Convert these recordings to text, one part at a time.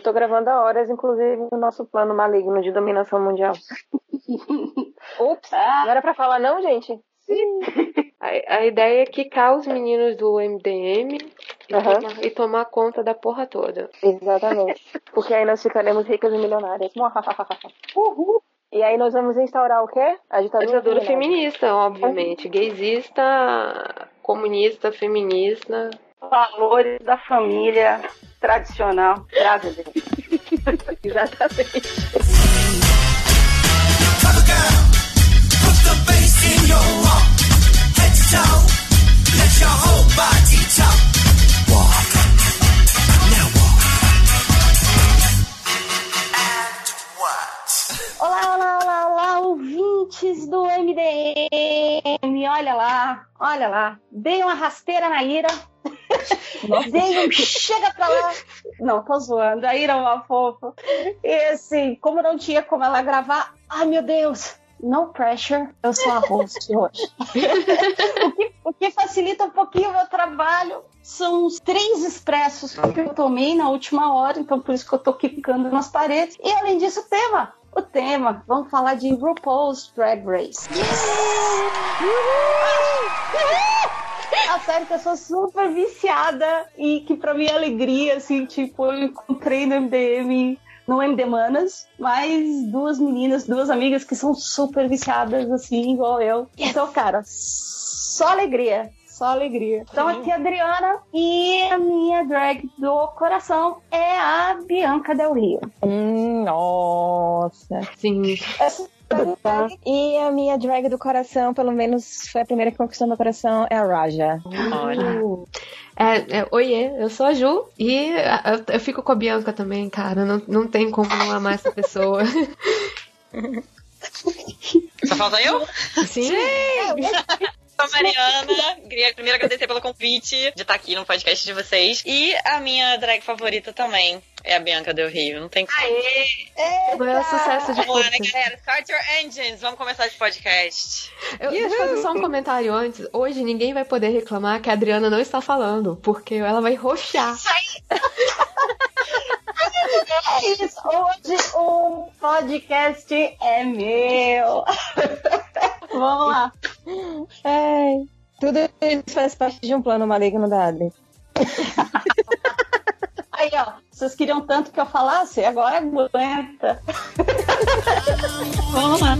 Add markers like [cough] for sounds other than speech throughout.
Eu tô gravando a horas, inclusive, o nosso plano maligno de dominação mundial. [laughs] Ups, ah. não era pra falar não, gente? Sim. A, a ideia é quicar os meninos do MDM e, uhum. tomar, e, tomar, conta da porra toda. Exatamente. [laughs] Porque aí nós ficaremos ricas e milionárias. [laughs] Uhul. E aí nós vamos instaurar o quê? A ditadura, a ditadura feminista, obviamente. Gaysista, comunista, feminista. Valores da família tradicional brasileira. [laughs] Exatamente. Let your whole body talk. Walk. Olá, olá, olá, olá, ouvintes do MDM. Olha lá, olha lá. Dei uma rasteira na Ira. Um chega pra lá. Não, tô zoando. A Ira é uma fofa. E assim, como não tinha como ela gravar, ai meu Deus, no pressure, eu sou a host hoje. [laughs] o, que, o, que, facilita um pouquinho o meu trabalho são os três expressos que eu tomei na última hora, então por isso que eu tô quicando nas paredes. E além disso, o tema o tema. Vamos falar de RuPaul's Drag Race. A série que eu sou super viciada e que pra minha alegria, assim, tipo, eu encontrei no MDM no MD Manas, mais duas meninas, duas amigas que são super viciadas, assim, igual eu. Então, cara, só alegria só alegria. Então aqui é a Adriana e a minha drag do coração é a Bianca Del Rio. Hum, nossa. Sim. E a minha drag do coração, pelo menos foi a primeira que conquistou meu coração, é a Raja. Olha. É, é, oiê, eu sou a Ju e eu, eu, fico com a Bianca também, cara. Não, não tem como não amar essa pessoa. Só falta eu? Sim! Sim sou a Mariana. Queria primeiro agradecer pelo convite de estar aqui no podcast de vocês. E a minha drag favorita também é a Bianca Del Rio. Não tem como. Aê! Foi sucesso de Vamos lá, né, galera? Start your engines. Vamos começar esse podcast. Eu, deixa eu fazer só um comentário antes. Hoje ninguém vai poder reclamar que a Adriana não está falando, porque ela vai roxar. É. Hoje o podcast é meu. Vamos lá. É, tudo isso faz parte de um plano maligno da Adri. [laughs] Aí, ó, vocês queriam tanto que eu falasse, agora aguenta. [laughs] Vamos lá.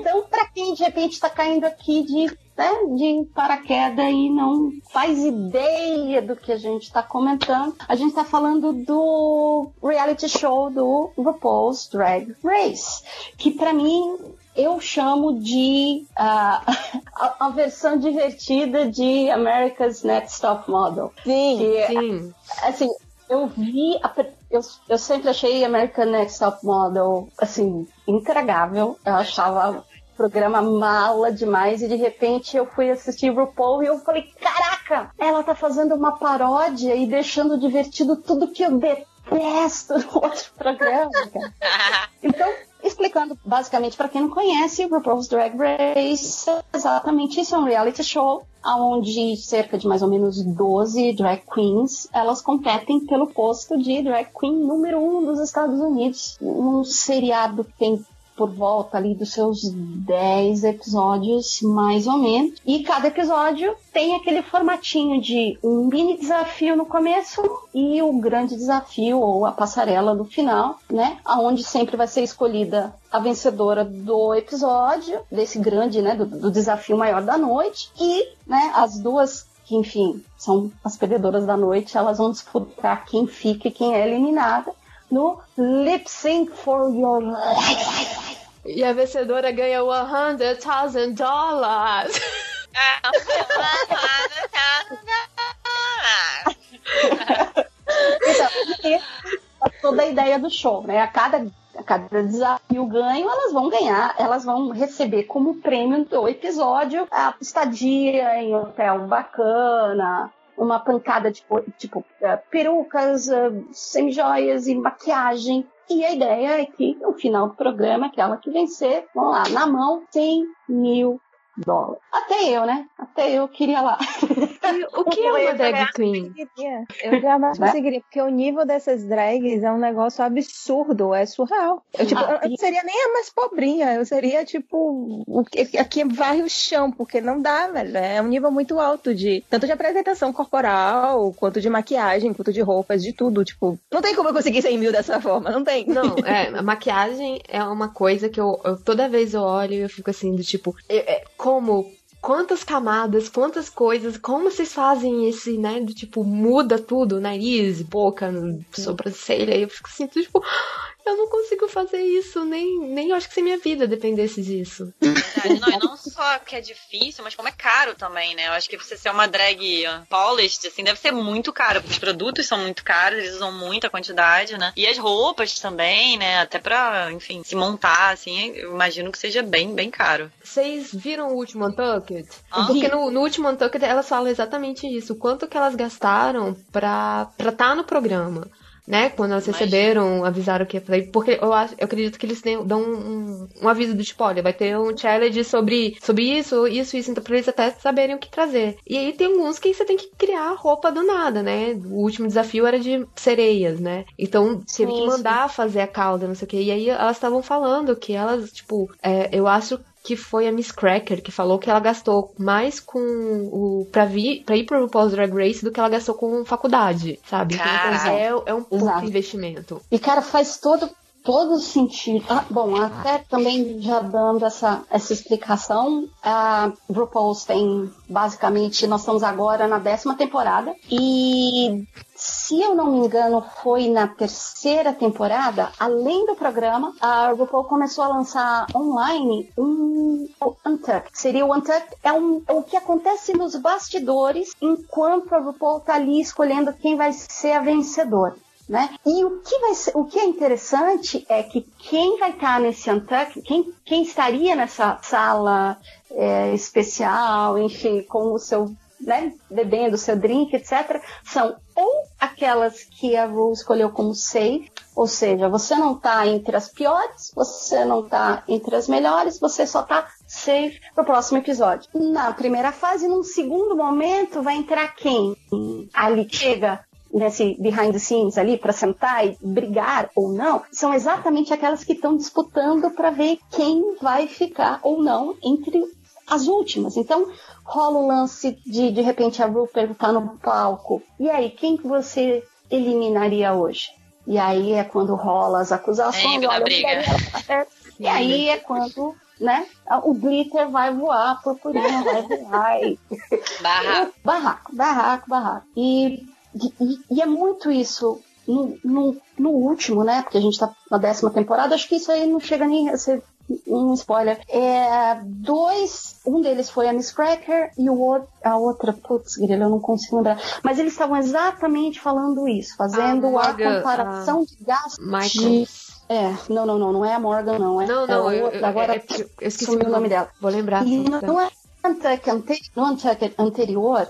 Então, para quem de repente está caindo aqui de né, de paraquedas e não faz ideia do que a gente está comentando. A gente está falando do reality show do RuPaul's Drag Race, que para mim eu chamo de uh, [laughs] a, a, versão divertida de America's Next Top Model. Sim, que, sim. Assim, eu vi, a, eu, eu sempre achei American Next Top Model, assim, intragável. Eu achava programa mala demais e de repente eu fui assistir RuPaul e eu falei, caraca, ela tá fazendo uma paródia e deixando divertido tudo que eu detesto no outro programa, cara. [laughs] Então, explicando basicamente para quem não conhece, RuPaul's Drag Race, exatamente isso é um reality show onde cerca de mais ou menos 12 drag queens, elas competem pelo posto de drag queen número um dos Estados Unidos. Um seriado que tem por volta ali dos seus 10 episódios, mais ou menos. E cada episódio tem aquele formatinho de um mini desafio no começo e o grande desafio ou a passarela no final, né? Aonde sempre vai ser escolhida a vencedora do episódio, desse grande, né, do, do desafio maior da noite e, né, as duas que, enfim, são as perdedoras da noite, elas vão disputar quem fica e quem é eliminada no Lip Sync for Your Life. E a vencedora ganha 100,000 dólares. [laughs] então, toda a ideia do show, né? A cada, a cada desafio ganho, elas vão ganhar, elas vão receber como prêmio do episódio a estadia em hotel bacana, uma pancada de tipo, uh, perucas, uh, semijoias e maquiagem. E a ideia é que o final do programa, aquela que vencer, vamos lá, na mão, 100 mil dólares. Até eu, né? Até eu queria lá. o que é uma drag queen? Eu jamais Né? conseguiria, porque o nível dessas drags é um negócio absurdo, é surreal. Eu, tipo, Ah, eu não seria nem a mais pobrinha, eu seria, tipo, o que aqui varre o chão, porque não dá, velho. É um nível muito alto de tanto de apresentação corporal, quanto de maquiagem, quanto de roupas, de tudo. Tipo, não tem como eu conseguir 100 mil dessa forma, não tem. Não, é, a maquiagem é uma coisa que eu, eu- toda vez eu olho e eu fico assim, do tipo, é- é, como. Quantas camadas, quantas coisas, como vocês fazem esse, né, do tipo, muda tudo, nariz, boca, sobrancelha, e eu fico assim, tipo, eu não consigo fazer isso, nem, nem acho que se minha vida dependesse disso. Verdade, não, e não só que é difícil, mas como é caro também, né? Eu acho que você ser uma drag polished, assim, deve ser muito caro, porque os produtos são muito caros, eles usam muita quantidade, né? E as roupas também, né? Até pra, enfim, se montar, assim, eu imagino que seja bem, bem caro. Vocês viram o último Untucked? Ah. Porque no, no último Untucked elas falam exatamente isso. O quanto que elas gastaram pra estar no programa. Né? Quando elas receberam, avisaram que ia. Porque eu, acho, eu acredito que eles dão um, um aviso do tipo, olha, vai ter um challenge sobre, sobre isso, isso, isso, então pra eles até saberem o que trazer. E aí tem alguns que você tem que criar roupa do nada, né? O último desafio era de sereias, né? Então teve Sim, que mandar fazer a cauda, não sei o quê. E aí elas estavam falando que elas, tipo, é, eu acho que foi a Miss Cracker que falou que ela gastou mais com o pra, vir, pra ir pro RuPaul's Drag Race do que ela gastou com faculdade, sabe? Então é, é um puto Exato. investimento. E, cara, faz todo, todo sentido. Ah, bom, até também já dando essa, essa explicação, a RuPaul's tem, basicamente, nós estamos agora na décima temporada e se eu não me engano, foi na terceira temporada, além do programa, a RuPaul começou a lançar online um Untucked. Seria o Untucked, é, um, é o que acontece nos bastidores enquanto a RuPaul tá ali escolhendo quem vai ser a vencedora. Né? E o que, vai ser, o que é interessante é que quem vai estar nesse Untucked, quem, quem estaria nessa sala é, especial, enfim, com o seu, né, bebendo o seu drink, etc., são ou aquelas que a Ru escolheu como safe, ou seja, você não está entre as piores, você não está entre as melhores, você só está safe pro próximo episódio. Na primeira fase, num segundo momento, vai entrar quem? Ali chega nesse behind the scenes ali para sentar e brigar ou não, são exatamente aquelas que estão disputando para ver quem vai ficar ou não entre as últimas. Então, rola o lance de de repente a Ru perguntar no palco: "E aí, quem que você eliminaria hoje?" E aí é quando rola as acusações, olha, briga. [laughs] E aí é quando, né, o glitter vai voar, a purpurina vai voar. E... [laughs] Barra. Barraco, barraco, barraco. E, e, e é muito isso no, no, no último, né? Porque a gente tá na décima temporada, acho que isso aí não chega nem a ser um spoiler. É, dois, um deles foi a Miss Cracker e o outro, a outra, putz, grilo, eu não consigo lembrar. Mas eles estavam exatamente falando isso, fazendo a, Morgan, comparação de gasto Michael. É, não, não, não, não é a Morgan, não. É, Não, é não, a eu, outra, eu, agora é porque eu esqueci o nome dela. Vou lembrar. E sim. no Untucked ante- no Untucked anterior,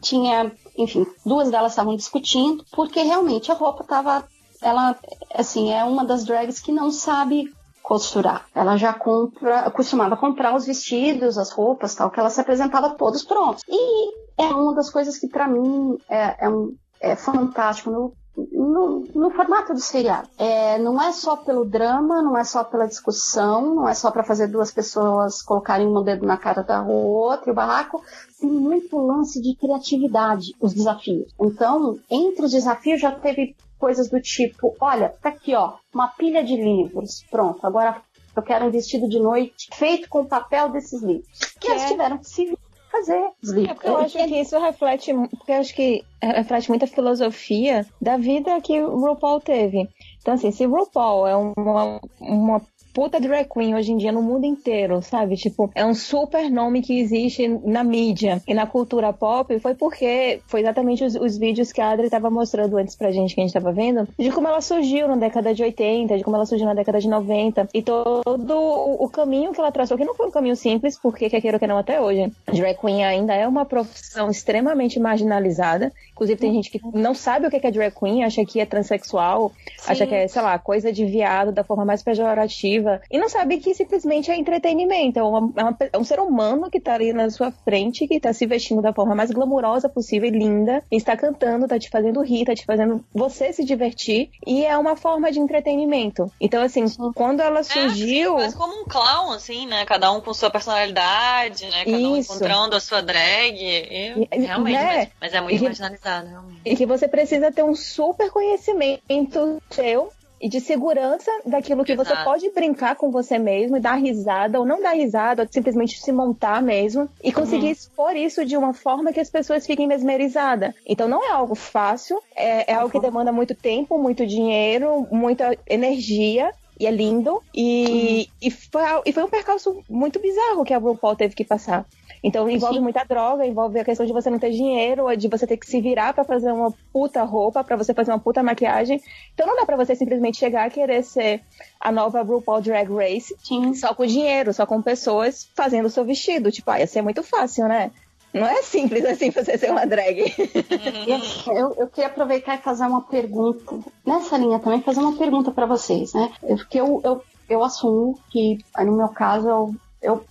tinha, enfim, duas delas estavam discutindo, porque realmente a roupa tava. Ela, assim, é uma das drags que não sabe costurar. Ela já compra, costumava comprar os vestidos, as roupas, tal, que ela se apresentava todos prontos. E é uma das coisas que pra mim é, é, um- é fantástico no, no, no formato do seriado. É, não é só pelo drama, não é só pela discussão, não é só para fazer duas pessoas colocarem um dedo na cara da outra e o barraco. Tem muito lance de criatividade, os desafios. Então, entre os desafios já teve coisas do tipo, olha, tá aqui ó, uma pilha de livros, pronto, agora eu quero um vestido de noite feito com o papel desses livros. Que Que eles é- tiveram que se fazer É porque eu acho que isso reflete, porque eu acho que reflete muita filosofia da vida que o RuPaul teve. Então, assim, se RuPaul é uma, uma puta drag queen hoje em dia no mundo inteiro, sabe? Tipo, é um super nome que existe na mídia e na cultura pop, foi porque foi exatamente os, os vídeos que a Adri tava mostrando antes pra gente, que a gente tava vendo, de como ela surgiu na década de 80, de como ela surgiu na década de 90, e todo o, o caminho que ela traçou, que não foi um caminho simples, porque quer queira ou quer não até hoje. Drag queen ainda é uma profissão extremamente marginalizada. Inclusive, tem gente que não sabe o que é drag queen, acha que é transexual, acha que é, sei lá, coisa de viado da forma mais pejorativa e não sabe que simplesmente é entretenimento. É, uma, é, uma, é um ser humano que tá ali na sua frente, que tá se vestindo da forma mais glamurosa possível e linda, e está cantando, tá te fazendo rir, tá te fazendo você se divertir e é uma forma de entretenimento. Então, assim, quando ela surgiu. É, sim, como um clown, assim, né? Cada um com sua personalidade, né? Cada um encontrando a sua drag. E, realmente, né? mas, mas, é muito e, marginalizado, realmente. E que você precisa ter um super conhecimento seu e de segurança daquilo que Exato. você pode brincar com você mesmo e dar risada, ou não dar risada, ou simplesmente se montar mesmo, e conseguir uhum. expor isso de uma forma que as pessoas fiquem mesmerizadas. Então não é algo fácil, é, é algo que uhum. demanda muito tempo, muito dinheiro, muita energia, e é lindo. E, uhum. e, foi, e foi um percalço muito bizarro que a RuPaul teve que passar. Então envolve Sim. muita droga, envolve a questão de você não ter dinheiro, ou de você ter que se virar para fazer uma puta roupa, para você fazer uma puta maquiagem. Então não dá para você simplesmente chegar e querer ser a nova RuPaul Drag Race Sim. só com dinheiro, só com pessoas fazendo o seu vestido. Tipo, ah, ia ser muito fácil, né? Não é simples assim você ser uma drag. [laughs] Eu, eu queria aproveitar e fazer uma pergunta. Nessa linha também, fazer uma pergunta para vocês, né? Porque eu, eu, eu assumo que, no meu caso, eu, eu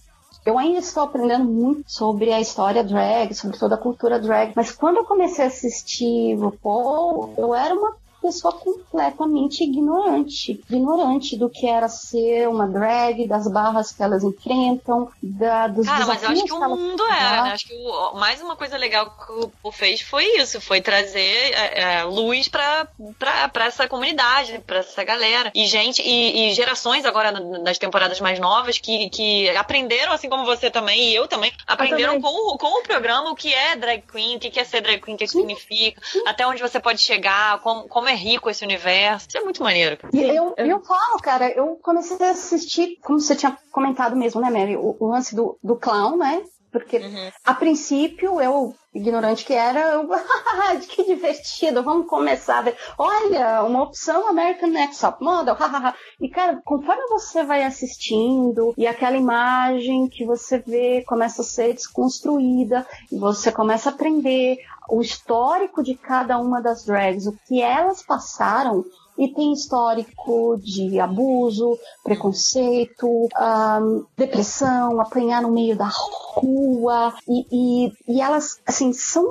eu ainda estou aprendendo muito sobre a história drag, sobre toda a cultura drag, mas quando eu comecei a assistir RuPaul, eu era uma pessoa completamente ignorante, ignorante do que era ser uma drag, das barras que elas enfrentam, da, dos Cara, mas eu acho que o mundo é, né? Acho que o, mais uma coisa legal que o Paul fez foi isso, foi trazer é, é, luz pra, pra, pra essa comunidade, pra essa galera. E gente, e, e, gerações agora nas temporadas mais novas que, que aprenderam, assim como você também, e eu também, aprenderam eu também. Com, com o programa o que é drag queen, o que é ser drag queen, o que, que significa, até onde você pode chegar, como, como é rico esse universo. Isso é muito maneiro. E eu, eu falo, cara, eu comecei a assistir, como você tinha comentado mesmo, né, Mary? O, o lance do, do clown, né? Porque uhum. a princípio eu, ignorante que era, eu, [laughs] que divertido, vamos começar a ver. Olha, uma opção American Next Top Model, [laughs] E cara, conforme você vai assistindo e aquela imagem que você vê começa a ser desconstruída e você começa a aprender o histórico de cada uma das drags, o que elas passaram e tem histórico de abuso, preconceito, um, depressão, apanhar no meio da rua e, e, e elas assim são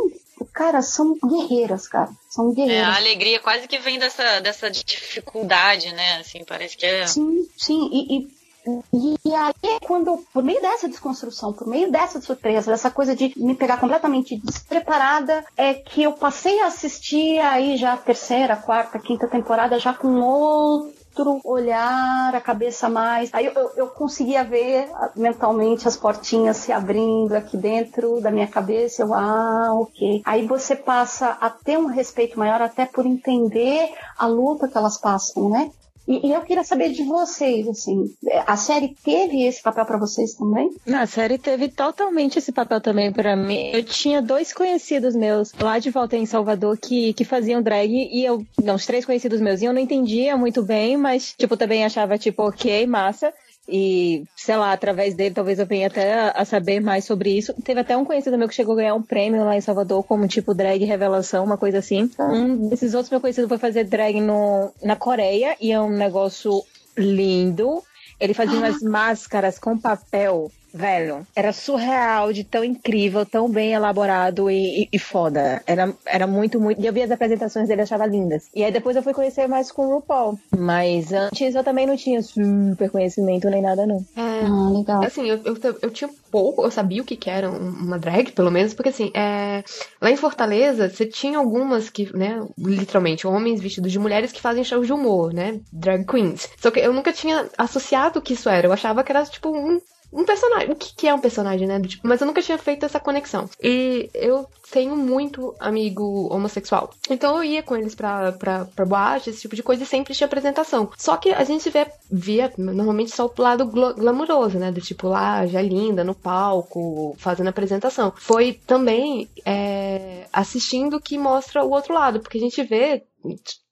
cara, são guerreiras, cara. São guerreiras. É, a alegria quase que vem dessa, dessa dificuldade, né? Assim, parece que é. Sim, sim. E, e e aí, quando, por meio dessa desconstrução, por meio dessa surpresa, dessa coisa de me pegar completamente despreparada, é que eu passei a assistir aí já a terceira, quarta, quinta temporada já com outro olhar, a cabeça mais. Aí eu, eu, eu, conseguia ver mentalmente as portinhas se abrindo aqui dentro da minha cabeça. Eu, ah, ok. Aí você passa a ter um respeito maior até por entender a luta que elas passam, né? E, e, eu queria saber de vocês, assim, a série teve esse papel para vocês também? Na a série teve totalmente esse papel também para mim. Eu tinha dois conhecidos meus lá de volta em Salvador que, que faziam drag e eu, não, os três conhecidos meus, e eu não entendia muito bem, mas, tipo, também achava, tipo, ok, massa. E, sei lá, através dele talvez eu venha até a saber mais sobre isso. Teve até um conhecido meu que chegou a ganhar um prêmio lá em Salvador como tipo drag revelação, uma coisa assim. Um desses outros meu conhecido foi fazer drag no, na Coreia e é um negócio lindo. Ele fazia [gasps] umas máscaras com papel velho, era surreal de tão incrível, tão bem elaborado e, e, e, foda. Era, era muito, muito. E eu vi as apresentações dele, achava lindas. E aí depois eu fui conhecer mais com o RuPaul. Mas antes eu também não tinha super conhecimento nem nada, não. É, ah, legal. Assim, eu, eu, eu tinha pouco, eu sabia o que, que era uma drag, pelo menos, porque assim, é, lá em Fortaleza, você tinha algumas que, né, literalmente, homens vestidos de mulheres que fazem shows de humor, né? Drag queens. Só que eu nunca tinha associado o que isso era. Eu achava que era, tipo, um um personagem. O que, que é um personagem, né? Tipo, mas eu nunca tinha feito essa conexão. E eu tenho muito amigo homossexual. Então eu ia com eles pra, pra, pra boate, esse tipo de coisa, e sempre tinha apresentação. Só que a gente vê, via normalmente só o lado glamuroso, né? Do tipo lá, já linda, no palco, fazendo apresentação. Foi também é, assistindo que mostra o outro lado, porque a gente vê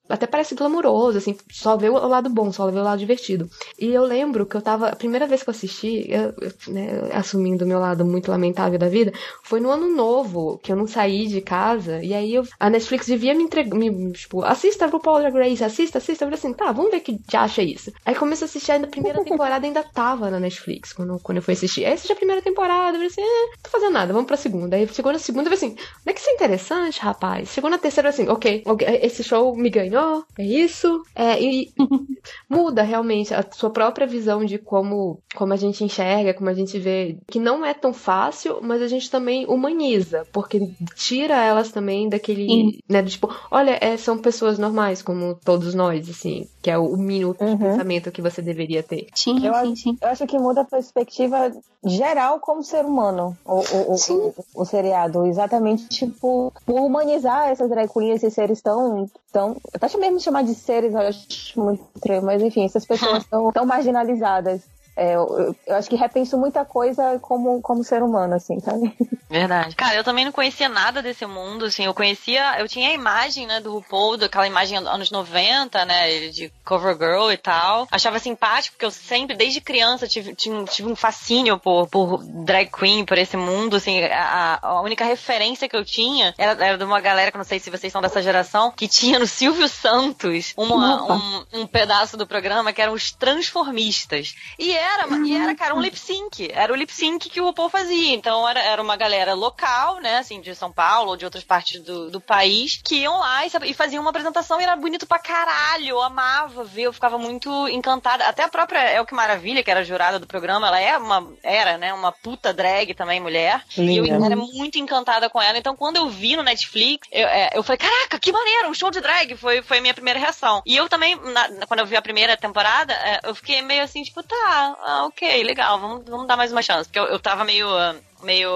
até parece glamuroso, assim, só vê o lado bom, só vê o lado divertido. E eu lembro que eu tava, a primeira vez que eu assisti, eu, né, assumindo o meu lado muito lamentável da vida, foi no ano novo, que eu não saí de casa, e aí eu, a Netflix devia me entregar, me, tipo, assista RuPaul Drag Race, assista, assista, eu falei assim, tá, vamos ver que já acha isso. Aí comecei a assistir, ainda a primeira [laughs] temporada ainda tava na Netflix, quando, quando eu fui assistir. Aí assisti a primeira temporada, eu falei assim, eh, não tô fazendo nada, vamos pra segunda. Aí chegou na segunda, eu falei assim, não é que isso é interessante, rapaz? Chegou na terceira, eu falei assim, ok, ok, esse show me ganhou, é isso. É, e [laughs] muda realmente a sua própria visão de como, como a gente enxerga, como a gente vê, que não é tão fácil, mas a gente também humaniza, porque tira elas também daquele, Sim. né, do tipo, olha, é, são pessoas normais, como todos nós, assim, que é o, minuto de Uhum. pensamento que você deveria ter. Sim, Eu sim, acho- sim. Eu acho que muda a perspectiva geral como ser humano, o, o, o, o, o seriado. Exatamente, tipo, por humanizar essas drag queens, esses seres tão. tão eu até mesmo chamar de seres, eu acho muito estranho, mas enfim, essas pessoas [laughs] tão, tão marginalizadas. É, eu, eu- acho que repenso muita coisa como, como ser humano, assim, sabe? [laughs] Verdade. Cara, eu também não conhecia nada desse mundo, assim, eu conhecia, eu tinha a imagem, né, do RuPaul, daquela imagem anos 90, né, de cover girl e tal. Achava simpático, porque eu sempre, desde criança, tive, tive, tive um fascínio por, por drag queen, por esse mundo, assim, a, a única referência que eu tinha era, era de uma galera, que eu não sei se vocês são dessa geração, que tinha no Silvio Santos uma, um, um pedaço do programa que eram os transformistas. E era, e era, cara, um lip sync. Era o lip sync que o RuPaul fazia. Então era, era uma galera local, né, assim, de São Paulo ou de outras partes do, do país, que iam lá e, e faziam uma apresentação e era bonito pra caralho. Eu amava ver, eu ficava muito encantada. Até a própria El Que Maravilha, que era jurada do programa, ela é uma, era, né, uma puta drag também, mulher. E eu era muito encantada com ela. Então, quando eu vi no Netflix, eu, é, eu falei, caraca, que maneiro, um show de drag. Foi, foi a minha primeira reação. E eu também, na- na- quando eu vi a primeira temporada, é, eu fiquei meio assim, tipo, tá, ah, ok, legal, vamos, vamos dar mais uma chance. Porque eu, eu tava meio. ah, Meio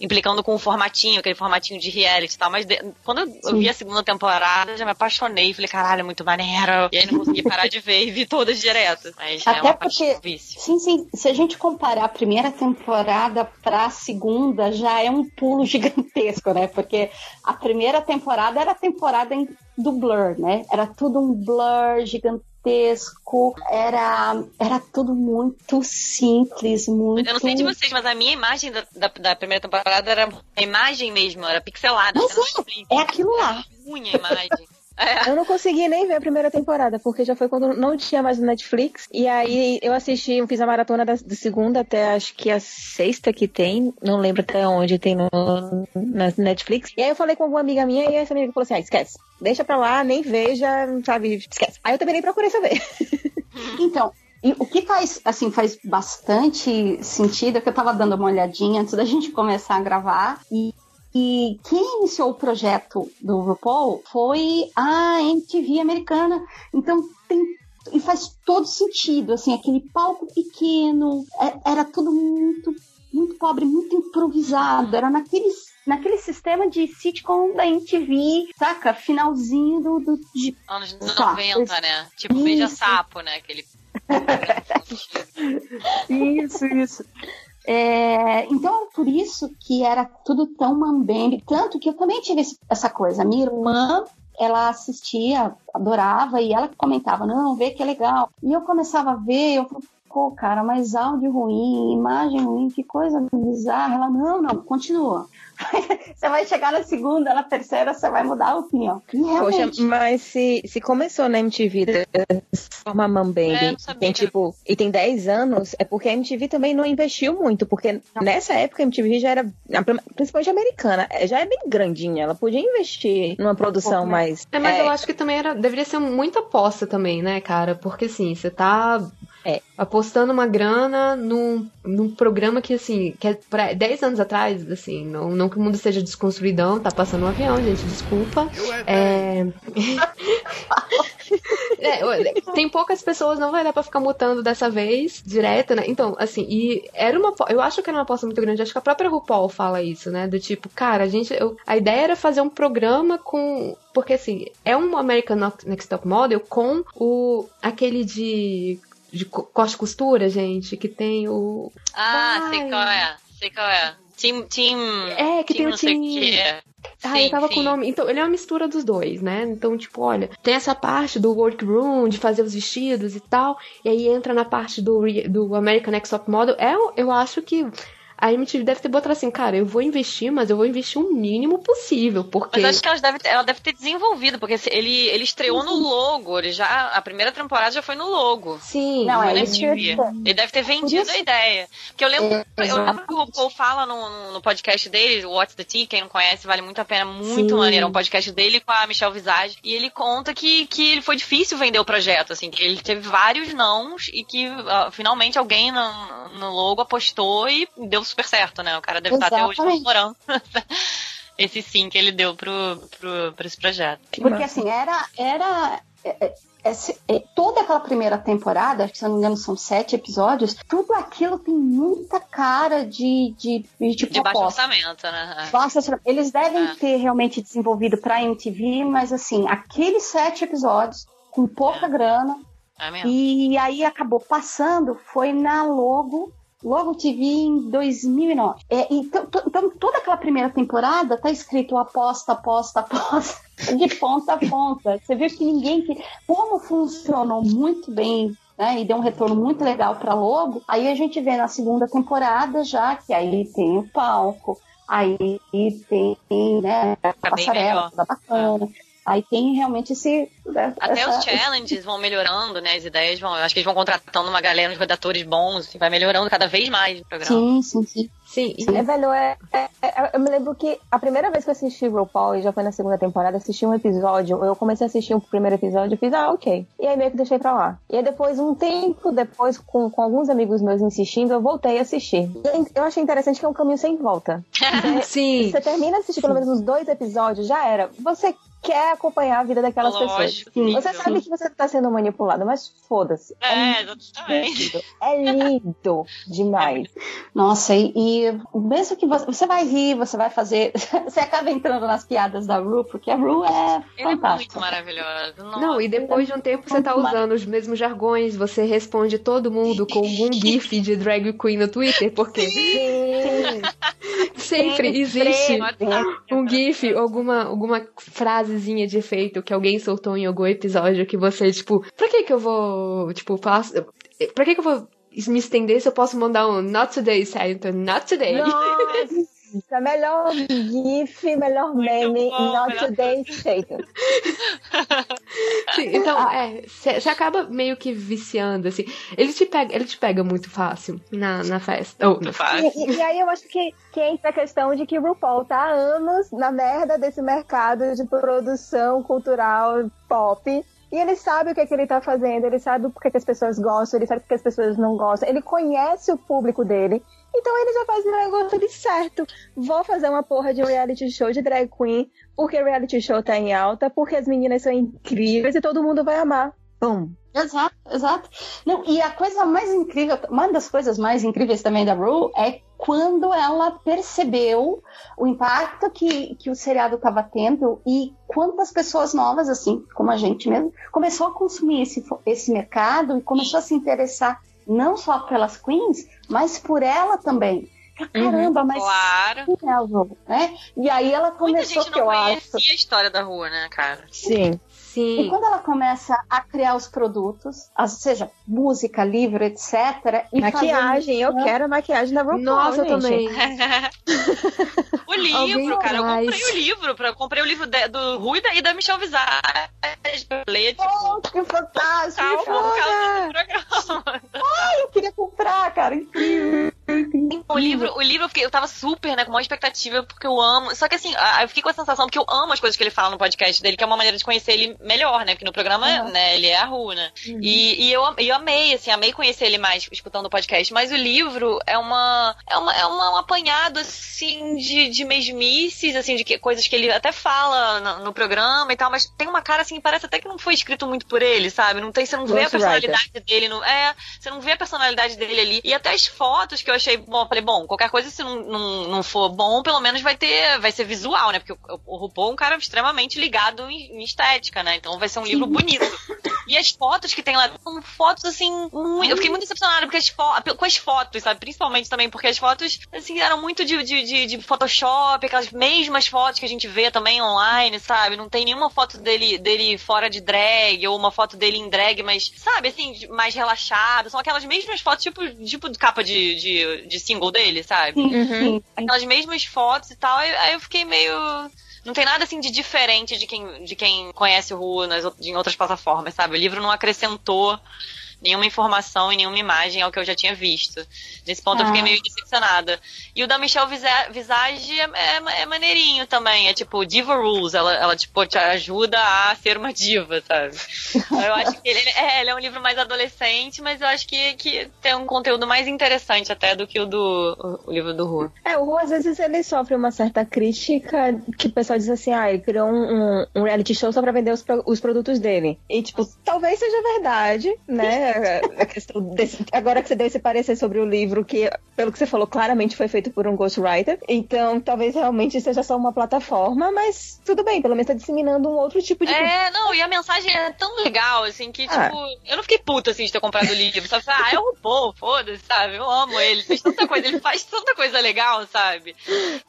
implicando com o formatinho, aquele formatinho de reality e tal. Mas de- quando eu, eu vi a segunda temporada, eu já me apaixonei. Falei, caralho, é muito maneiro. E aí não consegui parar de ver e vi todas direto. Mas é Até uma porque- vício. Sim, sim. Se a gente comparar a primeira temporada pra segunda, já é um pulo [laughs] gigantesco, né? Porque a primeira temporada era a temporada em- do Blur, né? Era tudo um blur gigantesco, era, era tudo muito simples, muito. Eu não sei de vocês, mas a minha imagem da, da, da primeira temporada era a imagem mesmo, era pixelada. Mas era Netflix. É aquilo lá. Era ruim a imagem. Eu não consegui nem ver a primeira temporada, porque já foi quando não tinha mais no Netflix. E aí eu assisti, eu fiz a maratona da, da segunda até acho que a sexta que tem. Não lembro até onde tem no, na Netflix. E aí eu falei com alguma amiga minha e essa amiga falou assim: ah, esquece. Deixa pra lá, nem veja, sabe? Esquece. Aí eu também nem procurei saber. [laughs] Então, e o que faz, assim, faz bastante sentido é que eu tava dando uma olhadinha antes da gente começar a gravar e, e quem iniciou o projeto do RuPaul foi a MTV americana. Então tem e faz todo sentido, assim, aquele palco pequeno, é- era tudo muito muito pobre, muito improvisado, era naquele naquele sistema de sitcom da MTV, saca? Finalzinho do, do de Anos Tá, 90, né? Tipo, beija-sapo, né? Aquele. [laughs] [laughs] Isso, isso. É, então, por isso que era tudo tão mambembe. Tanto que eu também tive essa coisa. Minha irmã, ela assistia, adorava, e ela comentava, não, vê que é legal. E eu começava a ver, eu falei, pô, cara, mas áudio ruim, imagem ruim, que coisa bizarra. Ela, não, não, continua. Você vai chegar na segunda, na terceira, você vai mudar a opinião. E Poxa, realmente, mas se, se começou na MTV dessa forma É, Mambembe sabia. tem tipo, e tem 10 anos, é porque a MTV também não investiu muito, porque nessa época a MTV já era, principalmente americana, é, já é bem grandinha, ela podia investir numa produção né? mais... É, mas é, eu acho que também era, deveria ser muita aposta também, né, cara? Porque assim, você tá É. apostando uma grana num, num programa que, assim, que é pra 10 anos atrás, assim, não, não que o mundo seja desconstruidão, tá passando um avião, gente, desculpa. É... [laughs] É, olha, tem poucas pessoas, não vai dar pra ficar mutando dessa vez, direto, né? Então, assim, e era uma. Eu acho que era uma aposta muito grande. Acho que a própria RuPaul fala isso, né? Do tipo, cara, a gente. eu- a ideia era fazer um programa com. Porque, assim, é um American Next Top Model com o. aquele de. De co- corte costura, gente, que tem o. Ah, Vai. sei qual é. Sei qual é. Team. team É, que team tem o quê. Ah, eu Sim, tava sim. com o nome. Então, ele é uma mistura dos dois, né? Então, tipo, olha, tem essa parte do workroom, de fazer os vestidos e tal. E aí entra na parte do, do American Next Top Model. É, eu acho que. A MTV deve ter botado assim, cara, eu vou investir, mas eu vou investir o mínimo possível, porque. Mas acho que ela deve, ter- ela deve ter desenvolvido, porque ele, ele estreou no logo. Ele já, a primeira temporada já foi no logo. Sim, Não, é isso. Ele deve ter vendido isso- a ideia. Porque eu lembro, É, eu lembro que o RuPaul fala no, no- podcast dele, o What's the Tea, quem não conhece, vale muito a pena, muito Sim. maneiro. É um podcast dele com a Michelle Visage. E ele conta que, que foi difícil vender o projeto, assim, que ele teve vários nãos e que ah, finalmente alguém no, no logo apostou e deu super certo, né? O cara deve estar até hoje Exatamente. comemorando [laughs] esse sim que ele deu pro, pro, pra esse projeto. Porque assim, era. era é, é, esse- é, toda aquela primeira temporada, acho que se eu não me engano são sete episódios, tudo aquilo tem muita cara de, de, de tipo De baixo aposta. orçamento, né? Ser- Eles devem É. ter realmente desenvolvido pra MTV, mas assim, aqueles sete episódios, com pouca grana, É mesmo. e aí acabou passando, foi na Logo, Logo TV em 2009. É, então, então, toda aquela primeira temporada tá escrito aposta, aposta, [laughs] aposta, de ponta a ponta. Você viu que ninguém. que- Como funcionou muito bem. Né, e deu um retorno muito legal para Logo. Aí a gente vê na segunda temporada já que aí tem o palco, aí tem né, a Tá passarela, toda bacana. Aí tem realmente esse. né, Até essa- os challenges vão melhorando, né? As ideias vão. Eu acho que eles vão contratando uma galera, uns redatores bons, assim, vai melhorando cada vez mais o programa. Sim, sim, sim. Sim, e- É, velho, é, é- é- eu me lembro que a primeira vez que eu assisti RuPaul, e já foi na segunda temporada, assisti um episódio, eu comecei a assistir o primeiro episódio e fiz, ah, ok. E aí meio que deixei pra lá. E aí depois, um tempo depois, com, com alguns amigos meus insistindo, eu voltei a assistir. E eu achei interessante que é um caminho sem volta. [laughs] sim. Você termina de assistir pelo menos uns dois episódios, já era. Você quer acompanhar a vida daquelas Lógico, pessoas. sim. Você sabe que você tá sendo manipulado, mas foda-se. É, exatamente. lindo. É lindo demais. Nossa, e, e mesmo que você, você vai rir, você vai fazer. [laughs] Você acaba entrando nas piadas da Ru, porque a Ru é Ele é muito fantástica. maravilhoso. Nossa. Não, e depois de um tempo você tá usando os mesmos jargões, você responde todo mundo com algum [laughs] gif de drag queen no Twitter, porque Sim. [laughs] sempre existe um gif, alguma, alguma frasezinha de efeito que alguém soltou em algum episódio que você, tipo, pra que que eu vou, tipo, faço, pra que que eu vou me estender se eu posso mandar um not today, Satan, not today. Nossa, [laughs] melhor GIF, melhor meme, bom, not melhor today status. [laughs] Sim, então, é, você acaba meio que viciando, assim. Ele te pega, ele te pega muito fácil na, na festa. Ou, fácil. E, e- e aí eu acho que, que entra a questão de que o RuPaul tá há anos na merda desse mercado de produção cultural pop. E ele sabe o que, é que ele tá fazendo, ele sabe o que, é que as pessoas gostam, ele sabe o que as pessoas não gostam, ele conhece o público dele. Então ele já faz o negócio de certo. Vou fazer uma porra de reality show de drag queen, porque reality show tá em alta, porque as meninas são incríveis e todo mundo vai amar. Bum. Exato, exato. Não, e a coisa mais incrível, uma das coisas mais incríveis também da Ru é quando ela percebeu o impacto que, que o seriado estava tendo e quantas pessoas novas, assim, como a gente mesmo, começou a consumir esse, esse mercado e começou a se interessar não só pelas queens, mas por ela também. Caramba, mas Claro. quem é a Ru, né? E aí ela Muita começou, gente que não eu acho, conhecia a história da rua, né, cara? Sim. E Sim. quando ela começa a criar os produtos, as- seja música, livro, etc. E Maquiagem, eu fazer- quero a maquiagem da RuPaul, Nossa, eu gente. também. [laughs] O livro, Alguém cara. Eu traz. comprei o livro. Pra, eu comprei o livro de- do Rui e da- e da Michelle Visage. Eu leio, tipo, Oh, que fantástico! calma, programa. Eu queria comprar, cara, incrível. O livro, o livro eu, tava super, né, com uma expectativa, porque eu amo. Só que assim, eu fiquei com a sensação, porque eu amo as coisas que ele fala no podcast dele, que é uma maneira de conhecer ele melhor, né? Porque no programa, Uhum. né, ele é a Ru, né? E, e eu, eu amei, assim, amei conhecer ele mais escutando o podcast. Mas o livro é uma. É, uma, é uma- um apanhado, assim, de, de mesmices, assim, de que, coisas que ele até fala no, no programa e tal, mas tem uma cara assim, parece até que não foi escrito muito por ele, sabe? Não tem, você não vê a personalidade dele no. É, você não vê a personalidade dele ali. E até as fotos que eu achei. Bom, eu falei, bom, qualquer coisa, se não, não, não for bom, pelo menos vai ter. Vai ser visual, né? Porque o, o RuPaul é um cara extremamente ligado em, em estética, né? Então vai ser um livro bonito. [laughs] E as fotos que tem lá são fotos, assim, muito... Eu fiquei muito decepcionada porque as fo... com as fotos, sabe? Principalmente também porque as fotos, assim, eram muito de, de, de, de Photoshop, aquelas mesmas fotos que a gente vê também online, sabe? Não tem nenhuma foto dele, dele fora de drag, ou uma foto dele em drag, mas, sabe, assim, mais relaxado. São aquelas mesmas fotos, tipo, tipo capa de, de, de single dele, sabe? Sim, Uhum. sim. Aquelas mesmas fotos e tal. Aí, aí eu fiquei meio. Não tem nada assim de diferente de quem, de quem conhece o Ru nas, out- em outras plataformas, sabe? O livro não acrescentou nenhuma informação e nenhuma imagem ao que eu já tinha visto. Nesse ponto eu Ah. fiquei meio decepcionada. E o da Michelle Visa- Visage é, é, é maneirinho também. É tipo, Diva Rules. Ela, ela tipo, te ajuda a ser uma diva, sabe? [laughs] eu acho que ele é, ele é um livro mais adolescente, mas eu acho que, que tem um conteúdo mais interessante até do que o do o, livro do Ru. É, o Ru, às vezes ele sofre uma certa crítica que o pessoal diz assim, ah, ele criou um, um- um reality show só pra vender os, os produtos dele. E, tipo, talvez seja verdade, né? A questão desse- agora que você deu esse parecer sobre o livro, que, pelo que você falou, claramente foi feito por um ghostwriter. Então, talvez realmente seja só uma plataforma, mas tudo bem, pelo menos tá disseminando um outro tipo de... É, não, e a mensagem é tão legal, assim, que, Ah. tipo, eu não fiquei puta, assim, de ter comprado o livro. Só falei, ah, é um bom, foda-se, sabe? Eu amo ele. Fez tanta coisa, ele faz tanta coisa legal, sabe?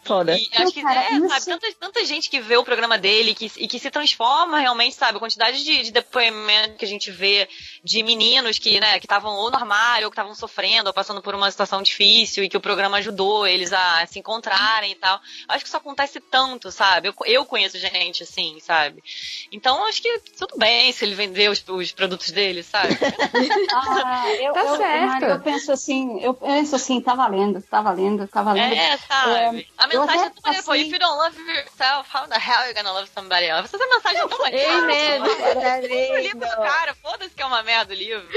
Foda. E acho que, cara, é, isso- sabe, tanta, tanta gente que vê o programa dele que, e que se transforma realmente, sabe? A quantidade de, de depoimento que a gente vê de meninos que, né, que estavam ou no armário, ou que estavam sofrendo, ou passando por uma situação difícil e que o programa ajudou eles a se encontrarem e tal. Eu acho que isso acontece tanto, sabe? Eu, eu conheço gente assim, sabe? Então acho que tudo bem se ele vender os, os produtos dele, sabe? [laughs] Ah, eu, Tá eu, certo. Mari, eu penso assim, eu penso assim, tá valendo, tá valendo, tá valendo. É, sabe? a eu mensagem é tão maneira, pô, assim- if you don't love yourself, how the hell are you gonna love somebody else? Essa mensagem é tão maneira. Amen. Compra o livro do cara, foda-se que é uma merda o livro.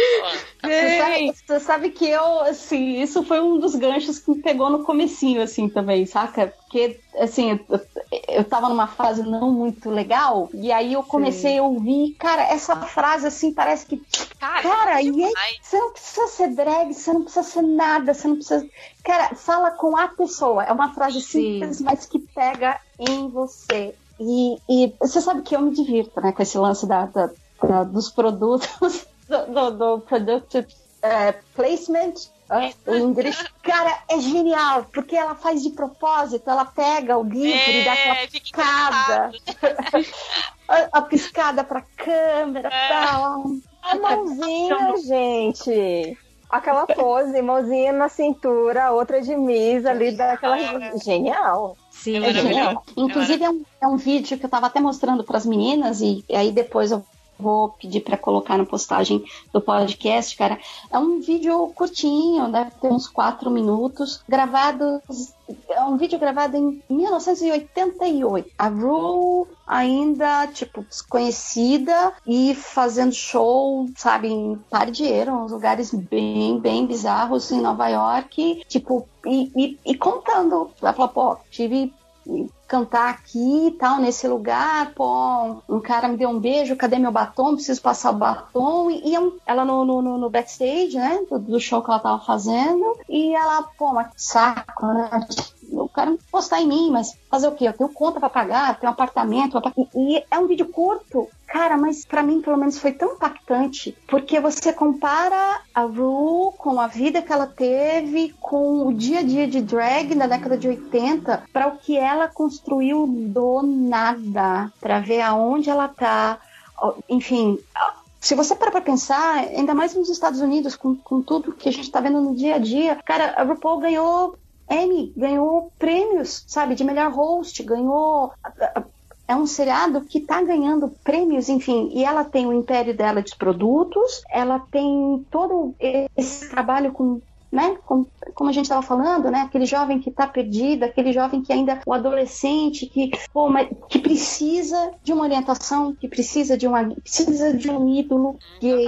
Você sabe, você sabe que eu, assim, isso foi um dos ganchos que me pegou no comecinho, assim, também, saca? Porque, assim, eu, eu tava numa fase não muito legal, e aí eu comecei a ouvir, cara, essa frase, assim, parece que, Cara, cara, é e aí, você não precisa ser drag, você não precisa ser nada, você não precisa... Cara, fala com a pessoa, é uma frase Sim. simples, mas que pega em você. E, e você sabe que eu me divirto, né, com esse lance da, da- da- dos produtos, do, do, do product eh, placement, o inglês. Cara, é genial, porque ela faz de propósito, ela pega o livro e dá aquela É, fica piscada, [laughs] a, a piscada pra câmera É. tal. A mãozinha, gente. Aquela pose, mãozinha na cintura, outra de misa ali, daquela. Genial. Sim, É É genial. Inclusive, é um, é um vídeo que eu tava até mostrando pras meninas, e aí depois eu vou pedir pra colocar na postagem do podcast, cara. É um vídeo curtinho, deve ter uns quatro minutos, gravado. É um vídeo gravado em 1988. A Ru ainda, tipo, desconhecida e fazendo show, sabe, em Pardieiro, uns lugares bem, bem bizarros em Nova York, tipo, e, e, e contando. Ela falou, pô, tive cantar aqui e tal, nesse lugar, pô, um cara me deu um beijo, cadê meu batom? Preciso passar o batom. E, e é ela no, no, no- backstage, né, do, do show que ela tava fazendo, e ela, pô, mas saco, né? Eu quero postar em mim, mas fazer o quê? Eu tenho conta pra pagar, tenho um apartamento. pra E, é um vídeo curto, cara, mas pra mim, pelo menos, foi tão impactante, porque você compara a Ru com a vida que ela teve, com o dia a dia de drag na década de 80, para o que ela construiu do nada, para ver aonde ela tá. Enfim, se você parar pra pensar, ainda mais nos Estados Unidos, com, com tudo que a gente tá vendo no dia a dia, cara, a RuPaul ganhou Emmy, ganhou prêmios, sabe, de melhor host, ganhou. É um seriado que tá ganhando prêmios, enfim, e ela tem o império dela de produtos, ela tem todo esse trabalho com né? Como, como a gente estava falando, né? Aquele jovem que está perdido, aquele jovem que ainda, o adolescente que, pô, mas, que precisa de uma orientação, que precisa de uma, precisa de um ídolo gay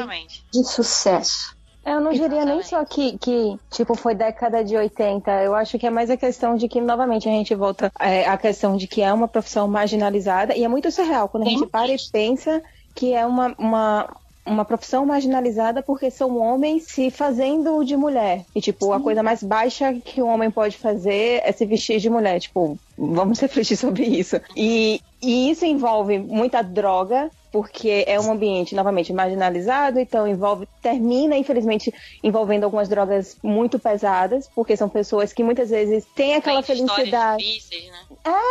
de sucesso. Eu não diria nem só que, que, tipo, foi década de 80. Eu acho que é mais a questão de que, novamente, a gente volta é, à questão de que é uma profissão marginalizada. E é muito surreal quando a gente para e pensa que é uma, uma, uma profissão marginalizada porque são homens se fazendo de mulher. E, tipo, a coisa mais baixa que um homem pode fazer é se vestir de mulher. Tipo, vamos [laughs] refletir sobre isso. E, e isso envolve muita droga, porque é um ambiente novamente marginalizado, então envolve termina infelizmente envolvendo algumas drogas muito pesadas, porque são pessoas que muitas vezes têm aquela Vem de histórias felicidade. difíceis, né?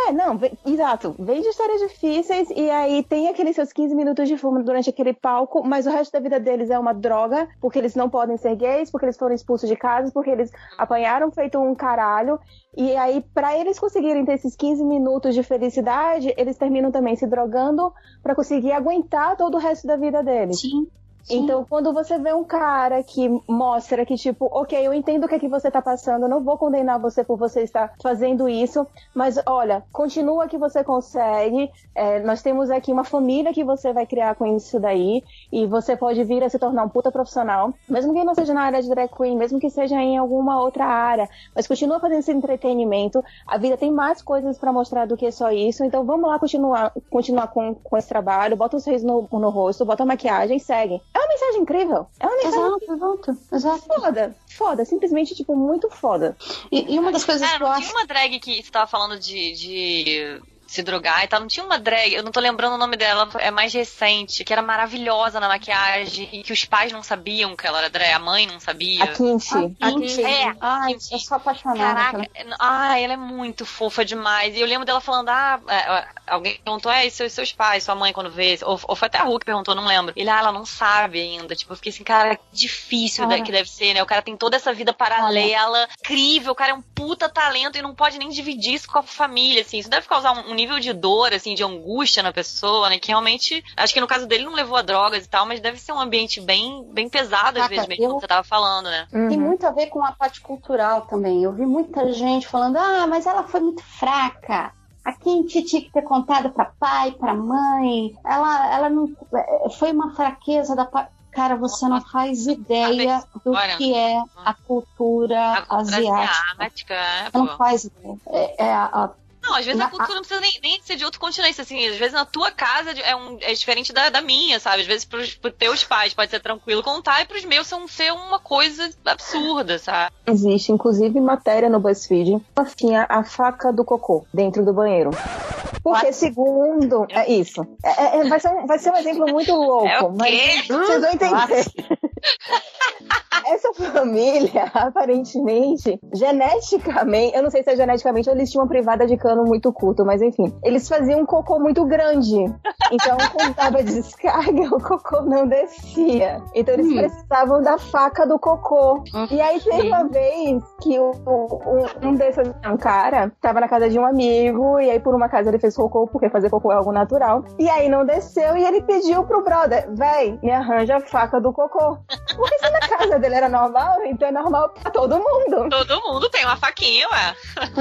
É, não, vem- exato. Vem de histórias difíceis e aí tem aqueles seus 15 minutos de fama durante aquele palco, mas o resto da vida deles é uma droga, porque eles não podem ser gays, porque eles foram expulsos de casa, porque eles apanharam feito um caralho. E aí, pra eles conseguirem ter esses 15 minutos de felicidade, eles terminam também se drogando pra conseguir aguentar todo o resto da vida deles. Sim. Então, quando você vê um cara que mostra que, tipo, ok, eu entendo o que é que você tá passando, não vou condenar você por você estar fazendo isso, mas olha, continua que você consegue. é, nós temos aqui uma família que você vai criar com isso daí, e você pode vir a se tornar um puta profissional, mesmo que não seja na área de drag queen, mesmo que seja em alguma outra área, mas continua fazendo esse entretenimento. A vida tem mais coisas pra mostrar do que só isso, então vamos lá continuar, continuar com, com esse trabalho, bota os reis no, no rosto, bota a maquiagem e segue. É uma mensagem incrível. É uma mensagem Exato, exato, exato. foda. Foda, simplesmente, tipo, muito foda. E, e uma das coisas Cara, que eu não acho. tinha uma drag que você tava falando de, de se drogar e tal. Não tinha uma drag, eu não tô lembrando o nome dela, é mais recente, que era maravilhosa na maquiagem e que os pais não sabiam que ela era drag, a mãe não sabia. A Kinchi. A Kinchi. É, Ai, eu sou apaixonada. Caraca, pela- ah, ela é muito fofa demais. E eu lembro dela falando, ah, é, alguém perguntou, é, e seus, seus pais, sua mãe quando vê, ou, ou foi até a Hulk que perguntou, não lembro. Ele, ah, ela não sabe ainda. Tipo, eu fiquei assim, cara, que difícil Cara. que deve ser, né? O cara tem toda essa vida paralela, incrível, o cara é um puta talento e não pode nem dividir isso com a família, assim. Isso deve causar um, um nível de dor, assim, de angústia na pessoa, né? Que realmente, acho que no caso dele não levou a drogas e tal, mas deve ser um ambiente bem, bem pesado, às vezes, mesmo, eu- como você tava falando, né? Tem Uhum. muito a ver com a parte cultural também. Eu vi muita gente falando: ah, mas ela foi muito fraca. A Kinti tinha que ter contado para pai, para mãe. Ela, ela não. é, Foi uma fraqueza da parte. Cara, você não faz ideia do que é a cultura A cultura asiática. asiática, é, não faz ideia. É, é a- a- Não, às vezes Na- a cultura não precisa nem, nem ser de outro continente, assim, às vezes na tua casa é, um, é diferente da, da minha, sabe? Às vezes pros, pros teus pais pode ser tranquilo contar e pros meus são ser uma coisa absurda, sabe? Existe, inclusive, matéria no BuzzFeed. Assim, a, a faca do cocô dentro do banheiro. Porque, segundo. É isso. É- é- vai, ser um, vai ser um exemplo muito louco, É o mas vocês vão entender. Essa família, [laughs] aparentemente, geneticamente, eu não sei se é geneticamente ou eles tinham uma privada de cano muito curto, mas enfim, eles faziam um cocô muito grande. Então, quando dava descarga, [laughs] o cocô não descia. Então, eles Hum. precisavam da faca do cocô. E aí, teve uma vez que o, o- um desses, um cara, tava na casa de um amigo, e aí, por uma casa, ele fez cocô, porque fazer cocô é algo natural. E aí, não desceu, e ele pediu pro brother: véi, me arranja a faca do cocô. Porque se na casa dele era normal, então é normal pra todo mundo. Todo mundo tem uma faquinha, ué.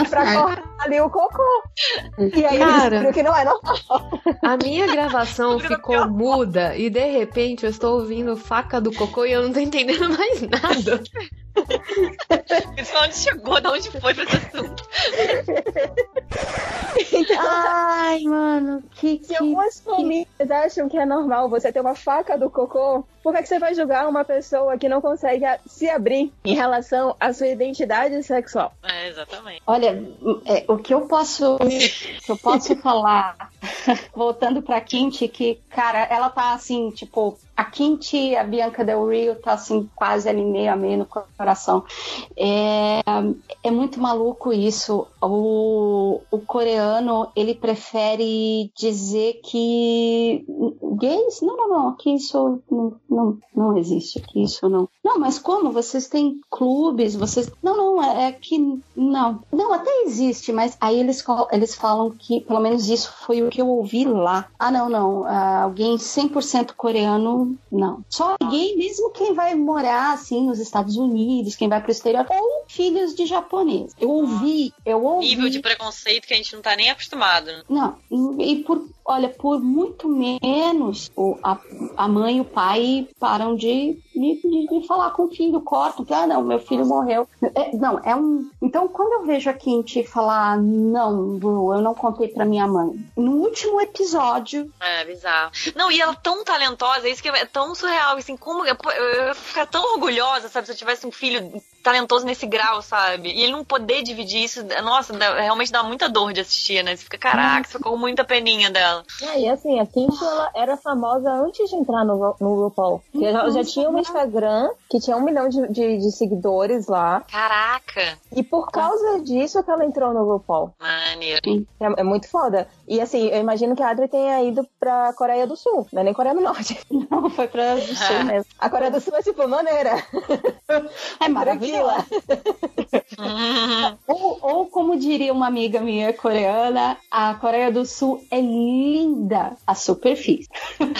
Pra cortar ali o cocô. E aí, ele Cara. descobriu que não é normal. A minha gravação ficou muda e de repente eu estou ouvindo faca do cocô e eu não tô entendendo mais nada. Isso onde chegou, de onde foi pra esse assunto. Ai, mano, que. Se que... algumas famílias acham que é normal você ter uma faca do cocô, por que, que você vai julgar uma pessoa que não consegue se abrir em relação à sua identidade sexual? É, exatamente. Olha, é, o que eu posso, que eu posso [laughs] falar, [laughs] voltando pra Kinti, que, cara, ela tá assim, tipo, a Kinti e a Bianca Del Rio tá assim, quase ali meio a meio no coração. É, é muito maluco isso. O, o coreano, ele prefere dizer que gays? Não, não, não, que isso não, não, não existe, que isso não. Não, mas como? Vocês têm clubes, vocês... Não, não, é, é que não. Não, até existe, mas aí eles, eles falam que, pelo menos isso foi o que eu ouvi lá. Ah, não, não, ah, alguém 100% coreano, não. Só gay mesmo quem vai morar, assim, nos Estados Unidos, quem vai pro exterior, ou filhos de japonês. Eu ouvi, eu ouvi... Nível de preconceito que a gente não tá nem acostumado. né? Não, e por, olha, por muito menos o, a, a mãe e o pai param de, de, de- de falar com o filho, cortam, que, ah, não, meu filho morreu. É, não, é um. Então, quando eu vejo a Kinty falar, não, Bru, eu não contei pra minha mãe. No último episódio, É, bizarro. Não, e ela tão talentosa, isso que é tão surreal, assim, como eu, eu, eu ia ficar tão orgulhosa, sabe, se eu tivesse um filho talentoso nesse integral, sabe? E ele não poder dividir isso, nossa, dá- realmente dá muita dor de assistir, né? Você fica, caraca, você ficou com muita peninha dela. É, e assim, a Kimchi ela era famosa antes de entrar no, no RuPaul. Porque ela já tinha um Instagram que tinha um milhão de, de, de seguidores lá. Caraca, E por causa disso que ela entrou no RuPaul. maneiro. É, é muito foda. E assim, eu imagino que a Adri tenha ido pra Coreia do Sul, não é nem Coreia do Norte. [laughs] Não, foi pra do sul mesmo. A Coreia do Sul é tipo maneira. É maravilhosa. Hum. Ou, ou como diria uma amiga minha coreana, a Coreia do Sul é linda a superfície. [laughs]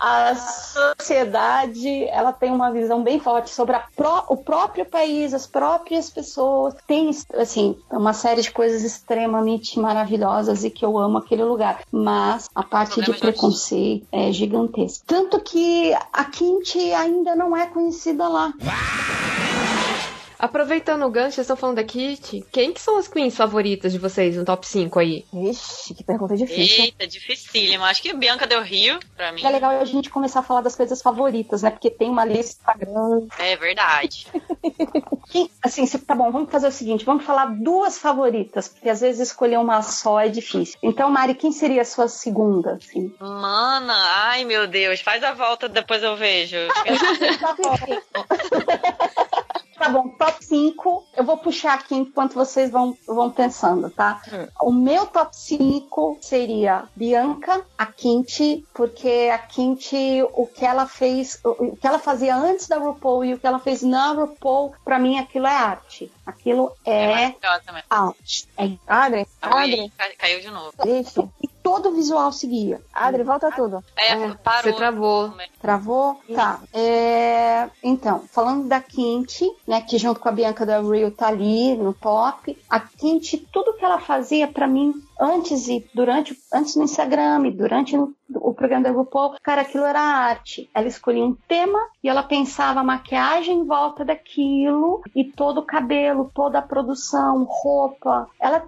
A sociedade, ela tem uma visão bem forte sobre a pró- o próprio país, as próprias pessoas. Tem, assim, uma série de coisas extremamente maravilhosas e que eu amo aquele lugar. Mas a parte de de preconceito é gigantesca. Tanto que a Kimchi ainda não é conhecida lá. Aproveitando o gancho, vocês estão falando da Kit. Quem que são as queens favoritas de vocês no top 5 aí? Vixe, que pergunta difícil. Eita, dificílimo. Acho que Bianca Del Rio, pra mim. É legal a gente começar a falar das coisas favoritas, né? Porque tem uma lista grande. É verdade. [laughs] Quem- assim, tá bom, vamos fazer o seguinte: vamos falar duas favoritas, porque às vezes escolher uma só é difícil. Então, Mari, quem seria a sua segunda? Assim? Mana, ai meu Deus, faz a volta, depois eu vejo. [laughs] [laughs] Tá bom, top 5. Eu vou puxar aqui enquanto vocês vão, vão pensando, tá? O meu top 5 seria Bianca, a Kinti, porque a Kinti, o que ela fez, o que ela fazia antes da RuPaul e o que ela fez na RuPaul, pra mim aquilo é arte. Aquilo É é arte. É Adri, Ui, Adri, ca- caiu de novo. vixe. Todo o visual seguia. Adri, volta tudo. É, É, parou. Você travou. Travou? Tá. É, Então, falando da Kinti, né, que junto com a Bianca da Rio tá ali no top, a Kinti, tudo que ela fazia pra mim antes e durante, antes no Instagram e durante no- o programa da RuPaul, cara, aquilo era arte. Ela escolhia um tema e ela pensava a maquiagem em volta daquilo e todo o cabelo, toda a produção, roupa. Ela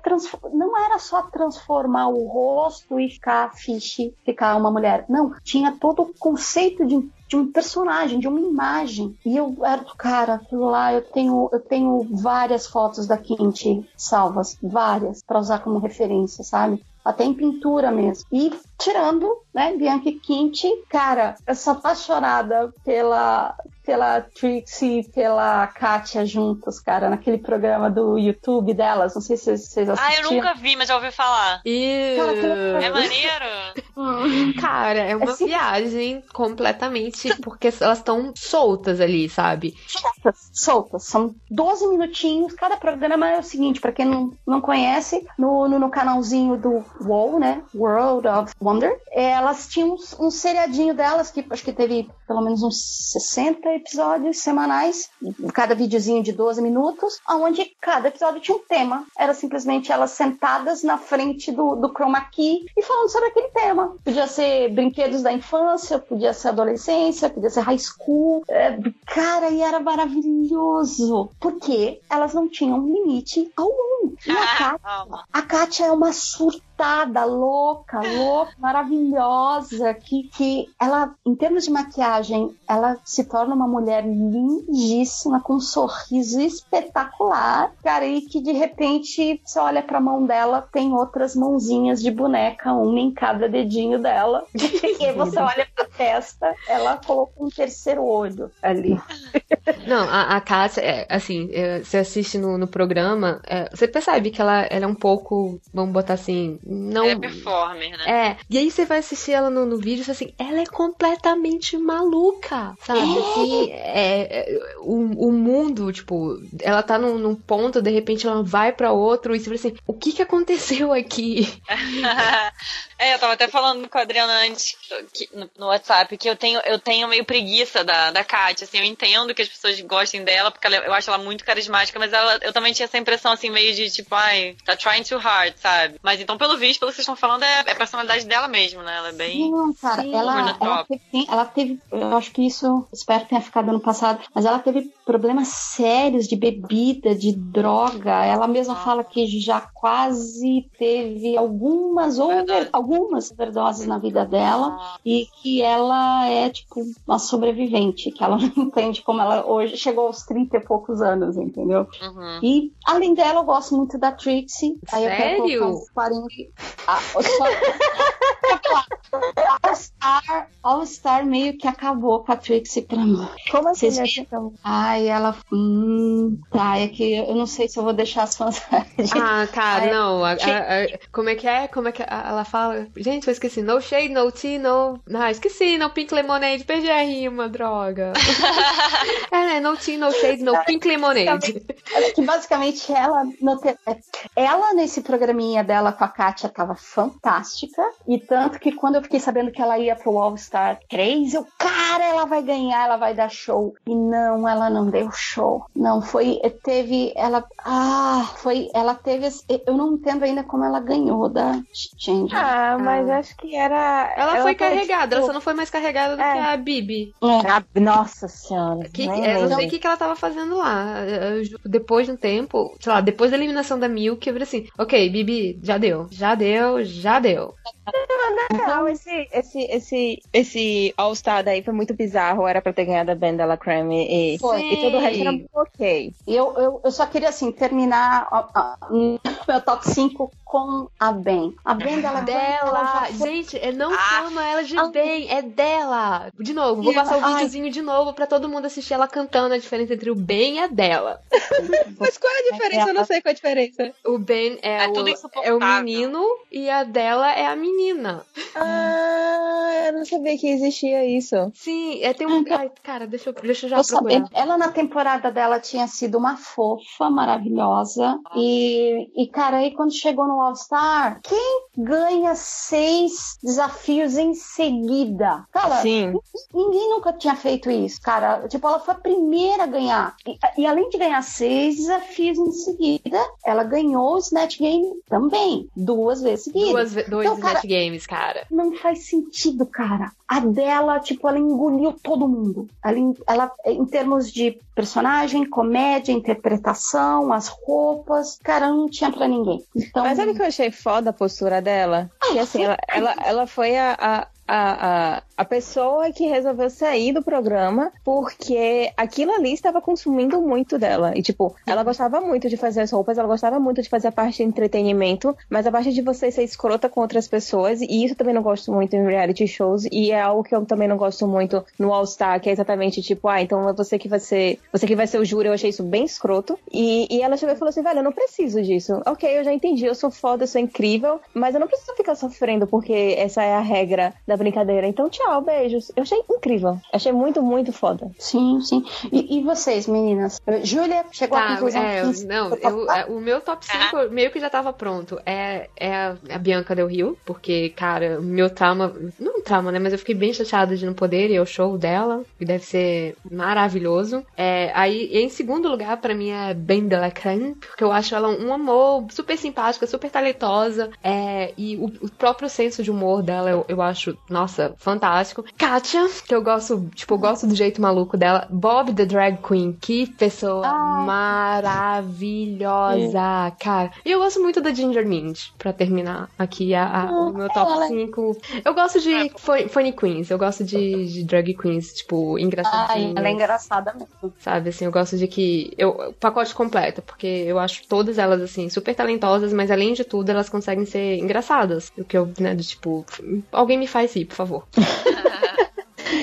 não era só transformar o rosto e ficar fiche, ficar uma mulher. Não, tinha todo o conceito de de um personagem, de uma imagem. E eu era do cara, aquilo lá, eu tenho, eu tenho várias fotos da Kinti salvas, várias, pra usar como referência, sabe? Até em pintura mesmo. E tirando, né, Bianca e Kinti, cara, eu sou apaixonada pela, pela Trixie e pela Katia juntas, cara, naquele programa do YouTube delas. Não sei se vocês vocês Ah, assistiram. eu nunca vi, mas já ouvi falar. E. Cara. É maneiro? [laughs] Cara, é uma Assim- viagem completamente. Porque elas estão soltas ali, sabe? soltas, soltas. São 12 minutinhos. Cada programa é o seguinte, pra quem não, não conhece, no, no, no canalzinho do WoW, né? World of Wonder, eh, elas tinham um, um seriadinho delas, que acho que teve pelo menos uns 60 episódios semanais, cada videozinho de 12 minutos, onde cada episódio tinha um tema. Era simplesmente elas sentadas na frente do, do chroma key e falando sobre aquele tema. Podia ser brinquedos da infância, podia ser adolescência, podia ser high school. É, cara, e era maravilhoso. Porque elas não tinham limite algum. E a [laughs] Kátia, Calma. a Kátia é uma surtada, louca, louca, maravilhosa, que, que ela, em termos de maquiagem, ela se torna uma mulher lindíssima, com um sorriso espetacular, cara, e que de repente você olha pra mão dela, tem outras mãozinhas de boneca, uma em cada dedinho dela. [laughs] e aí você olha pra testa, ela colocou um terceiro olho ali. [laughs] Não, a, a Kátia, é, assim, é, você assiste no, no programa, é, você percebe que ela, ela é um pouco, vamos botar assim, não. É performer, né? É, e aí você vai assistir ela no, no vídeo e assim, ela é completamente maluca, sabe? Assim, é, é, o, o mundo, tipo, ela tá num, num ponto, de repente ela vai pra outro, e você fala assim, o que que aconteceu aqui? [laughs] é, eu tava até falando com a Adriana antes que- no, no WhatsApp que eu tenho, eu tenho meio preguiça da, da Kátia, assim, eu entendo que as pessoas gostem dela, porque ela- eu acho ela muito carismática, mas ela, eu também tinha essa impressão, assim, meio de tipo, ai, tá trying too hard, sabe? Mas então, pelo visto, pelo que vocês estão falando, é, é a personalidade dela mesmo, né? Ela é bem. Não, cara, Sim. ela, ela, teve, sim, ela teve, eu acho que isso, espero que tenha ficado ano passado, mas ela teve problemas sérios de bebida, de droga. Ela mesma fala que já quase teve algumas, over, algumas overdoses na vida dela e que ela é, tipo, uma sobrevivente, que ela [laughs] não entende como ela ela hoje chegou aos 30 e poucos anos, entendeu? Uhum. E além dela, eu gosto muito da Trixie. Aí eu quero Sério? colocar uns 40. Ah, eu só- [laughs] All Star, All Star meio que acabou com a Trixie pra mim. Como assim, Vocês viram? Ai, ela. Hum, tá, é que eu não sei se eu vou deixar as fãs. [laughs] Ah, cara, Ai, não. a- a- a- como é que é? Como é que a- ela fala? Gente, eu esqueci. No shade, no tea, no. Ah, esqueci. No pink lemonade. Perdi a rima, droga. [laughs] é, né? No tea, no shade, no pink lemonade. Que basicamente ela, no te- ela nesse programinha dela com a Kátia tava fantástica. E tanto que quando eu fiquei sabendo que ela ia pro All Star 3, eu, cara, ela vai ganhar, ela vai dar show. E não, ela não deu show. Não, foi, teve, ela, ah, foi, ela teve, eu não entendo ainda como ela ganhou da Change. Ah, mas Ah. acho que era. Ela, foi foi, carregada, ela tipo, só não foi mais carregada do É. que a Bibi. Ah, nossa senhora. Que, é, eu não sei o que, que ela tava fazendo lá. Eu ju- Depois de um tempo, sei lá, depois da eliminação da Milk, eu falei assim: ok, Bibi, já deu. Já deu, já deu. Não, esse, esse, esse, esse All-Star daí foi muito bizarro. Era pra ter ganhado a Ben Della Creme e, Foi. e todo o resto era muito ok. E eu, eu, eu só queria, assim, terminar ó, meu top 5 com a Ben. A Ben dela, ela Dela! já foi- Gente, eu não Ah. chama ela de Ah. bem, é dela! De novo, vou passar o Ai. videozinho de novo pra todo mundo assistir ela cantando a diferença entre o Ben e a dela. [laughs] Mas qual é a diferença? Eu não sei qual é a diferença. O Ben é, É o, é o menino e a dela é a menina. Ah, eu não sabia que existia isso. Sim, é, tem um. Ai, cara, deixa eu, deixa eu já Eu procurar. sabia. Ela na temporada dela tinha sido uma fofa, maravilhosa. E, e cara, aí quando chegou no All Star, quem ganha seis desafios em seguida? Cara, Sim. ninguém nunca tinha feito isso, cara. Tipo, ela foi a primeira a ganhar. E, e além de ganhar seis desafios em seguida, ela ganhou o Snatch Game também, duas vezes seguidas. Duas, dois Então, cara, Snatch Games, cara. Não faz sentido, cara. A dela, tipo, ela engoliu todo mundo. Ela, ela, em termos de personagem, comédia, interpretação, as roupas, cara, não tinha pra ninguém. Então, Mas sabe o que eu achei foda a postura dela? Que assim, ela, ela, ela foi a, a, a, a, pessoa que resolveu sair do programa porque aquilo ali estava consumindo muito dela. E, tipo, ela gostava muito de fazer as roupas, ela gostava muito de fazer a parte de entretenimento, mas a parte de você ser escrota com outras pessoas, e isso eu também não gosto muito em reality shows, e é algo que eu também não gosto muito no All Star, que é exatamente tipo, ah, então é você que vai ser, você que vai ser o júri, eu achei isso bem escroto. E, e ela chegou e falou assim, velho, eu não preciso disso. Ok, eu já entendi, eu sou foda, eu sou incrível, mas eu não preciso ficar sofrendo porque essa é a regra da brincadeira. Então, tchau, beijos. Eu achei incrível. Achei muito, muito foda. Sim, sim. E, e vocês, meninas? Júlia chegou à Tá, conclusão é, não, eu- é, o meu top 5 meio que já tava pronto. É, é a, a Bianca Del Rio, porque, cara, o meu trauma. Não um trauma, né? Mas eu fiquei bem chateada de não poder ir ao show dela, que deve ser maravilhoso. É, aí, em segundo lugar, pra mim é Ben Delacrane, porque eu acho ela um amor, super simpática, super talentosa. É, e o, o próprio senso de humor dela eu, eu acho, nossa, fantástico. Katia, que eu gosto, tipo, eu gosto do jeito maluco dela. Bob, the Drag Queen, que pessoa maravilhosa, cara. E eu gosto muito da Ginger Mint, pra terminar aqui a, a- o meu top ela- 5. Eu gosto de fun- funny queens, eu gosto de, de drag queens, tipo, Ai, engraçadinhas. ela é engraçada mesmo. Sabe, assim, eu gosto de que. Eu, o pacote completo, porque eu acho todas elas, assim, super talentosas, mas além de tudo, elas conseguem ser engraçadas. O que eu, né, do tipo, alguém me faz rir, por favor. [laughs] [laughs]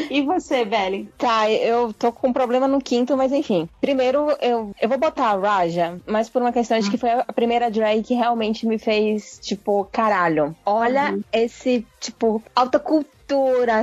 E você, Belly? Tá, eu tô com um problema no quinto, mas enfim. Primeiro, eu, eu vou botar a Raja, mas por uma questão de que foi a primeira drag que realmente me fez, tipo, caralho. Olha esse, tipo, alta cultura,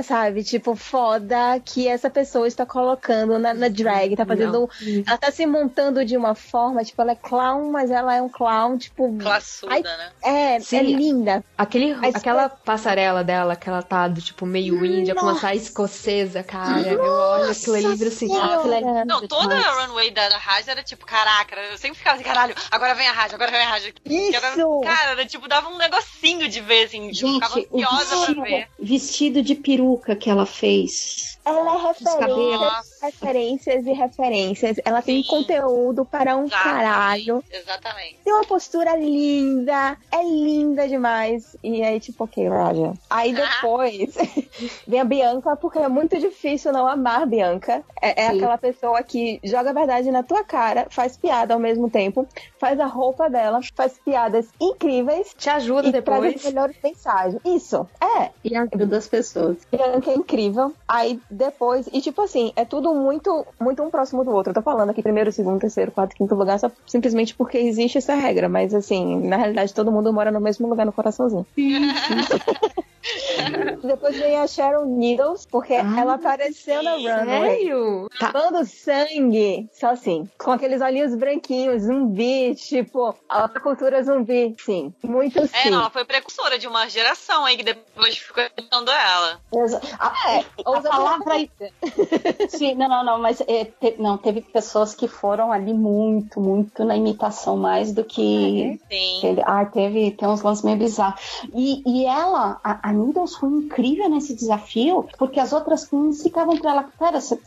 sabe? Tipo, foda que essa pessoa está colocando na, na drag, tá fazendo. Ela tá se montando de uma forma, tipo, ela é clown, mas ela é um clown, tipo. Classuda, né? É, Sim. é linda. Aquele, Mas aquela passarela dela, que ela tá do tipo meio índia, com uma saia escocesa, cara. eu olho aquele livro assim. Aquilo é Não, toda a runway da, Raj era tipo, caraca, eu sempre ficava assim, caralho, agora vem a Raj, agora vem a Raj. Que era- Isso! cara, era, tipo, dava um negocinho de ver, assim, tipo, ficava Gente, o ansiosa pra ver. vestido de peruca que ela fez. Ela é cabelos. referência. Referências e referências. Ela tem Sim. conteúdo para um Exatamente. caralho. Exatamente. Tem uma postura linda, é linda demais. E aí, tipo, ok, Roger. Aí depois [laughs] vem a Bianca, porque é muito difícil não amar Bianca. É, é aquela pessoa que joga a verdade na tua cara, faz piada ao mesmo tempo, faz a roupa dela, faz piadas incríveis Te ajuda e traz depois. as melhores mensagens. Isso, é. E ajuda as pessoas. Bianca é incrível. Aí depois, e tipo assim, é tudo muito, muito um próximo do outro. Eu tô falando aqui primeiro, segundo, terceiro, quarto, quinto lugar, só simplesmente porque existe essa regra. Mas assim, na realidade, todo mundo mora no mesmo lugar no coraçãozinho. [laughs] [laughs] Depois vem a Sharon Needles, porque Ah, ela apareceu na Runway. Sério? Tá. Dando sangue, só assim, com aqueles olhinhos branquinhos, zumbi, tipo, a cultura zumbi, sim, muito É, sim. não, ela foi precursora de uma geração aí que depois ficou imitando ela. Exa- A, É, a palavra [laughs] Sim, não, não, não, mas é, te- não, teve pessoas que foram ali muito, muito na imitação, mais do que. Sim. Teve, ah, teve, tem uns lances meio bizarros. E, e ela, a, a Needles foi incrível nesse desafio, porque as outras queens ficavam pra ela, cara, você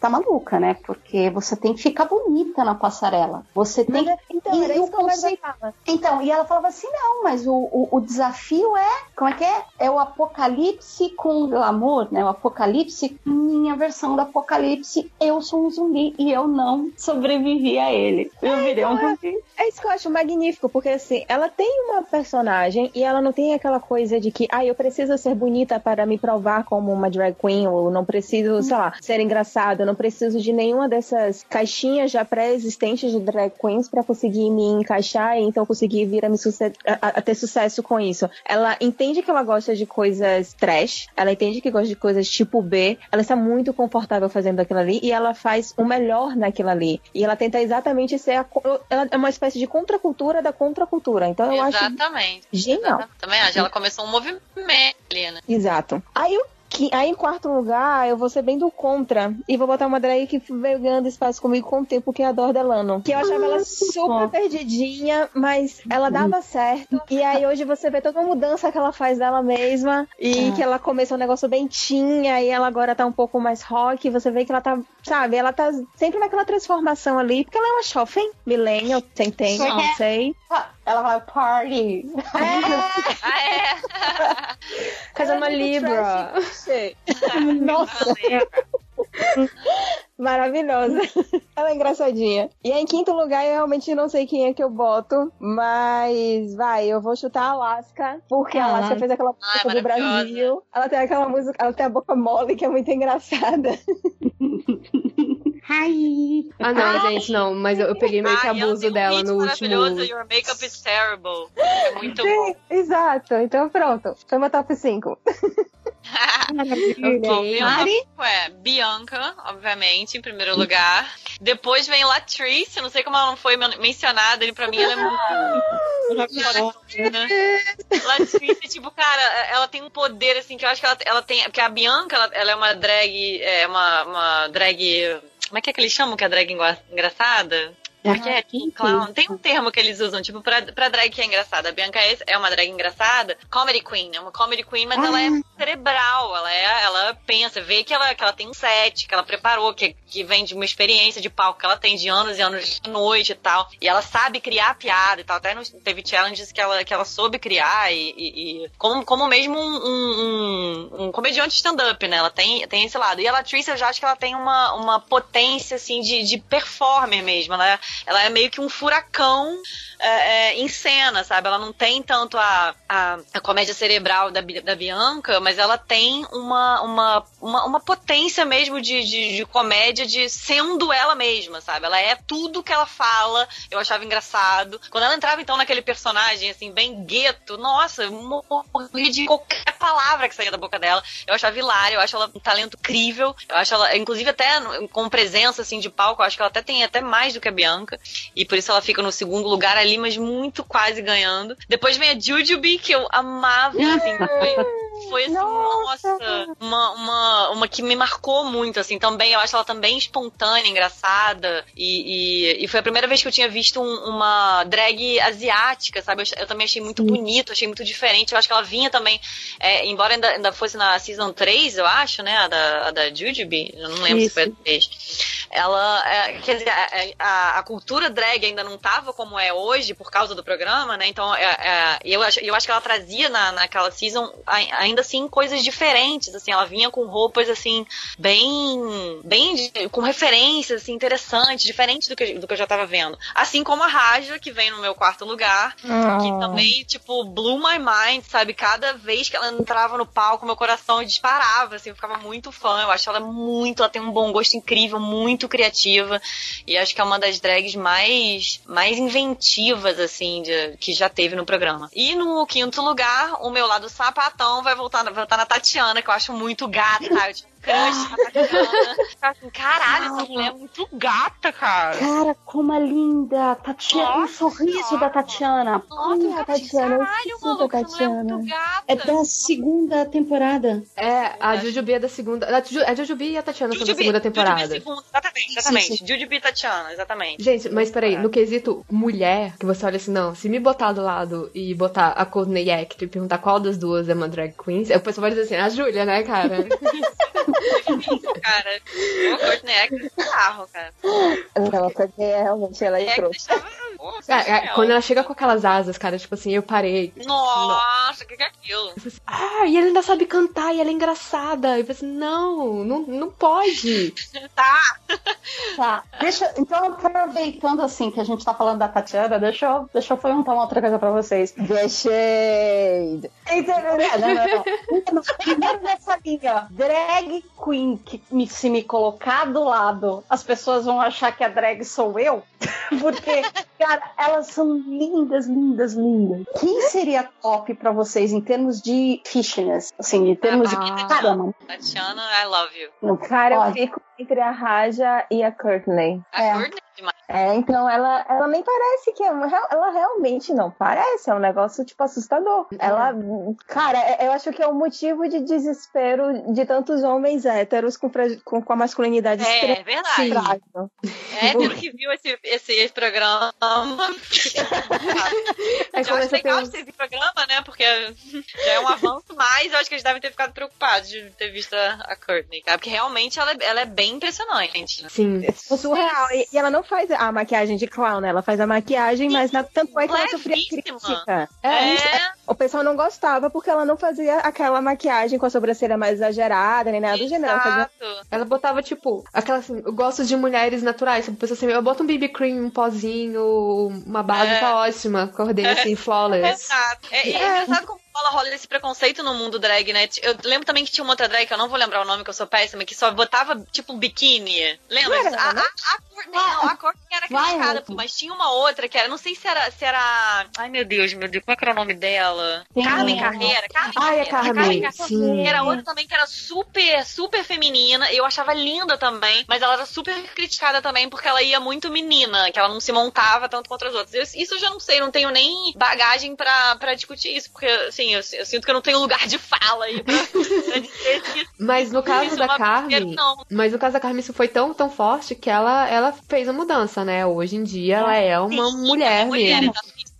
tá maluca, né? Porque você tem que ficar bonita na passarela. Você tem Mas é- então, E era isso conceito- então, e ela falava assim, não, mas o, o, o desafio é, como é que é? É o apocalipse com glamour, né? O apocalipse, minha versão do apocalipse, eu sou um zumbi e eu não sobrevivi a ele. Eu virei um zumbi. É isso que eu acho magnífico, porque assim, ela tem uma personagem e ela não tem aquela coisa de que, ah, eu preciso ser bonita para me provar como uma drag queen, ou não preciso, sei lá, ser engraçada, eu não preciso de nenhuma dessas caixinhas já pré-existentes de drag queens para conseguir me encaixar e então conseguir vir a, me suce- a- a ter sucesso com isso. Ela entende que ela gosta de coisas trash, ela entende que gosta de coisas tipo B, ela está muito confortável fazendo aquilo ali e ela faz o melhor naquilo ali. E ela tenta exatamente ser a, ela é uma espécie de contracultura da contracultura. Então eu acho Exatamente. genial. Exata- Também acho. Ela começou um movimento né? Exato. Aí o que- Aí em quarto lugar, eu vou ser bem do contra. E vou botar uma drag que veio ganhando espaço comigo com o tempo, que é a Dor Delano. Que eu achava ela super perdidinha, mas ela dava certo. E aí hoje você vê toda uma mudança que ela faz dela mesma. E É. que ela começou um negócio bem tinha, e ela agora tá um pouco mais rock. Você vê que ela tá, sabe, ela tá sempre naquela transformação ali. Porque ela é uma jovem, millennial, tem tempo, não sei. Ela vai party. Ah, é? [laughs] Casa uma Libra. [laughs] Nossa. Maravilhosa. Ela é engraçadinha. E aí, em quinto lugar, eu realmente não sei quem é que eu boto, mas vai, eu vou chutar a Alaska, porque a Alaska Caraca. fez aquela música do maravilhosa. Brasil. Ela tem aquela música, ela tem a boca mole que é muito engraçada. [laughs] Ai. Ah, não, gente, não. Mas eu, eu peguei meio que abuso um dela hit no último. maravilhoso, Your makeup is terrible. É muito bom. Sim, exato. Então pronto. Foi meu top 5. [laughs] Bom, meu Mari? é Bianca, obviamente, em primeiro lugar. Depois vem Latrice, não sei como ela não foi men- mencionada, ele pra mim ela é muito. Latrice, tipo, cara, ela tem um poder, assim, que eu acho que ela, ela tem. Porque a Bianca, ela, ela é uma drag. É uma, uma drag. Como é que é que eles chamam que é drag engra- engraçada? Porque é clown. Tem um termo que eles usam, tipo, pra, pra drag que é engraçada. A Bianca é, é uma drag engraçada, comedy queen, é uma comedy queen, mas ela é cerebral, ela é, ela pensa, vê que ela, que ela tem um set, que ela preparou, que, que vem de uma experiência de palco que ela tem de anos e anos de noite e tal. E ela sabe criar piada e tal. Até nos- teve challenges que ela, que ela soube criar e, e- e como, como mesmo um, um, um, um comediante stand-up, né? Ela tem, tem esse lado. E a Latrice, eu já acho que ela tem uma, uma potência, assim, de, de performer mesmo. Ela, é- ela é meio que um furacão é, é, em cena, sabe? Ela não tem tanto a, a, a comédia cerebral da, da Bianca, mas ela tem uma, uma, uma, uma potência mesmo de, de, de comédia de sendo ela mesma, sabe? Ela é tudo que ela fala, eu achava engraçado. Quando ela entrava, então, naquele personagem, assim, bem gueto, nossa, morri de qualquer palavra que saía da boca dela. Eu achava hilário, eu acho ela um talento incrível. Eu acho ela, inclusive, até com presença, assim, de palco, eu acho que ela até tem até mais do que a Bianca. E por isso ela fica no segundo lugar ali, mas muito quase ganhando. Depois vem a Jujubee, que eu amava, assim, [laughs] foi, foi assim, Nossa. nossa, uma, uma, uma que me marcou muito, assim, também. Eu acho ela também espontânea, engraçada. E, e, e foi a primeira vez que eu tinha visto um- uma drag asiática, sabe? Eu, eu também achei muito bonito, achei muito diferente. Eu acho que ela vinha também, é, embora ainda, ainda fosse na Season 3, eu acho, né? A da, a da Jujubee. Eu não lembro se Isso. foi a 3. Ela, é, quer dizer, a, a, a cultura drag ainda não tava como é hoje por causa do programa, né? Então, é, é, eu, acho, eu acho que ela trazia na, naquela season ai- ainda assim coisas diferentes, assim, ela vinha com roupas assim bem, bem de- com referências assim interessantes, diferentes do que, eu- do que eu já tava vendo. Assim como a Raja que vem no meu quarto lugar, que Ah. também, tipo, blew my mind, sabe? Cada vez que ela entrava no palco, meu coração disparava, assim, eu ficava muito fã. Eu acho ela muito, ela tem um bom gosto incrível, muito criativa. E acho que é uma das drags mais, mais inventivas, assim, de- que já teve no programa. E no quinto lugar, o meu lado sapatão vai voltar, voltar na Tatiana, que eu acho muito gata. Eu um crush na ficava assim, Caralho, essa mulher é muito gata, cara. Cara, como é linda! Tatiana, o Nossa sorriso Senhora. da Tatiana. Nossa, assim, Tatiana, eu caralho, maluco, é muito Tatiana. gata. É da segunda temporada. É, a Jujubee é da segunda. A Ju- a Jujubee e a Tatiana são da segunda Jujubee temporada. segunda, exatamente, exatamente. Jujubee e Tatiana, exatamente. Gente, mas peraí, no quesito mulher, que você olha assim, não, se me botar do lado e botar a Courtney Act e perguntar qual das duas é uma drag queen, o pessoal vai dizer assim, a Júlia, né, cara? [laughs] cara. O Courtney Act é carro, cara. Não, porque realmente ela é É trouxa. deixava... Pô, É, é, quando ela chega com aquelas asas, cara, tipo assim, eu parei. Nossa, o que que é aquilo? Ah, e ela ainda sabe cantar, e ela é engraçada. E eu falei assim, não, não, não pode. [laughs] Tá. Tá, deixa, então aproveitando assim que a gente tá falando da Tatiana, deixa eu, deixa eu perguntar uma outra coisa pra vocês. The Shade. Não. Não, Primeiro nessa linha, drag queen que me- se me colocar do lado, as pessoas vão achar que a drag sou eu, [laughs] porque, cara, elas são lindas, lindas, lindas. Quem seria top pra vocês em termos de fishness? Assim, em termos de. Ah. Caramba, Tatiana, I love you. Cara, eu fico entre a Raja e a Courtney. A É. Courtney é demais. É, então ela, ela nem parece que é. uma- Ela realmente não parece, é um negócio, tipo, assustador. Ela. Cara, é- eu acho que é um motivo de desespero de tantos homens héteros com, com, com a masculinidade É, extremamente verdade. Sim. frágil. É, pelo que viu esse, esse, programa. [laughs] Aí eu acho começa a ter legal ter esse programa, né? Porque já é um avanço, mas eu acho que eles devem ter ficado preocupados de ter visto a, a Courtney, cara. Porque realmente ela, é- ela é bem impressionante. Sim. Surreal. E, e ela não faz a maquiagem de clown, né? Ela faz a maquiagem, mas na, tanto é que ela sofria crítica. É, O pessoal não gostava porque ela não fazia aquela maquiagem com a sobrancelha mais exagerada, nem nada do gênero. Ela fazia. Ela botava, tipo, aquela assim, eu gosto de mulheres naturais. Tipo, assim, eu boto um BB cream, um pozinho, uma base É. tá ótima. Acordei assim, flawless. Exato. É, e é engraçado como rola, rola esse preconceito no mundo drag, né? Eu lembro também que tinha uma outra drag, que eu não vou lembrar o nome, que eu sou péssima, que só botava, tipo, um biquíni. Lembra? Não era, a, a, né? a Courtney, não, a Courtney era criticada, pô, mas tinha uma outra que era, não sei se era, se era... Ai, meu Deus, meu Deus, como é que era o nome dela? Tem Carmen Carreira. Carmen Ai, a Carreira. Carmen, sim. Era outra também que era super, super feminina. Eu achava linda também, mas ela era super criticada também porque ela ia muito menina, que ela não se montava tanto contra as outras. Isso eu já não sei, não tenho nem bagagem pra, pra discutir isso, porque assim, eu, eu sinto que eu não tenho lugar de fala aí pra, pra dizer que Mas no caso é da uma Carmen. Mas no caso da Carmen, isso foi tão, tão forte que ela, ela fez a mudança, né? Hoje em dia ela é uma Sim, mulher, mulher, mesmo.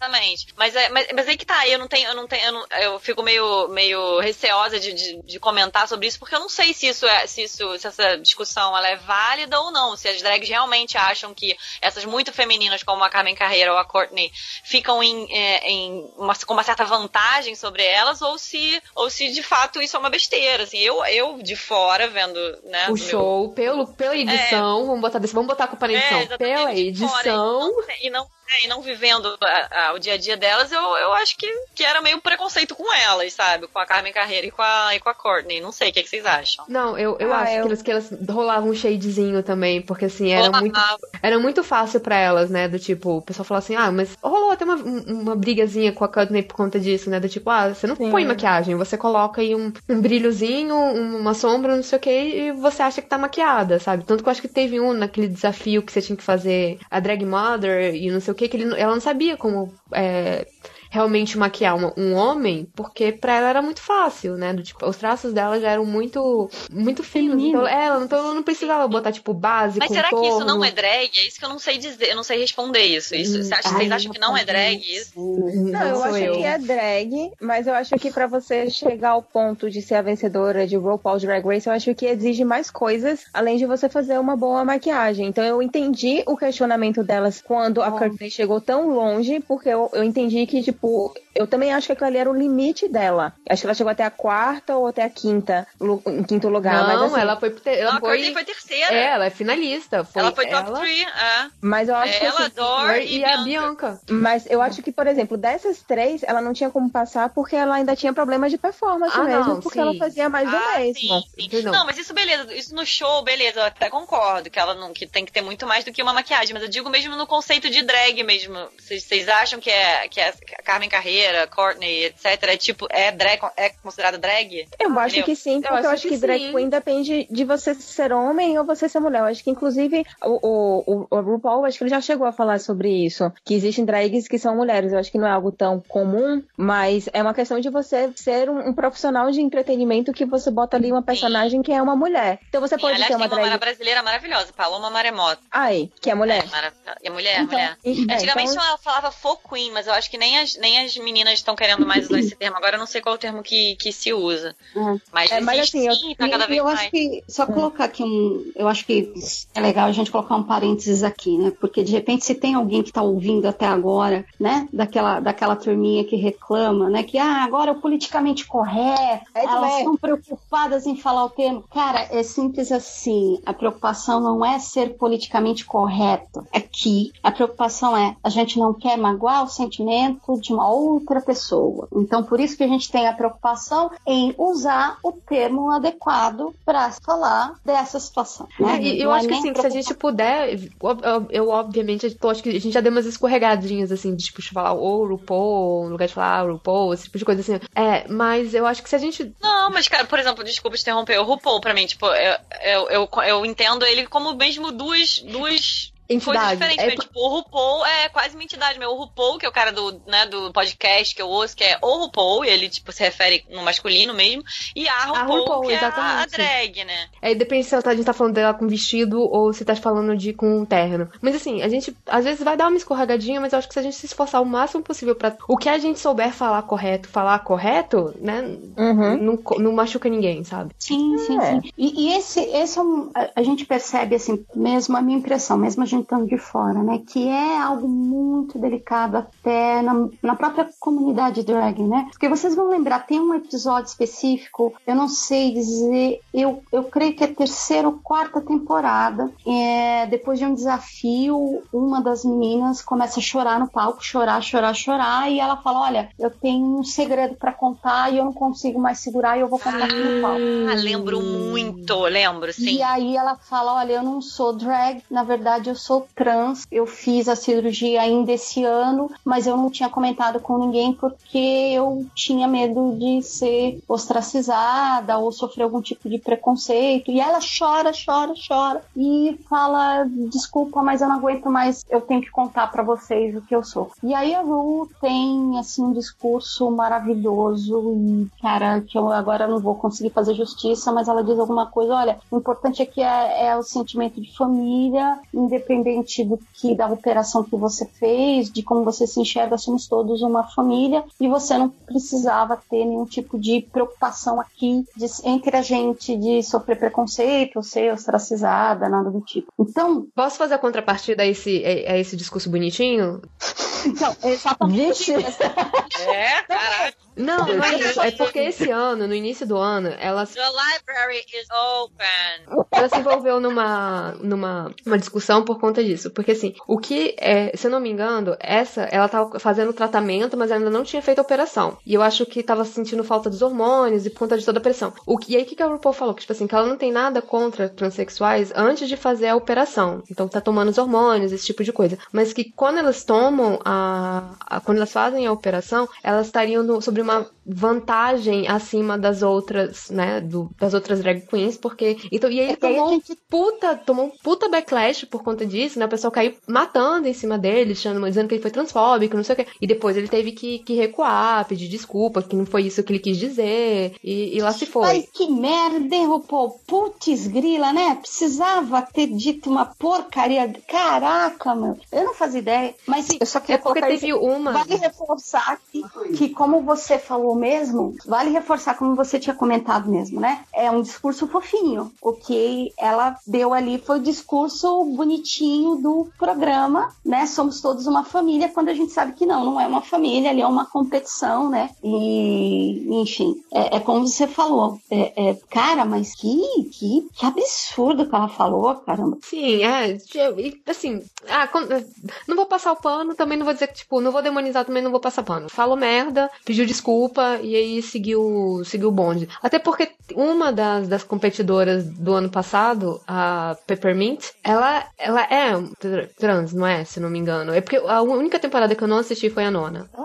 Exatamente. Mas, é, mas, mas aí que tá, eu não tenho, eu não tenho, eu, não- eu fico meio, meio receosa de, de, de comentar sobre isso, porque eu não sei se isso é, se isso, se essa discussão ela é válida ou não, se as drags realmente acham que essas muito femininas, como a Carmen Carreira ou a Courtney, ficam em, é, em uma, com uma certa vantagem sobre elas, ou se, ou se de fato isso é uma besteira, assim, eu, eu de fora vendo, né, O do meu- show, pelo, pela edição, vamos botar desse, vamos botar a culpa na edição. É, exatamente, pela edição. fora, E não, é, e não vivendo a- a- o dia a dia delas, eu, eu acho que, que era meio preconceito com elas, sabe? Com a Carmen Carreira e com a, e com a Courtney. Não sei, o que, que vocês acham? Não, eu, eu Ah, acho eu- Que, elas, que elas rolavam um shadezinho também, porque assim, era muito, era muito fácil pra elas, né? Do tipo, o pessoal falava assim, ah, mas rolou até uma, um- uma brigazinha com a Courtney por conta disso, né? Do tipo, ah, você não Sim. põe maquiagem, você coloca aí um, um brilhozinho, um- uma sombra, não sei o que, e você acha que tá maquiada, sabe? Tanto que eu acho que teve um naquele desafio que você tinha que fazer a drag mother e não sei o que, que ele, ela não sabia como. É, realmente maquiar uma, um homem, porque pra ela era muito fácil, né? Do, tipo, os traços dela já eram muito, muito finos. Então ela, então ela não precisava botar, tipo, base, Mas será contorno. que isso não é drag? É isso que eu não sei dizer, eu não sei responder isso. isso Hum, você acha, Ai, vocês acham que não é drag isso? Não, eu sou acho que é drag, mas eu acho que pra você chegar ao ponto de ser a vencedora de RuPaul's Drag Race, eu acho que exige mais coisas, além de você fazer uma boa maquiagem. Então eu entendi o questionamento delas quando a Courtney chegou tão longe, porque eu, eu entendi que, tipo, eu também acho que aquilo ali era o limite dela. Acho que ela chegou até a quarta ou até a quinta, em quinto lugar. Não, mas, assim, ela foi ela foi, foi terceira. É, ela é finalista. Foi ela foi top ela, 3. É. mas eu acho que Ela, assim, e, e a Bianca. Mas eu acho que, por exemplo, dessas três, ela não tinha como passar porque ela ainda tinha problemas de performance Ah, mesmo, não, porque sim. ela fazia mais do Ah, mesmo. sim, sim. Não, mas isso beleza, isso no show, beleza, eu até concordo que ela não que tem que ter muito mais do que uma maquiagem, mas eu digo mesmo no conceito de drag mesmo. Vocês vocês acham que é que é a Carmen Carreira, Courtney, etc, é tipo é drag é considerada drag? Eu acho Entendeu? que sim, porque eu acho, acho que, que drag sim. queen depende de você ser homem ou você ser mulher. Eu acho que, inclusive, o, o, o, RuPaul, acho que ele já chegou a falar sobre isso, que existem drags que são mulheres. Eu acho que não é algo tão comum, mas é uma questão de você ser um, um profissional de entretenimento que você bota ali uma personagem que é uma mulher. Então você Sim, pode aliás, ter uma tem uma drag... brasileira maravilhosa, Paloma Maremoto. Ai, que é mulher. Maravilhosa. E a mulher, Então, mulher. e- é, Antigamente então- ela falava folk queen, mas eu acho que nem as, nem as meninas estão querendo mais usar esse termo. Agora eu não sei qual é o termo que, que se usa. É. Mas, É, mas existe assim, eu- sim, tá cada vez eu mais. acho que, só colocar aqui um. Eu acho que é legal a gente colocar um parênteses aqui, né? Porque de repente, se tem alguém que está ouvindo até agora, né? Daquela, daquela turminha que reclama, né? Que ah, agora é o politicamente correto, É isso elas estão preocupadas em falar o termo. Cara, é simples assim. A preocupação não é ser politicamente correto. Aqui, a preocupação é a gente não quer magoar o sentimento de uma outra pessoa. Então, por isso que a gente tem a preocupação em usar o termo adequado para falar dessa situação. Né? É, e eu Não é acho que assim, que se a gente puder, eu, eu- eu, obviamente, eu acho que a gente já deu umas escorregadinhas, assim, de tipo, de falar o RuPaul, no lugar de falar RuPaul, esse tipo de coisa assim. É, mas eu acho que se a gente. Não, mas, cara, por exemplo, desculpa te interromper, o RuPaul, pra mim, tipo, eu, eu, eu, eu entendo ele como mesmo duas, duas Entidade. diferentes. É, né? Tipo, o RuPaul é quase uma entidade meu. O RuPaul, que é o cara do, né, do podcast que eu ouço, que é o RuPaul, e ele, tipo, se refere no masculino mesmo, e a RuPaul, RuPaul, que é a, a exatamente. drag, né? É, depende se a gente tá falando dela com vestido ou se tá falando de com um terno. Mas assim, a gente às vezes vai dar uma escorregadinha, mas eu acho que se a gente se esforçar o máximo possível pra o que a gente souber falar correto, falar correto, né? Uhum. Não, não machuca ninguém, sabe? Sim, sim, É. sim. E, e esse, esse é um. A, a gente percebe, assim, mesmo a minha impressão, mesmo a estando de fora, né? Que é algo muito delicado até na, na própria comunidade drag, né? Porque vocês vão lembrar, tem um episódio específico, eu não sei dizer, eu, eu creio que é terceira ou quarta temporada. É, depois de um desafio, uma das meninas começa a chorar no palco, chorar, chorar, chorar, e ela fala: Olha, eu tenho um segredo pra contar e eu não consigo mais segurar e eu vou contar aqui no palco. Ah, lembro muito, lembro, sim. E aí ela fala: Olha, eu não sou drag, na verdade eu sou trans. Eu fiz a cirurgia ainda esse ano, mas eu não tinha comentado com ninguém porque eu tinha medo de ser ostracizada ou sofrer algum tipo de preconceito. E ela chora, chora, chora e fala: Desculpa, mas eu não aguento mais, eu tenho que contar pra vocês o que eu sou. E aí a Ru tem assim um discurso maravilhoso e, cara, que eu agora não vou conseguir fazer justiça, mas ela diz alguma coisa: olha, o importante aqui é, é o sentimento de família, independente do que da operação que você fez, de como você se enxerga, somos todos uma família e você não precisava ter nenhum tipo de preocupação aqui de- entre a gente de sofrer preconceito ou ser ostracizada, nada do tipo. Então, Posso fazer a contrapartida a esse, a, a esse discurso bonitinho? então exatamente. É, caraca. Não, não é isso. É porque esse ano, no início do ano, ela, The library is open. ela se envolveu numa, numa uma discussão por conta disso. Porque assim, o que é, se eu não me engano, essa, ela tava fazendo tratamento, mas ainda não tinha feito a operação. E eu acho que tava sentindo falta dos hormônios e por conta de toda a pressão. O que, e aí o que, que a RuPaul falou? Que, tipo assim, que ela não tem nada contra transexuais antes de fazer a operação. Então tá tomando os hormônios, esse tipo de coisa. Mas que quando elas tomam a. a- quando elas fazem a operação, elas estariam no- sobre sobre uma vantagem acima das outras, né, do- das outras drag queens, porque então e ele É que aí a tomou gente- um puta, tomou um puta backlash por conta disso, né? O pessoal caiu matando em cima dele, achando, dizendo que ele foi transfóbico, não sei o quê. E depois ele teve que, que recuar, pedir desculpa, que não foi isso que ele quis dizer, e, e lá se foi. Mas que merda, RuPaul? Putz, grila, né? Precisava ter dito uma porcaria. Caraca, meu. Eu não fazia ideia. Mas eu só É queria porque colocar teve isso. uma. Vale reforçar que, que, como você falou mesmo, vale reforçar como você tinha comentado mesmo, né? É um discurso fofinho. O que ela deu ali foi o discurso bonitinho do programa, né? Somos todos uma família, quando a gente sabe que não, não é uma família, ali é uma competição, né? E, enfim, é, é como você falou. É, é, cara, mas que, que, que absurdo que ela falou, caramba. Sim, é. Assim, ah, não vou passar o pano, também não vou dizer que, tipo, não vou demonizar, também não vou passar pano. Falou merda, pediu desculpa e aí seguiu, seguiu o bonde. Até porque uma das, das competidoras do ano passado, a Peppermint, ela, ela é tr- trans, não é? Se não me engano. É porque a única temporada que eu não assisti foi a nona. Eu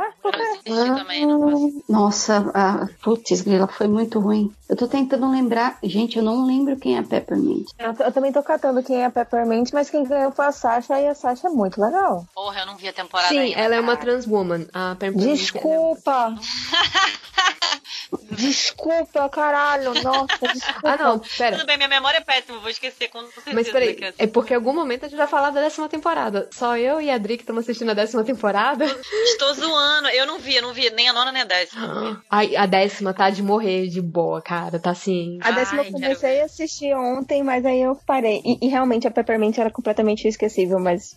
assisti também. Nossa, a, putz, grila, foi muito ruim. Eu tô tentando lembrar. Gente, eu não lembro quem é Peppermint. Eu, eu também tô catando quem é a Peppermint, mas quem ganhou foi a Sasha e a Sasha é muito legal. Porra, eu não vi a temporada Sim, ainda, ela é uma cara. trans woman. A Peppermint, Desculpa! Desculpa, caralho, nossa, desculpa. Ah, não, pera. Tudo bem, minha memória é péssima, vou esquecer com certeza. Mas peraí, é porque em algum momento a gente vai falar da décima temporada. Só eu e a Adri que estamos assistindo a décima temporada. Estou zoando. Eu não vi, eu não vi nem a nona nem a décima. Ai, a décima tá de morrer de boa, cara. Tá assim. A décima Ai, eu comecei a assistir ontem, mas aí eu parei. E, e realmente a Peppermint era completamente esquecível, mas.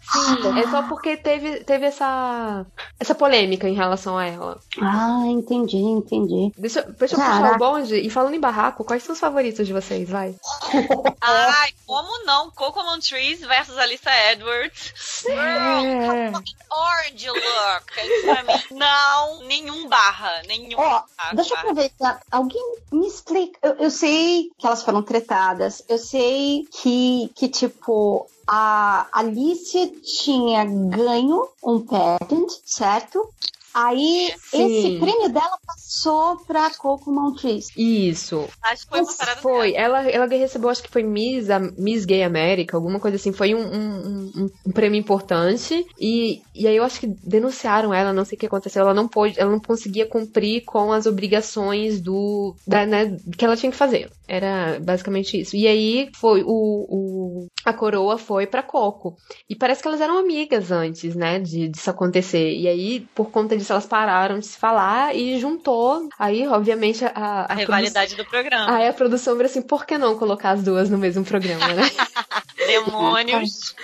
É só porque teve, teve essa, essa polêmica em relação a ela. Ah, entendi, entendi. Deixa, deixa eu Caraca. puxar o bonde. E falando em barraco, quais são os favoritos de vocês? Vai. [laughs] Ai, como não? Cocomon Trees versus Alyssa Edwards. É. Orange look. Isso pra mim, não, nenhum barra. Nenhum Ó, barra. deixa eu aproveitar. Alguém me explica. Eu, eu sei que elas foram tretadas. Eu sei que, que tipo, a Alicia tinha ganho um patent, certo? Aí, Sim. esse prêmio dela passou pra Coco Montrese. Isso. Acho que foi uma parada Foi. Ela, ela recebeu, acho que foi Miss, Miss Gay América, alguma coisa assim. Foi um, um, um- um prêmio importante. E, e aí eu acho que denunciaram ela, não sei o que aconteceu. Ela não pôde, ela não conseguia cumprir com as obrigações do. Da, né, que ela tinha que fazer. Era basicamente isso. E aí foi o. o a coroa foi pra Coco. E parece que elas eram amigas antes, né? De, disso acontecer. E aí, por conta disso, elas pararam de se falar e juntou. Aí, obviamente, a, a, A rivalidade do programa. Aí a produção vira assim, por que não colocar as duas no mesmo programa, né? [laughs] Demônios.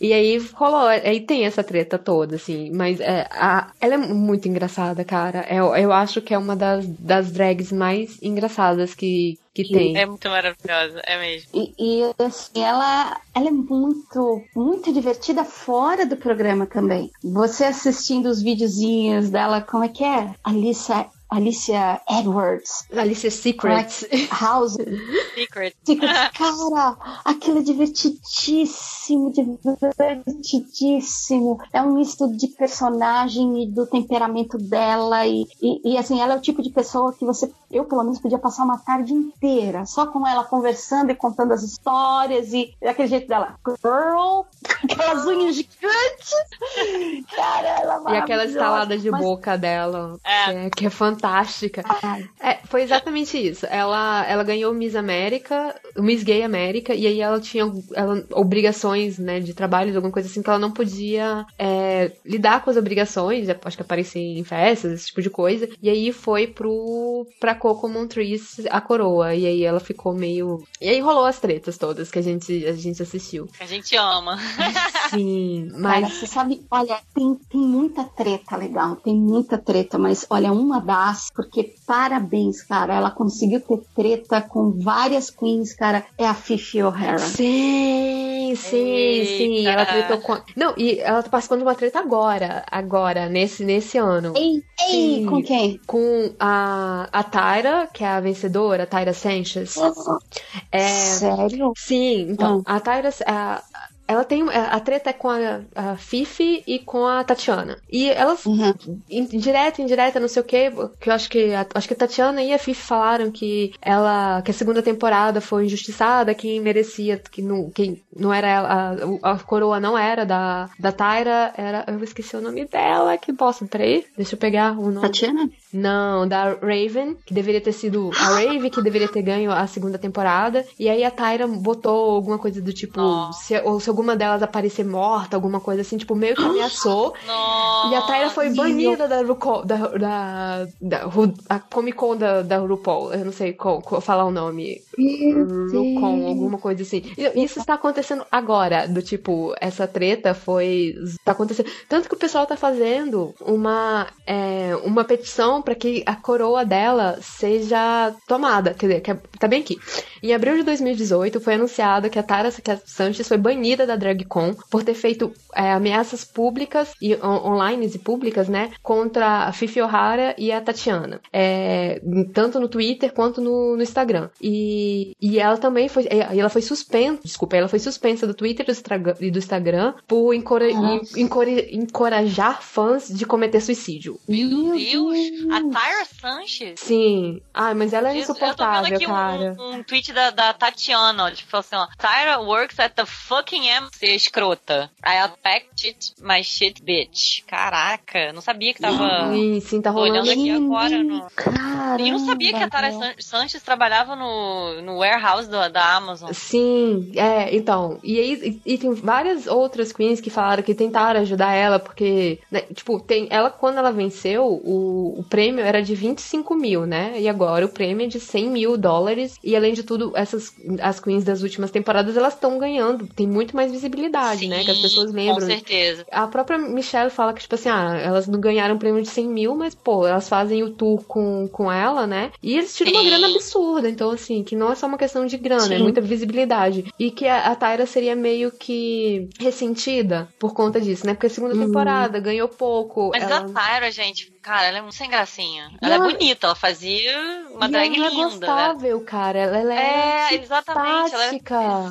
e aí rolou, aí tem essa treta toda, assim, mas é, a, ela é muito engraçada, cara. Eu, eu acho que é uma das, das drags mais engraçadas que, que tem. É muito maravilhosa, é mesmo. E, e, assim, ela, ela é muito, muito divertida fora do programa também. Você assistindo os videozinhos dela, como é que é? Alicia, Alicia Edwards, Alicia Secrets. House, Secret. Secret. [laughs] Cara, aquilo é divertidíssimo, divertidíssimo. É um misto de personagem e do temperamento dela. E, e, e, assim, ela é o tipo de pessoa que você, eu pelo menos, podia passar uma tarde inteira só com ela conversando e contando as histórias e daquele jeito dela. Girl, aquelas unhas gigantes. Cara, ela é E aquela estalada de mas- boca dela, É. que é, que é fantástica. Ai, É, foi exatamente isso. Ela, ela ganhou Miss América, Miss Gay América, e aí ela tinha ela, obrigações, né, de trabalho, alguma coisa assim, que ela não podia é, lidar com as obrigações, acho que aparecer em festas, esse tipo de coisa. E aí foi pro, pra Coco Montrese a coroa, e aí ela ficou meio... E aí rolou as tretas todas que a gente, a gente assistiu. A gente ama. Sim, Cara, mas... você sabe, olha, tem, tem muita treta legal, tem muita treta, mas olha, uma porque parabéns, cara, ela conseguiu ter treta com várias queens, cara, é a Fifi O'Hara. Sim, sim, sim. Eita. Ela tretou com. Não, e ela tá participando de uma treta agora. Agora, nesse, nesse ano. Ei, ei, Sim. com quem? Com a, a Tyra, que é a vencedora, a Tyra Sanchez. É, Sério? sim, então, a Tyra. A, ela tem. A treta é com a, a Fifi e com a Tatiana. E elas, Uhum. indireta, indireta, não sei o quê, que eu acho que. a- acho que a Tatiana e a Fifi falaram que ela. que a segunda temporada foi injustiçada, quem merecia, que não, quem não era ela. A, a coroa não era da, da Tyra, era. Eu esqueci o nome dela, que bosta. Peraí, deixa eu pegar o nome. Tatiana? Não, da Raven, que deveria ter sido a Raven, que deveria ter ganho a segunda temporada. E aí a Tyra botou alguma coisa do tipo, Nossa. se, ou se alguma delas aparecer morta, alguma coisa assim, tipo, meio que ameaçou. Nossa. E a Tyra foi banida da RuPaul, da, da, da Ru- a Comic Con da, da RuPaul. Eu não sei qual, qual falar o nome. RuCon, alguma coisa assim. Isso está acontecendo agora, do tipo, essa treta foi. tá acontecendo. Tanto que o pessoal tá fazendo uma, é, uma petição para que a coroa dela seja tomada. Quer dizer, que é- tá bem aqui. Em abril de 2018, foi anunciado que a Tara Sanchez foi banida da DragCon por ter feito é, ameaças públicas e on- online e públicas, né, contra a Fifi O'Hara e a Tatiana, É, tanto no Twitter quanto no, no Instagram. E, e ela também foi, e ela foi suspensa, desculpa, ela foi suspensa do Twitter e do Instagram- por encora- encorajar fãs de cometer suicídio. Meu Deus! A Tyra Sanchez? Sim. Ai, mas ela é insuportável, eu tô vendo aqui cara. um, um tweet da, da Tatiana, tipo falou assim, ó, Tyra works at the fucking MC escrota. I it, my shit bitch. Caraca, não sabia que tava Sim, sim, tá tô olhando rolando aqui agora no... Caramba, E não sabia que a Tara San- Sanchez trabalhava no, no warehouse do- da Amazon. Sim, é, então. E aí e, e tem várias outras queens que falaram que tentaram ajudar ela, porque, né, tipo, tem. Ela, quando ela venceu, o, o prêmio era de 25 mil, né? E agora o prêmio é de 100 mil dólares. E além de tudo, essas as queens das últimas temporadas, elas estão ganhando. Tem muito mais visibilidade, né? Que as pessoas Com lembram. certeza. A própria Michelle fala que, tipo assim, ah, elas não ganharam um prêmio de 100 mil, mas, pô, elas fazem o tour com, com ela, né? E eles tiram uma Sim. grana absurda. Então, assim, que não é só uma questão de grana, é Sim. muita visibilidade. E que a, a Tyra seria meio que ressentida por conta disso, né? Porque a segunda temporada ganhou pouco. Mas ela... a Tyra, gente, cara, ela é muito sem gracinha. Ela, ela- é bonita, ela fazia uma e drag ela é linda, né? gostável, cara. Ela, ela é, É, exatamente. Ela era,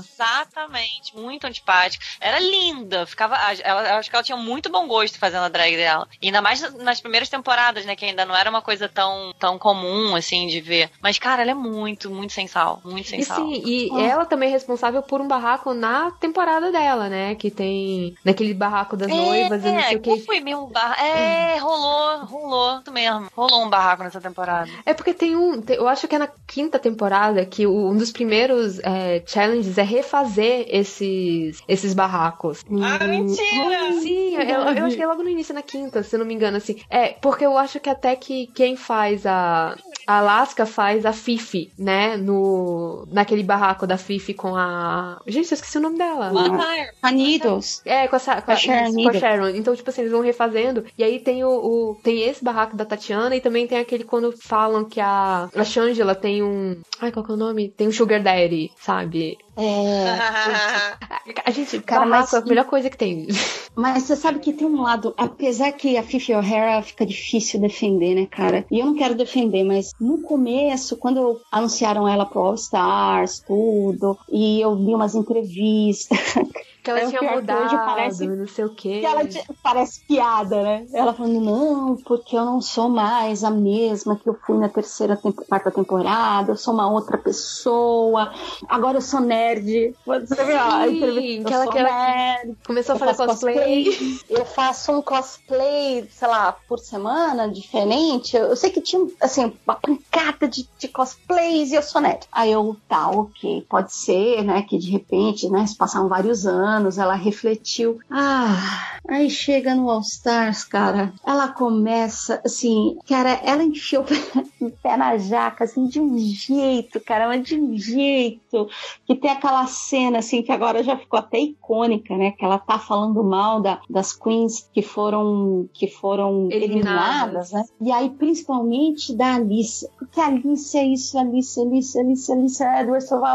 exatamente, muito antipática. Era linda, ficava. Ela, eu acho que ela tinha muito bom gosto fazendo a drag dela. E ainda mais nas primeiras temporadas, né? Que ainda não era uma coisa tão, tão comum, assim, de ver. Mas, cara, ela é muito, muito sem sal. Muito sem E sal. sim, e ela também é responsável por um barraco na temporada dela, né? Que tem naquele barraco das noivas e não sei é, o que. foi mesmo barraco? É, rolou, rolou, isso mesmo. Rolou um barraco nessa temporada. É porque tem um. tem- eu acho que é na quinta temporada que o- um dos primeiros é, challenges é refazer esses, esses barracos. Ah, mentira! Sim, eu, eu acho que é logo no início, na quinta, se eu não me engano, assim. É, porque eu acho que até que quem faz a. A Alaska faz a Fifi, né? No, naquele barraco da Fifi com a. Gente, eu esqueci o nome dela. A Needles. É, com, essa, com, a com a. Sharon. Então, tipo assim, eles vão refazendo. E aí tem o, o- Tem esse barraco da Tatiana e também tem aquele quando falam que a, a Shangela tem um. Ai, qual que é o nome? Tem um Sugar Daddy, sabe? É, [laughs] A gente, Cara, barraco mas- é a melhor coisa que tem. [laughs] mas você sabe que tem um lado, apesar que a Fifi O'Hara fica difícil defender, né, cara? E eu não quero defender, mas no começo, quando anunciaram ela pro All Stars, tudo, e eu vi umas entrevistas, [laughs] Que ela É, tinha que mudado, hoje parece- não sei o quê. que ela te- parece piada, né? Ela falando, não, porque eu não sou mais a mesma que eu fui na terceira, tempo- quarta temporada, eu sou uma outra pessoa, agora eu sou nerd. Você viu Sim, entrevista? que ela- que ela- nerd. Começou a fazer faço cosplay. Eu faço um cosplay, sei lá, por semana, diferente. Eu, eu sei que tinha, assim, uma pancada de, de cosplays e eu sou nerd. Aí eu, tá, ok, pode ser, né, que de repente, né, se passaram vários anos, ela refletiu. Ah, aí chega no All Stars, cara, ela começa, assim, cara, ela enfiou o pé na jaca, assim, de um jeito, cara, mas de um jeito que tem aquela cena assim que agora já ficou até icônica, né? Que ela tá falando mal da- das queens que foram que foram Eliminadas. eliminadas, né? E aí principalmente da Alice, porque a Alice é isso, Alice, Alice, Alice, Alice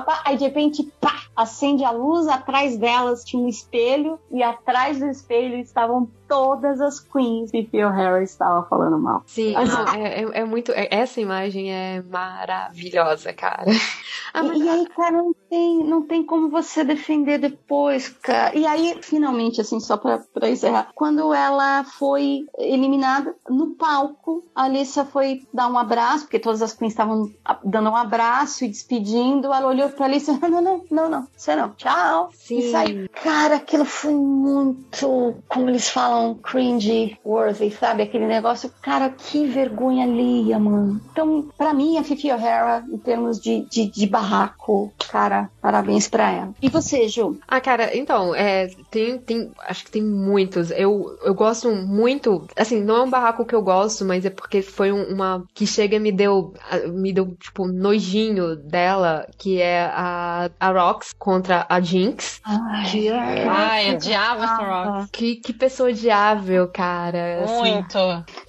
pá. aí de repente, pá, acende a luz, atrás delas tinha um espelho e atrás do espelho estavam todas as queens Fifi O'Hara estava falando mal. Sim, não, é, é, é, muito. É, essa imagem é maravilhosa, cara. [laughs] Ah, mas... e, aí, cara, não tem, não tem como você defender depois, cara. E aí, finalmente, assim, só pra, pra encerrar, quando ela foi eliminada no palco, a Alissa foi dar um abraço, porque todas as queens estavam dando um abraço e despedindo. Ela olhou pra Alissa e [laughs] não, não, não, não, você não, tchau. Sim. E saiu. Cara, aquilo foi muito, como eles falam, cringe worthy, sabe? Aquele negócio, cara, que vergonha alheia, mano. Então, pra mim, a Fifi O'Hara, em termos de, de, de barraco, cara, parabéns pra ela. E você, Ju? Ah, cara, então, é, tem, tem, acho que tem muitos. Eu, eu gosto muito, assim, não é um barraco que eu gosto, mas é porque foi uma que chega e me deu, me deu, tipo, nojinho dela, que é a, a Rox contra a Jinx. Ai, que é... Ai, odiava essa Rox. Que, que pessoa odiável, cara. assim. Muito.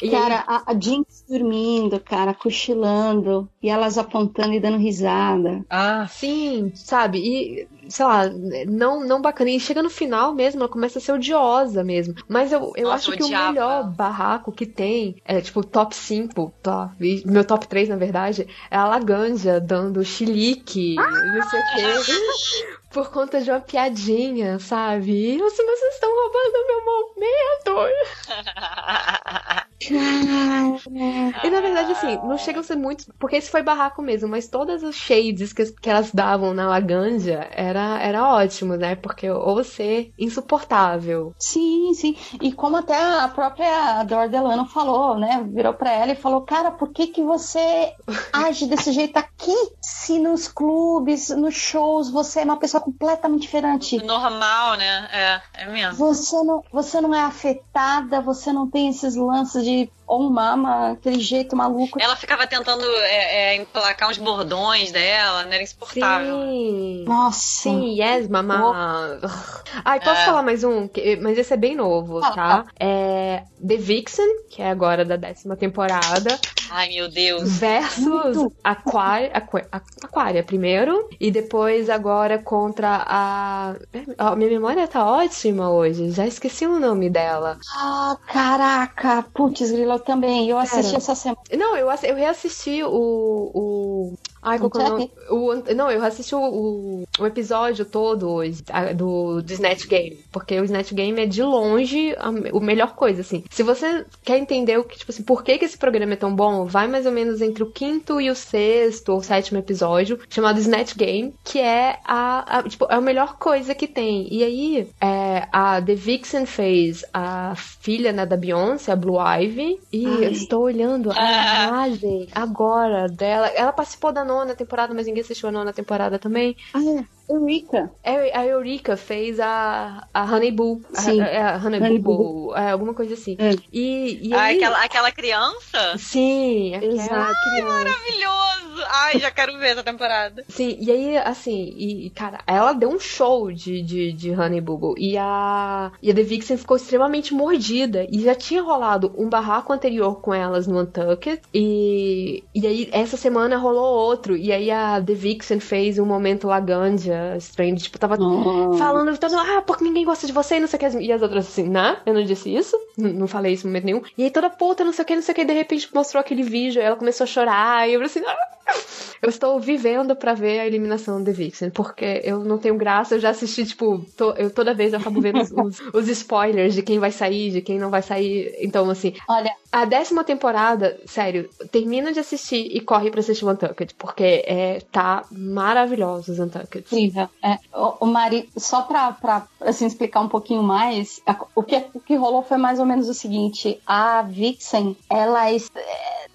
E Cara, a, a Jinx dormindo, cara, cochilando, e elas apontando e dando risada. Ah, Sim, sabe? E, sei lá, não, não bacana. E chega no final mesmo, ela começa a ser odiosa mesmo. Mas eu, eu Nossa, acho que odiava. o melhor barraco que tem, é tipo top 5, top, meu top 3, na verdade, é a Laganja dando chilique, não sei o quê. [laughs] Por conta de uma piadinha, sabe? E assim, vocês estão roubando meu momento. [laughs] E na verdade, assim, não chegam a ser muito. Porque esse foi barraco mesmo, mas todas as shades que, que elas davam na Laganja era, era ótimo, né? Porque ou ser insuportável. Sim, sim. E como até a própria Dor Delano falou, né? Virou pra ela e falou: Cara, por que, que você [laughs] age desse jeito aqui? Se nos clubes, nos shows, você é uma pessoa completamente diferente. normal, né? É, é mesmo. Você não, você não é afetada, você não tem esses lances de on mama, aquele jeito maluco. Ela ficava tentando é, é, emplacar uns bordões dela, né? Era insuportável. Sim. Nossa. Sim, yes, mamá. Ai, posso É. falar mais um? Mas esse é bem novo, Fala, tá? É The Vixen, que é agora da décima temporada, Ai, meu Deus. versus Muito. Aquária, Aqua- Aquária primeiro, e depois agora contra a... Ó, minha memória tá ótima hoje, já esqueci o nome dela. Ah, caraca. Putz, grilo, eu também. Eu assisti essa semana. Não, eu, eu reassisti o. o... Ai, qual que é o não, eu assisti o, o, o episódio todo hoje, a- do, do Snatch Game. Porque o Snatch Game é de longe a, a melhor coisa, assim. Se você quer entender o que, tipo assim, por que, que esse programa é tão bom, vai mais ou menos entre o quinto e o sexto ou sétimo episódio, chamado Snatch Game, que é a, a, tipo, é a melhor coisa que tem. E aí, é, a The Vixen fez a filha né, da Beyoncé, a Blue Ivy, e Ai. eu estou olhando a Ah. imagem agora dela. Ela participou da nona temporada, mas ninguém assistiu a nona temporada também. Ah, Eureka. É, A Eureka fez a, a Honey Boo. A- Sim. A, a Honey, Honey Boo, Boo. é, alguma coisa assim. É. E, e Ah, aí... aquela, aquela criança? Sim, aquela Exato. criança. Maravilhoso! Ai, já quero ver essa temporada. Sim, e aí, assim, e, cara, ela deu um show de, de, de Honey Boo Boo. E a, e a The Vixen ficou extremamente mordida. E já tinha rolado um barraco anterior com elas no Untucked. E, e aí, essa semana rolou outro. E aí a The Vixen fez um momento Laganja estranho. Tipo, tava Oh. falando, ah, porque ninguém gosta de você e não sei o que. E as outras assim, né? Eu não disse isso. Não falei isso em momento nenhum. E aí toda puta, não sei o que, não sei o que. De repente mostrou aquele vídeo. Ela começou a chorar. E eu falei assim, ah! Eu estou vivendo pra ver a eliminação do The Vixen, porque eu não tenho graça, eu já assisti, tipo, to- eu toda vez eu acabo vendo os, os- [laughs] os spoilers de quem vai sair, de quem não vai sair. Então, assim, Olha, a décima temporada, sério, termina de assistir e corre pra assistir o Untucked, porque é, tá maravilhoso os Untucked. Incrível. É, o, o Mari, só pra, pra assim, explicar um pouquinho mais, a- o que, o que rolou foi mais ou menos o seguinte: a Vixen, ela é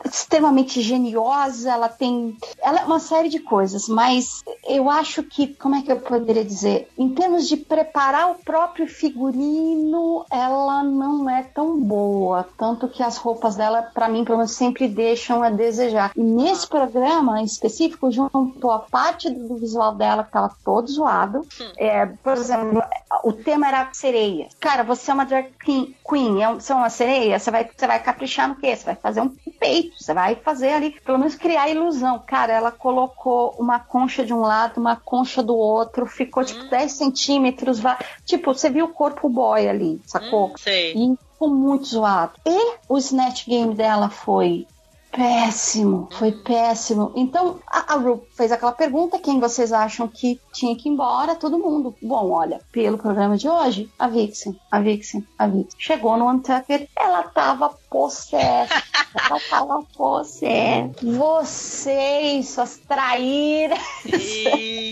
extremamente geniosa, ela tem. Ela é uma série de coisas, mas eu acho que, como é que eu poderia dizer? Em termos de preparar o próprio figurino, ela não é tão boa. Tanto que as roupas dela, pra mim, pelo menos, sempre deixam a desejar. E nesse programa em específico, juntou a parte do visual dela, que tava todo zoado. É, por exemplo, o tema era sereia. Cara, você é uma drag queen, queen é um- você é uma sereia, você vai, você vai caprichar no quê? Você vai fazer um peito, você vai fazer ali, pelo menos criar ilusão. Cara, ela colocou uma concha de um lado, uma concha do outro, ficou tipo 10 centímetros. Tipo, você viu o corpo boy ali, sacou? Hum, sei. E ficou muito zoado. E o Snatch Game dela foi péssimo, foi péssimo. Então a, a Ru fez aquela pergunta: quem vocês acham que tinha que ir embora? Todo mundo. Bom, olha, pelo programa de hoje, a Vixen, a Vixen, a Vixen. Chegou no Untucked, ela tava possessa. [laughs] ela tava possessa. Vocês, suas traíras.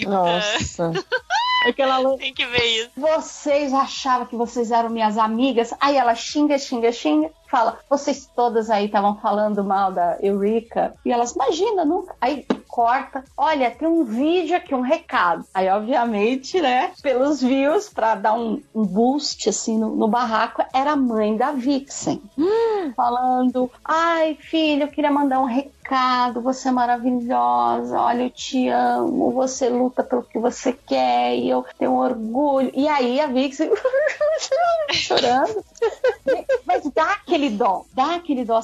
Nossa. Aquela Tem que ver isso. vocês achavam que vocês eram minhas amigas. Aí ela xinga, xinga, xinga. Fala, vocês todas aí estavam falando mal da Eureka. E elas, imagina, nunca. Aí corta. Olha, tem um vídeo aqui, um recado. Aí, obviamente, né, pelos views, pra dar um, um boost, assim, no, no barraco, era a mãe da Vixen. Falando, ai, filho, eu queria mandar um recado. Você é maravilhosa. Olha, eu te amo. Você luta pelo que você quer. E eu tenho orgulho. E aí, a Vixen [laughs] chorando. [laughs] Mas dá aquele dó, dá aquele dó.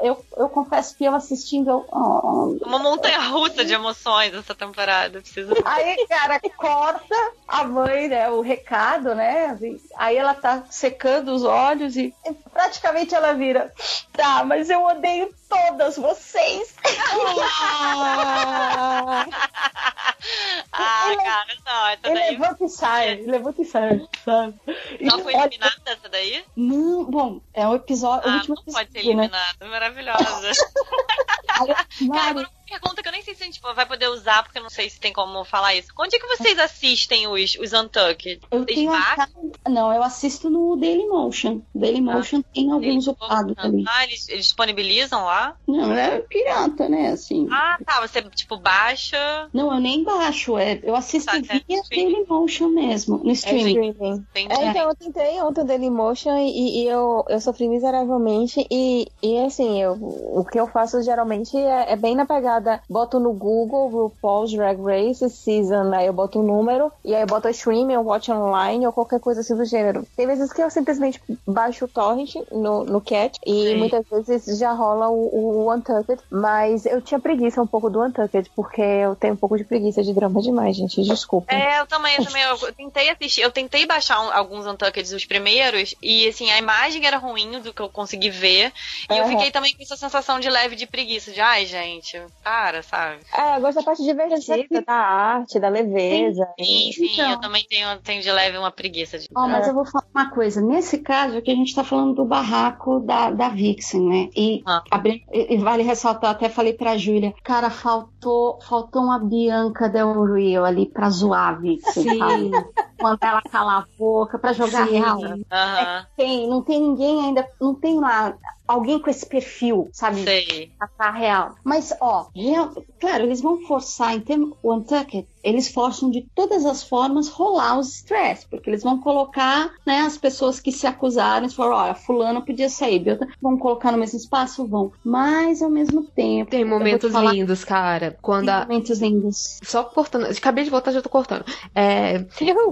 Eu, eu confesso que eu assistindo, eu, oh, Uma montanha russa de emoções essa temporada. Preciso. [laughs] Aí, cara, corta a mãe, né? O recado, né? Aí ela tá secando os olhos e praticamente ela vira. Tá, mas eu odeio todas vocês. Ah, cara, não, essa Ele daí. levanta e sai, ele levanta e sai, sabe? Não foi Olha, eliminada essa daí? Não, bom, é o episódio. Ah, último não pode ser né? eliminada. Maravilhosa. [laughs] Mari, pergunta que eu nem sei se a gente vai poder usar, porque eu não sei se tem como falar isso. Onde é que vocês assistem os, os Untucked? eu Vocês tenho baixam? Não, eu assisto no Dailymotion. Dailymotion tem alguns upados ali. Ah, eles, eles disponibilizam lá? Não, é pirata, né? Assim. Ah, tá. Você, tipo, baixa. Não, eu nem baixo, é, eu assisto Tá, é via streaming. Dailymotion mesmo, no É streaming. Entendi. É, então, eu tentei ontem o Dailymotion e, e eu, eu sofri miseravelmente. E, e assim, eu, o que eu faço geralmente é, é bem na pegada: boto no Google RuPaul's Drag Race Season, aí eu boto o número, e aí eu boto streaming, eu watch online ou qualquer coisa assim do gênero. Tem vezes que eu simplesmente baixo o torrent no, no Cat e Sim. muitas vezes já rola o, o Untucked, mas eu tinha preguiça um pouco do Untucked, porque eu tenho um pouco de preguiça de drama demais, gente. Desculpa. É, eu também, eu também. Eu tentei assistir, eu tentei baixar um- alguns Untucked, os primeiros, e assim, a imagem era ruim do que eu consegui ver. E eu Aham. fiquei também com essa sensação de leve de preguiça, de ai, gente, para, sabe? É, eu gosto da parte divertida, da arte, da leveza. Sim, sim, Então. eu também tenho, tenho de leve uma preguiça de. Ó, mas eu vou falar uma coisa. Nesse caso aqui, a gente tá falando do barraco da, da Vixen, né? E, Ah. abri- e- vale ressaltar, até falei pra Júlia, cara, faltou, faltou uma Bianca Del Rio ali pra zoar a Vixen, sabe? [laughs] Quando ela cala a boca, pra jogar Sim. real. Aham, Tem, não tem ninguém ainda, não tem lá alguém com esse perfil, sabe? sei. Pra real. Mas, ó, real- claro, eles vão forçar, em termos, o Untucked, eles forçam de todas as formas rolar os stress, porque eles vão colocar, né, as pessoas que se acusaram, eles falaram, olha, fulano podia sair, Beltra- vão colocar no mesmo espaço? Vão. Mas, ao mesmo tempo... Tem te momentos falar, lindos, cara. Quando Tem a. momentos lindos. Só cortando. Acabei de voltar, já tô cortando. É,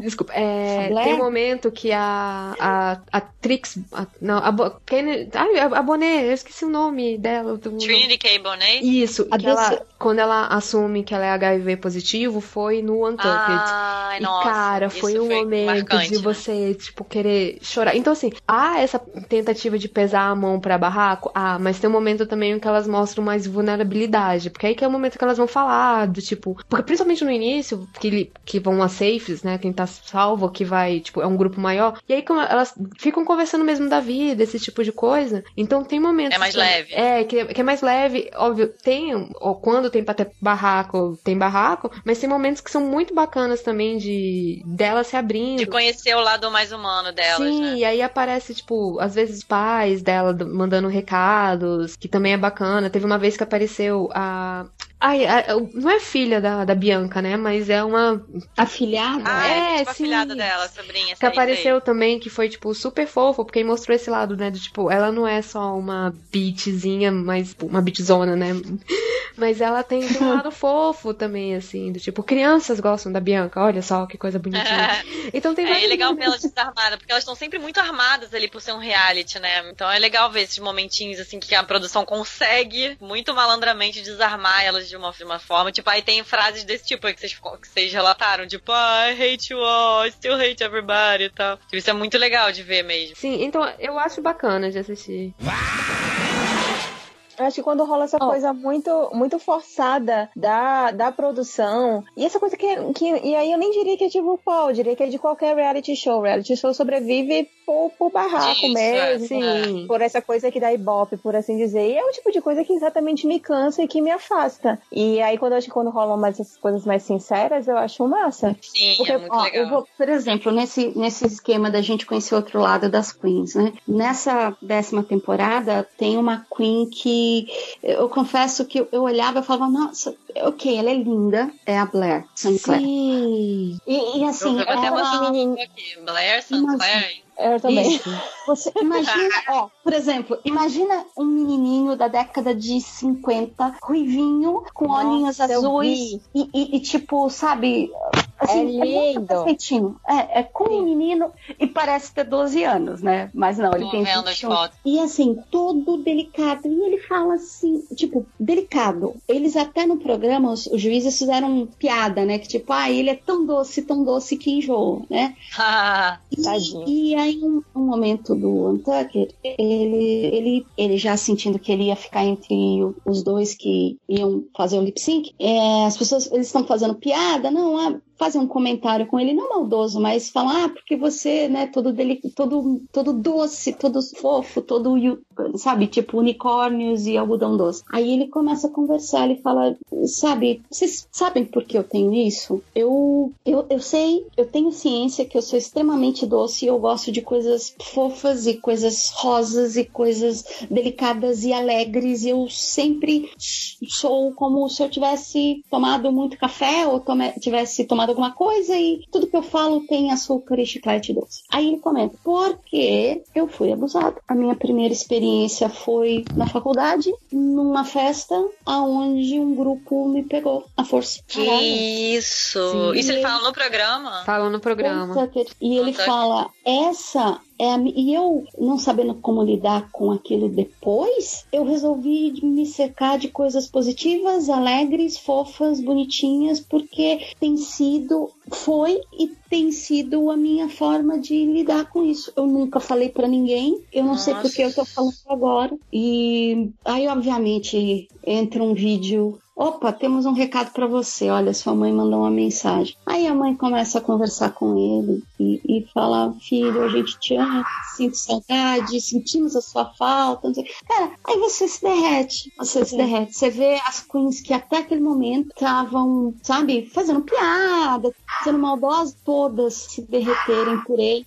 Desculpa. É, tem um momento que a, a, a Trix. a- não, a, Bo- Kenny- ai, a, Bonet, eu esqueci o nome dela. do- Trinity K. Bonet? Isso, A que ela, quando ela assume que ela é HIV positivo, foi no Untucked. Ai, E, nossa. cara, foi um momento marcante, de né? você, tipo, querer chorar. Então, assim, há essa tentativa de pesar a mão pra barraco? Ah, mas tem um momento também em que elas mostram mais vulnerabilidade. Porque aí que é o momento que elas vão falar do tipo. Porque principalmente no início, que, que vão as safes, né? Quem tá salvo, que vai, tipo, é um grupo maior. E aí elas ficam conversando mesmo da vida, esse tipo de coisa. Então tem momentos. É mais que- leve. É, que, que é mais leve. Óbvio, tem. Ou quando tem pra ter barraco, tem barraco. Mas tem momentos que são muito bacanas também de dela se abrindo. De conhecer o lado mais humano delas, Sim, né? e aí aparece, tipo, às vezes pais dela do- mandando recados, que também é bacana. Teve uma vez que apareceu a. Ai, a- não é filha da, da Bianca, né? Mas é uma. Afilhada? Ah, é, É, tipo sim. filhada dela, sobrinha. Que apareceu também, que foi, tipo, super fofo, porque aí mostrou esse lado, né? Do tipo, ela não é só uma beatzinha, mas tipo, uma beatzona, né? [laughs] Mas ela tem, um [laughs] lado fofo também, assim, do tipo, crianças gostam da Bianca, olha só que coisa bonitinha. [laughs] Então tem É, é legal ver elas desarmadas, porque elas estão sempre muito armadas ali por ser um reality, né? Então é legal ver esses momentinhos, assim, que a produção consegue muito malandramente desarmar elas de uma, de uma forma. Tipo, aí tem frases desse tipo aí que vocês, que vocês relataram, tipo, ah, I hate you all, I still hate everybody e tal. Tipo, isso é muito legal de ver mesmo. Sim, então eu acho bacana de assistir. Eu acho que quando rola essa Oh. coisa muito, muito forçada da, da produção, e essa coisa que, que. E aí eu nem diria que é de RuPaul, eu diria que é de qualquer reality show. Reality show sobrevive por, por barraco Isso, mesmo. Sim. Por essa coisa que dá ibope, por assim dizer. E é o tipo de coisa que exatamente me cansa e que me afasta. E aí, quando eu acho que quando rolam mais essas coisas mais sinceras, eu acho massa. Sim, Porque, é muito ó, legal. vou, por exemplo, nesse, nesse esquema da gente conhecer outro lado das queens, né? Nessa décima temporada, tem uma queen que eu confesso que eu, olhava e falava, nossa, ok, ela é linda, é a Blair Sinclair. Sim. E, e assim, eu até ela, botar um pouco aqui. Blair Sinclair. Eu também. Isso. Você imagina, ó, por exemplo, imagina um menininho da década de 50, ruivinho, com Nossa, olhinhos azuis e, e- e, tipo, sabe? Assim, É muito lindo. perfeitinho. É, é como um menino e parece ter 12 anos, né? Mas não, ele Tô tem vendo as 21. fotos. E assim, todo delicado. E ele fala assim, tipo, delicado. Eles até no programa, os, os juízes fizeram piada, né? Que tipo, ah, ele é tão doce, tão doce que enjoou, né? [laughs] E- Tadinho. E aí, um, um momento do Untucker, ele, ele, ele já sentindo que ele ia ficar entre os dois que iam fazer o lip sync, é, as pessoas eles estão fazendo piada, não, ah, fazem um comentário com ele, não maldoso, mas falam, ah, porque você, né, todo, deli todo, todo doce, todo fofo, todo, sabe, tipo unicórnios e algodão doce. Aí ele começa a conversar, ele fala, sabe, vocês sabem por que eu tenho isso? Eu, eu, eu sei, eu tenho ciência que eu sou extremamente doce e eu gosto de coisas fofas e coisas rosas e coisas delicadas e alegres. Eu sempre sou como se eu tivesse tomado muito café ou tome- tivesse tomado alguma coisa e tudo que eu falo tem açúcar e chiclete doce. Aí ele comenta, porque eu fui abusado. A minha primeira experiência foi na faculdade, numa festa aonde um grupo me pegou à força. Que isso! Sim. Isso ele fala no programa? Fala no programa. E ele fala, essa é e eu não sabendo como lidar com aquilo depois, eu resolvi me cercar de coisas positivas, alegres, fofas, bonitinhas, porque tem sido, foi e tem sido a minha forma de lidar com isso. Eu nunca falei pra ninguém, eu não sei Nossa. porque eu tô falando agora. E aí, obviamente, entra um vídeo Opa, temos um recado pra você. Olha, sua mãe mandou uma mensagem. Aí a mãe começa a conversar com ele e, e fala: Filho, a gente te ama, sinto saudade, sentimos a sua falta. Cara, aí você se derrete. Você se derrete. Você vê as queens que até aquele momento estavam, sabe, fazendo piada, sendo maldosas, todas se derreterem por ele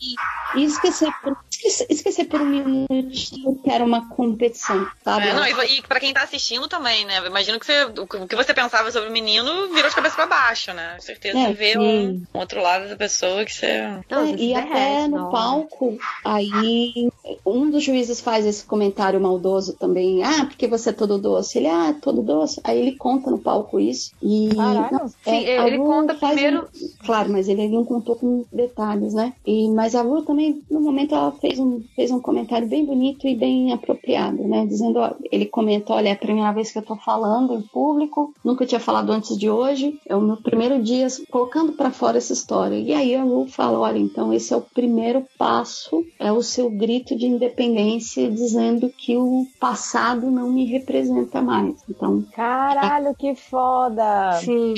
e esquecer por, esquecer, esquecer por um minuto que era uma competição, sabe? É, não, e, e pra quem tá assistindo também, né? Imagino que você, o que você pensava sobre o menino virou de cabeça pra baixo, né? Com certeza É, você vê um, um outro lado da pessoa que você. Não, É, e até no hora. palco, aí um dos juízes faz esse comentário maldoso também. Ah, porque você é todo doce? Ele, ah, todo doce. Aí ele conta no palco isso. E Caralho. não, Sim, é, ele conta primeiro- um- claro, mas ele não contou com detalhes, né? E, mas a Ru também, no momento, ela fez um, fez um comentário bem bonito e bem apropriado, né? Dizendo, ó, ele comenta, olha, é a primeira vez que eu tô falando em público, nunca tinha falado antes de hoje, é o meu primeiro dia colocando pra fora essa história. E aí a Ru fala, olha, então esse é o primeiro passo, é o seu grito de independência dizendo que o passado não me representa mais. Então, Caralho, que foda! Sim.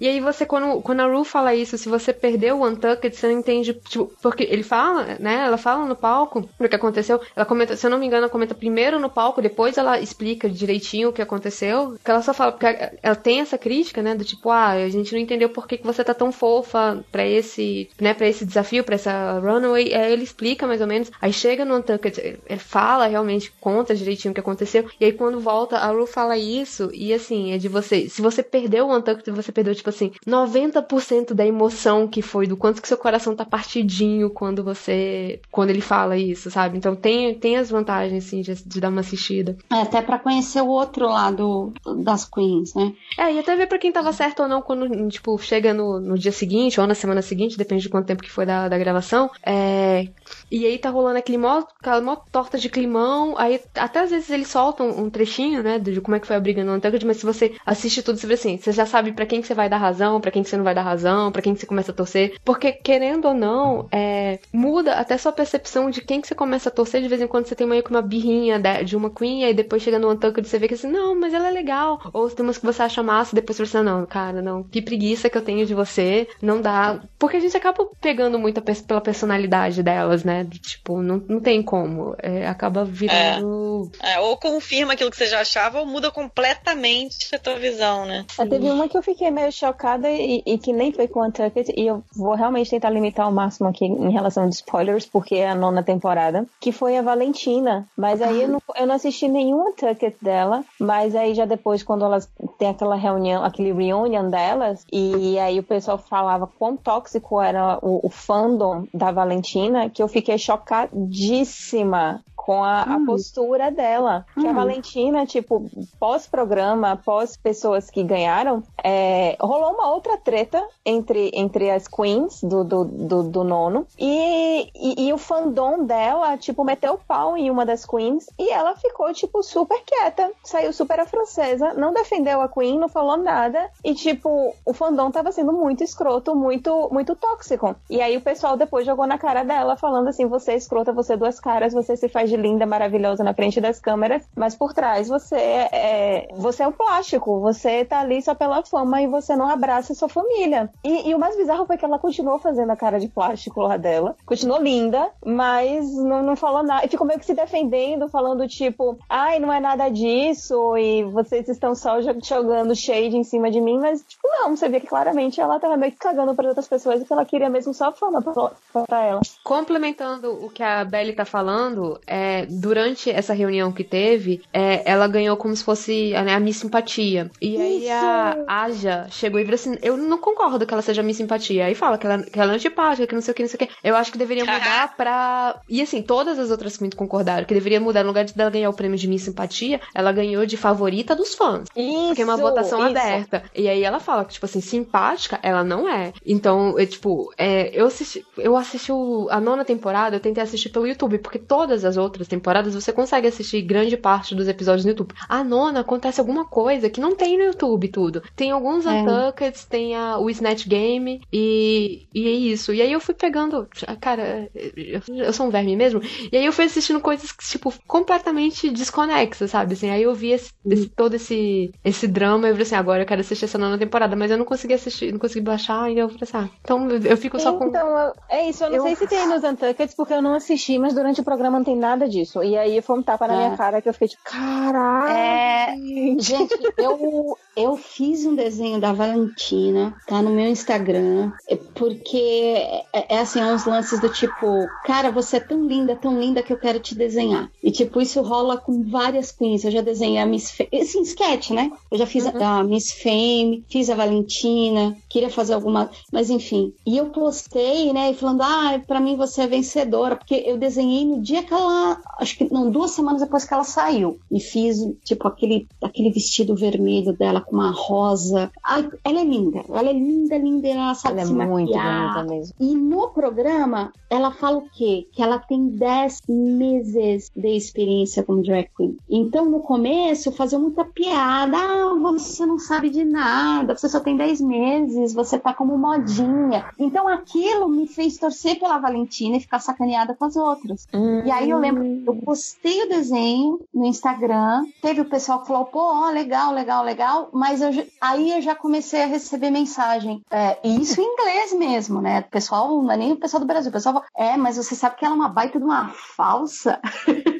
E aí você, quando, quando a Ru fala isso, se você perdeu o Untucked, você não entende, tipo, porque ele fala, né? Ela fala no palco o que aconteceu. Ela comenta, se eu não me engano, ela comenta primeiro no palco, depois ela explica direitinho o que aconteceu. Que ela só fala, porque ela tem essa crítica, né? Do tipo, ah, a gente não entendeu por que, que você tá tão fofa pra esse, né, pra esse desafio, pra essa runaway. Aí ele explica mais ou menos. Aí chega no Untucked, ele fala realmente, conta direitinho o que aconteceu. E aí quando volta, a Ru fala isso, e assim, é de você. Se você perdeu o Untucked, você perdeu, tipo assim, 90% da emoção que foi, do quanto que seu coração tá partidinho quando você. Quando ele fala fala isso, sabe? Então tem, tem as vantagens, assim, de, de dar uma assistida. É, até para conhecer o outro lado das queens, né? É, e até ver pra quem tava certo ou não quando, tipo, chega no, no dia seguinte ou na semana seguinte, depende de quanto tempo que foi da, da gravação. É, e aí tá rolando aquele mó, aquela mó torta de climão. Aí até às vezes eles soltam um trechinho, né, de como é que foi a briga no Untucked, mas se você assiste tudo, você vê assim, você já sabe para quem que você vai dar razão, para quem que você não vai dar razão, para quem que você começa a torcer. Porque, querendo ou não, é, muda até sua percepção de quem que você começa a torcer. De vez em quando você tem meio que uma birrinha de uma Queen, e aí depois chega no Untucked você vê que assim, não, mas ela é legal. Ou tem umas que você acha massa, e depois você pensa, não, cara, não, que preguiça que eu tenho de você, não dá. Porque a gente acaba pegando muito pela personalidade delas, né? Tipo, não, não tem como. É, acaba virando. É. É, ou confirma aquilo que você já achava, ou muda completamente a tua visão, né? É, teve uma que eu fiquei meio chocada e, e que nem foi com a Tucket, e eu vou realmente tentar limitar ao máximo aqui em relação de spoilers, porque é a nona temporada, que foi a Valentina. Mas aí eu não, eu não assisti nenhuma Tucket dela, mas aí já depois, quando elas têm aquela reunião, aquele reunion delas, e aí o pessoal falava quão tóxico era o, o fandom da Valentina, que eu fiquei chocadíssima com a, hum. a postura dela. Hum. Que a hum. Valentina, tipo, pós-programa, pós pessoas que ganharam, é, rolou uma outra treta entre, entre as queens do, do, do, do nono. E, e, e, o fandom dela, tipo, meteu o pau em uma das queens e ela ficou, tipo, super quieta. Saiu super a francesa, não defendeu a queen, não falou nada. E, tipo, o fandom tava sendo muito escroto, muito, muito tóxico. E aí o pessoal depois jogou na cara dela, falando assim: você é escrota, você é duas caras, você se faz de linda, maravilhosa na frente das câmeras, mas por trás você é, é, você é um plástico, você tá ali só pela fama e você não abraça sua família. E, e, o mais bizarro foi que ela continuou fazendo a cara de plástico lá dela, continuou linda, mas não, não falou nada, e ficou meio que se defendendo, falando tipo, ai, não é nada disso, e vocês estão só jogando shade em cima de mim, mas tipo, não, você vê que claramente ela tava meio que cagando para outras pessoas e que ela queria mesmo só fama pra, pra ela. Complementando o que a Belly tá falando, é, durante essa reunião que teve, é, ela ganhou como se fosse né, a Miss Simpatia. E aí a Aja chegou e falou assim: Eu não concordo que ela seja Miss Simpatia. Aí fala que ela, que ela é antipática, que não sei o que, não sei o que. Eu acho que deveria mudar [laughs] pra. E assim, todas as outras muito concordaram que deveria mudar. No lugar de dela ganhar o prêmio de Miss Simpatia, ela ganhou de favorita dos fãs. Isso, porque é uma votação isso. aberta. E aí ela fala que, tipo assim, simpática, ela não é. Então, eu, tipo, é, eu assisti, eu assisti o, a nona temporada, eu tentei assistir pelo YouTube, porque todas as outras outras temporadas, você consegue assistir grande parte dos episódios no YouTube. A nona acontece alguma coisa que não tem no YouTube tudo. Tem alguns é. Untuckeds, tem a, o Snatch Game e, e é isso. E aí eu fui pegando. Cara, eu, sou um verme mesmo. E aí eu fui assistindo coisas, tipo, completamente desconexas, sabe? Assim, aí eu vi esse, esse, todo esse, esse drama e eu falei assim, agora eu quero assistir essa nona temporada, mas eu não consegui assistir, não consegui baixar, e eu falei assim, ah, então eu fico só com. Então, é isso, eu não eu... sei se tem nos Untuckeds, porque eu não assisti, mas durante o programa não tem nada disso disso. E aí foi um tapa na é. minha cara que eu fiquei tipo, caralho. É... Gente, eu, eu fiz um desenho da Valentina, tá no meu Instagram, é porque é, é assim, uns lances do tipo, cara, você é tão linda, tão linda que eu quero te desenhar. E tipo, isso rola com várias queens. Eu já desenhei a Miss Fame, assim, sketch, né? Eu já fiz uhum. a, a Miss Fame, fiz a Valentina, queria fazer alguma, mas enfim. E eu postei, né, falando, ah, pra mim você é vencedora, porque eu desenhei no dia que ela acho que não, duas semanas depois que ela saiu. E fiz, tipo, aquele, aquele vestido vermelho dela com uma rosa. Ai, ela é linda, ela é linda, linda, ela sabe ela se é muito bonita mesmo. E no programa, ela fala o quê? Que ela tem 10 meses de experiência como drag queen. Então, no começo, eu fazia muita piada. Ah, você não sabe de nada, você só tem 10 meses, você tá como modinha. Então, aquilo me fez torcer pela Valentina e ficar sacaneada com as outras. Hum. E aí eu lembro eu postei o desenho no Instagram, teve o pessoal que falou, pô, ó, legal, legal, legal, mas eu, aí eu já comecei a receber mensagem, é, isso em inglês mesmo, né? O pessoal, não é nem o pessoal do Brasil, o pessoal fala, é, mas você sabe que ela é uma baita de uma falsa?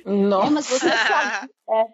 Nossa, [laughs] é, mas você sabe. É.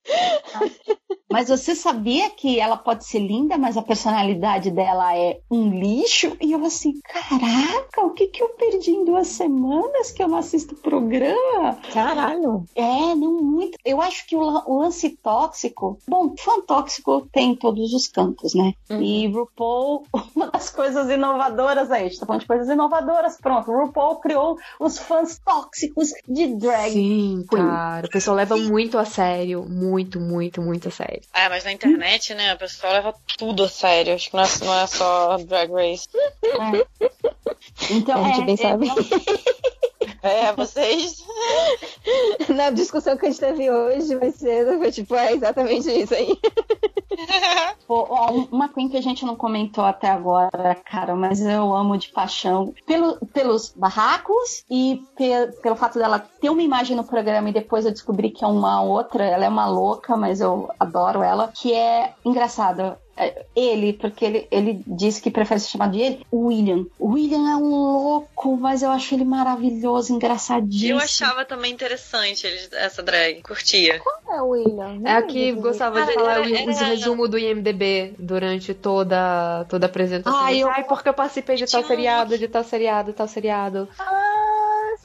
Mas você sabia que ela pode ser linda, mas a personalidade dela é um lixo? E eu assim, caraca, o que que eu perdi em duas semanas que eu não assisto o programa? Caralho. É, não muito. Eu acho que o, lan- o lance tóxico. Bom, fã tóxico tem em todos os campos, né? E RuPaul, [laughs] uma das coisas inovadoras aí, a gente tá falando de coisas inovadoras, pronto. RuPaul criou os fãs tóxicos de drag. Sim, Queen. cara. O pessoal leva muito a sério. Muito, muito, muito a sério. É, mas na internet, né, a pessoa leva tudo a sério. Acho que não é, não é só Drag Race. Então, A gente é, bem é, sabe. É, vocês. Na discussão que a gente teve hoje, vai ser, foi tipo, é exatamente isso aí. [laughs] Pô, ó, uma Queen que a gente não comentou até agora, cara, mas eu amo de paixão. Pelo, pelos barracos e pe- pelo fato dela ter uma imagem no programa e depois eu descobri que é uma outra. Ela é uma louca, mas eu adoro ela. Que é engraçado. É, Ele, porque ele, ele disse que prefere ser chamado de ele, o William. O William é um louco, mas eu acho ele maravilhoso, engraçadíssimo. Eu achava também interessante eles- essa drag. Curtia. É o William. É a que gostava de falar era- o- os era- resumos do IMDB durante toda, toda a apresentação. Ai, eu- Ai, porque eu participei de tal um seriado, de tal seriado, tal seriado.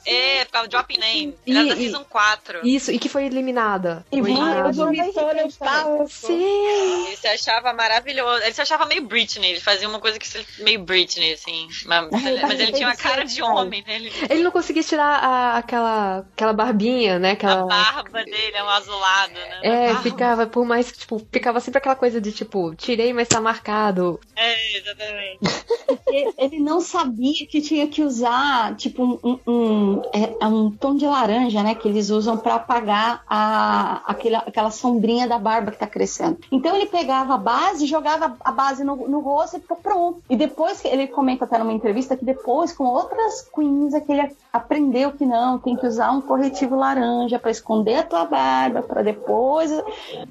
É, ficava dropping name. E- Era da e- Season 4. Isso, e que foi eliminada. E Foi eliminada. no palco. Sim! Ele se achava maravilhoso. Ele se achava meio Britney. Ele fazia uma coisa que meio Britney, assim. Mas, mas ele tinha uma cara de homem, né? Ele, Ele não conseguia tirar a- aquela, aquela barbinha, né? a Aquela... barba dele é um azulado, né? É, ficava, por mais que, tipo, ficava sempre aquela coisa de, tipo, tirei, mas tá marcado. É, exatamente. Porque [laughs] ele não sabia que tinha que usar, tipo, um, um, um, é, é um tom de laranja, né? Que eles usam pra apagar a, aquela, aquela sombrinha da barba que tá crescendo. Então ele pegava a base, jogava a base no, no rosto e ficou pronto. E depois, ele comenta até numa entrevista que depois, com outras queens, é que ele aprendeu que não, tem que usar um corretivo laranja pra esconder a tua barba, pra depois.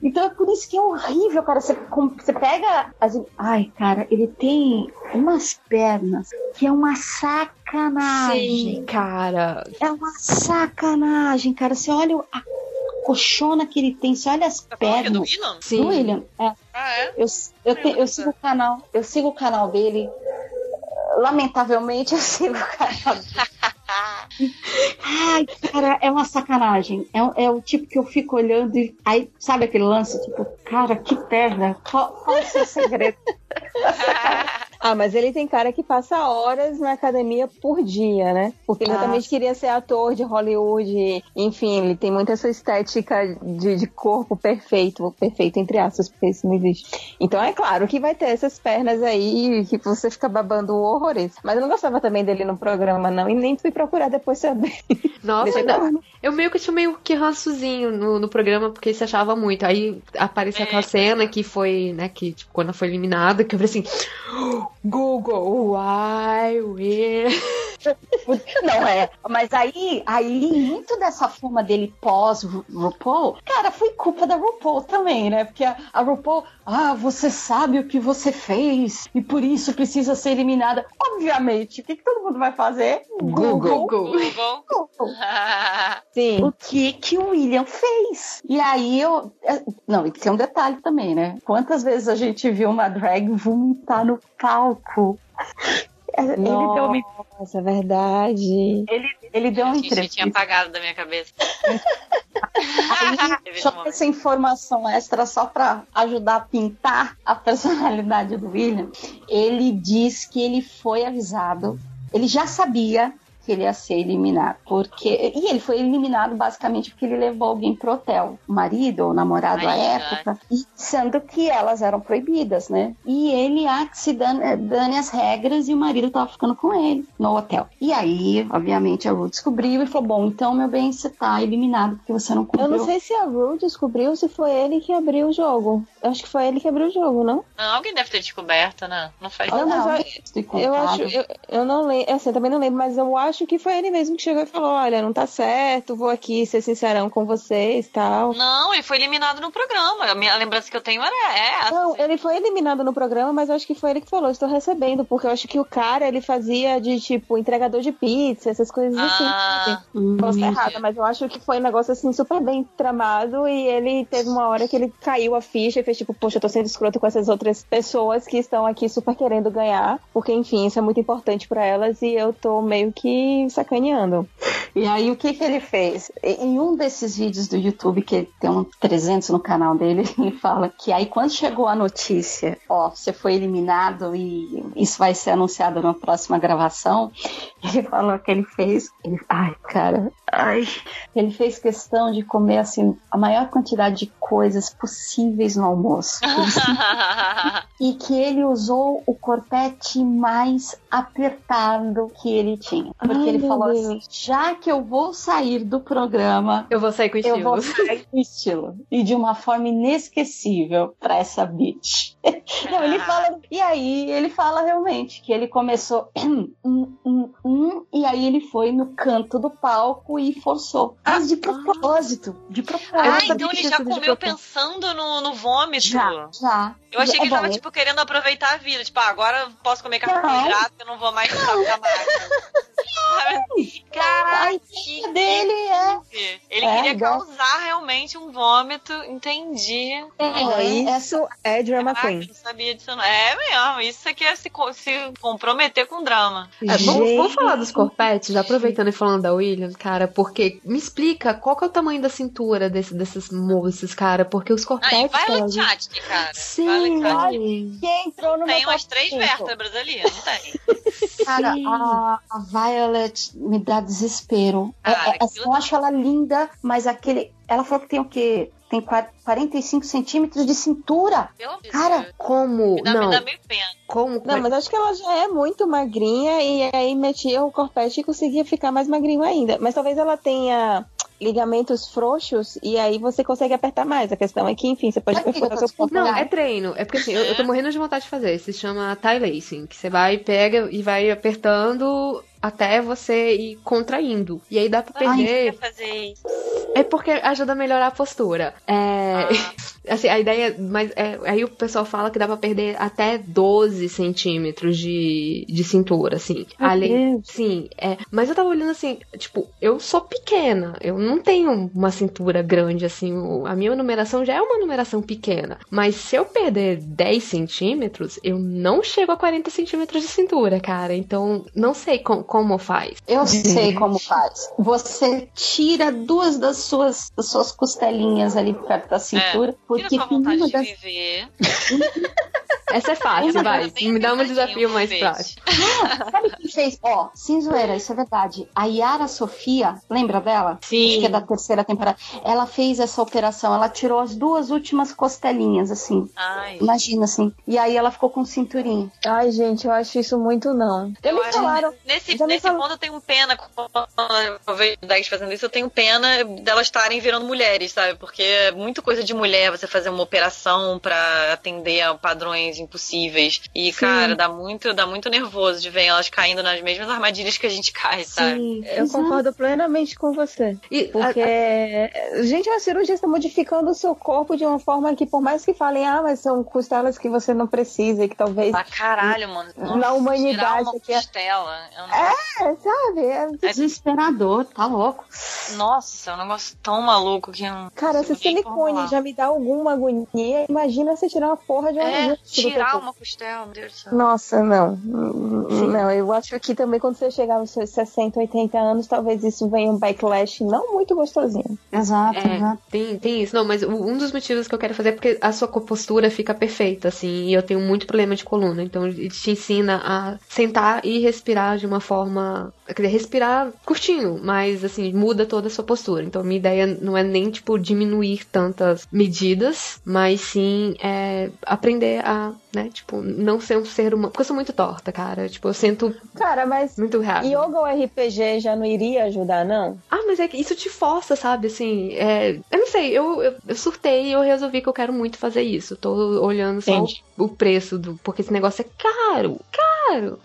Então é por isso que é horrível, cara. Você, você pega. As... Ai, cara, ele tem umas pernas que é uma sacanagem. cara. É uma sacanagem, cara. Você olha a coxona que ele tem, você olha as Tá é do pernas. Willan? Sim. Do William, é. Ah, é? Eu, eu, te- eu sigo o canal, eu sigo o canal dele. Lamentavelmente, [laughs] eu sigo o canal dele. Ai, cara, é uma sacanagem. É, o- é o tipo que eu fico olhando e aí, sabe aquele lance? Tipo, cara, que perna. Qual, qual é o seu segredo? [laughs] Ah, mas ele tem cara que passa horas na academia por dia, né? Porque ele Ah. queria ser ator de Hollywood. Enfim, ele tem muito essa estética de, de corpo perfeito. Perfeito, entre aspas, porque isso não existe. Então é claro que vai ter essas pernas aí que você fica babando horrores. Mas eu não gostava também dele no programa, não. E nem fui procurar depois saber. [laughs] Nossa, não, eu meio que tinha meio que rançozinho no, no programa, porque se achava muito. Aí apareceu aquela cena que foi, né, que tipo, quando foi eliminada, que eu falei assim, Google, why we... Não é. Mas aí, aí muito dessa fuma dele pós Ru- RuPaul, cara, foi culpa da RuPaul também, né? Porque a, a RuPaul, ah, você sabe o que você fez e por isso precisa ser eliminada. Obviamente, o que, que todo mundo vai fazer? Google. Google. [laughs] Sim. O que que o William fez? E aí eu. é, Não, e tem um detalhe também, né? Quantas vezes a gente viu uma drag vomitar no palco? Ele deu uma, Nossa, é verdade. ele, ele deu uma Gente, eu tinha entrevista. apagado da minha cabeça. Aí, só momento. essa informação extra só para ajudar a pintar a personalidade do William. Ele diz que ele foi avisado, ele já sabia que ele ia ser eliminado, porque e ele foi eliminado basicamente porque ele levou alguém pro hotel, o marido ou namorado à Ai, ai. época, e sendo que elas eram proibidas, né? E ele ah, que se dane, dane as regras e o marido tava ficando com ele no hotel. E aí, obviamente, a Ru descobriu e falou: "Bom, então meu bem, você tá eliminado porque você não Eu cumpriu não sei se a Rue descobriu ou se foi ele que abriu o jogo. Eu acho que foi ele que abriu o jogo, não? Não, alguém deve ter descoberto, né? Não faz Não, mas não, eu- estoy Eu acho, eu, eu não lembro, assim, eu também não lembro, mas eu acho acho que foi ele mesmo que chegou e falou: olha, não tá certo, vou aqui ser sincerão com vocês tal. Não, ele foi eliminado no programa. A minha lembrança que eu tenho era essa. Não, ele foi eliminado no programa, mas eu acho que foi ele que falou: estou recebendo, porque eu acho que o cara ele fazia de tipo entregador de pizza, essas coisas assim. Ah, Hum, Posso estar errada, mas eu acho que foi um negócio assim super bem tramado e ele teve uma hora que ele caiu a ficha e fez tipo, poxa, eu tô sendo escroto com essas outras pessoas que estão aqui super querendo ganhar, porque enfim, isso é muito importante pra elas e eu tô meio que sacaneando. E aí, o que que ele fez? Em um desses vídeos do YouTube, que tem um 300 no canal dele, [laughs] ele fala que aí quando chegou a notícia, ó, você foi eliminado e isso vai ser anunciado na próxima gravação, [laughs] ele falou que ele fez, ele, ai, cara, ai, ele fez questão de comer, assim, a maior quantidade de coisas possíveis no almoço. [laughs] E que ele usou o corpete mais apertado que ele tinha. Porque Ai, ele falou assim: já que eu vou sair do programa, Eu vou sair com eu estilo. vou sair com estilo. E de uma forma inesquecível pra essa bitch. [laughs] Não, ele fala. E aí ele fala realmente que ele começou. hum, hum, hum, e aí ele foi no canto do palco e forçou. Mas de propósito. De propósito. Ah, então ele já comeu pensando no, no vômito. Já, já. Eu achei que É ele bom, tava, né? tipo, querendo aproveitar a vida. Tipo, ah, agora eu posso comer carboidrato, eu não vou mais ficar. Caraca, A dele é. Ele É, queria igual- causar realmente um vômito, entendi. É, é, isso é drama Caraca, queen. não sabia disso não. É mesmo, isso aqui é se, se comprometer com drama. É, vamos, vamos falar dos corpetes, já aproveitando e falando da Williams, cara, porque me explica qual que é o tamanho da cintura desse, desses moços, cara, porque os Ah, e corpetes. vai cara, o chat, cara. Sim, sim. Quem entrou no Tem meu umas três cinco? vértebras ali, não tem? [laughs] Cara, a, a Violet me dá desespero. É- Cara, é- assim, aquilo- eu acho ela linda, mas aquele. Ela falou que tem o quê? Tem qua- 45 centímetros de cintura. De Cara, Deus. Como? me dá, não, me dá meio pena. como? Não, mas acho que ela já é muito magrinha e aí metia o corpete e conseguia ficar mais magrinho ainda. Mas talvez ela tenha ligamentos frouxos e aí você consegue apertar mais. A questão é que, enfim, você pode perfurar eu tô seu corpo. Não, é treino. É porque assim, eu, eu tô morrendo de vontade de fazer. Se chama tie lacing, que você vai, pega e vai apertando até você ir contraindo. E aí dá pra Ai, perder. queria fazer isso. É porque ajuda a melhorar a postura. É. [laughs] Assim, a ideia. Mas é, aí o pessoal fala que dá pra perder até 12 centímetros de, de cintura, assim. Meu Além. Deus. Sim, é. Mas eu tava olhando assim, tipo, eu sou pequena. Eu não tenho uma cintura grande, assim. A minha numeração já é uma numeração pequena. Mas se eu perder 10 centímetros, eu não chego a 40 centímetros de cintura, cara. Então, não sei com- como faz. eu sei como faz. Você tira duas das suas, das suas costelinhas ali perto da cintura, Tira porque sua tem vontade uma de das. viver. [laughs] Essa é fácil, vai. Me dá um desafio mais um prático. [laughs] Sabe quem fez? Ó, sem zoeira, isso é verdade. A Yara Sofia, lembra dela? Acho que é da terceira temporada. Ela fez essa operação, ela tirou as duas últimas costelinhas, assim. Ai, Imagina, assim. E aí ela ficou com cinturinha. Ai, gente, eu acho isso muito não. Já eu me acho falaram. Nesse, já me nesse falaram- ponto eu tenho pena, quando eu vejo drags fazendo isso, eu tenho pena delas estarem virando mulheres, sabe? Porque é muito coisa de mulher você fazer uma operação pra atender a padrões impossíveis. E, cara, dá muito, dá muito nervoso de ver elas caindo nas mesmas armadilhas que a gente cai, sabe? Sim. Eu Exato. concordo plenamente com você. E, Porque, gente, a cirurgia está modificando o seu corpo de uma forma que, por mais que falem, ah, mas são costelas que você não precisa e que talvez. Pra caralho, mano. Na humanidade tirar uma aqui é- costela. eu não- É, sabe? É- Desesperador, tá louco. Nossa, é um negócio tão maluco que não. Cara, nem silicone já me dá alguma agonia, imagina você tirar uma porra de uma É, tirar uma costela, meu Deus do céu. Nossa, não. Não, eu acho que também quando você chegar aos seus 60, 80 anos, talvez isso venha um backlash não muito gostosinho. Exato, É, exato. tem, tem isso. Não, mas um dos motivos que eu quero fazer é porque a sua postura fica perfeita, assim, e eu tenho muito problema de coluna. Então, ele te ensina a sentar e respirar de uma forma. Quer dizer, respirar curtinho, mas, assim, muda toda a sua postura. Então, minha ideia não é nem, tipo, diminuir tantas medidas, mas sim é, aprender a, né, tipo, não ser um ser humano. Porque eu sou muito torta, cara. Tipo, eu sinto Cara, mas muito rápido. yoga ou RPG já não iria ajudar, não? Ah, mas é que isso te força, sabe? Assim, é... eu não sei, eu, eu, eu surtei e eu resolvi que eu quero muito fazer isso. Tô olhando só o, o preço do. Porque esse negócio é caro, caro.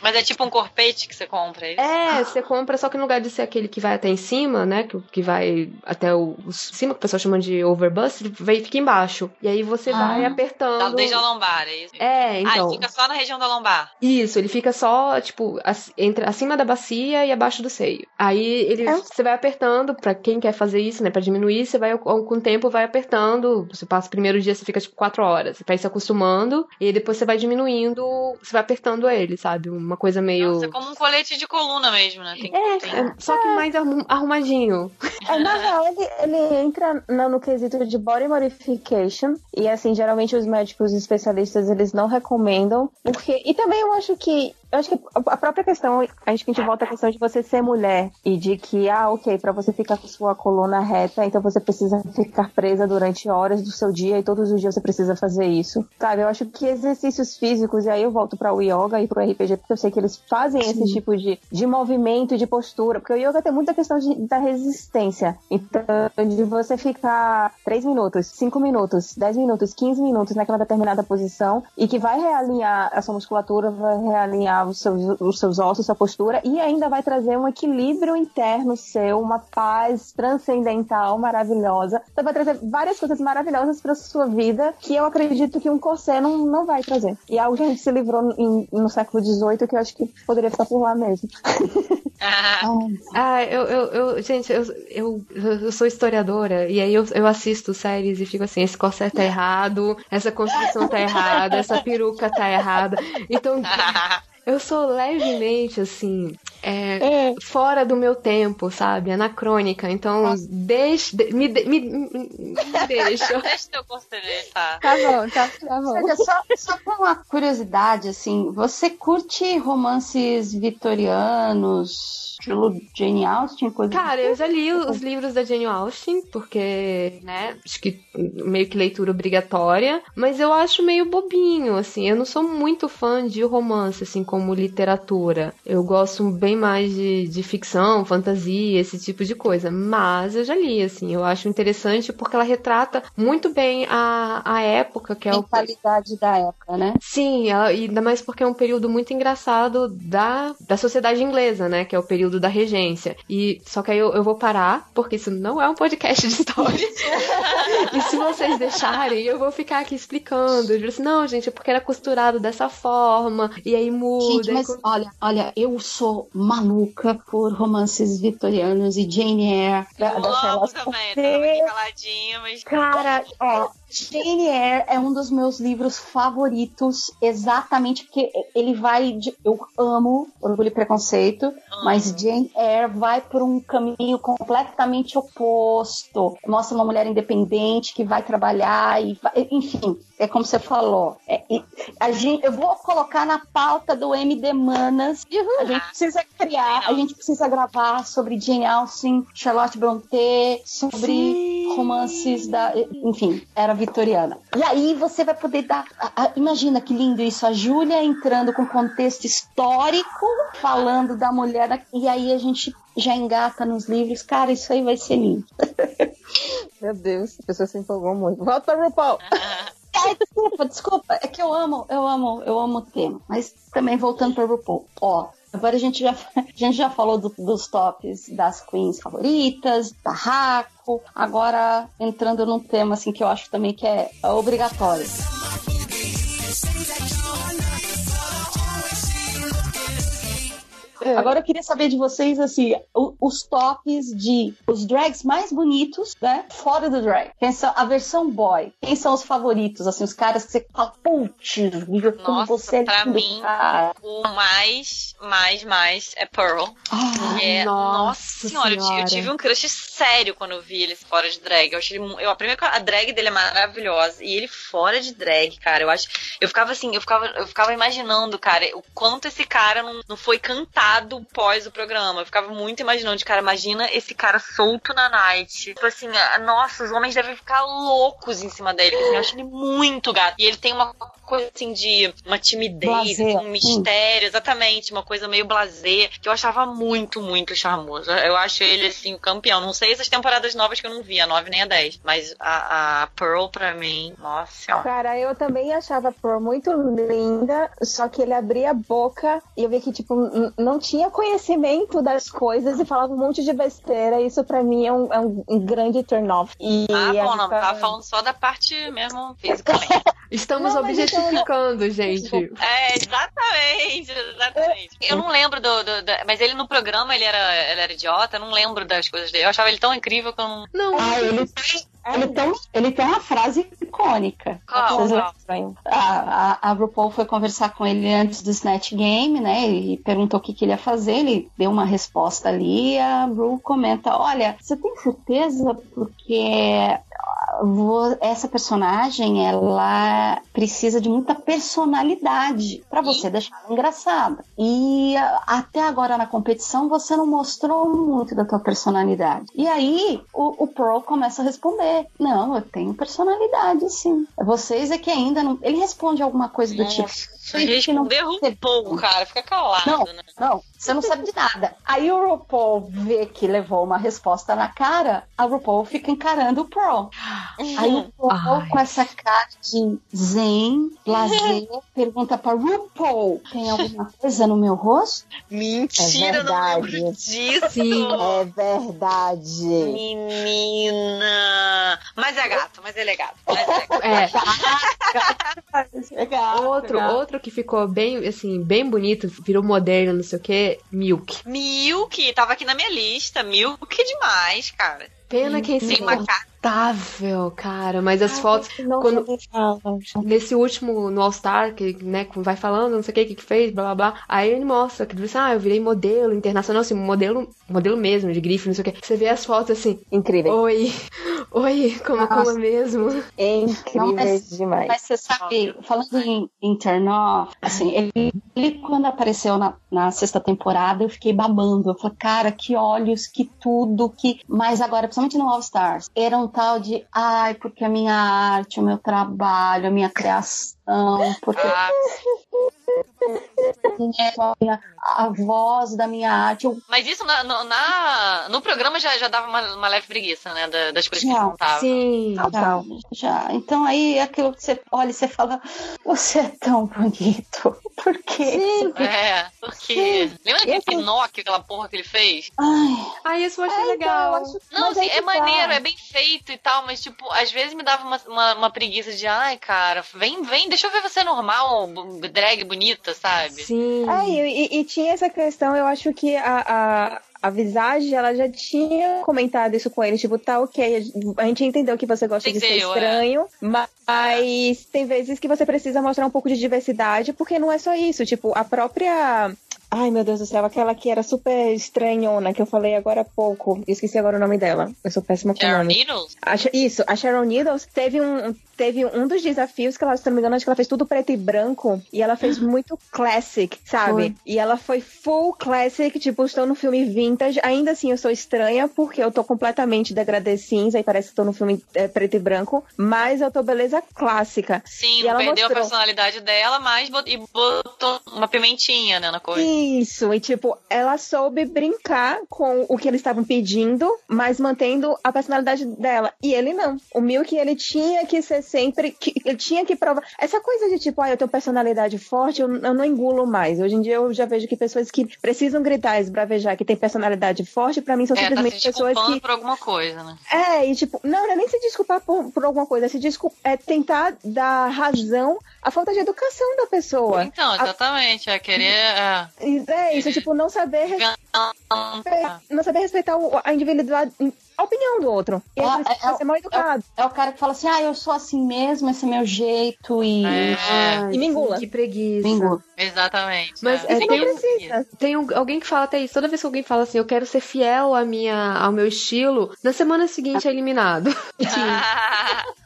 Mas é tipo um corpete que você compra, é isso? É, você compra, só que no lugar de ser aquele que vai até em cima, né? Que, que vai até o, o cima, que o pessoal chama de overbust, ele vai, fica embaixo. E aí você Ah. vai apertando. Tá desde a lombar, é isso? É, então. Ah, e fica só na região da lombar. Isso, ele fica só, tipo, entre, acima da bacia e abaixo do seio. Aí ele, É. você vai apertando, pra quem quer fazer isso, né, pra diminuir, você vai, com o tempo, vai apertando. Você passa o primeiro dia, você fica, tipo, quatro horas. Você vai se acostumando, e aí depois você vai diminuindo, você vai apertando ele, sabe? Uma coisa meio... Nossa, é como um colete de coluna mesmo, né? Tem, É, tem- é, só que mais arrum- arrumadinho. É, na [laughs] real, ele, ele entra no, no quesito de body modification. E assim, geralmente os médicos especialistas eles não recomendam. Porque. E também eu acho que. Eu acho que a própria questão, acho que a gente volta à questão de você ser mulher e de que, ah, ok, pra você ficar com sua coluna reta, então você precisa ficar presa durante horas do seu dia e todos os dias você precisa fazer isso. Sabe? Eu acho que exercícios físicos, e aí eu volto para o yoga e pro RPG, porque eu sei que eles fazem esse tipo de, de movimento e de postura, porque o yoga tem muita questão de, da resistência. Então, de você ficar 3 minutos, 5 minutos, 10 minutos, 15 minutos naquela determinada posição e que vai realinhar a sua musculatura, vai realinhar os seus, os seus ossos, sua postura e ainda vai trazer um equilíbrio interno seu, uma paz transcendental maravilhosa. Então, vai trazer várias coisas maravilhosas para sua vida que eu acredito que um corset não, não vai trazer. E é algo que a gente se livrou em- no século XVIII que eu acho que poderia ficar por lá mesmo. [laughs] Ah, eu, eu, eu gente, eu, eu, eu sou historiadora e aí eu, eu assisto séries e fico assim, esse corset tá errado, essa construção tá errada, essa peruca tá errada. Então, [laughs] eu sou levemente assim, é, fora do meu tempo, sabe? Anacrônica. Então, deixa, de- me, de- me, me, me deixa. [laughs] Deixa teu conselho, tá? Tá bom, tá, tá bom. Olha, só, só por uma curiosidade, assim, você curte romances vitorianos, estilo Jane Austen, coisa Cara, eu já li os livros da Jane Austen, porque, né, acho que meio que leitura obrigatória, mas eu acho meio bobinho, assim, eu não sou muito fã de romance, assim, como literatura. Eu gosto bem mais de, de ficção, fantasia, esse tipo de coisa, mas eu já li, assim, eu acho interessante porque ela retrata muito bem a, a época, que é o mentalidade da época, né? Sim, ela- ainda mais porque é um período muito engraçado da, da sociedade inglesa, né? Que é o período da regência. E só que aí eu, eu vou parar, porque isso não é um podcast de história. [laughs] e se vocês deixarem, eu vou ficar aqui explicando. Eu digo assim, não, gente, é porque era costurado dessa forma, e aí muda. Gente, e mas co- olha, olha, eu sou maluca por romances vitorianos e Jane Eyre. Da, Eu da amo também, tava aqui caladinha, mas. Cara, ó, Jane Eyre é um dos meus livros favoritos, exatamente porque ele vai. de- eu amo Orgulho e Preconceito, mas Jane Eyre vai por um caminho completamente oposto. Mostra uma mulher independente que vai trabalhar e. vai- enfim, é como você falou. é- a gente, eu vou colocar na pauta do MD Manas. A gente precisa criar, a gente precisa gravar sobre Jane Austen, Charlotte Brontë, sobre romances da. Enfim, era vitoriana. E aí você vai poder dar. a- a- imagina que lindo isso, a Júlia entrando com contexto histórico, falando da mulher. E aí a gente já engata nos livros. Cara, isso aí vai ser lindo. [laughs] Meu Deus, a pessoa se empolgou muito. Volta RuPaul. Ai, desculpa, desculpa. É que eu amo, eu amo, eu amo o tema. Mas também voltando para RuPaul. Ó, agora a gente já, a gente já falou do- dos tops das queens favoritas, barraco. Agora entrando num tema assim que eu acho também que é obrigatório. Agora eu queria saber de vocês, assim, os tops de os drags mais bonitos, né? Fora do drag. Quem são a versão boy? Quem são os favoritos? Assim, os caras que você fala, putz, como Nossa, você é pra lindo, mim, cara. o mais, mais, mais é Pearl. Ah, É, nossa nossa senhora, eu, ti- eu senhora. tive um crush sério quando eu vi ele fora de drag. Eu achei ele, eu, a primeira a drag dele é maravilhosa e ele fora de drag, cara. Eu acho, eu ficava assim, eu ficava, eu ficava imaginando, cara, o quanto esse cara não, não foi cantado babado pós o programa. Eu ficava muito imaginando, cara, imagina esse cara solto na night. Tipo assim, nossa, os homens devem ficar loucos em cima dele. Assim, eu acho ele muito gato. E ele tem uma coisa assim de uma timidez, Blazer. um mistério, exatamente, uma coisa meio blazer, que eu achava muito, muito charmoso. Eu acho ele, assim, o campeão. Não sei essas temporadas novas que eu não vi, a 9 nem a 10. Mas a, a Pearl, pra mim, nossa. Cara, eu também achava a Pearl muito linda, só que ele abria a boca e eu vi que, tipo, n- não tinha conhecimento das coisas e falava um monte de besteira. Isso pra mim é um, é um- grande turn-off. E Ah, bom, não, tava falando só da parte mesmo fisicamente. [laughs] Estamos Não, então- objetificando, gente. É, exatamente, exatamente. Eu não lembro do, do- da- Mas ele no programa, ele era, ele era idiota, eu não lembro das coisas dele. Eu achava ele tão incrível que eu não. Não, Ah, ele tem, ele, tem, ele tem uma frase icônica. Qual, Vocês. A, a, a RuPaul foi conversar com ele antes do Snatch Game, né? E perguntou o que, que ele ia fazer. Ele deu uma resposta ali. E a Ru comenta: Olha, você tem certeza? Porque essa personagem ela precisa de muita personalidade para você deixar engraçada. E até agora na competição você não mostrou muito da tua personalidade. E aí o, o Pearl começa a responder: Não, eu tenho personalidade, sim. Vocês é que ainda não. Ele responde alguma coisa do tipo. Que não derrubou, cara, fica calado, Não. né? Não, você não sabe de nada. Aí o RuPaul vê que levou uma resposta na cara, a RuPaul fica encarando o Pearl. Aí o [laughs] Pearl, Ai. com essa cara de zen, lazer, [laughs] pergunta pra RuPaul: tem alguma coisa no meu rosto? Mentira, É não lembro verdade. disso. Sim. É verdade. Menina. Mas é gato, mas ele é gato. Mas é gato. é. Legal. Outro, legal. outro que ficou bem, assim, bem bonito, virou moderno, não sei o que, Milk. Milk, tava aqui na minha lista. Milk demais, cara. Pena que é insuportável, cara. Mas as fotos, Quando- nesse último, no All Star, que, né, vai falando, não sei o que, o que fez, blá blá blá. Aí ele mostra que ele diz, ah, eu virei modelo internacional, assim, modelo, modelo mesmo, de grife, não sei o que. Você vê as fotos assim, Incrível. oi, [laughs] oi, como, Nossa. como é mesmo? É incrível mas- demais. Mas você sabe, falando em, off, assim, ele, ele quando apareceu na, na sexta temporada, eu fiquei babando. Eu falei, cara, que olhos, que tudo, que. Mas agora, principalmente no All Stars, era um tal de, ai, porque a minha arte, o meu trabalho, a minha criação, porque Ah, a, minha- a voz da minha arte. Eu, mas isso na, no, na- no programa já, já dava uma, uma leve preguiça, né? da- das coisas que Já, ele contava. Sim. já, já. Então aí é aquilo que você olha e você fala, você é tão bonito. Por quê? É, porque. Lembra aquele Pinóquio, aquela porra que ele fez? Ai, Ah, isso eu achei É, então, legal. eu acho- Não, assim, é que tá. maneiro, é bem feito e tal, mas, tipo, às vezes me dava uma, uma, uma preguiça de, ai, cara, vem, vem, deixa eu ver você normal, drag bonita, sabe? Sim. É, e, e- tinha essa questão, eu acho que a, a, a Visage, ela já tinha comentado isso com ele, tipo, tá ok, a gente entendeu que você gosta de ser Entendeu, é. estranho, mas tem vezes que você precisa mostrar um pouco de diversidade, porque não é só isso, tipo, a própria... Ai, meu Deus do céu, aquela que era super estranhona, que eu falei agora há pouco, esqueci agora o nome dela, eu sou péssima com Sharon nome. Needles? A isso, a Sharon Needles teve um, teve um dos desafios que ela, se não me engano, acho que ela fez tudo preto e branco. E ela fez [gasps] muito classic, sabe? Foi. E ela foi full classic, tipo, estou no filme vintage. Ainda assim, eu sou estranha, porque eu tô completamente degradê cinza e parece que estou no filme é, preto e branco. Mas eu tô beleza clássica. Sim, E perdeu a mostrou. personalidade dela, mas bot- e botou uma pimentinha, né, na coisa. Isso, e tipo, ela soube brincar com o que eles estavam pedindo, mas mantendo a personalidade dela. E ele não. O Milk, ele tinha que ser sempre. que- ele tinha que provar. Essa coisa de tipo, ah, eu tenho personalidade forte, eu, eu não engulo mais. Hoje em dia eu já vejo que pessoas que precisam gritar e esbravejar que tem personalidade forte, pra mim são É, tá se simplesmente pessoas desculpando que. por alguma coisa, né? É, e tipo, não, não é nem se desculpar por, por alguma coisa, é se descul é tentar dar razão à falta de educação da pessoa. Então, exatamente, é querer. É, É isso, tipo, não saber não saber respeitar a individualidade, a opinião do outro. E É, precisa é, ser mal educado. É o cara que fala assim, ah, eu sou assim mesmo, esse é meu jeito e... É, Ai, E sim, Que preguiça. Bingo. exatamente. Mas é. é, tem, um- precisa. tem um- alguém que fala até isso. Toda vez que alguém fala assim, eu quero ser fiel à minha, ao meu estilo, na semana seguinte é eliminado. [laughs] Ah, [laughs]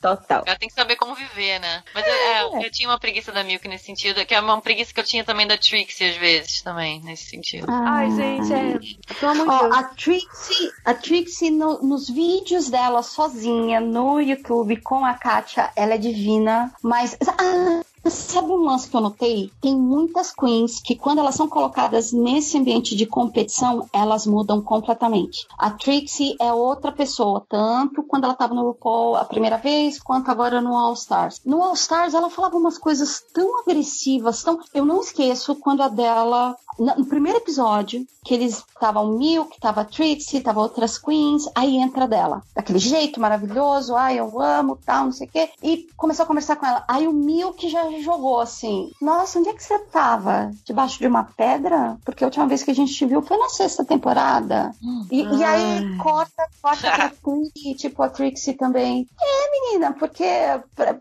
Total. Ela tem que saber conviver, né? Mas eu, é, eu tinha uma preguiça da Milk nesse sentido, que é uma preguiça que eu tinha também da Trixie às vezes, também, nesse sentido. Ai, gente, é. Pelo amor Deus. a Trixie, a Trixie no- nos vídeos dela sozinha no YouTube com a Katia, ela é divina, mas ah, sabe um lance que eu notei? Tem muitas queens que quando elas são colocadas nesse ambiente de competição, elas mudam completamente. A Trixie é outra pessoa, tanto quando ela tava no RuPaul a primeira vez, quanto agora no All Stars. No All Stars ela falava umas coisas tão agressivas, tão eu não esqueço quando a dela no primeiro episódio, que eles estavam Milk, tava Trixie, tava outras queens, aí entra dela. Daquele jeito maravilhoso, ai, eu amo, tal, não sei o quê. E começou a conversar com ela. Aí o Milk já jogou assim: Nossa, onde é que você tava? Debaixo de uma pedra? Porque a última vez que a gente te viu foi na sexta temporada. E, e aí corta, corta pra [laughs] Trixie, tipo a Trixie também. É, menina, porque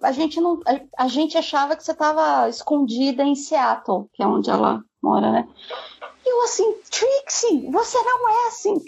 a gente não. A, a gente achava que você tava escondida em Seattle, que é onde ela mora, né? E eu assim, Trixie, você não é assim.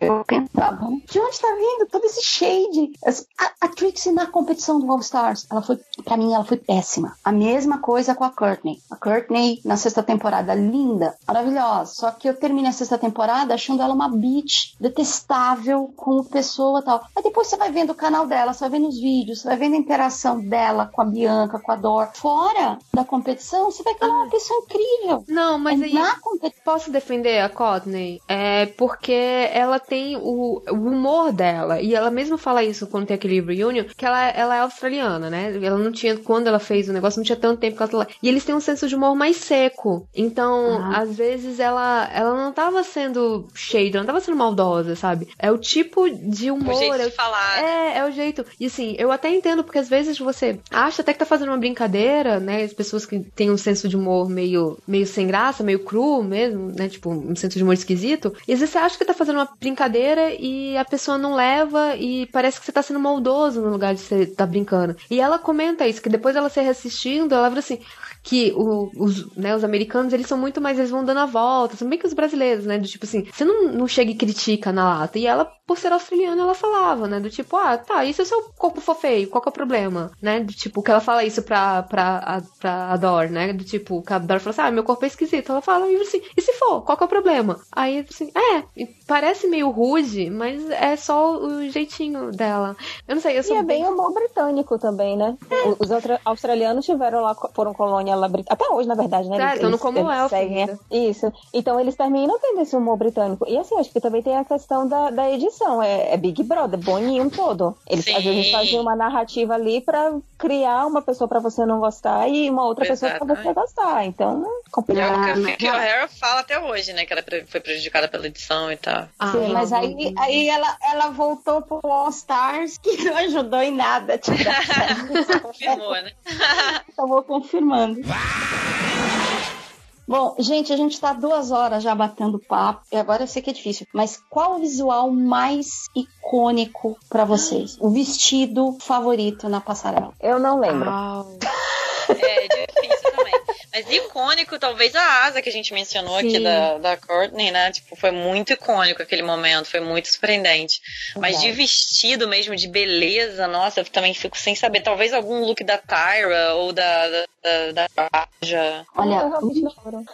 Eu pensava, de onde tá vindo todo esse shade? A, a Trixie na competição do All Stars, ela foi, pra mim, ela foi péssima. A mesma coisa com a Courtney. A Courtney, na sexta temporada, linda, maravilhosa. Só que eu terminei a sexta temporada achando ela uma bitch, detestável como pessoa e tal. Aí depois você vai vendo o canal dela, você vai vendo os vídeos, você vai vendo a interação dela com a Bianca, com a Dor. Fora da competição, você vai que ela é uma pessoa incrível. Não, mas aí. Na. Posso defender a Courtney? É porque ela tem o, o humor dela. E ela mesmo fala isso quando tem aquele reunion, que ela, ela é australiana, né? Ela não tinha, quando ela fez o negócio, não tinha tanto tempo que ela tá lá. E eles têm um senso de humor mais seco. Então, Ah. às vezes, ela, ela não tava sendo shade, ela não tava sendo maldosa, sabe? É o tipo de humor. O jeito é de falar. é, é o jeito. E assim, eu até entendo, porque às vezes você acha até que tá fazendo uma brincadeira, né? As pessoas que têm um senso de humor meio, meio sem graça, meio cru mesmo, né? Tipo, um senso de humor esquisito. E às vezes você acha que tá fazendo uma brincadeira e a pessoa não leva e parece que você tá sendo maldoso no lugar de você tá brincando. E ela comenta isso, que depois ela se reassistindo, ela fala assim que o- os, né, os americanos, eles são muito mais, eles vão dando a volta, são bem que os brasileiros, né, do tipo assim, você não, não chega e critica na lata, e ela, por ser australiana, ela falava, né, do tipo, ah, tá, e se o seu corpo for feio, qual que é o problema, né, do tipo, que ela fala isso pra, pra, a, pra Ador, né, do tipo, que a Ador fala assim, ah, meu corpo é esquisito, ela fala, e assim, e se for, qual que é o problema? Aí, assim, é, e parece meio rude, mas é só o jeitinho dela, eu não sei, eu E sou é bem humor britânico também, né? Os outra- australianos tiveram lá, foram colônia brit- até hoje, na verdade, né? É, Eles- eles- Commonwealth eles seguem- ainda. Isso. Então eles terminam tendo esse humor britânico. E assim, acho que também tem a questão da, da edição. É, é Big Brother, boninho todo. Eles Sim. às vezes fazem uma narrativa ali pra criar uma pessoa pra você não gostar e uma outra pessoa pra você Exatamente. gostar. Então, é É complicado. o que, Ah, o que a O'Hara fala até hoje, né? Que ela foi prejudicada pela edição e tal. Ah, Sim, mas não, aí, aí ela, ela voltou pro All Stars, que não ajudou em nada. Tipo, [laughs] Confirmou, né? [laughs] Acabou confirmando. Bom, gente, a gente tá duas horas já batendo papo. E agora eu sei que é difícil. Mas qual o visual mais icônico pra vocês? O vestido favorito na passarela? Eu não lembro. Uau. Mas icônico, talvez a asa que a gente mencionou aqui Sim. da, da Courtney, né? Tipo, foi muito icônico aquele momento, foi muito surpreendente. Mas de vestido mesmo, de beleza, nossa, eu também fico sem saber. Talvez algum look da Tyra ou da, da, da, da Raja. eu Olha,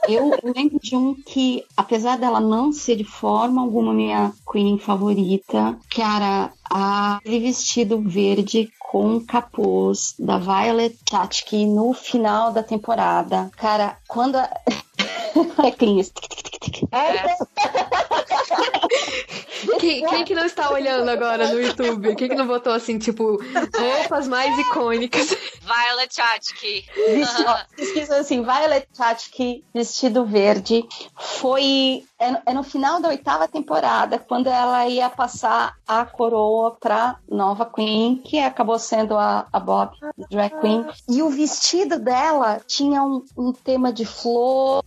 eu lembro de um que, apesar dela não ser de forma alguma minha queen favorita, cara, aquele vestido verde com capuz da Violet Chachki no final da temporada. Cara, quando a... [laughs] é clean, tic. Quem, quem que não está olhando agora no YouTube? Quem que não botou assim, tipo, roupas mais icônicas? Violet Chachki. Pesquisa assim, Violet Chachki, vestido verde. Foi é no, é no final da oitava temporada, quando ela ia passar a coroa pra nova Queen, que acabou sendo a, a Bob, drag queen. E o vestido dela tinha um, um tema de flores,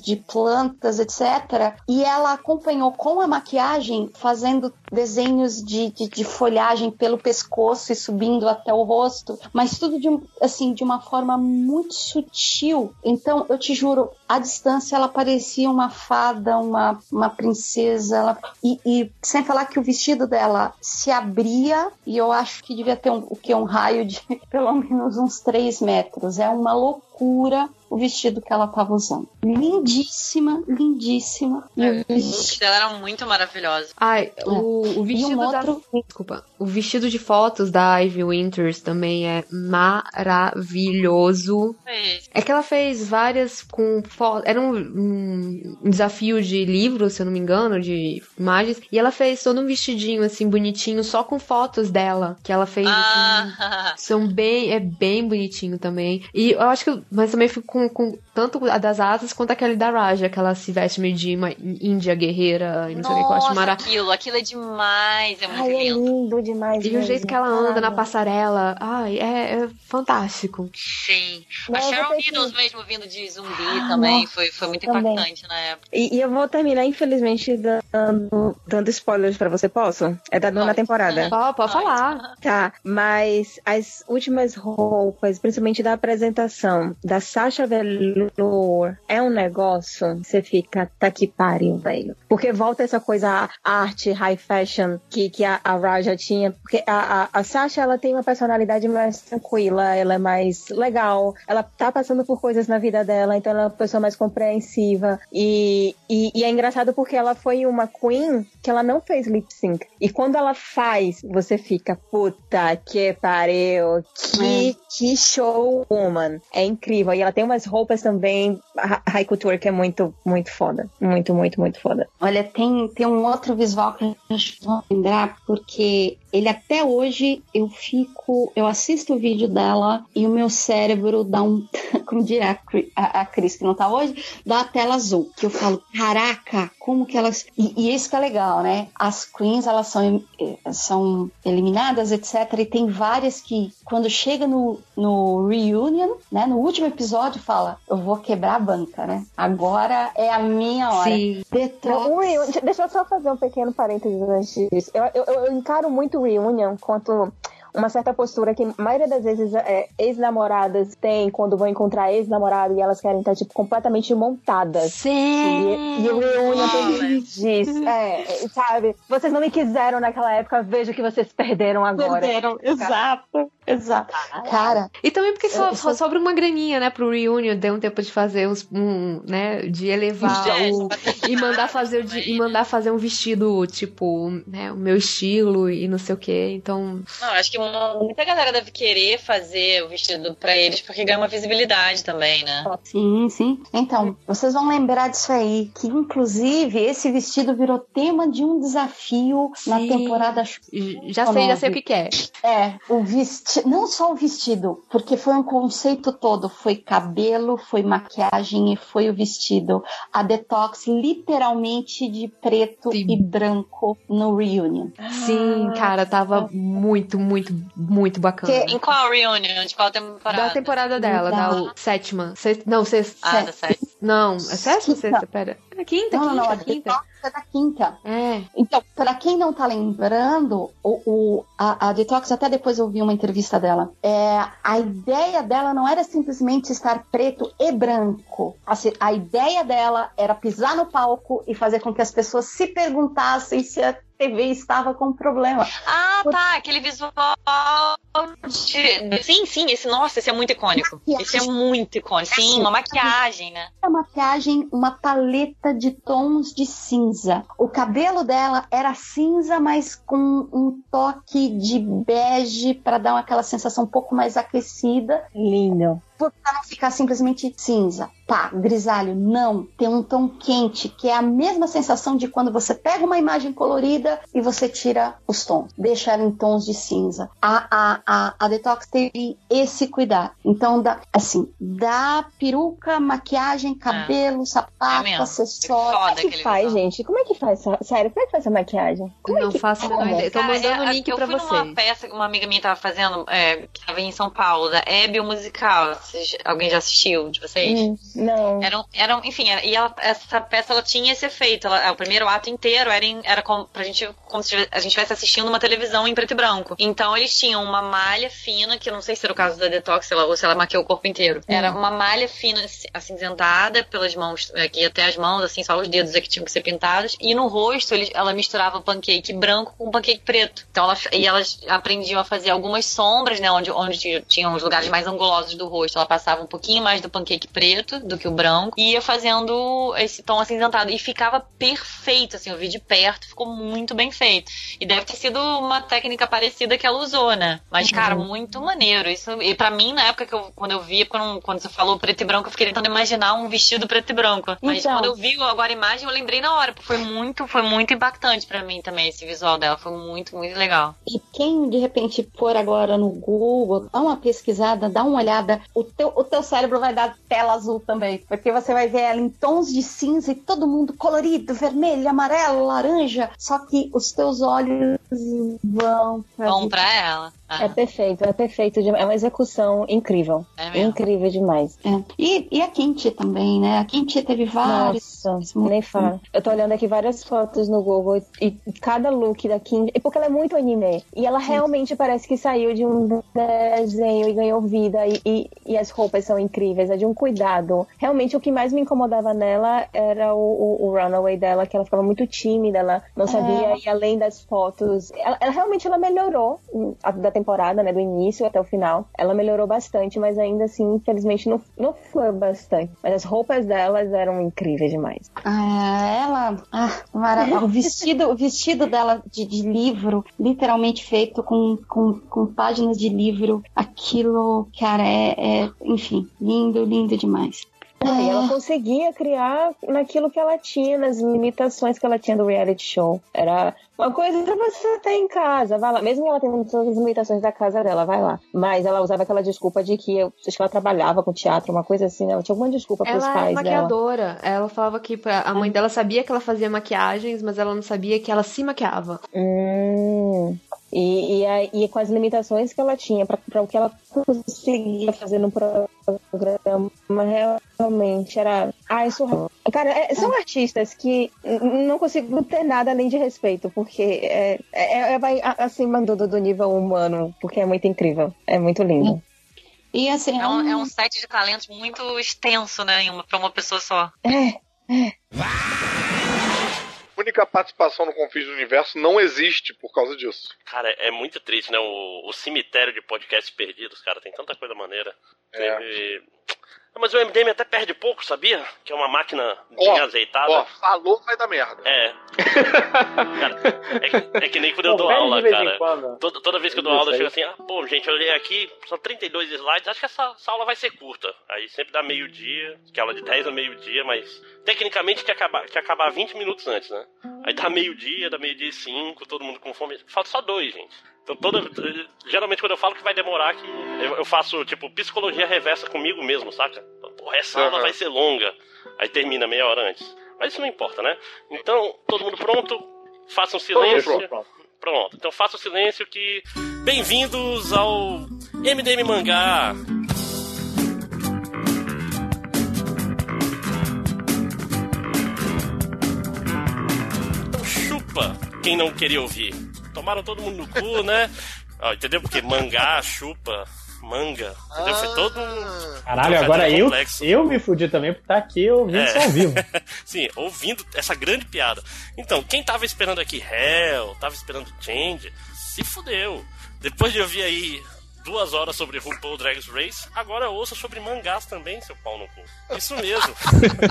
de plantas, etc. E ela acompanhou com a maquiagem, fazendo desenhos de, de, de folhagem pelo pescoço e subindo até o rosto, mas tudo de, assim, de uma forma muito sutil. Então, eu te juro, à distância ela parecia uma fada, uma, uma princesa. ela- e, e sem falar que o vestido dela se abria e eu acho que devia ter um, o que? Um raio de [laughs] pelo menos uns 3 metros. É uma loucura o vestido que ela estava usando. Lindíssima, lindíssima. E o Os looks dela eram muito maravilhosos. Ai, o, o E vestido um da... outro. Desculpa. O vestido de fotos da Ivy Winters também é maravilhoso. Fez. É que ela fez várias com fotos. Era um, um- desafio de livro, se eu não me engano, de imagens. E ela fez todo um vestidinho, assim, bonitinho, só com fotos dela. Que ela fez. assim, Ah, [laughs] são bem. É bem bonitinho também. E eu acho que. Mas também fico com, com tanto a das asas quanto aquele da Raja, que ela se veste meio de uma índia guerreira e não sei o que, eu acho nossa, maravilhoso. aquilo, aquilo é demais, é muito Ai, é lindo. lindo demais. E o mesmo. jeito que ela anda na passarela, ai, é, é fantástico. Sim. Não, a Sharon ter que- Needles mesmo vindo de zumbi Ah, também nossa, foi, foi muito também. impactante na época. E, e eu vou terminar, infelizmente, dando, dando spoilers pra você, posso? É da nona temporada. Pode, pode falar. Tá, mas as últimas roupas, principalmente da apresentação da Sasha Velour, é um negócio, você fica, tá que pariu, velho. Porque volta essa coisa arte, high fashion, que, que a, a Raja tinha. Porque a, a, a Sasha, ela tem uma personalidade mais tranquila, ela é mais legal, ela tá passando por coisas na vida dela, então ela é uma pessoa mais compreensiva. E, e, e é engraçado porque ela foi uma queen que ela não fez lip sync. E quando ela faz, você fica, puta que pariu, que, que show, woman. É incrível. E ela tem umas roupas também, ha- high couture, que é muito, muito foda. Muito, muito, muito foda. Olha, tem, tem um outro visual que acho que vou lembrar, porque ele até hoje eu fico, eu assisto o vídeo dela e o meu cérebro dá um, [laughs] como dirá a a, Cris que não tá hoje, dá a tela azul. Que eu falo, caraca, como que elas. E, e isso que é legal, né? As queens, elas são, eh, são eliminadas, etc. E tem várias que, quando chega no, no reunion, né? No último episódio, fala, eu vou quebrar a banca, né? Agora é a minha hora. Sim. Detox. Não, deixa eu só fazer um pequeno parênteses antes disso. Eu, eu, eu encaro muito o reunion quanto uma certa postura que a maioria das vezes é, ex-namoradas têm quando vão encontrar ex-namorado e elas querem estar tipo, completamente montadas. Sim. E, e o reunion tem disso. É, é, sabe? Vocês não me quiseram naquela época, vejo que vocês perderam agora. Perderam, exato, exato. Cara, E também porque só, só sobra uma graninha, né, pro reunion, deu um tempo de fazer uns, um, né, de elevar o, e mandar fazer de- e mandar fazer um vestido tipo, né, o meu estilo e não sei o que. Então, Não, acho que muita galera deve querer fazer o vestido pra eles porque ganha uma visibilidade também, né? sim, sim. Então, vocês vão lembrar disso aí, que inclusive esse vestido virou tema de um desafio na Sim. temporada já sei, já sei o que, que é. É, o vestido, não só o vestido, porque foi um conceito todo, foi cabelo, foi maquiagem e foi o vestido. A Detox literalmente de preto Sim. e branco no reunion. Sim, cara, tava muito, muito, muito bacana. Que- Em qual reunion? De qual temporada? Da temporada dela, da, Da- o- sétima. Não, sexta. Ah, da sétima. Não, é sétima ou sexta? Pera. É quinta, Não, não, quinta, não, a quinta. Detox é da quinta. É. Então, para quem não tá lembrando, o, o- a, a Detox, até depois eu vi uma entrevista dela, é, a ideia dela não era simplesmente estar preto e branco. Assim, a ideia dela era pisar no palco e fazer com que as pessoas se perguntassem se a TV estava com problema. Ah, tá, aquele visual de... Sim, sim, esse, nossa, esse é muito icônico. Esse é muito icônico. Sim, uma maquiagem, né? A maquiagem, uma paleta de tons de cinza. O cabelo dela era cinza, mas com um toque de bege para dar aquela sensação um pouco mais aquecida. Lindo. Pra não ficar simplesmente cinza. Pá, grisalho. Não. Tem um tom quente, que é a mesma sensação de quando você pega uma imagem colorida e você tira os tons. Deixa ela em tons de cinza. A, a, a, a Detox teve esse cuidado. Então, dá, assim, dá peruca, maquiagem, cabelo, sapato, mesmo. acessório. Foda Como é que faz, visual. gente? Como é que faz? Sério, como é que faz essa maquiagem? Como não é que faço a ideia. Tô mandando o é, link eu pra fui vocês. numa peça que uma amiga minha tava fazendo, é, que tava em São Paulo, da Hebe o Musical. Vocês, alguém já assistiu de vocês? Hum, não. Eram, eram, enfim, era- e ela- essa peça ela tinha esse efeito. Ela- o primeiro ato inteiro era, em, era como, pra gente, como se a gente estivesse assistindo uma televisão em preto e branco. Então eles tinham uma malha fina, que eu não sei se era o caso da Detox ela, ou se ela maquiou o corpo inteiro. Era uma malha fina, assim, acinzentada pelas mãos, aqui até as mãos, assim, só os dedos aqui tinham que ser pintados. E no rosto ela misturava pancake branco com pancake preto. Então ela, e elas aprendiam a fazer algumas sombras, né, onde, onde tinham os lugares mais angulosos do rosto. Ela passava um pouquinho mais do pancake preto do que o branco e ia fazendo esse tom acinzentado. E ficava perfeito, assim, eu vi de perto, ficou muito bem feito. E deve ter sido uma técnica parecida que ela usou, né? Mas, cara, muito maneiro. Isso, e pra mim, na época que eu, quando eu vi, quando, quando você falou preto e branco, eu fiquei tentando imaginar um vestido preto e branco. Mas Então. quando eu vi agora a imagem, eu lembrei na hora, porque foi muito, foi muito impactante pra mim também, esse visual dela. Foi muito, muito legal. E quem de repente for agora no Google, dá uma pesquisada, dá uma olhada, o teu, o teu cérebro vai dar tela azul também. Porque você vai ver ela em tons de cinza e todo mundo colorido, vermelho, amarelo, laranja. Só que os teus olhos vão pra vida. pra ela. Ah, É perfeito, é perfeito. demais. É uma execução incrível. é. Incrível demais. É. E, e a Kinti também, né? A Kinti teve vários. Nossa, nem fala. Eu tô olhando aqui várias fotos no Google e cada look da Kim, é porque ela é muito anime. E ela realmente parece que saiu de um desenho e ganhou vida. E, e, e as roupas são incríveis, é de um cuidado. Realmente o que mais me incomodava nela era o, o, o runaway dela, que ela ficava muito tímida, ela não sabia ir além das fotos. Ela, ela realmente ela melhorou a- da temporada, né? Do início até o final. Ela melhorou bastante, mas ainda assim, infelizmente, não, não foi bastante. Mas as roupas delas eram incríveis demais. Ah, ela. Ah, maravilha. O vestido, o vestido dela de, de livro, literalmente feito com, com, com páginas de livro. Aquilo, cara, é, é. Enfim, lindo, lindo demais. Ah, e ela conseguia criar naquilo que ela tinha, nas limitações que ela tinha do reality show. Era uma coisa que você ter em casa, vai lá. Mesmo que ela tenha todas as limitações da casa dela, vai lá. Mas ela usava aquela desculpa de que eu acho que ela trabalhava com teatro, uma coisa assim. Ela tinha alguma desculpa pros Ela é pais dela. maquiadora. Ela falava que pra- a mãe dela sabia que ela fazia maquiagens, mas ela não sabia que ela se maquiava. Hum. E, e, aí- e com as limitações que ela tinha para o que ela conseguia fazer no programa, realmente era. Ah, isso. Cara, é- são artistas que não consigo ter nada além de respeito, porque é, é, é- vai a- acima do, do nível humano, porque é muito incrível. É muito lindo. E assim, É um, é um set de talentos muito extenso, né? em uma- Pra uma pessoa só. É. única participação no Confins do Universo não existe por causa disso. Cara, é muito triste, né? O, o cemitério de podcasts perdidos, cara, tem tanta coisa maneira. É. Teve- Mas o MDM até perde pouco, sabia? Que é uma máquina bem azeitada. Ó, falou, vai dar merda. É. [laughs] Cara, é, que- é que nem quando eu Não, dou aula, cara. Toda, toda vez que eu dou aula, eu chego assim, ah, pô, gente, eu olhei aqui, são 32 slides, acho que essa, essa aula vai ser curta. Aí sempre dá meio-dia, que é aula de 10 a meio-dia, mas tecnicamente tinha que acabar, tinha que acabar 20 minutos antes, né? Aí dá meio-dia, dá meio-dia e 5, todo mundo com fome. Falta só dois, gente. Então toda. Geralmente quando eu falo que vai demorar, que eu, eu faço, tipo, psicologia reversa comigo mesmo, saca? Então, porra, essa aula Aham. vai ser longa. Aí termina meia hora antes. Mas isso não importa, né? Então, todo mundo pronto? Façam silêncio. Pronto, pronto. Pronto, então faça o silêncio que. Bem-vindos ao MDM Mangá! Então chupa quem não queria ouvir. Tomaram todo mundo no cu, né? [laughs] Ó, entendeu? Porque mangá, chupa, manga. Entendeu? Foi todo um. Caralho, agora eu, complexo. eu me fudi também por estar aqui ouvindo É. isso ao vivo. [laughs] Sim, ouvindo essa grande piada. Então, quem tava esperando aqui Hell, tava esperando Change, se fudeu. Depois de ouvir aí duas horas sobre RuPaul Drag Race, agora ouça sobre mangás também, seu pau no cu. Isso mesmo.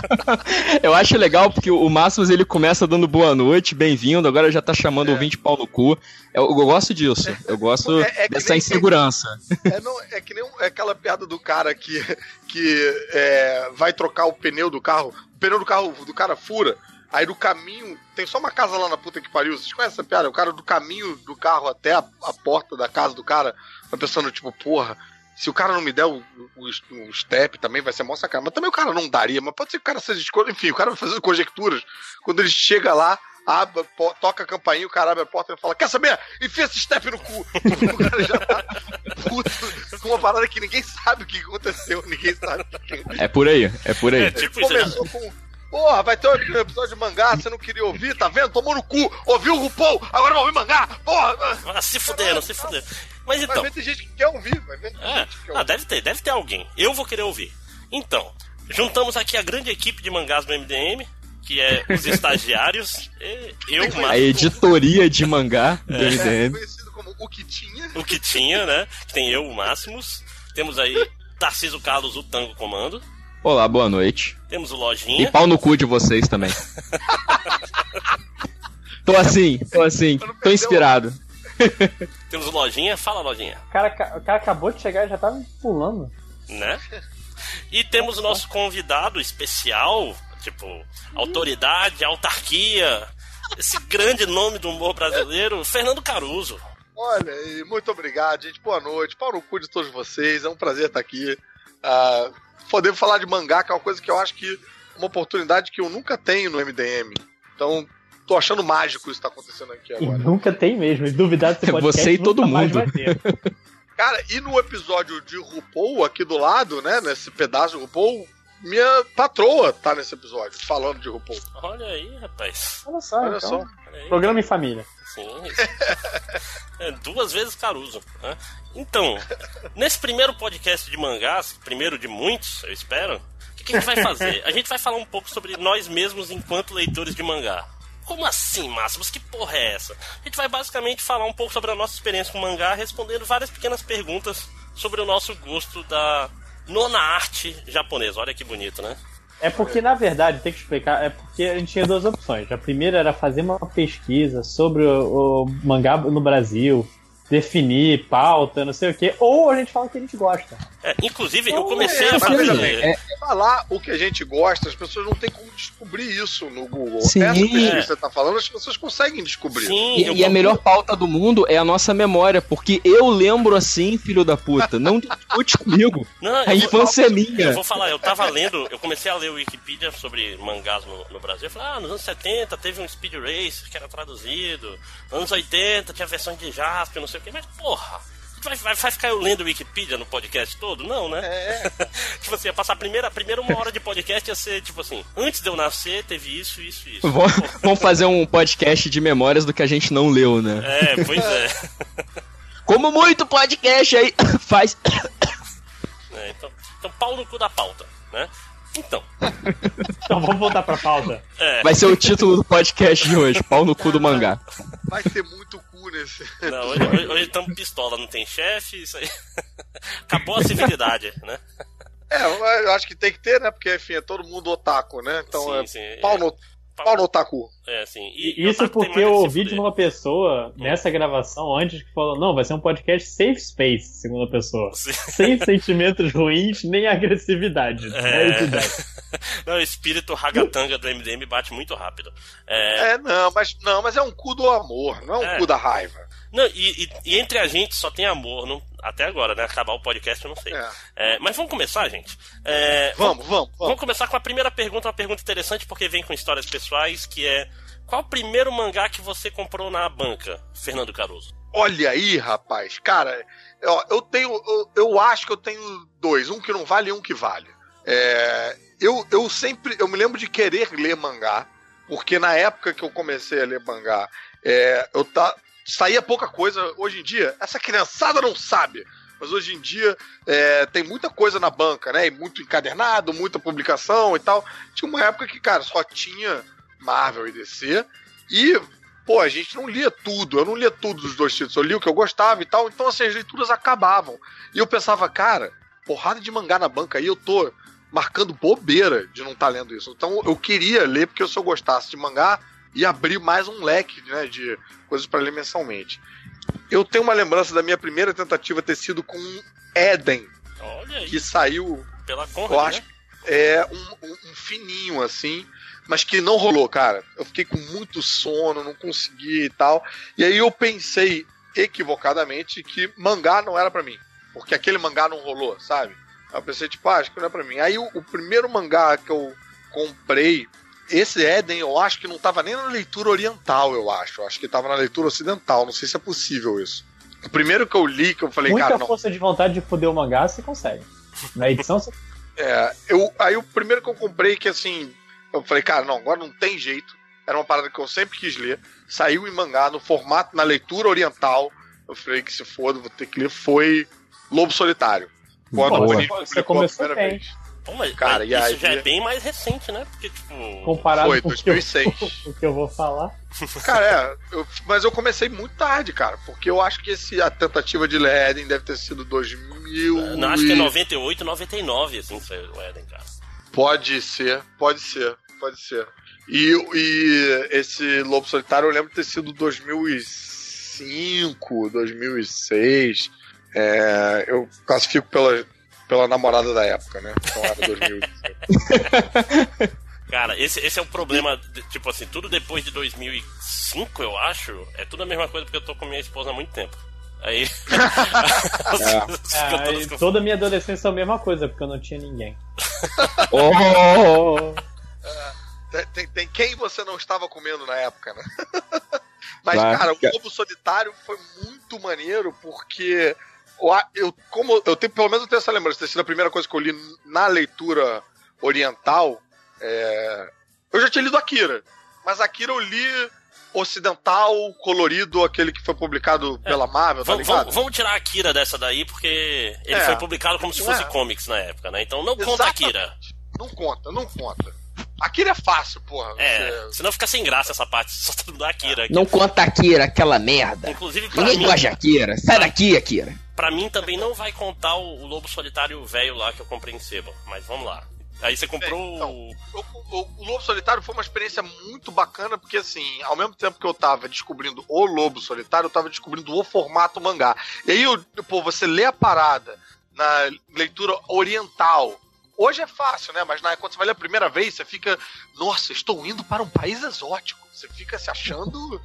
[laughs] Eu acho legal porque o Máximos ele começa dando boa noite, bem-vindo, agora já tá chamando o ouvinte pau no cu. Eu, eu gosto disso, eu gosto É- é dessa nem- insegurança. É, não, é que nem é aquela piada do cara que, que é, vai trocar o pneu do carro, o pneu do carro do cara fura, aí no caminho, tem só uma casa lá na puta que pariu, vocês conhecem essa piada? O cara do caminho do carro até a, a porta da casa do cara, vai pensando, tipo, porra, se o cara não me der o, o, o step também vai ser mó sacanagem. Mas também o cara não daria, mas pode ser que o cara seja escolha, enfim, o cara vai fazendo conjecturas. Quando ele chega lá, abre, po- toca a campainha, o cara abre a porta e fala: Quer saber? Enfia esse step no cu! [laughs] o cara já tá puto, com uma parada que ninguém sabe o que aconteceu, ninguém sabe o que É por aí, é por aí. É tipo isso. Começou com. Porra, vai ter um episódio de mangá, você não queria ouvir, tá vendo? Tomou no cu, ouviu o RuPaul, agora vai ouvir mangá, porra! Ah, se fuderam, se fuderam. Mas Vai então. ver, tem gente que quer ouvir, vai ver, É, gente que quer ah, deve ter, deve ter alguém. Eu vou querer ouvir. Então, juntamos aqui a grande equipe de mangás do MDM, que é os [laughs] estagiários, e eu, A Marco, editoria de mangá do É, MDM. conhecido como o que tinha. o que tinha, né? Que tem eu, o Máximos. Temos aí Tarciso Carlos, o Tango Comando. Olá, boa noite. Temos o E Lojinha. pau no cu de vocês também. [laughs] tô assim, tô assim, tô inspirado. [laughs] Temos o Lojinha. Fala, Lojinha. O cara, o cara acabou de chegar e já tava pulando. né? E temos o nosso convidado especial, tipo, autoridade, autarquia, esse grande nome do humor brasileiro, Fernando Caruso. Olha, e muito obrigado, gente. Boa noite. Pau no cu de todos vocês. É um prazer estar aqui. Ah, poder falar de mangá, que é uma coisa que eu acho que é uma oportunidade que eu nunca tenho no MDM. Então, tô achando mágico isso que tá acontecendo aqui E agora. nunca tem mesmo. E duvidar desse podcast, Você e todo mundo. Cara, e no episódio de RuPaul, aqui do lado, né, nesse pedaço de RuPaul, minha patroa tá nesse episódio, falando de RuPaul. Olha aí, rapaz. Olha só, Olha então, só. Programa em família. Sim. É, duas vezes Caruso. né? Então, nesse primeiro podcast de mangás, primeiro de muitos, eu espero, o que, que a gente vai fazer? A gente vai falar um pouco sobre nós mesmos enquanto leitores de mangá. Como assim, Máximos? Que porra é essa? A gente vai basicamente falar um pouco sobre a nossa experiência com mangá, respondendo várias pequenas perguntas sobre o nosso gosto da nona arte japonesa. Olha que bonito, né? É porque, na verdade, tem que explicar, é porque a gente tinha duas opções. A primeira era fazer uma pesquisa sobre o, o mangá no Brasil, definir pauta, não sei o quê, ou a gente fala o que a gente gosta. É, inclusive, eu Então, comecei é, a fazer. veja bem, É. Falar o que a gente gosta, as pessoas não têm como descobrir isso no Google. Sim. Essa pesquisa É. que você tá falando, as pessoas conseguem descobrir. Sim, E, eu e a melhor pauta do mundo é a nossa memória, porque eu lembro assim, filho da puta. Não discute comigo. Não, A eu vou- infância é Eu minha. vou falar, eu tava lendo, eu comecei a ler o Wikipedia sobre mangás no, no Brasil. Eu falei, ah, nos anos 70 teve um Speed Racer que era traduzido. Nos anos 80 tinha versão de Jasper, não sei o que. Mas, porra, vai, vai, vai ficar eu lendo Wikipedia no podcast todo? Não, né? É. [laughs] tipo assim, ia passar a primeira, a primeira uma hora de podcast ia ser, tipo assim, antes de eu nascer teve isso, isso, isso. Vamos vamos fazer um podcast de memórias do que a gente não leu, né? É, pois é. [laughs] Como muito podcast aí [coughs] faz. [coughs] É, então, então, pau no cu da pauta, né? Então, [laughs] Então vamos voltar pra pauta. é. Vai ser o título do podcast de hoje, pau no cu do mangá. Vai ter muito cu nesse. Não, [laughs] hoje, estamos pistola, não tem chefe, isso aí. [laughs] Acabou a civilidade, né? É, eu acho que tem que ter, né? Porque, enfim, é todo mundo otaku, né? Então Sim, é sim. pau no, pau no otaku. É, assim. E isso porque eu ouvi de uma pessoa nessa gravação antes que falou: não, vai ser um podcast safe space, segunda pessoa. Sim. [laughs] Sem sentimentos ruins nem agressividade. É. É. ideia. [laughs] Não, o espírito ragatanga do MDM bate muito rápido. É, É, não, mas não, mas é um cu do amor, não é um É. cu da raiva. não, e, e- e entre a gente só tem amor, não- até agora, né? Acabar o podcast eu não sei. É. É, mas vamos começar, gente. É, Vamos, vamos, Vamos vamos. começar com a primeira pergunta, uma pergunta interessante porque vem com histórias pessoais, que é qual o primeiro mangá que você comprou na banca, Fernando Caruso? Olha aí, rapaz, cara, ó, eu tenho, eu, eu acho que eu tenho dois, um que não vale e um que vale. É, eu, eu sempre, eu me lembro de querer ler mangá, porque na época que eu comecei a ler mangá, é, eu tá, saía pouca coisa. Hoje em dia, essa criançada não sabe. Mas hoje em dia é, tem muita coisa na banca, né? E muito encadernado, muita publicação e tal. Tinha uma época que, cara, só tinha Marvel e DC. E, pô, a gente não lia tudo. Eu não lia tudo dos dois títulos. Eu li o que eu gostava e tal. Então, assim, as leituras acabavam. E eu pensava, cara, porrada de mangá na banca aí, eu tô marcando bobeira de não estar lendo isso. Então, eu queria ler, porque se eu gostasse de mangá, ia abrir mais um leque né, de coisas para ler mensalmente. Eu tenho uma lembrança da minha primeira tentativa ter sido com Eden, Olha aí, que saiu pela eu Conrad, acho né? é um, um- um fininho assim, mas que não rolou, cara. Eu fiquei com muito sono, não consegui e tal. E aí eu pensei equivocadamente que mangá não era pra mim, porque aquele mangá não rolou, sabe? Aí eu pensei tipo, ah, acho que não é pra mim. Aí o, o primeiro mangá que eu comprei, esse Eden, eu acho que não tava nem na leitura oriental, eu acho. Eu acho que tava na leitura ocidental, não sei se é possível isso. O primeiro que eu li, que eu falei, Muita cara, não. força de vontade de foder o mangá, você consegue. Na edição, você... [laughs] É, eu, aí o primeiro que eu comprei, que assim, eu falei, cara, não, agora não tem jeito. Era uma parada que eu sempre quis ler. Saiu em mangá, no formato, na leitura oriental. Eu falei que se foda, vou ter que ler. Foi Lobo Solitário. Quando o Panini Você publicou a começou primeira bem. vez. Mas, Cara, mas e isso aí- já é bem mais recente, né? Porque, tipo. Comparado Foi, com o que, eu, 2006. [laughs] o que eu vou falar. [laughs] Cara, é, eu- mas eu comecei muito tarde, cara, porque eu acho que esse, a tentativa de ler Eden deve ter sido 2000. Não, acho que é e- 98, 99, assim, que saiu o Eden, cara. Pode ser, pode ser, pode ser. E, e esse Lobo Solitário eu lembro de ter sido 2005, 2006. É, eu classifico pela, pela namorada da época, né? Então era [laughs] 2005. Cara, esse, esse é o problema, de- tipo assim, tudo depois de 2005, eu acho, é tudo a mesma coisa porque eu tô com minha esposa há muito tempo. Aí. [laughs] Ah, e toda a minha adolescência foi a mesma coisa, porque eu não tinha ninguém. [laughs] Oh! Tem, tem- tem quem você não estava comendo na época, né? Mas, Claro. cara, o Lobo Solitário foi muito maneiro porque eu, como eu tenho, pelo menos eu tenho essa lembrança, ter sido a primeira coisa que eu li na leitura oriental. é, Eu já tinha lido Akira, mas Akira eu li ocidental, colorido, aquele que foi publicado pela Marvel, tá Vamos, ligado? vamos, vamos tirar a Akira dessa daí, porque ele É. foi publicado como se fosse É. comics na época, né? Então não conta Exatamente. Akira. Não conta, não conta. Akira é fácil, porra. É, senão fica sem graça essa parte, só tá da Akira. Não conta Akira, aquela merda. Inclusive, pra Ninguém mim, gosta de Akira. Sai daqui, Akira. Pra mim também não vai contar o, o Lobo Solitário velho lá que eu comprei em Seba, mas vamos lá. Aí você comprou então, o. O, o- o Lobo Solitário foi uma experiência muito bacana, porque assim, ao mesmo tempo que eu tava descobrindo o Lobo Solitário, eu tava descobrindo o formato mangá. E aí, eu, pô, você lê a parada na leitura oriental. Hoje é fácil, né? Mas na, quando você vai ler a primeira vez, você fica, nossa, estou indo para um país exótico. Você fica se achando,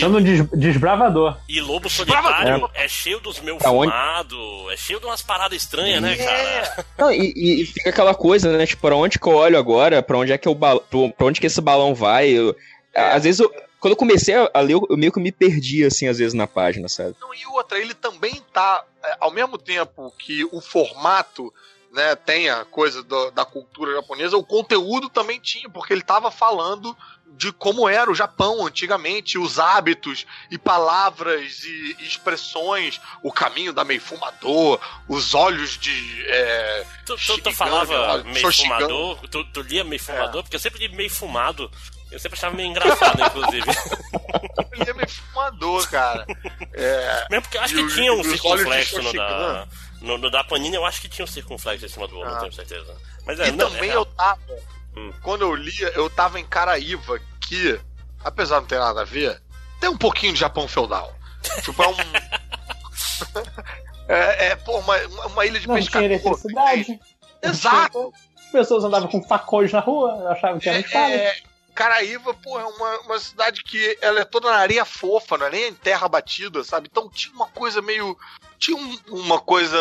Não, e- des- desbravador. E Lobo. Solitário é cheio dos meus onde? fumados, é cheio de umas paradas estranhas, né, cara? Não, e, e- e fica aquela coisa, né? Tipo, pra onde que eu olho agora? Pra onde é que eu ba- pro- pra onde que esse balão vai? Eu- Às vezes, eu- quando eu comecei a ler, eu meio que me perdi, assim, às vezes, na página, sabe? Não, e outra, ele também tá, é, ao mesmo tempo que o formato né, tem a coisa do- da cultura japonesa, o conteúdo também tinha, porque ele tava falando de como era o Japão antigamente, os hábitos e palavras e, e expressões, o caminho da meio fumador, os olhos de. é, Tu, tu, tu falava meio Shoshigami. fumador, tu, tu lia meio fumador, porque eu sempre li meio fumado. Eu sempre achava meio engraçado, [laughs] inclusive. Ele é meio fumador, cara. É, Mesmo porque eu acho que tinha um circunflexo no da, Shoshigami. no, no da Panini, eu acho que tinha um circunflexo em cima do não Ah. tenho certeza. Mas é, e não, também é, eu tava. Hum. Quando eu lia, eu tava em Caraíva, que, apesar de não ter nada a ver, tem um pouquinho de Japão feudal. [laughs] Tipo, é um. é, é, pô, uma, uma ilha de Não tinha pescador. eletricidade. Exato! As pessoas andavam com facões na rua, achavam que era espada. É, Caraíva, pô, é uma, uma cidade que ela é toda na areia fofa, não é nem em terra batida, sabe? Então tinha uma coisa meio. Tinha um- uma coisa.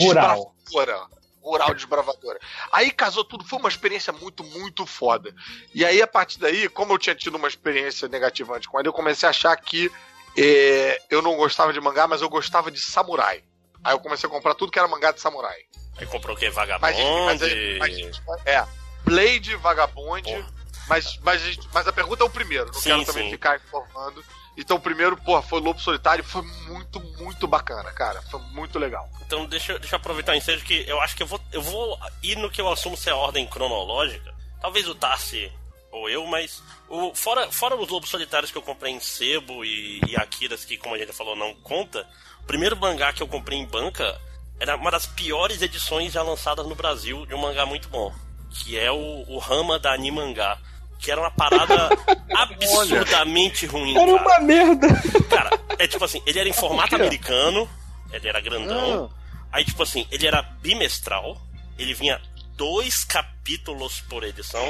Rural. desbravadora. Rural desbravadora. Aí casou tudo, foi uma experiência muito, muito foda. E aí, a partir daí, como eu tinha tido uma experiência negativa antes com ele, eu comecei a achar que é, eu não gostava de mangá, mas eu gostava de samurai. Aí eu comecei a comprar tudo que era mangá de samurai. Aí comprou o que? Vagabond? mas, mas- é, Blade, Vagabond, mas, mas, mas a pergunta é o primeiro, não Sim, quero também sim. ficar informando. Então primeiro, porra, foi Lobo Solitário, foi muito, muito bacana, cara. Foi muito legal. Então deixa, deixa eu aproveitar o ensejo que eu acho que eu vou, eu vou ir no que eu assumo ser a ordem cronológica. Talvez o Tarsi ou eu, mas o, fora, fora os lobos solitários que eu comprei em Sebo e, e Akiras, que como a gente falou, não conta, o primeiro mangá que eu comprei em banca era uma das piores edições já lançadas no Brasil de um mangá muito bom. Que é o, o Rama da Animangá. Que era uma parada [laughs] absurdamente ruim. Era cara. uma merda. Cara, é tipo assim, ele era em formato americano, ele era grandão. Aí, tipo assim, ele era bimestral, ele vinha dois capítulos por edição.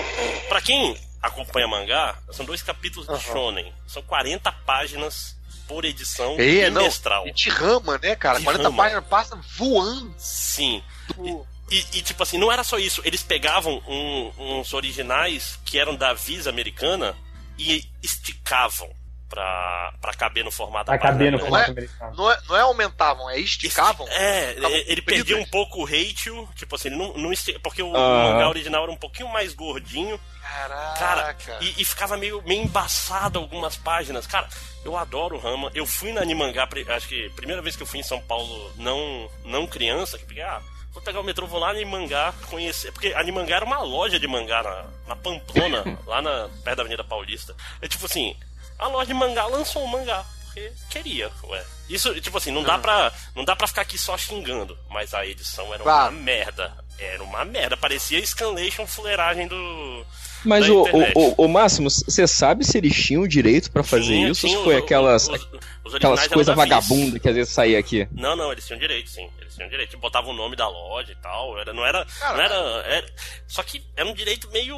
Pra quem acompanha mangá, são dois capítulos de Shonen. São 40 páginas por edição É, não, bimestral. e de rama, né, cara? De 40 rama. páginas passa voando. Sim. E, e, tipo assim, não era só isso. Eles pegavam um- uns originais que eram da Visa americana e esticavam pra, pra caber no formato Pra caber no. Não é- formato americano. Não é, não é aumentavam, é esticavam. É, Ficavam ele perdia um pouco o ratio, tipo assim, ele não, não esti- porque o Ah. mangá original era um pouquinho mais gordinho, Caraca. cara, e, e ficava meio, meio embaçado algumas páginas. Cara, eu adoro o Rama. Eu fui na Animangá, acho que primeira vez que eu fui em São Paulo, não, não criança, que peguei, ah, vou pegar o metrô, vou lá na Animangá conhecer. Porque a Animangá era uma loja de mangá na, na Pamplona, [laughs] lá na, perto da Avenida Paulista. É tipo assim, a loja de mangá lançou um mangá. Porque queria, ué. Isso, tipo assim, não dá, pra, não dá pra ficar aqui só xingando. Mas a edição era Claro. uma merda. Era uma merda. Parecia Scanlation fuleiragem do. Mas o, o, o, o Máximo, você sabe se eles tinham o direito pra fazer Tinha- isso? tinha foi os- aquelas, os- os originais aquelas coisas vagabundas que às vezes saía aqui? Não, não, eles tinham direito, sim. Eles tinham direito. Botava o nome da loja e tal. Era, não era. Não era, era- Só que era um direito meio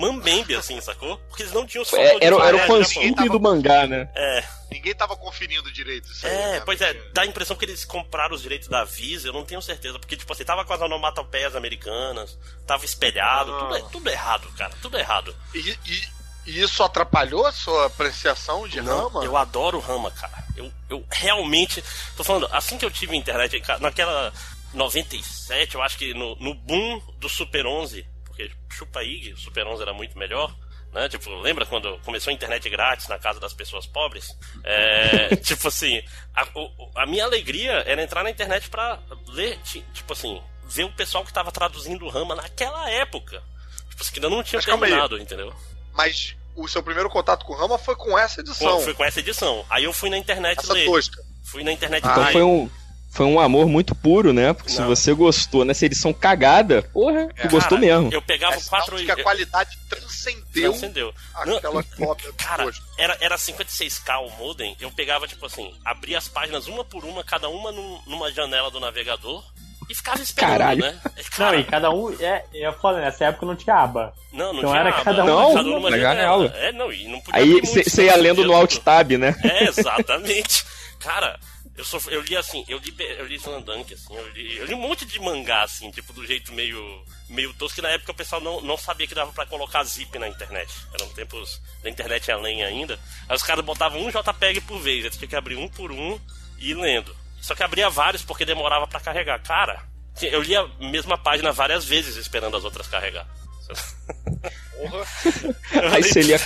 mambembe, assim, sacou? Porque eles não tinham os É, era, era o fotografias fã do mangá, né? É, Ninguém tava conferindo direito isso aí. é, né? pois é, dá a impressão que eles compraram os direitos da Visa, eu não tenho certeza, porque, tipo assim, tava com as onomatopeias americanas, tava espelhado, Ah. tudo, tudo errado, cara, tudo errado. E, e- e isso atrapalhou a sua apreciação de Não, Rama? Eu adoro Rama, cara. Eu, eu realmente. Tô falando, assim que eu tive internet, naquela 97, eu acho que no, no boom do Super 11, porque Chupa Ig, o Super 11 era muito melhor. Né? Tipo, lembra quando começou a internet grátis na casa das pessoas pobres? É, [laughs] tipo assim, a, a minha alegria era entrar na internet pra ler, ti- tipo assim, ver o pessoal que tava traduzindo o Rama naquela época. Tipo assim, que ainda não tinha Mas aí. terminado, entendeu? Mas o seu primeiro contato com Rama foi com essa edição. Foi com essa edição. Aí eu fui na internet Essa ler. tosca. Fui na internet Ah, Então foi um, foi um amor muito puro, né? Porque se Não. você gostou nessa edição cagada, porra, tu É, gostou Cara, mesmo. Eu pegava É quatro. que a qualidade transcendeu Transcendeu. aquela cópia Cara, era, era 56k o modem, eu pegava, tipo assim, abria as páginas uma por uma, cada uma num- numa janela do navegador e ficava esperando, Caralho. né? Não, Cara, e cada um. É, é foda, nessa época não tinha aba. não, não então tinha era aba, cada um Não, cada numa na janela. janela. É, não, e não podia Aí você muito, ia lendo podia no alt tab, né? É, exatamente. Cara, eu, sou, eu li assim, eu li, eu li Slandunk, assim, eu li, eu li um monte de mangá, assim, tipo, do jeito meio, meio tosco, que na época o pessoal não, não sabia que dava pra colocar zip na internet. Eram tempos da internet além ainda. Aí os caras botavam um JPEG por vez, aí tinha que abrir um por um e ir lendo. Só que abria vários porque demorava pra carregar. Cara, eu li a mesma página várias vezes esperando as outras carregar. [laughs] Aí você lia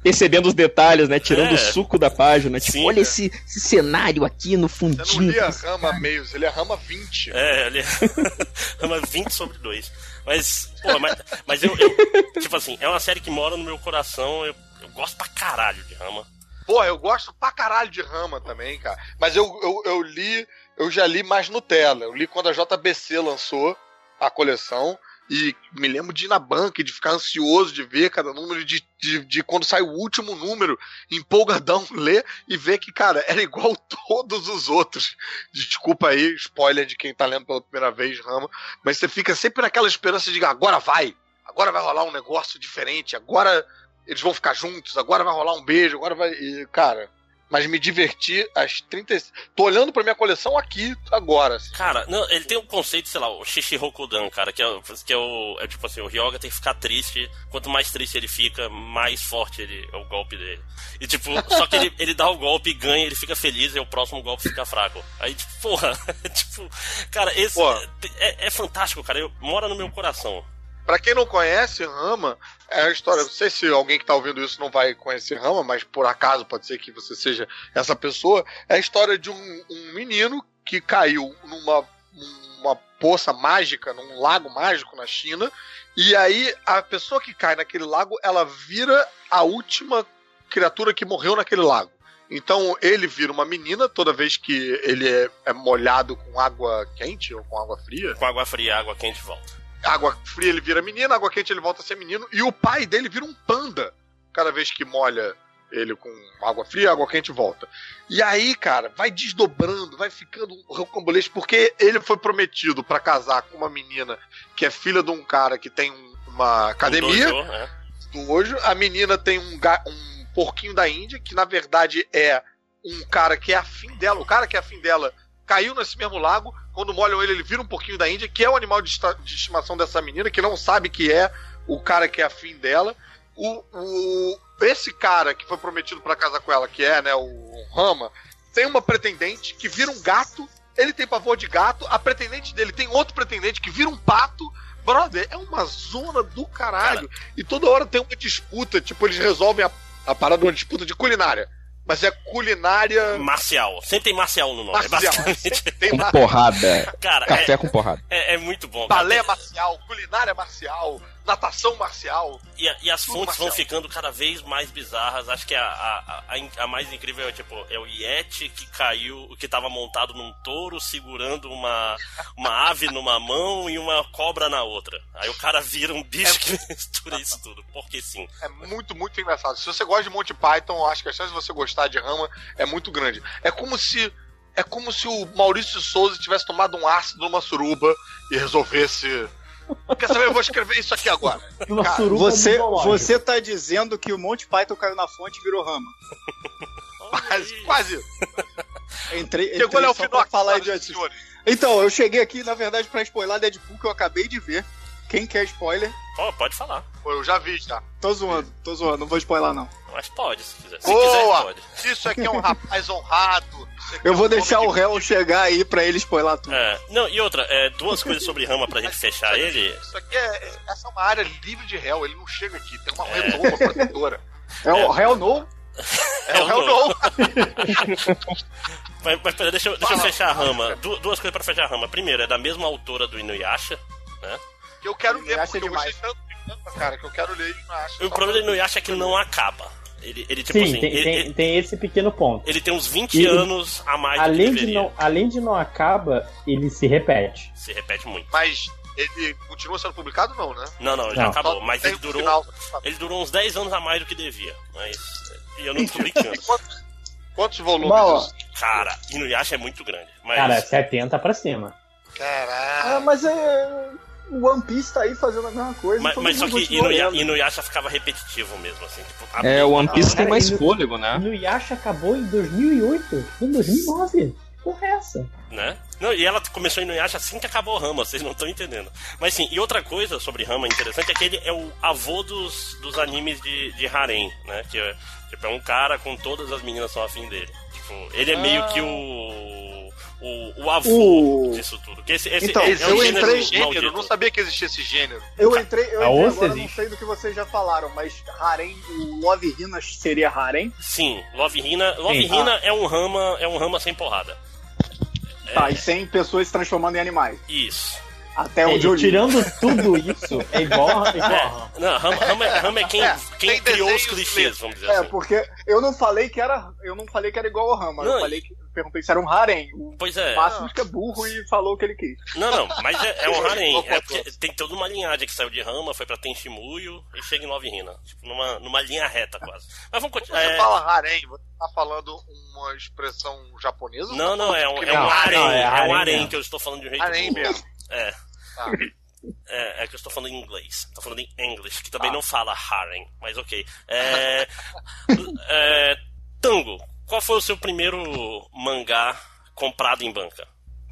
percebendo os detalhes, né? Tirando É. o suco da página. Tipo, Sim, olha é. esse, esse cenário aqui no Você não fundinho. lia Rama meio, você lia Rama 20. É, ele [laughs] ama 20 sobre 2. Mas, pô, mas, mas eu, eu- Tipo assim, é uma série que mora no meu coração. Eu, eu gosto pra caralho de Rama. Porra, eu gosto pra caralho de Rama também, cara. Mas eu, eu, eu li, eu já li mais Nutella. Eu li quando a JBC lançou a coleção. E me lembro de ir na banca e de ficar ansioso de ver cada número, de, de, de quando sai o último número, empolgadão, [laughs] ler e ver que, cara, era igual [laughs] todos os outros. Desculpa aí, spoiler de quem tá lendo pela primeira vez, Rama. Mas você fica sempre naquela esperança de agora vai, agora vai rolar um negócio diferente, agora eles vão ficar juntos, agora vai rolar um beijo, agora vai. E, cara, mas me diverti às 30. Tô olhando pra minha coleção aqui agora. Assim. Cara, não, ele tem um conceito, sei lá, o Shishirokudan, cara, que é, o- que é o. É tipo assim, o Ryoga tem que ficar triste. Quanto mais triste ele fica, mais forte ele, é o golpe dele. E tipo, [laughs] só que ele, ele dá o golpe e ganha, ele fica feliz e o próximo golpe fica fraco. Aí, tipo, porra, [laughs] tipo, cara, esse Porra. é, é fantástico, cara. Eu, mora no meu coração. Pra quem não conhece, Rama é a história. Não sei se alguém que tá ouvindo isso não vai conhecer Rama, mas por acaso pode ser que você seja essa pessoa. É a história de um, um menino que caiu numa uma poça mágica, num lago mágico na China. E aí a pessoa que cai naquele lago, ela vira a última criatura que morreu naquele lago. Então ele vira uma menina toda vez que ele é, é molhado com água quente ou com água fria Com água fria, água quente volta. Água fria ele vira menina, água quente ele volta a ser menino, e o pai dele vira um panda cada vez que molha ele com água fria, água quente volta. E aí, cara, vai desdobrando, vai ficando um rocambolesco, porque ele foi prometido pra casar com uma menina que é filha de um cara que tem um- uma academia Um dojo, é. do hoje. A menina tem um, um porquinho da Índia, que na verdade é um cara que é afim dela. O cara que é afim dela caiu nesse mesmo lago. Quando molham ele, ele vira um porquinho da Índia, que é o animal de, de estimação dessa menina, que não sabe que é o cara que é afim dela. o, o, esse cara que foi prometido pra casar com ela, que é, né, o Rama, tem uma pretendente que vira um gato, ele tem pavor de gato, a pretendente dele tem outro pretendente que vira um pato. Brother, é uma zona do caralho. E toda hora tem uma disputa, tipo, eles resolvem a, a parada de uma disputa de culinária. Mas é culinária. Marcial. Sempre tem marcial no nome. É Marcial. basicamente. [laughs] Tem Com mar- porrada. Cara, Café é, com porrada. é, é muito bom. cara. balé marcial, culinária marcial, natação marcial. E, a- e as fontes vão marcial. ficando cada vez mais bizarras. Acho que a, a, a, a mais incrível é, tipo, é o Yeti que caiu, que tava montado num touro segurando uma, uma ave numa mão e uma cobra na outra. Aí o cara vira um bicho que mistura isso tudo. Porque sim. É muito, muito engraçado. Se você gosta de Monty Python, acho que a chance de você gostar de Rama é muito grande. É como se. É como se o Maurício de Souza tivesse tomado um ácido numa suruba e resolvesse. Quer saber? Eu vou escrever isso aqui agora. [laughs] Cara, Você, você tá dizendo que o Monty Python caiu na fonte e virou rama. [laughs] Quase, quase. Entrei, Chegou entrei Léo só pra falar e senhores. Então, eu cheguei aqui, na verdade, pra spoiler Deadpool, que eu acabei de ver. Quem quer spoiler? Ó, pode falar. Pô, eu já vi já. Tô zoando, tô zoando, não vou spoiler não. Mas pode, se quiser. Se quiser, Boa! pode. Isso aqui é um rapaz [laughs] honrado. Isso aqui é Eu um vou deixar de o réu chegar aí pra ele spoiler tudo. É, não, e outra, é, duas coisas sobre Rama pra gente fechar ele. Isso aqui é. Essa é uma área livre de réu, ele não chega aqui, tem uma redoma protetora. É, o réu não? É o réu não. [laughs] Mas, mas pera, deixa, eu- deixa eu fechar a Rama. Du- duas coisas pra fechar a Rama. Primeiro, é da mesma autora do Inuyasha, né? Eu quero ler, porque eu gostei tanto de tanto, cara, que eu quero ler e não acho. O problema do Inuyasha é que ele não acaba. Ele, ele tipo Sim, assim, tem, ele, tem, ele- tem esse pequeno ponto. ele tem uns 20 E- anos a mais do que Além de, não, além de não acaba, ele se repete. Se repete muito. Mas ele continua sendo publicado, não, né? Não, não, já Não. acabou. Só Mas ele durou, final. ele durou uns 10 anos a mais do que devia. Mas. E eu não tô brincando. [laughs] Quantos, quantos volumes? Bom? Cara, Inuyasha é muito grande. Mas. Cara, 70 pra cima. Caralho. Ah, mas é. O One Piece tá aí fazendo a mesma coisa. mas, mas só que. Inuyasha ficava repetitivo mesmo, assim. Tipo, a É, o One Piece tem Cara, mais ele- fôlego, né? No Yasha acabou em 2008, em 2009. Que Porra, é essa? né? Não, e ela começou em Inuyasha assim que acabou o Rama, vocês não estão entendendo. Mas sim, e outra coisa sobre Rama interessante é que ele é o avô dos, dos animes de, de harem, né? Que é, tipo, é um cara com todas as meninas são afim dele. Tipo, ele é meio que o. O, o avô O- disso tudo. Que esse, esse Então, é, é eu um entrei gênero gênero, eu não sabia que existia esse gênero. Eu entrei, eu entrei agora, não existe. sei do que vocês já falaram, mas Harem, o Love Hina seria Harem? Sim, Love Hina. Love Sim. Hina é um rama, é um rama sem porrada. Tá, e sem pessoas se transformando em animais. Isso. Até É, onde eu li. tirando tudo isso, é igual, Rama. É, não, Rama, Rama, é- é quem, É, quem tem criou os clichês, vamos dizer É, assim. porque eu não falei que era. Eu não falei que era igual ao Rama. Não, eu falei que. Perguntei se era um harem. O Pois é. Máximo que é burro e falou o que ele quis. Não, não, mas é, é um [laughs] harem. É porque tem toda uma linhagem que saiu de Rama, foi pra Tenshimuyo e chega em Love Hina. Tipo, numa, numa linha reta quase. Mas vamos continuar. Você É, fala harem, você tá falando uma expressão japonesa? não, tá não, é um, é um harem. é É um harem que eu estou falando de um jeito Harem mesmo. É. Tá. É, é que eu estou falando em inglês. Estou falando em English, que também não fala harem, mas ok. É, [laughs] é, Tango, qual foi o seu primeiro mangá comprado em banca?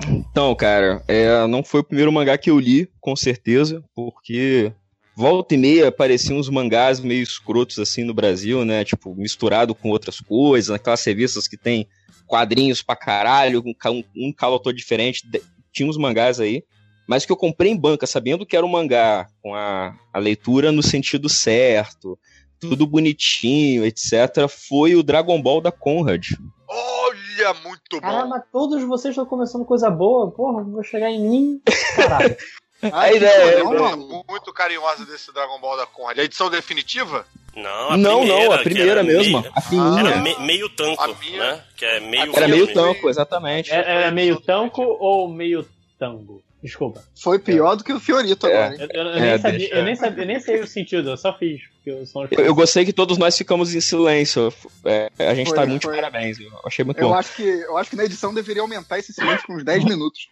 Então, cara, é, não foi o primeiro mangá que eu li, com certeza, porque volta e meia apareciam uns mangás meio escrotos assim no Brasil, né? Tipo, misturado com outras coisas, aquelas revistas que tem quadrinhos pra caralho, um, um, um calotor diferente. de- Tinha uns mangás aí. Mas que eu comprei em banca, sabendo que era um mangá com a, a leitura no sentido certo, tudo bonitinho, etc., foi o Dragon Ball da Conrad. Olha, muito bom. Caramba, todos vocês estão começando coisa boa, porra, vou chegar em mim. Caralho. [laughs] A ideia é- lembro muito carinhosa desse Dragon Ball da Conrad. A edição definitiva? Não, a Não, primeira, não, a primeira era mesmo, meio- a fininha. Era me- meio tanco, né? Que é meio Era meio tampo, exatamente. É, Era meio tanco ou meio tango? Desculpa. Foi pior do que o Fiorito É. agora? Eu, eu- É, nem sabia, deixa. eu, nem sabia, eu nem sei o sentido, eu só fiz. Porque eu sou Eu, gostei que todos nós ficamos em silêncio. É, a gente Foi, tá muito foi. parabéns. Eu achei muito Eu bom. acho, que, eu acho que na edição deveria aumentar esse silêncio com uns 10 minutos.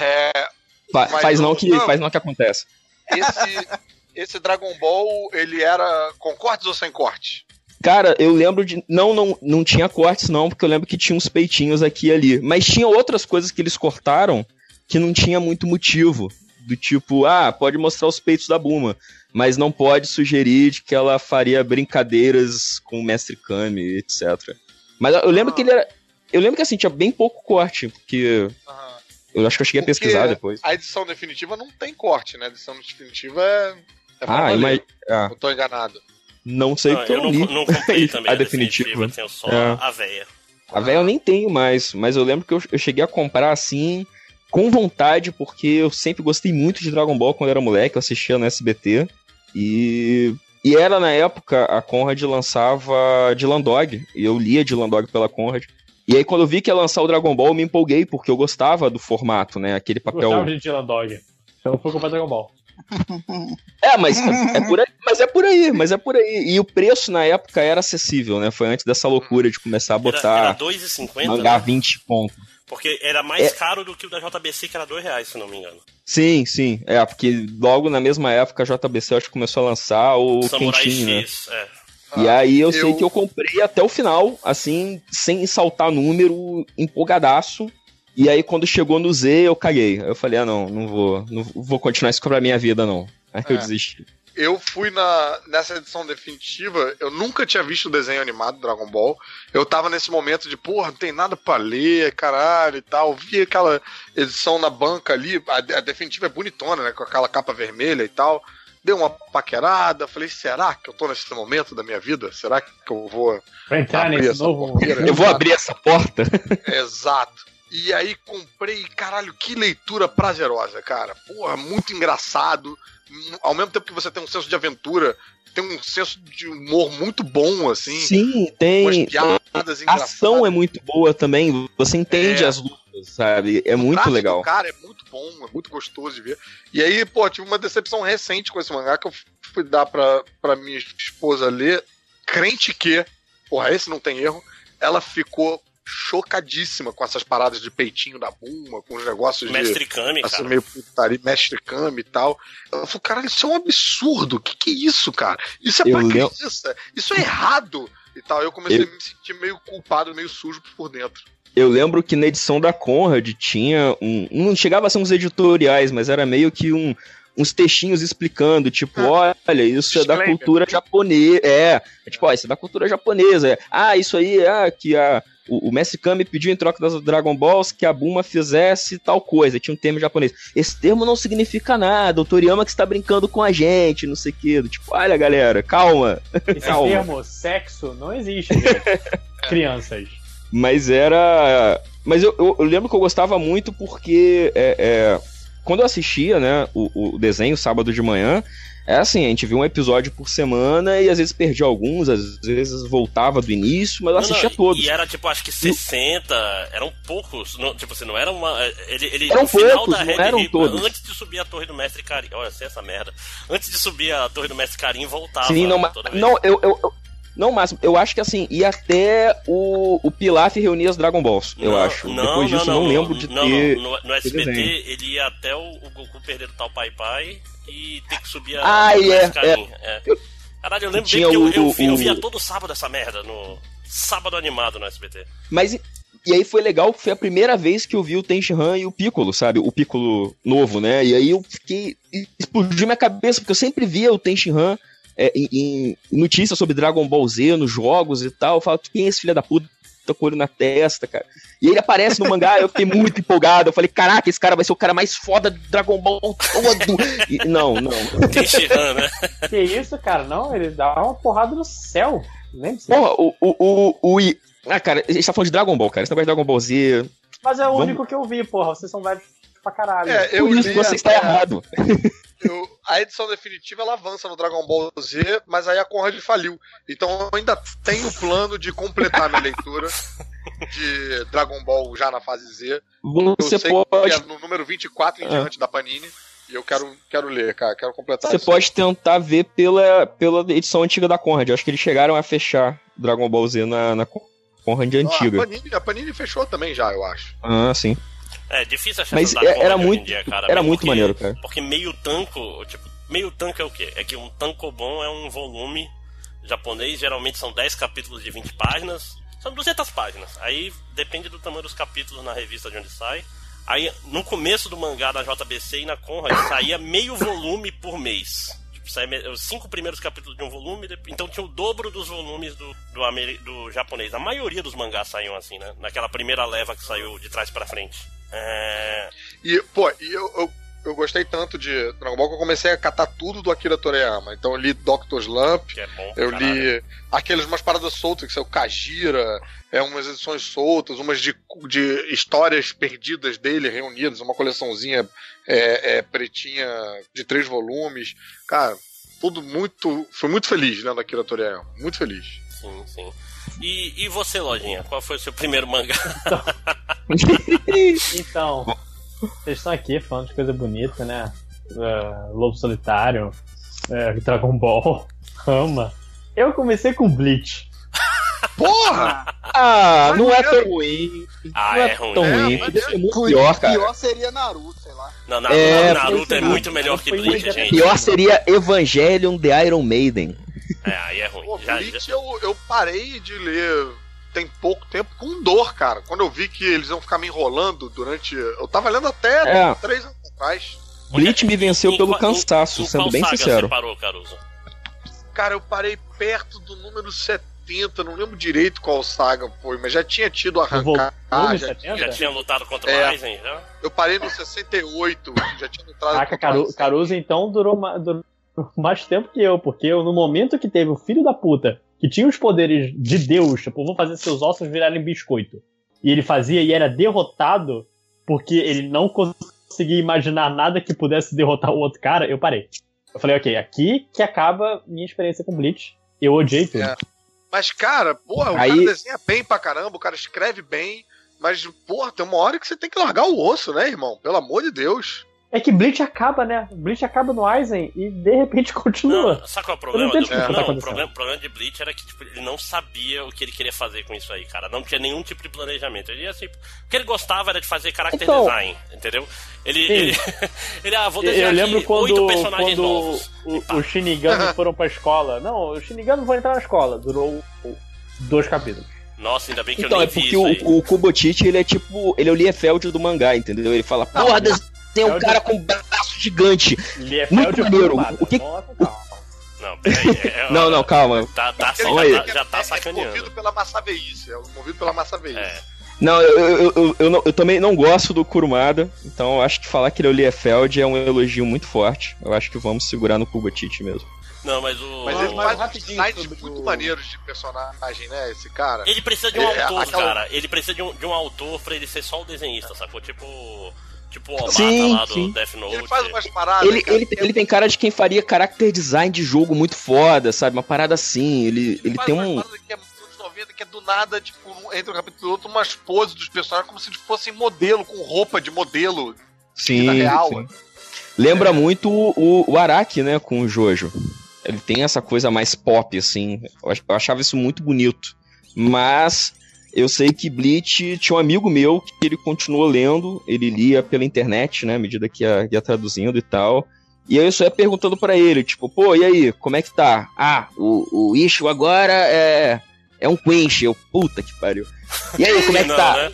É, Fa- faz, não que, não. faz não que acontece. esse, esse Dragon Ball, ele era com cortes ou sem cortes? Cara, eu lembro de. Não, não, não tinha cortes, não, porque eu lembro que tinha uns peitinhos aqui e ali. Mas tinha outras coisas que eles cortaram que não tinha muito motivo do tipo, ah, pode mostrar os peitos da Buma, mas não pode sugerir de que ela faria brincadeiras com o Mestre Kami, etc. Mas eu lembro que ele era. Eu lembro que assim, tinha bem pouco corte, porque. Eu acho que eu cheguei a Porque pesquisar depois. A edição definitiva não tem corte, né? A edição definitiva é. é Ah, imagina. Ah, Eu tô enganado. não sei Não, eu não não, comprei [laughs] também a a definitiva. definitiva, tenho só É. a véia. A velha eu nem tenho mais, mas eu lembro que eu, eu cheguei a comprar assim, com vontade, porque eu sempre gostei muito de Dragon Ball quando eu era moleque, eu assistia no SBT. E, e era na época, a Conrad lançava Dylan Dog, e eu lia Dylan Dog pela Conrad. E aí quando eu vi que ia lançar o Dragon Ball, eu me empolguei, porque eu gostava do formato, né? Aquele Eu papel. gostava de Dylan Dog. Eu não fui comprar Dragon Ball. É, mas é, é por aí, mas é por aí, mas é por aí. E o preço na época era acessível, né? Foi antes dessa loucura de começar a Era, botar era 2,50, mangá né? 20 ponto. Porque era mais É. caro do que o da JBC, que era 2 reais, se não me engano. Sim, sim. É, porque logo na mesma época a JBC eu acho que começou a lançar o Samurai quentinho, né? X, é. E aí eu, sei eu- que eu comprei até o final, assim, sem saltar número, empolgadaço. E aí quando chegou no Z, eu caguei. Aí eu falei, ah não, não vou, não vou continuar isso pra minha vida, não. Aí eu É. desisti. Eu fui na, nessa edição definitiva, eu nunca tinha visto o desenho animado do Dragon Ball. Eu tava nesse momento de, porra, não tem nada pra ler, caralho e tal. Vi aquela edição na banca ali, a, a definitiva é bonitona, né? Com aquela capa vermelha e tal. Deu uma paquerada, falei, será que eu tô nesse momento da minha vida? Será que eu vou Pra entrar abrir nesse essa novo. porteira? Eu vou abrir essa porta. Exato. E aí comprei, caralho, que leitura prazerosa, cara. Porra, muito engraçado. Ao mesmo tempo que você tem um senso de aventura, tem um senso de humor muito bom, assim. Sim, tem. piadas A ação é muito boa também. Você entende É. as lutas, sabe? É O muito legal. cara é muito bom, é muito gostoso de ver. E aí, pô, tive uma decepção recente com esse mangá que eu fui dar pra, pra minha esposa ler. Crente que, porra, esse não tem erro. Ela ficou chocadíssima com essas paradas de peitinho da Buma, com os negócios de. Mestre Kami, assim, cara. meio putaria, mestre Kami e tal. Ela falou, caralho, isso é um absurdo. O que, que é isso, cara? Isso é Eu pra lem- criança. Isso é errado. E tal. Eu comecei Eu- a me sentir meio culpado, meio sujo por dentro. Eu lembro que na edição da Conrad tinha um. Não chegava a ser uns editoriais, mas era meio que um, uns textinhos explicando, tipo, olha, isso é da cultura japonesa. É, é tipo, ó, isso é da cultura japonesa. É, ah, isso aí é que a. O, o Mestre Kami pediu em troca das Dragon Balls que a Buma fizesse tal coisa. Tinha um termo japonês. Esse termo não significa nada. O Toriyama que está brincando com a gente, não sei o quê. Tipo, olha, galera, calma. Esse [laughs] calma. termo sexo não existe. [laughs] Crianças. Mas era. Mas eu, eu- eu lembro que eu gostava muito porque é, é, quando eu assistia, né, o, o desenho sábado de manhã, é assim, a gente via um episódio por semana e às vezes perdia alguns, às vezes voltava do início, mas eu Não, assistia não, todos. E era tipo, acho que 60, eram poucos. Não, tipo assim, não era uma. Ele, ele, Eram no final poucos, da não Red eram todos. Antes de subir a torre do Mestre Karim. Olha, sei essa merda. Antes de subir a torre do Mestre Karim, voltava. Sim, não, mas, não eu, eu, eu- não, Máximo, eu acho que assim, ia até o, o Pilaf reunir as Dragon Balls, eu Não, acho. Não, Depois disso, não, eu não lembro de não, ter. não, no, no ter SBT, desenho. ele ia até o, o Goku perder o tal Pai Pai e ter que subir a Ah, do é, Karim. É. Caralho, eu lembro bem Tinha que eu, o- eu, vi- eu o- via todo sábado essa merda no. Sábado animado no SBT. Mas e- e aí foi legal, foi a primeira vez que eu vi o Tenshinhan e o Piccolo, sabe? O Piccolo novo, né? E aí eu fiquei. explodiu minha cabeça, porque eu sempre via o Tenshinhan é, em, em notícias sobre Dragon Ball Z nos jogos e tal. Eu falo, quem é esse filho da puta? Tô com o olho na testa, cara. E ele aparece no mangá, eu fiquei muito empolgado. Eu falei, caraca, esse cara vai ser o cara mais foda do Dragon Ball todo. E, não, não. Né? Que isso, cara? Não, ele dá uma porrada no céu. Lembra? Porra, o, o, o, o I- Ah, cara, a gente tá falando de Dragon Ball, cara. Esse negócio de Dragon Ball Z. Mas é o Vamos- único que eu vi, porra. Vocês são velhos pra caralho. É, eu Por isso li você está até- errado. [laughs] eu- a edição definitiva ela avança no Dragon Ball Z, mas aí a Conrad faliu. Então eu ainda tenho o plano de completar minha leitura de Dragon Ball já na fase Z. Eu Você sei pode que é no número 24 em Ah. diante da Panini. E eu quero, quero ler, cara. Quero completar Você isso. pode tentar ver pela, pela edição antiga da Conrad. Eu acho que eles chegaram a fechar Dragon Ball Z na, na Conrad Ah, antiga. a, Panini, a Panini fechou também já, eu acho. Ah, sim. É difícil achar Mas é- era muito- dia, cara, era muito porque- maneiro, cara. Porque meio tanco, tipo, meio tanco é o quê? É que um tankobon é um volume japonês, geralmente são 10 capítulos de 20 páginas, são 200 páginas. Aí depende do tamanho dos capítulos na revista de onde sai. Aí, no começo do mangá da JBC e na Conrad, saía meio volume por mês. Tipo, saía os cinco primeiros capítulos de um volume, então tinha o dobro dos volumes do, do, do japonês. A maioria dos mangás saíam assim, né? Naquela primeira leva que saiu de trás pra frente. É... E, pô, e eu, eu, eu gostei tanto de Dragon Ball que eu comecei a catar tudo do Akira Toriyama. Então eu li Doctor Slump, é bom eu caralho. li aqueles umas paradas soltas, que são o Kajira, é umas edições soltas, umas de, de histórias perdidas dele reunidas, uma coleçãozinha é, é, pretinha de três volumes. Cara, tudo muito. Fui muito feliz lendo Akira Toriyama. Muito feliz. Sim, sim. E, e você, Lojinha? Qual foi o seu primeiro mangá? [laughs] Então, vocês estão aqui falando de coisa bonita, né? É, Lobo Solitário, é, Dragon Ball, [laughs] Rama. Eu comecei com Bleach. Porra! Ah, não é tão ruim. Ah, não é é ruim. tão É, ruim. mas ser muito pior, cara. Pior seria Naruto, sei lá. Não, Naruto, É, Naruto é muito- melhor que Bleach, gente. Pior seria Evangelion The Iron Maiden. É, aí é ruim. Pô, Já- Bleach já- eu, eu parei de ler tem pouco tempo com dor, cara. Quando eu vi que eles iam ficar me enrolando durante. Eu tava lendo até É. três anos atrás. Bleach me venceu Em pelo qual- cansaço, em sendo qual bem saga sincero. Você parou, Caruso? Cara, eu parei perto do número 70, não lembro direito qual saga foi, mas já tinha tido arrancar. já 70? Já tinha lutado contra o É. Aizen, já? Eu parei no 68, já tinha entrado. Caraca, Caru- Caruso então durou, durou [laughs] mais tempo que eu, porque eu, no momento que teve o filho da puta, que tinha os poderes de Deus, tipo, vou fazer seus ossos virarem biscoito, e ele fazia e era derrotado porque ele não conseguia imaginar nada que pudesse derrotar o outro cara, eu parei. Eu falei, ok, aqui que acaba minha experiência com Bleach. Eu odiei tudo. É. Mas, cara, porra, o Aí- cara desenha bem pra caramba, o cara escreve bem, mas, porra, tem uma hora que você tem que largar o osso, né, irmão? Pelo amor de Deus. É que Bleach acaba, né? Bleach acaba no Aizen e de repente [laughs] continua. Não, sabe qual é o Eu problema? não do- o que tá não, o problema, o problema de Bleach era que tipo, ele não sabia o que ele queria fazer com isso aí, cara. Não tinha nenhum tipo de planejamento. Ele ia assim, o que ele gostava era de fazer character Então, design, entendeu? Ele, Sim. ele, [laughs] ele, ah, vou Eu- desenhar Eu lembro aqui quando, oito personagens quando novos. o, o Shinigami foram pra escola. Não, o Shinigami vão entrar na escola. Durou dois capítulos. Nossa, ainda bem que Então, eu é nem vi porque isso aí. o, o Kubotichi, ele é tipo. Ele é o Liefeld do mangá, entendeu? Ele fala, porra, tem um Liefeld- cara com um braço gigante. Liefeld Muito é maneiro. O que- Nossa. Não, peraí. é- é- Não, não, calma. Tá, tá, já, aí. tá, já tá É sacaneando. movido pela massa veice, é movido pela massa veice. É. Não, eu, eu, eu, eu, não- eu também não gosto do Kurumada, então eu acho que falar que ele é o Liefeld é um elogio muito forte. Eu acho que vamos segurar no Kubotichi mesmo. Não, mas o. Mas ele faz uns rapidinho designs sobre muito o- maneiros de personagem, né, esse cara. Ele precisa de um É, autor, aquela- cara. Ele precisa de um, de um autor pra ele ser só o desenhista, sacou? Tipo. Tipo o Obata Sim, lá do sim. Death Note. Ele faz umas paradas. Ele, cara, ele, ele tem cara de quem faria character design de jogo muito foda, sabe? Uma parada assim. Ele, ele faz tem umas um. que é dos anos 90, que é do nada, tipo, entre um capítulo e outro, umas poses dos personagens como se eles fossem modelo, com roupa de modelo. Sim, vida real. sim. Lembra muito o, o Araki, né, com o Jojo. Ele tem essa coisa mais pop, assim. Eu achava isso muito bonito. Mas eu sei que Bleach tinha um amigo meu que ele continuou lendo, ele lia pela internet, né, à medida que ia, ia traduzindo e tal. E aí eu só ia perguntando pra ele, tipo, pô, e aí, como é que tá? Ah, o, o Ishu agora é. É um Quench. Eu, puta que pariu. E aí, como é que Não, tá? né?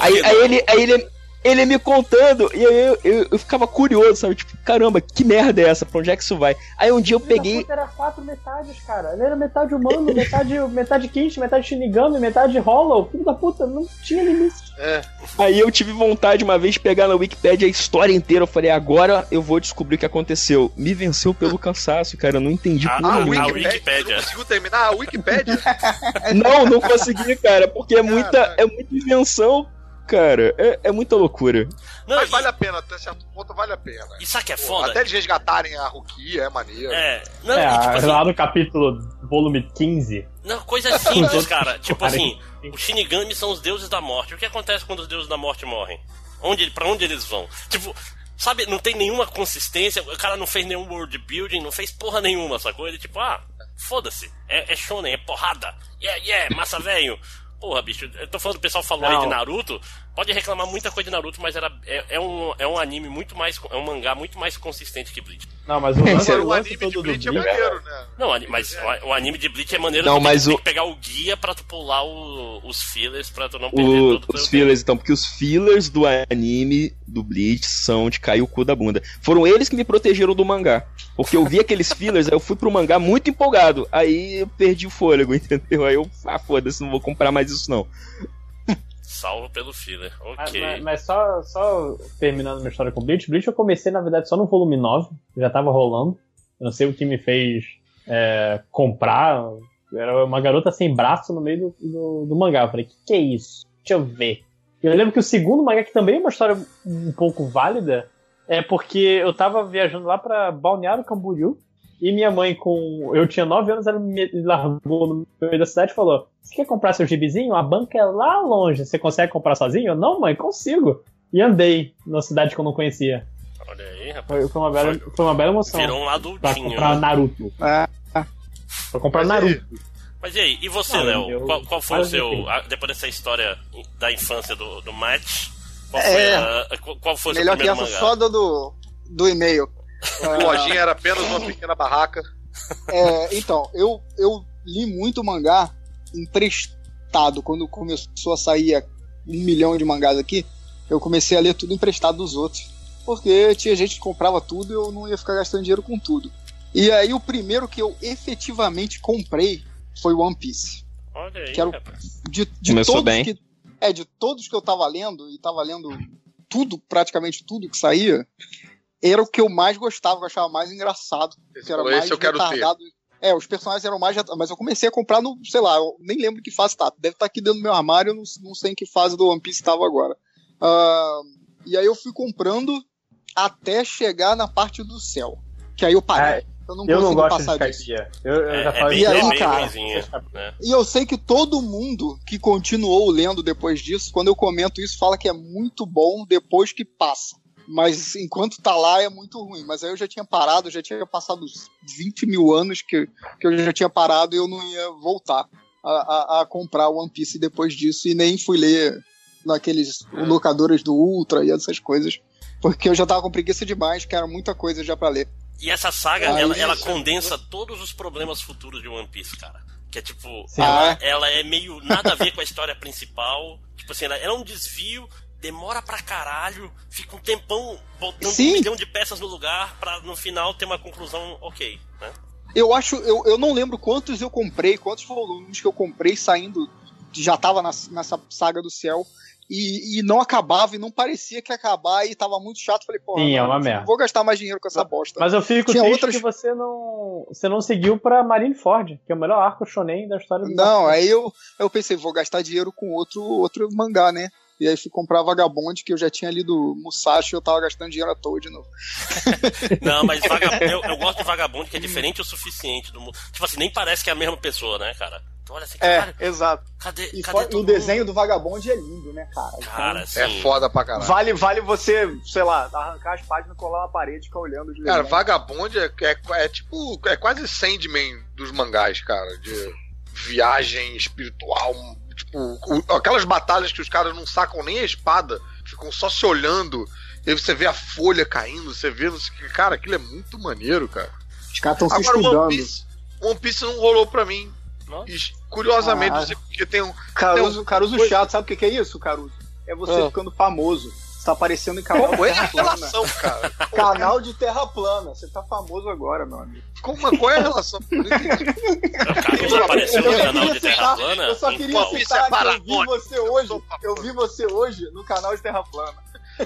Aí, aí ele, aí ele, ele me contando, e aí eu, eu, eu ficava curioso, sabe? Tipo, caramba, que merda é essa? Pra onde é que isso vai? Aí um dia eu peguei. Era quatro metades, cara. Ele era metade humano, [laughs] metade, metade Kinshi, metade Shinigami, metade Hollow. Filho da puta, não tinha limite. É. Aí eu tive vontade uma vez de pegar na Wikipedia a história inteira. Eu falei, agora eu vou descobrir o que aconteceu. Me venceu pelo [laughs] cansaço, cara. Eu não entendi A- porra a- nenhuma. a Wikipédia, Wikipédia. Não conseguiu terminar a Wikipédia? Não, não consegui, cara. Porque é muita, é muita invenção, cara. É, é muita loucura. Não, Mas e, vale a pena, até certo ponto vale a pena. e sabe que é Pô, foda? até eles resgatarem a Rukia é maneiro. É. Não, É, e, tipo assim, lá no capítulo volume 15. não, coisa simples, cara. [laughs] Tipo assim, os Shinigami são os deuses da morte. O que acontece quando os deuses da morte morrem? Onde, pra onde eles vão? Tipo, sabe, não tem nenhuma consistência, o cara não fez nenhum world building, não fez porra nenhuma, sacou? Ele tipo, ah, foda-se, é, é shonen, é porrada, yeah, yeah, massa velho. Porra, bicho, eu tô falando, o pessoal falou aí Não. de Naruto, pode reclamar muita coisa de Naruto, mas era, é, é um, é um anime muito mais. É um mangá muito mais consistente que Bleach. Não, mas o [laughs] lance, Agora, o o anime todo de do Bleach é maneiro, né? Não, mas o, o anime de Bleach é maneiro Não, mas tem o- que pegar o guia pra tu pular o- os fillers pra tu não perder O- todo os fillers, então, porque os fillers do anime do Bleach são de cair o cu da bunda. Foram eles que me protegeram do mangá. Porque eu vi aqueles fillers, aí eu fui pro mangá muito empolgado. Aí eu perdi o fôlego, [laughs] entendeu? Aí eu, ah, foda-se, não vou comprar mais isso não. Salvo pelo filler. Ok. mas- mas só, só terminando minha história com Bleach, Bleach eu comecei, na verdade, só no volume 9, já tava rolando. Eu não sei o que me fez é, comprar. Era uma garota sem braço no meio do, do, do mangá. Eu falei, que que é isso? Deixa eu ver. Eu lembro que o segundo mangá, que também é uma história um pouco válida, é porque eu tava viajando lá pra Balneário Camboriú, e minha mãe, com. Eu tinha 9 anos, ela me largou no meio da cidade e falou: Você quer comprar seu gibizinho? A banca é lá longe. Você consegue comprar sozinho? Eu, não, mãe, consigo. E andei na cidade que eu não conhecia. Olha aí, rapaz. Foi, foi uma, bela, foi uma bela emoção. Virou um Pra adultinho. comprar né? Naruto. É. Pra comprar Mas Naruto. Mas e aí, e você, Não, Léo? eu- Qual, qual foi o eu seu. entendi. a- depois dessa história da infância do, do Match, qual É. foi, a- qual, foi o seu Melhor que primeiro mangá? só do, do, do e-mail. A lojinha era apenas uma pequena barraca. É, então, eu, eu li muito mangá emprestado. Quando começou a sair um milhão de mangás aqui, eu comecei a ler tudo emprestado dos outros. Porque tinha gente que comprava tudo e eu não ia ficar gastando dinheiro com tudo. E aí o primeiro que eu efetivamente comprei foi One Piece. Olha aí, Quero- rapaz. De, de Começou todos bem. que é de todos que eu tava lendo e tava lendo tudo, praticamente tudo que saía, era o que eu mais gostava, que eu achava mais engraçado, Esse que era mais esse eu quero ter. retardado. É, os personagens eram mais. Mas eu comecei a comprar no. Sei lá, eu nem lembro que fase tá. Deve estar aqui dentro do meu armário, eu não, não sei em que fase do One Piece estava agora. Ah, e aí eu fui comprando até chegar na parte do céu. Que aí eu parei. eu não Eu não gosto de passar disso. caipia. Eu, eu É, já é falei bem, E aí, é bem cara? né? E eu sei que todo mundo que continuou lendo depois disso, quando eu comento isso, fala que é muito bom depois que passa. Mas enquanto tá lá é muito ruim. Mas aí eu já tinha parado, já tinha passado uns 20 mil anos que, que eu já tinha parado e eu não ia voltar a, a, a comprar One Piece depois disso. E nem fui ler naqueles locadoras do Ultra e essas coisas. Porque eu já tava com preguiça demais, que era muita coisa já pra ler. E essa saga, Aí ela, ela condensa todos os problemas futuros de One Piece, cara. Que é tipo, ela, Ah, ela é meio nada a ver com a história principal. Tipo assim, ela é um desvio, demora pra caralho, fica um tempão botando Sim. um milhão de peças no lugar pra no final ter uma conclusão ok, né? Eu acho, eu, eu não lembro quantos eu comprei, quantos volumes que eu comprei saindo, já tava nas- nessa saga do céu, e, e não acabava, e não parecia que ia acabar, e tava muito chato. Falei, pô, Sim, é uma não merda. vou gastar mais dinheiro com essa bosta. Mas eu fico Tinha triste outras- que você não, você não seguiu pra Marineford, que é o melhor arco shonen da história do Não, aí eu, eu pensei, vou gastar dinheiro com outro, outro mangá, né? E aí fui comprar Vagabond, que eu já tinha lido Musashi e eu tava gastando dinheiro à toa de novo. [laughs] Não, mas [laughs] eu, eu gosto de Vagabundo que é diferente o suficiente do mundo. Tipo assim, nem parece que é a mesma pessoa, né, cara? Tu olha assim, É, exato. cadê, E, cadê e o desenho do Vagabond é lindo, né, cara? Então, Cara, assim, É foda pra caralho. Vale, vale você, sei lá, arrancar as páginas, colar na parede e ficar olhando de Cara. Vagabond é, é, é tipo. É quase Sandman dos mangás, cara. De viagem espiritual. Tipo, o- aquelas batalhas que os caras não sacam nem a espada, ficam só se olhando. E aí você vê a folha caindo, você vê. Cara, aquilo é muito maneiro, cara. Os caras estão se Agora o estudando. One Piece, One Piece não rolou pra mim. Nossa. E, curiosamente, Ah. não sei porque tem um. Caruso, Caruso Coisa- chato, sabe o que que é isso, Caruso? É você Ah. ficando famoso. Você tá aparecendo em canal Qual de é a plana. relação, cara? [laughs] Canal de terra plana. Você tá famoso agora, meu amigo. Como, qual é a relação? Não Caruso apareceu no canal de Terra citar- Plana? Eu só queria? Isso citar é que eu vi parabólico. você hoje. Eu vi você hoje no canal de Terra Plana.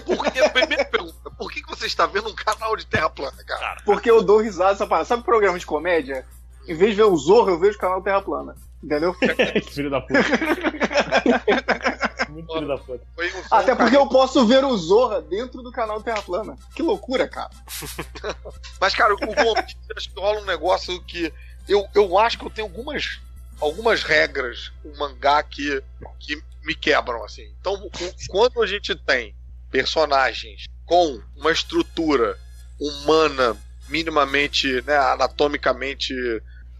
Por que, primeira pergunta, por que, que você está vendo um canal de terra plana, cara? Cara, Porque eu dou risada essa parada. Sabe programa de comédia? Em vez de ver o Zorro, eu vejo o canal Terra Plana. Entendeu? [laughs] Filho da puta. [laughs] Muito filho da puta. Foi um Até porque eu posso ver o Zorra dentro do canal Terra Plana. Que loucura, cara. [laughs] Mas, cara, o One Piece, acho que rola um negócio que. Eu, eu acho que eu tenho algumas, algumas regras, um mangá que, que me quebram, assim. Então, o- quando a gente tem personagens com uma estrutura humana minimamente, né, anatomicamente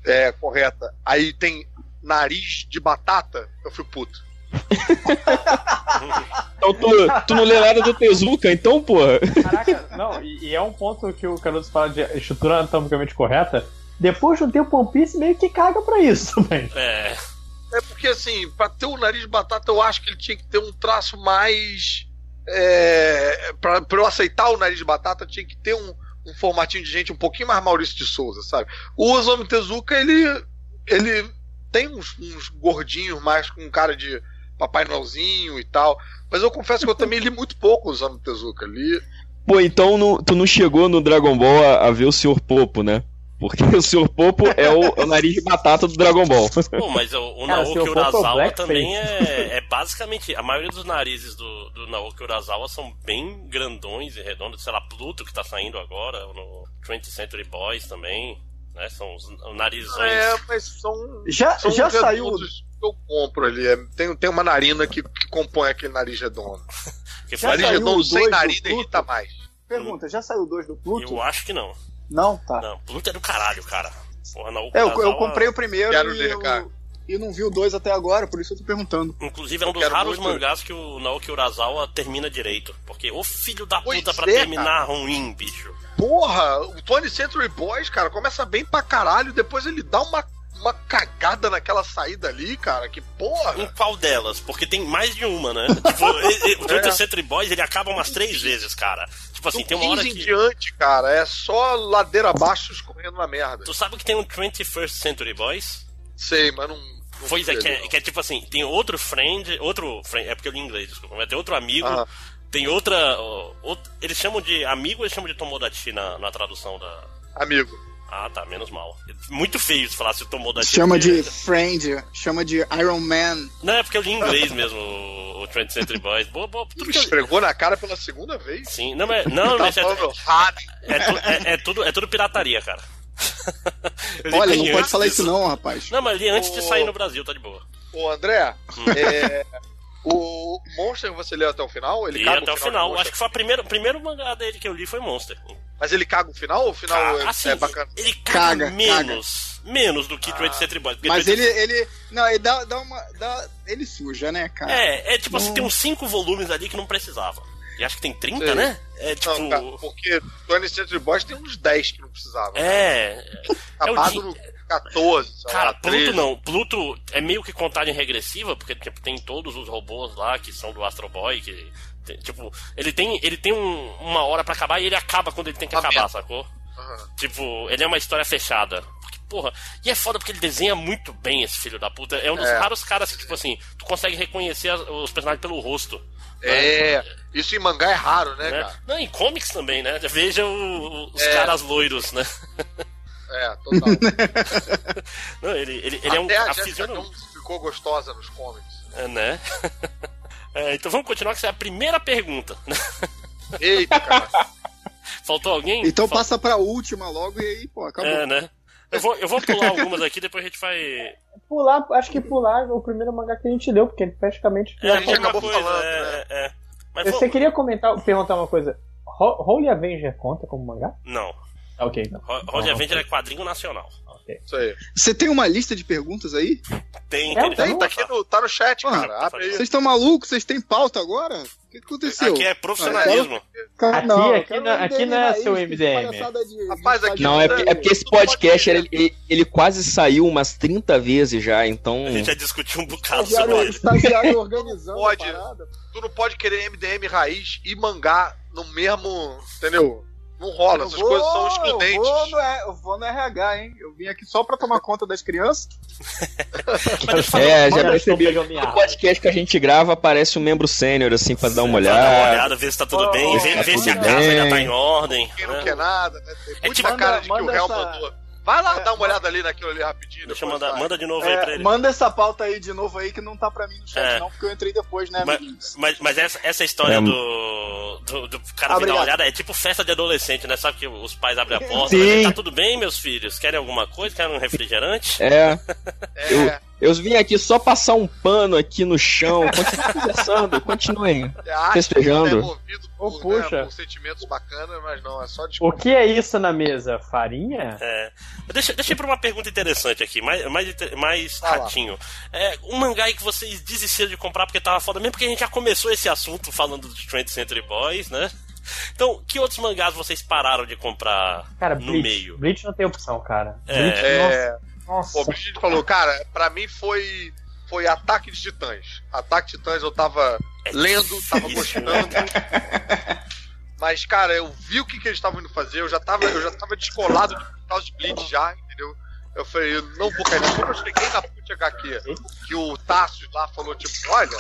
é, correta, aí tem nariz de batata, eu fico puto. [laughs] Então tu, tu não lê nada do Tezuka, então, porra. Caraca, não, e, e é um ponto que o Caruso fala de estrutura anatomicamente correta. Depois de um tempo, One Piece meio que caga pra isso [laughs] também. É. É porque, assim, pra ter o nariz de batata, eu acho que ele tinha que ter um traço mais. É, pra, pra eu aceitar o nariz de batata, tinha que ter um, um formatinho de gente um pouquinho mais Maurício de Souza, sabe? O Osamu Tezuka, ele. ele tem uns, uns gordinhos mais com cara de Papai Noelzinho e tal. Mas eu confesso que eu também li muito pouco o Osamu Tezuka. Li. Pô, então no- tu não chegou no Dragon Ball a, a ver o Sr. Popo, né? Porque [laughs] o Sr. Popo é o, é o nariz de batata do Dragon Ball. [laughs] Pô, mas o, o Cara, Naoki pro Urasawa também é, é basicamente. A maioria dos narizes do, do Naoki Urasawa são bem grandões e redondos. Sei lá, Pluto que tá saindo agora, no 20th Century Boys também. Né? São os, narizões. É, mas são. Já, são já os saiu. que eu compro ali. É, tem, tem uma narina que, que compõe aquele nariz redondo. [laughs] Que Já nariz saiu redondo sem narina irrita mais. Pergunta, já saiu dois do Pluto? Eu acho que não. Não, tá. Não, Pluto é do caralho, cara. Porra, Naoki É, eu, eu comprei o primeiro Quero e, ler, eu, cara. E não vi o dois até agora, por isso eu tô perguntando. Inclusive é um dos raros muito. mangás que o Naoki Urasawa termina direito. Porque o filho da Pois puta pra é, terminar ruim, bicho. Porra, o Tony Century Boys, cara, começa bem pra caralho, depois ele dá uma, uma cagada naquela saída ali, cara, que porra. Em qual delas? Porque tem mais de uma, né? [laughs] Tipo, e- e- o 20th É. Century Boys ele acaba umas três vezes, cara. Tipo assim, Do tem uma hora 15 em que. diante, cara, é só ladeira abaixo escorrendo na merda. Tu sabe que tem um 21st Century Boys? Sei, mas não. não Pois é, que é, que é tipo assim, tem outro friend, outro friend, é porque eu li inglês, desculpa, mas tem outro amigo, Aham. tem outra, eles chamam de amigo, eles chamam de Tomodachi na, na tradução da... Amigo. Ah, tá, menos mal. Muito feio se falasse Tomodachi. Chama de Friend, chama de Iron Man. Não, é porque eu li em inglês mesmo, o, 20th Century Boys. Boa, boa, tudo que. Esfregou na cara pela segunda vez. Sim, não, mas, não, [laughs] tá mas é, é, é- é tudo, é tudo pirataria, cara. [laughs] Olha, não pode falar disso. isso não, rapaz. Não, mas li antes de Ô. sair no Brasil, tá de boa. Ô, André, Hum. é, o Monster você leu até o final? Ele Li caga até o de final. Monster? Acho que foi a primeira, o primeiro mangá dele que eu li foi Monster. Mas ele caga o final ou o final Ca- é, assim, é bacana? ele caga, Caga, menos. Menos do que Ah. 20th Century Boys. Mas 20th ele, ele. Não, ele dá, dá uma. Dá, ele suja, né, cara? É, é tipo assim, tem uns 5 volumes ali que não precisava. E acho que tem 30, Sei. né? É tipo. Não, cara, porque Tony Century Boys tem uns 10 que não precisava. é. Acabado é o no 14, sei Cara, lá, 13. Pluto não. Pluto é meio que contagem regressiva, porque tipo, tem todos os robôs lá que são do Astro Boy, que. tem- tipo, ele tem, ele tem um- uma hora pra acabar e ele acaba quando ele tem que acabar, sacou? Aham. Tipo, ele é uma história fechada. Porque, porra, e é foda porque ele desenha muito bem esse filho da puta. É um dos É. raros caras que, tipo assim, tu consegue reconhecer os personagens pelo rosto. É, isso em mangá é raro, né, né? cara? Não, em comics também, né? Veja o- os É. caras loiros, né? É, total. [laughs] Não, ele, ele, ele é um. Até a A. Jones ficou gostosa nos comics. É, né? [laughs] É, então vamos continuar, que essa é a primeira pergunta. Eita, cara. [laughs] Faltou alguém? Então Fal- passa pra última logo e aí, pô, acabou. É, né? Eu vou, eu vou pular algumas aqui, depois a gente vai. Pular, acho que pular é o primeiro mangá que a gente deu, porque ele praticamente. É, a gente acabou coisa, falando, é, né? é, é. Mas Você vamos... queria comentar, perguntar uma coisa. Ho- Holy Avenger conta como mangá? Não. Ah, Ok, não. Ro- Roger Avenger é quadrinho nacional. Isso aí. Você tem uma lista de perguntas aí? Tem, É, tem, tá aqui no, tá no chat, Ah, cara. Vocês estão malucos? Vocês têm pauta agora? O que, que aconteceu? Aqui é profissionalismo. Cara, Aqui- não, aqui não- aqui não é raiz, seu que MDM. de- Rapaz, aqui Não, é, é porque esse podcast ele, ele, ele quase saiu umas 30 vezes já, então. A gente já discutiu um bocado sobre ele. estagiário [laughs] organizando Pode. a parada. Tu não pode querer MDM raiz e mangá no mesmo. Entendeu? Não rola, Eu essas vou- coisas são Eu excludentes. vou, no, eu vou no RH, hein? Eu vim aqui só pra tomar conta das crianças. [laughs] Eu É, já percebi. No podcast que a gente grava aparece um membro sênior, assim, pra dar uma pra dar uma olhada. olhada, ver se tá tudo Ô, bem, ver, tá ver se a casa ainda bem. tá em ordem. Quem não né? quer nada, né? Tem muita tipo- cara de que o réu essa- mandou. Vai lá É, dar uma olhada ali naquilo ali rapidinho. Deixa eu mandar, vai. manda de novo aí É, pra ele. manda essa pauta aí de novo aí que não tá pra mim no chat, É. não, porque eu entrei depois, né, Mas, mas, mas essa, essa história É. do, do, do cara vir dar uma olhada é tipo festa de adolescente, né? Sabe que os pais abrem a porta, Sim. né? tá tudo bem, meus filhos? Querem alguma coisa? Querem um refrigerante? É, [laughs] É, Eu vim aqui só passar um pano aqui no chão. Continuem conversando, continuem [laughs] Acho festejando. é por, puxa. né, por sentimentos bacanas, mas não, é só O desculpa. que é isso na mesa? Farinha? É. Deixa, deixa eu ir pra uma pergunta interessante aqui, mais, mais, mais ratinho. É, um mangá aí que vocês desistiram de comprar porque tava foda, mesmo porque a gente já começou esse assunto falando dos 20th Century Boys, né? Então, que outros mangás vocês pararam de comprar Cara, no Bleach. meio? Bleach não tem opção, cara. É. Bleach, É, nossa. Pô, o Brigitte falou, cara, pra mim foi, foi Ataque de Titãs. Ataque de Titãs eu tava É lendo, tava gostando. Mas, cara, eu vi o que, que eles estavam indo fazer, eu já tava, eu já tava descolado de de Bleach já, entendeu? Eu falei, eu não vou cair. Quando eu cheguei na ponte HQ, que o Tassius lá falou, tipo, olha,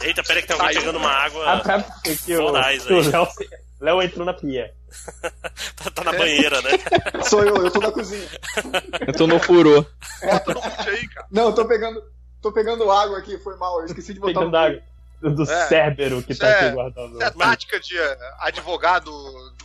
Eita, pera que tem alguém pegando uma água. Ah, sabe por que o, o [laughs] Léo entrou na pia? [laughs] tá, tá na banheira, né? [laughs] Sou eu, eu tô na cozinha. Eu tô no furô. bota no mute aí, cara. Não, eu tô pegando, tô pegando água aqui, foi mal, eu esqueci de botar Pegando no água do, É. Cérbero que Isso tá é- aqui guardando. Isso é tática de eh, advogado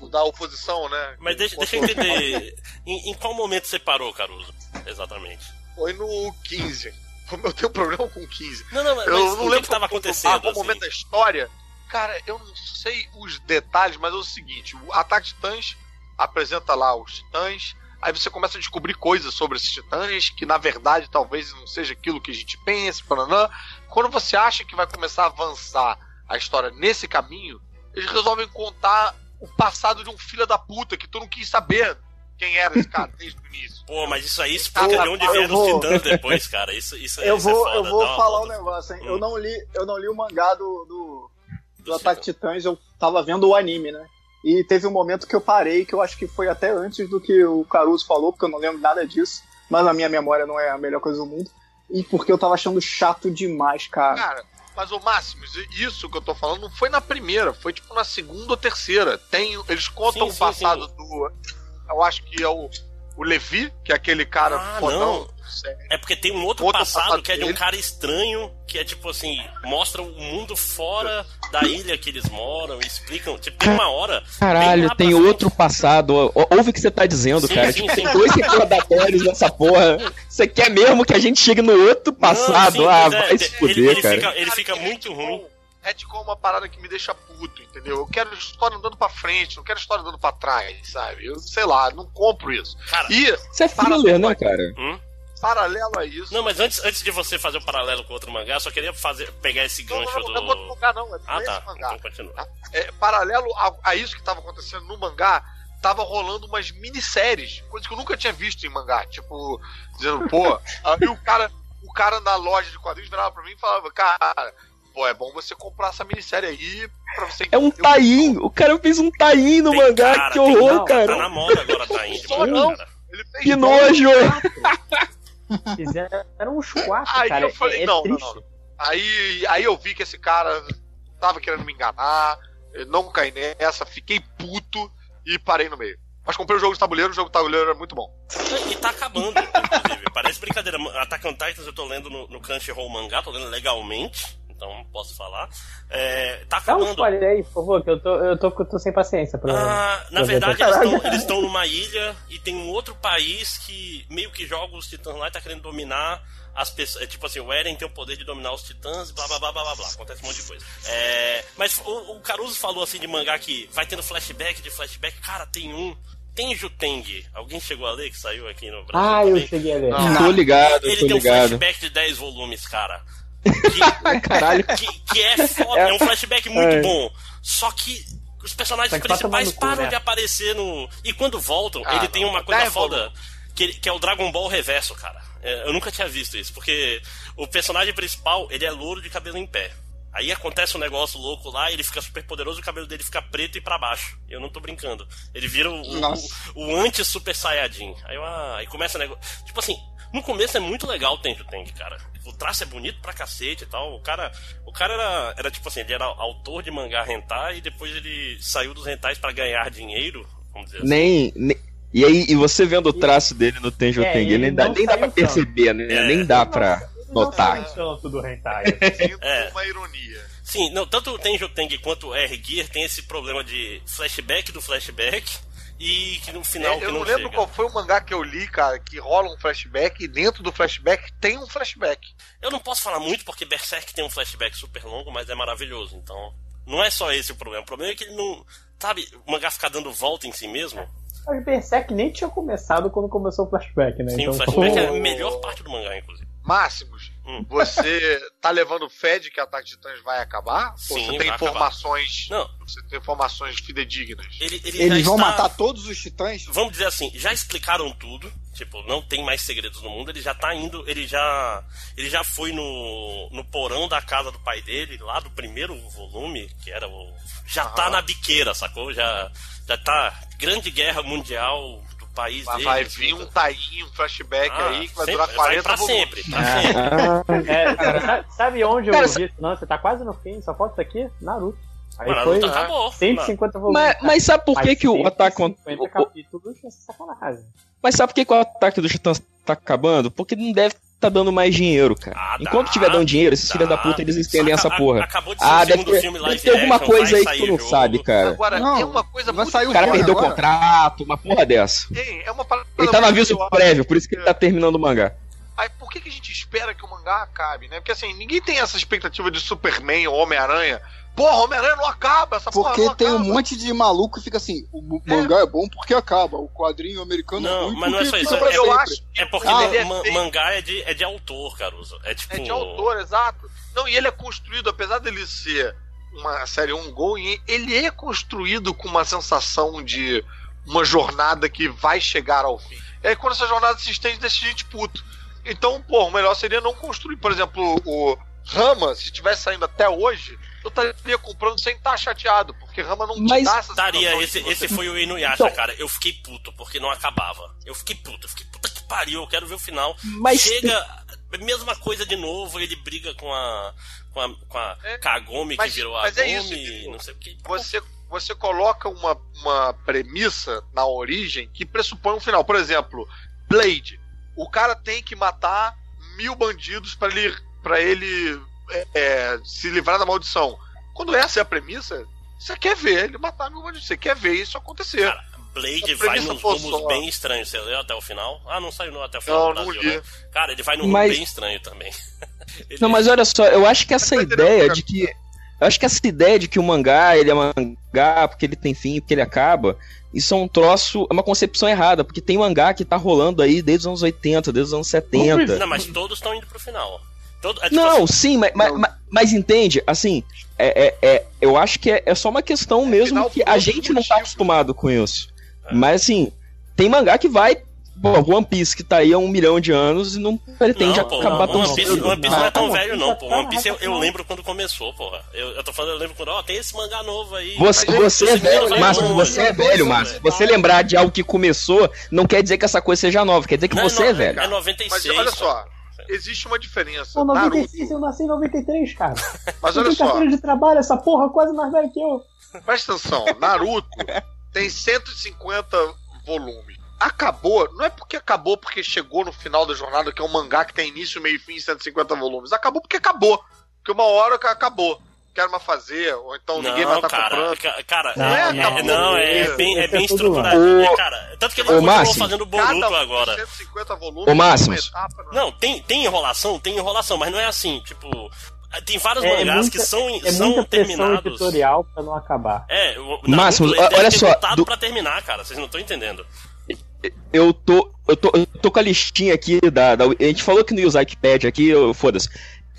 da oposição, né? Mas deixa, deixa eu entender. Em, em qual momento você parou, Caruso? Exatamente. Foi no 15. Como eu tenho problema com 15. Não, não, mas Eu o não que lembro que tava ah, acontecendo, qual assim? momento da história. Cara, eu não sei os detalhes, mas é o seguinte: o Ataque Titãs apresenta lá os titãs. Aí você começa a descobrir coisas sobre esses titãs, que na verdade talvez não seja aquilo que a gente pensa, pananã. Quando você acha que vai começar a avançar a história nesse caminho, eles resolvem contar o passado de um filho da puta que tu não quis saber quem era esse cara [laughs] desde o início. Pô, mas isso aí explica Tá, de onde vieram vou- os titãs [laughs] depois, cara. Isso, isso, Eu isso é vou, foda, eu vou uma falar um negócio, hein? Hum. Eu não li, eu não li o mangá do, do, do Ataque Titãs, eu tava vendo o anime, né? E teve um momento que eu parei, que eu acho que foi até antes do que o Caruso falou, porque eu não lembro nada disso. Mas a minha memória não é a melhor coisa do mundo. E porque eu tava achando chato demais, cara. Cara, mas o Máximo, isso que eu tô falando não foi na primeira, foi tipo na segunda ou terceira. Tem, eles contam Sim, o sim, passado sim. do. Eu acho que é o, o Levi, que é aquele cara Ah, fodão. não. Sério. É porque tem um outro, Outro passado, passado que é de um cara estranho, que é tipo assim, mostra o mundo fora da ilha que eles moram, e explicam. Tipo, tem uma hora. Caralho, tem frente. outro passado. Ouve o que você tá dizendo, Sim, cara. sim, Tipo, sim. tem dois recordatórios nessa porra. Você quer mesmo que a gente chegue no outro passado? Não, sim, ah, é, vai se ele, fuder, ele cara. Fica, ele fica muito ruim. Retcon é uma parada que me deixa puto, entendeu? Eu quero história andando pra frente, não quero história andando pra trás, sabe? Eu sei lá, não compro isso. Cara, E, Isso é filler, né, cara? hum? Paralelo a isso. Não, mas antes, antes de você fazer o paralelo com outro mangá, só queria fazer, pegar esse não, gancho não, não, não do. mangá, não. É Ah, esse tá. mangá. Então continua. é, paralelo a, a isso que tava acontecendo no mangá, tava rolando umas minisséries, coisa que eu nunca tinha visto em mangá. Tipo, dizendo, pô, [laughs] aí o cara, o cara na loja de quadrinhos virava pra mim e falava, cara, pô, é bom você comprar essa minissérie aí pra você É um tain. O cara fez um tain no Tem mangá. cara, que tem- horror, não, cara. Tá na moda agora, tá indo. Só não. cara. Ele fez Que nojo! Fizeram uns quatro, Aí cara. eu falei, é, é não, não, não. Aí, aí eu vi que esse cara tava querendo me enganar, eu não caí nessa, fiquei puto e parei no meio. Mas comprei o jogo de tabuleiro, o jogo de tabuleiro era muito bom. E tá acabando, inclusive. Parece brincadeira. Attack on Titans eu tô lendo no, no Crunchyroll mangá, tô lendo legalmente, então posso falar. É, tá Dá um acabando. spoiler aí, por favor, que eu tô, eu tô, eu tô sem paciência pra. Ah, na verdade, eles estão numa ilha e tem um outro país que meio que joga os titãs lá e tá querendo dominar as pessoas. É, tipo assim, o Eren tem o poder de dominar os titãs, blá blá blá blá blá blá. Acontece um monte de coisa. É, mas o, o Caruso falou assim de mangá que vai tendo flashback de flashback. Cara, tem um. Tenju Teng. Alguém chegou a ler que saiu aqui no Brasil? Ah, eu também? cheguei a ler. Não. Tô ligado, Ele tô tem um ligado. flashback de 10 volumes, cara. Que, [laughs] Caralho. que, que é foda, é um flashback muito É. bom. Só que os personagens principais cu, param né? de aparecer no. E quando voltam, Ah, ele tem não. uma coisa foda. Que, que é o Dragon Ball Reverso, cara. É, eu nunca tinha visto isso, porque o personagem principal, ele é louro de cabelo em pé. Aí acontece um negócio louco lá, ele fica super poderoso e o cabelo dele fica preto e pra baixo. Eu não tô brincando. Ele vira o, o, o anti-Super Saiyajin. Aí, eu, ah, aí começa o negócio. Tipo assim, no começo é muito legal o Tenjo Teng, cara. O traço é bonito pra cacete e tal. O cara, o cara era, era tipo assim, ele era autor de mangá hentai e depois ele saiu dos hentais pra ganhar dinheiro, vamos dizer assim. Nem, nem- E aí, e você vendo o traço dele no Tenjo É, Teng, ele nem dá, não nem dá pra tanto. perceber, né? É. Nem dá pra notar. Não tanto do hentai. Sinto É. [laughs] uma ironia. Sim, não, tanto o Tenjo Teng quanto o R-Gear tem esse problema de flashback do flashback e que no final É, que eu não, não lembro chega. qual foi o mangá que eu li, cara, que rola um flashback e dentro do flashback tem um flashback. Eu não posso falar muito porque Berserk tem um flashback super longo, mas é maravilhoso. Então, não é só esse o problema. O problema é que ele não. Sabe, o mangá ficar dando volta em si mesmo. Mas Berserk nem tinha começado quando começou o flashback, né? Sim, então, o flashback é a melhor parte do mangá, inclusive. Máximos, Hum. você tá levando fé de que Ataque de Titãs vai acabar? Ou Sim, você vai tem acabar. informações. Não. Você tem informações fidedignas. Ele, ele Eles vão está- matar todos os titãs? Vamos dizer assim, já explicaram tudo. Tipo, não tem mais segredos no mundo. Ele já tá indo. Ele já. Ele já foi no, no porão da casa do pai dele, lá do primeiro volume, que era o. Já tá na biqueira, sacou? Já, já tá. Grande guerra mundial país Mas dele. vai vir um tainho, um flashback Ah, aí que vai sempre- durar vai 40 pra volumes. sempre, pra sempre. [laughs] É, cara, sabe, onde Cara, eu vi isso? Não, você tá quase no fim, só falta isso aqui? Naruto. Aí Mano, foi Naruto acabou. 150 volumes. Mas, mas sabe por que, que o on 150 o- o- capítulos é sacanagem. Mas sabe por que, que o ataque dos titãs tá acabando? Porque não deve tá dando mais dinheiro, cara. Ah, dá, Enquanto tiver dando dinheiro, esses dá. filhos da puta, eles estendem essa porra. acabou de ser Ah, deve ter, filme deve ter alguma action, coisa aí que tu não jogo. sabe, cara. Agora, Não, tem uma coisa vai sair o O cara Agora, perdeu o agora. contrato, uma porra dessa. Tem, é uma parada Ele tá no aviso prévio, por isso que ele tá terminando o mangá. Aí por que, que a gente espera que o mangá acabe, né? Porque assim, ninguém tem essa expectativa de Superman ou Homem-Aranha. Porra, Homem-Aranha não acaba, essa porra Porque não tem um acaba. monte de maluco que fica assim, o mu- mangá é, bom porque acaba, o quadrinho americano é Não, ruim mas não é porque só isso. É, eu sempre. acho É porque Ah, ele é- é feito- mangá é de, é de autor, Caruso. É tipo. É de autor, exato. Não, e ele é construído, apesar dele ser uma série ongoing, ele é construído com uma sensação de uma jornada que vai chegar ao fim. E aí quando essa jornada se estende, deixa a gente puto. Então, pô, o melhor seria não construir. Por exemplo, o Rama, se estivesse saindo até hoje, eu estaria comprando sem estar chateado, porque Rama não Mas te dá essa sensação esse, esse foi o Inuyasha, Então- cara. Eu fiquei puto porque não acabava. Eu fiquei puto, eu fiquei puta que pariu, eu quero ver o final. Mas Chega, mesma coisa de novo, ele briga com a. com a, com a É, Kagome mas- que virou a mas é Agome, isso, Diego. não sei o que. você, você coloca uma, uma premissa na origem que pressupõe um final. Por exemplo, Blade. O cara tem que matar mil bandidos para ele, pra ele é, é, se livrar da maldição. Quando essa é a premissa, você quer ver ele matar mil bandidos. Você quer ver isso acontecer. Cara, Blade vai nos rumos só- bem estranhos. Você leu até o final? Ah, não saiu não até o final Não, do não Brasil, né? Cara, ele vai num rumo Mas- bem estranho também. [laughs] Ele- Não, mas olha só, eu acho que essa ideia de que. Eu acho que essa ideia de que o mangá, ele é mangá porque ele tem fim, porque ele acaba, isso é um troço, é uma concepção errada, porque tem mangá que tá rolando aí desde os anos 80, desde os anos 70. Não, mas todos estão indo pro final. Todo, é tipo Não, assim, sim, mas, mas, mas- mas entende, assim, é, é, é- eu acho que é, é só uma questão mesmo final que a gente não tá motivos. acostumado com isso. É. Mas assim, tem mangá que vai. Bom, One Piece que tá aí há um milhão de anos e não pretende Não, pô, acabar tão One Piece, cedo. One Piece não é tão Ah, velho, não, pô. One Piece eu, eu não. lembro quando começou, porra. Eu, eu tô falando, eu lembro quando, ó, tem esse mangá novo aí. Você, Mas, você é velho, Márcio, você é velho, Márcio. Você lembrar de algo que começou não quer dizer que essa coisa seja nova, quer dizer que Não, você não, é velho. É 96. Mas olha só, cara. Existe uma diferença. Pô, Naruto. 96, eu nasci em 93, cara. Mas olha só, carteira de trabalho, essa porra quase mais velha que eu. presta atenção. Naruto [laughs] tem 150 volumes. Acabou, não é porque acabou porque chegou no final da jornada, que é um mangá que tem início, meio e fim, 150 volumes. Acabou porque acabou. Porque uma hora acabou. Quero mais fazer, ou então ninguém vai Não, estar cara, comprando. ca- cara, Não, é, não, é- não, é, bem, é esse bem é estruturadinho, lá. é, cara. Tanto que ele continuou fazendo Boruto Cada agora. tem 150 volumes. Ô, Márcio. uma etapa, não é? Não, tem, tem enrolação, tem enrolação, mas não é assim, tipo. Tem vários É, mangás muita- que são, É são muita terminados. editorial pra não acabar. É, o Máximo, olha só, do- pra terminar, cara. Vocês não estão entendendo. Eu tô, eu tô, eu tô com a listinha aqui da, da- A gente falou que no Wikipedia aqui, eu- foda-se.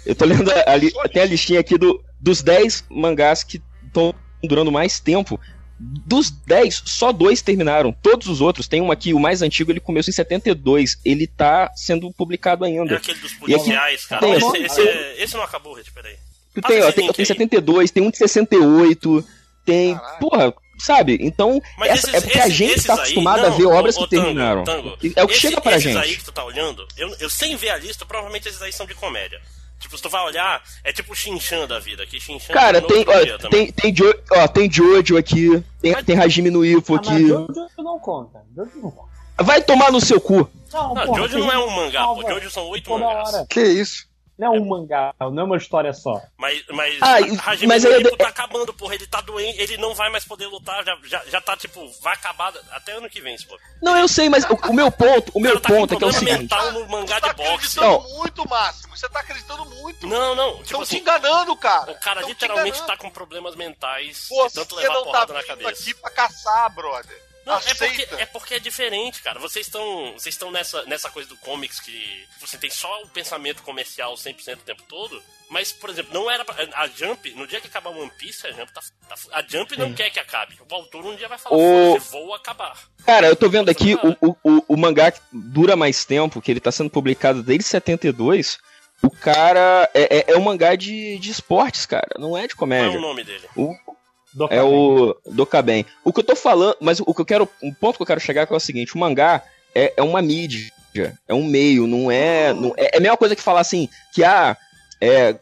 Eu tô lendo a, li- tem a listinha aqui do, dos 10 mangás que estão durando mais tempo. Dos 10, só dois terminaram. Todos os outros, tem um aqui, o mais antigo, ele começou em 72. Ele tá sendo publicado É ainda. aquele dos E aqui- policiais, cara. tem- Esse, esse, é- esse não acabou, Rich, peraí. Tu tem, ó, tem, tem aí. 72, tem um de 68, tem. Caralho. Porra, sabe? Então, Mas essa- esses- é porque a esses- gente esses tá aí- acostumado não, a ver obras ô, ô, que Tango, terminaram. Tango, É o que esse- chega pra esses gente. aí que tu tá olhando, eu, eu sem ver a lista, provavelmente esses aí são de comédia. Tipo, se tu vai olhar, é tipo o Shinchan da vida, que Shinchan Cara, terminou tem, ó, tem, tem, Jo- ó, tem Jojo aqui, tem, Mas- tem Hajime no Ippo Ah, mas aqui. Jojo não conta. Jojo não conta. Vai tomar no seu cu. Não, Não, porra, Jojo não é um mangá, pô. Jojo são oito mangás. Que isso? Não é um mangá, não é uma história só. Mas, mas, Ah, Hajime mas aí- Ippo tá acabando, porra. Ele tá doente, ele não vai mais poder lutar, já, já, já tá, tipo, vai acabar até ano que vem, se for. Não, eu sei, mas o, o meu ponto, o meu tá ponto é que é o seguinte. mental no mangá de boxe. Acreditando muito, Máximo. Você tá acreditando muito. Não, não. Tipo Estão assim, te enganando, cara. o cara Tão literalmente tá com problemas mentais Você tanto levar não tá porrada na vindo cabeça. aqui pra caçar, brother. Não, é porque, é porque é diferente, cara. Vocês estão vocês estão nessa, nessa coisa do comics que você tem só o pensamento comercial 100% o tempo todo. Mas, por exemplo, não era pra, a Jump, no dia que acabar One Piece, a Jump tá, tá- a Jump não Sim. quer que acabe. O autor um dia vai falar, O- "Foda-se, vou acabar. Cara, eu tô vendo aqui o, o, o, o mangá que dura mais tempo, que ele tá sendo publicado desde 72. O cara é, é, é um mangá de, de esportes, cara, não é de Qual é comédia. o nome dele? O- é o Dokaben. O que eu tô falando, mas o que eu quero, um ponto que eu quero chegar é, que é o seguinte: o mangá é, é uma mídia, é um meio, não é, não é, é a mesma coisa que falar assim que ah, é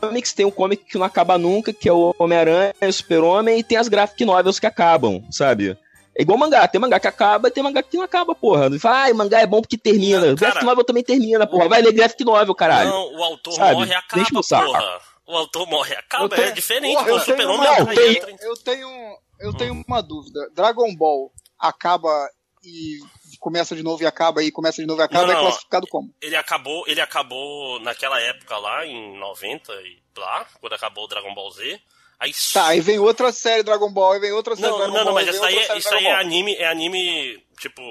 comics tem um comic que não acaba nunca, que é o Homem-Aranha, o Super-Homem, e tem as graphic novels que acabam, sabe? É igual mangá, tem mangá que acaba e tem mangá que não acaba, porra. Não Fala, ah, mangá é bom porque termina. graphic novel também termina, porra. Vai ler graphic novel, caralho. Não, o autor Sabe? morre e acaba, Deixa porra. O autor morre acaba, Eu tenho- é diferente. Porra, o eu tenho uma- não, eu tenho- entra em- Eu tenho, eu tenho uma dúvida. Dragon Ball acaba e começa de novo e acaba e começa de novo e acaba, Não, é não. classificado como? Ele acabou, ele acabou naquela época lá, em 90 e lá, quando acabou o Dragon Ball Z. Aí Tá, aí vem outra série Dragon Ball, aí vem outra série Não, Dragon não, não, Ball, mas aí vem isso aí, é- isso aí é anime, é anime, tipo,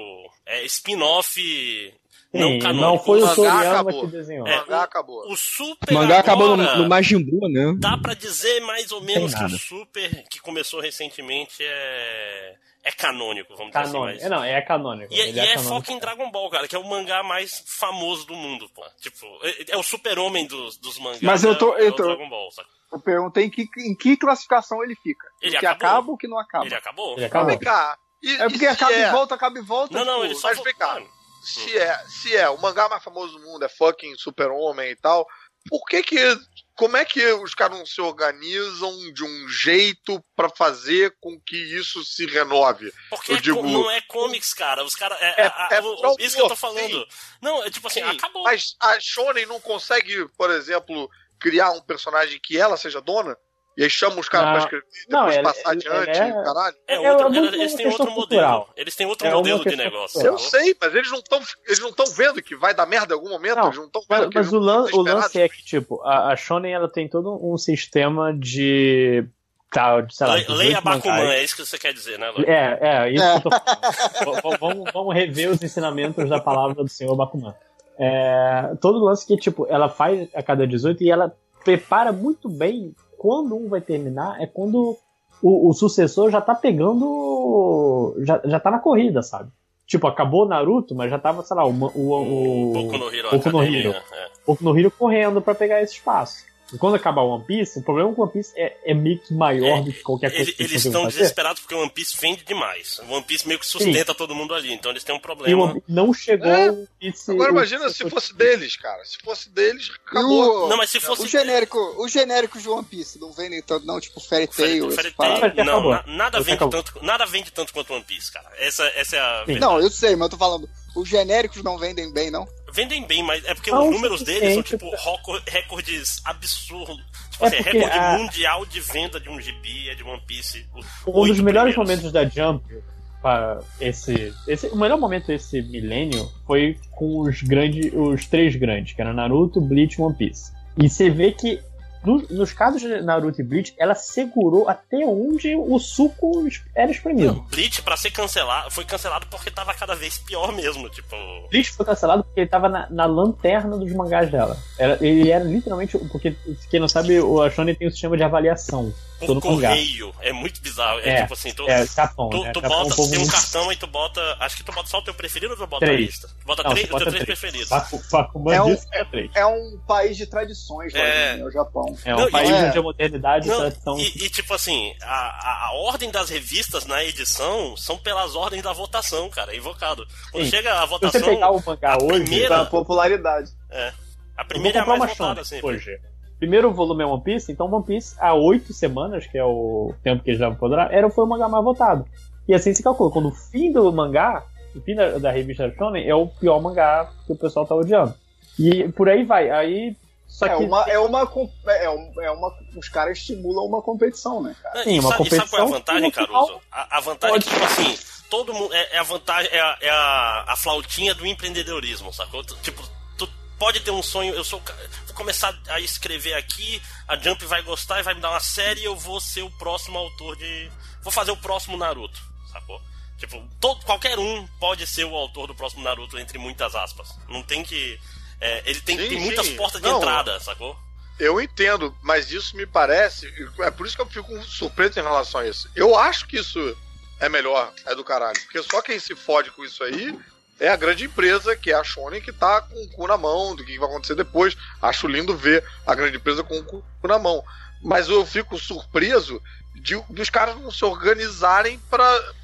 é spin-off Sim, não não foi o mangá Toriyama acabou. que desenhou. É, mangá acabou. O Super O mangá acabou no, agora, no Majin Buu, né? Dá pra dizer mais ou menos que o. Super, que começou recentemente, é, é canônico, vamos dizer Canônico. assim. É, não, é canônico. E, é- Ele e é, canônico. foco em Dragon Ball, cara, que é o mangá mais famoso do mundo, pô. Tipo, é, é o super-homem dos, dos mangás. Mas eu tô- é, é eu o tô- Dragon Ball, saca? Eu perguntei em que, em que classificação ele fica. Ele o que acabou. acaba ou o que não acaba. Ele acabou? Ele Vem cá. E, É porque acaba é- e volta, acaba e volta. Não, não, tipo, ele só Mas vem cá. Se é, se é o mangá mais famoso do mundo, é fucking super-homem e tal, por que que. Como é que os caras não se organizam de um jeito pra fazer com que isso se renove? Porque eu é digo. não é comics, cara. Os caras. É, É- é isso que eu tô falando. sim. Não, é tipo assim, Sim, acabou. Mas a Shonen não consegue, por exemplo, criar um personagem que ela seja dona? E aí chama os caras Não. pra escrever e Não, depois ela- passar adiante, é- caralho? É É outro, uma- eles têm outro modelo. Eles têm outro É uma modelo de negócio. Eu sei, mas eles não estão eles não estão vendo que vai dar merda em algum momento, Não, eles não estão Mas, vendo mas eles o, lan- o lance é que, tipo, a, a Shonen ela tem todo um sistema de. Tá, de, sei lá, Le- 18 Leia Bakuman, é isso que você quer dizer, né? É, é, isso que eu tô falando. V- vamos, vamos rever os ensinamentos da palavra do senhor Bakuman. É, todo lance que, tipo, ela faz a cada 18 e ela prepara muito bem quando um vai terminar, é quando o, o sucessor já tá pegando. Já, já tá na corrida, sabe? Tipo, acabou o Naruto, mas já tava, sei lá, o. O, o, Boku no Hero Boku no Hero. é. Boku no Hero correndo pra pegar esse espaço. Quando acabar o One Piece, o problema com o One Piece é, é meio que maior do que qualquer coisa Ele- que eles estão fazer. desesperados porque o One Piece vende demais. O One Piece meio que sustenta todo mundo ali, então eles têm um E o problema. One Piece não chegou É. o Piece. Agora o- imagina se fosse deles, cara. Se fosse deles, acabou. o, Não, mas se fosse- o genérico, os genéricos de One Piece não vendem tanto, não, tipo Fairy Tail, Fairy esse Tail, não, na- nada, vende acabou. tanto, nada vende tanto quanto One Piece, cara. Essa, essa é a Sim. Não, eu sei, mas eu tô falando, os genéricos não vendem bem, não? Vendem bem, mas é porque Não, os números deles são tipo recordes absurdos. Tipo É assim, recorde a- mundial de venda de um gibi é de One Piece. Um dos melhores primeiros. momentos da Jump para esse, esse. O melhor momento desse milênio foi com os grandes. Os três grandes, que eram Naruto, Bleach e One Piece. E você vê que. No- nos casos de Naruto e Bleach, ela segurou até onde o suco era espremido. Não, Bleach, pra ser cancelado, foi cancelado porque tava cada vez pior mesmo. Tipo, Bleach foi cancelado porque ele tava na, na lanterna dos mangás dela. Era, ele era literalmente. Porque, quem não sabe, o a Shonen tem um sistema de avaliação. por mangá. correio. É muito bizarro. É, É, tipo assim, tu, é, Japão, tu, né? tu Japão um bota, povo tem um cartão e tu bota. Acho que tu bota só o teu preferido ou tu bota a Três. lista? Tu bota Não, três, bota teus três três. preferidos. Baku- Bakuman É um- é três. É um país de tradições, lá, É. né, o Japão. É um Não, e- país é. onde a modernidade Não, e tradição. e, e, tipo assim, a, a, a ordem das revistas na edição são pelas ordens da votação, cara, é invocado. Quando Sim. chega a Se você votação, pegar o mangá hoje, primeira- Da popularidade. é, a primeira é a mais uma votada sempre. hoje. Primeiro volume é One Piece, então One Piece há oito semanas, que é o tempo que eles pra durar, era, foi o mangá mais votado. E assim se calcula, quando o fim do mangá, o fim da, da revista Shonen, é o pior mangá que o pessoal tá odiando. E por aí vai. Aí Só é, que uma, é uma. com- É uma, é uma. Os caras estimulam uma competição, né, cara? É, Sim, e, uma sabe, e sabe qual é a competição vantagem, Caruso? A, a vantagem é que, tipo assim, todo mundo. É, é a vantagem, é, a, é a, a flautinha do empreendedorismo, sacou? Tipo, tu pode ter um sonho, eu sou. Vou começar a escrever aqui, a Jump vai gostar e vai me dar uma série e eu vou ser o próximo autor de. Vou fazer o próximo Naruto, sacou? Tipo, todo, qualquer um pode ser o autor do próximo Naruto, entre muitas aspas. Não tem que. É, ele tem, Sim, tem muitas sim. portas de Não. entrada, sacou? Eu entendo, mas isso me parece. É por isso que eu fico surpreso em relação a isso. Eu acho que isso é melhor, é do caralho. Porque só quem se fode com isso aí é a grande empresa, que é a Shonen, que tá com o cu na mão do que vai acontecer depois. Acho lindo ver a grande empresa com o cu na mão. Mas eu fico surpreso de, dos caras não se organizarem pra,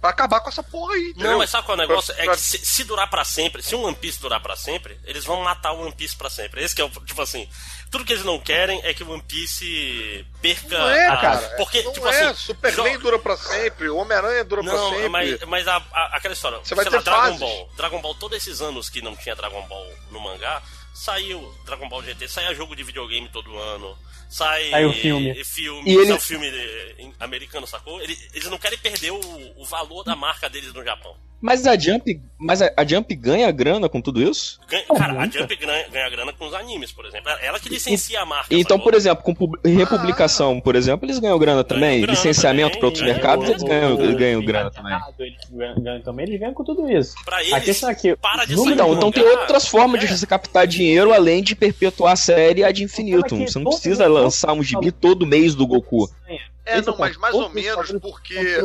pra, pra acabar com essa porra aí. entendeu? Não, mas sabe qual é o negócio? Pra- É pra- que se, se durar pra sempre, se um One Piece durar pra sempre, eles vão matar o One Piece pra sempre. Esse que é o. Tipo assim, tudo que eles não querem é que o One Piece perca. Não é, a- cara. Porque, não tipo é. assim. Superman jo- dura pra sempre, o Homem-Aranha dura pra Não, sempre. mas, mas a- a- aquela história. Você vai sei ter lá, Dragon fases. Ball. Dragon Ball, todos esses anos que não tinha Dragon Ball no mangá, saiu Dragon Ball GT, saia jogo de videogame todo ano. Sai Sai o filme. filme, E ele- o filme eh, americano, sacou? Eles, eles não querem perder o, o valor da marca deles no Japão. Mas a Jump, mas a, a Jump ganha grana com tudo isso? Ganha- cara, a Jump ganha, ganha grana com os animes, por exemplo. Ela que licencia a marca. Então, por exemplo, com pub- republicação, por exemplo, eles ganham grana também. grana Licenciamento para outros ganham. mercados, eles ganham, ganham o- grana também. Eles ganham, ganham também, eles ganham com tudo isso. Pra A eles, questão é que para de sair Então, então tem outras formas É. de você captar dinheiro além de perpetuar a série ad infinitum. É que Você não precisa lançar um gibi todo mês do Goku. É, não, o mas mais ou menos, porque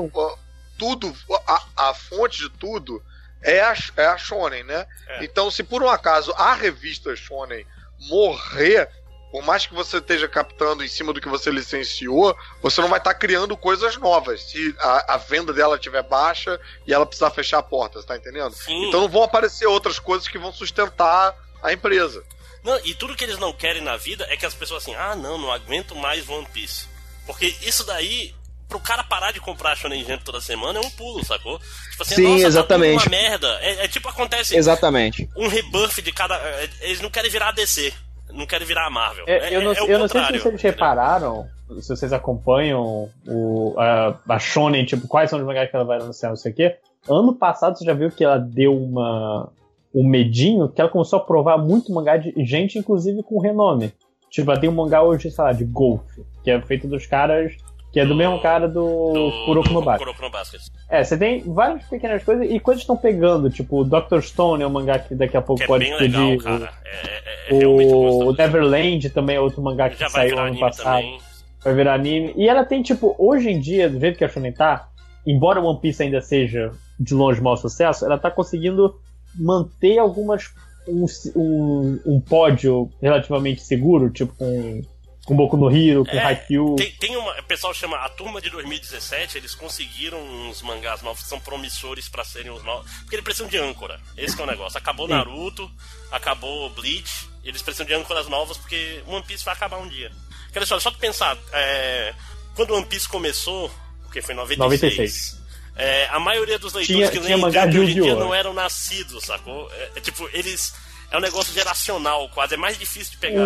tudo, a, a fonte de tudo é a, é a Shonen, né? É. Então, se por um acaso a revista Shonen morrer, por mais que você esteja captando em cima do que você licenciou, você não vai estar criando coisas novas. Se a, a venda dela estiver baixa e ela precisar fechar a porta, você tá entendendo? Sim. Então não vão aparecer outras coisas que vão sustentar a empresa. Não, e tudo que eles não querem na vida é que as pessoas assim, ah não, não aguento mais One Piece. Porque isso daí, pro cara parar de comprar Shonen Jump toda semana é um pulo, sacou? Tipo assim, Sim, nossa, tá exatamente. tudo uma merda. É, é tipo acontece Exatamente. um rebuff de cada. é, Eles não querem virar a DC, não querem virar a Marvel. É, eu não, é eu não sei se vocês entendeu? repararam, se vocês acompanham o, a, a Shonen, tipo, quais são os mangás que ela vai anunciar, não sei o quê. Ano passado você já viu que ela deu uma um medinho que ela começou a provar muito mangá de gente, inclusive com renome. Tipo, ela tem um mangá hoje, sei lá, de golfe, que é feito dos caras. Que é do, Do- mesmo cara do, Do, Kuroko no Basket. Kuroko no Basket. É, você tem várias pequenas coisas e coisas estão pegando. Tipo, o Dr. Stone é um mangá que daqui a pouco Que é pode bem explodir. legal, cara. É, é- é o gostoso. Neverland também é outro mangá que Já saiu ano passado. também. Vai virar anime. E ela tem, tipo, hoje em dia, do jeito que a Shonen tá, embora One Piece ainda seja de longe mau sucesso, ela tá conseguindo manter algumas. um, um, um pódio relativamente seguro, tipo com, com Boku no Hero, com É, Haikyuu. Tem, tem uma. O pessoal chama a turma de 2017, eles conseguiram uns mangás novos que são promissores pra serem os novos. Porque eles precisam de âncora. Esse que é o negócio. Acabou. Naruto, acabou Bleach, eles precisam de âncoras novas porque One Piece vai acabar um dia. Quer só, só pra pensar, é, quando One Piece começou, porque foi em 96. 96. é, a maioria dos leitores Tinha- que leem de hoje em dia não eram nascidos, sacou? É, é tipo, eles. É um negócio geracional quase. É mais difícil de pegar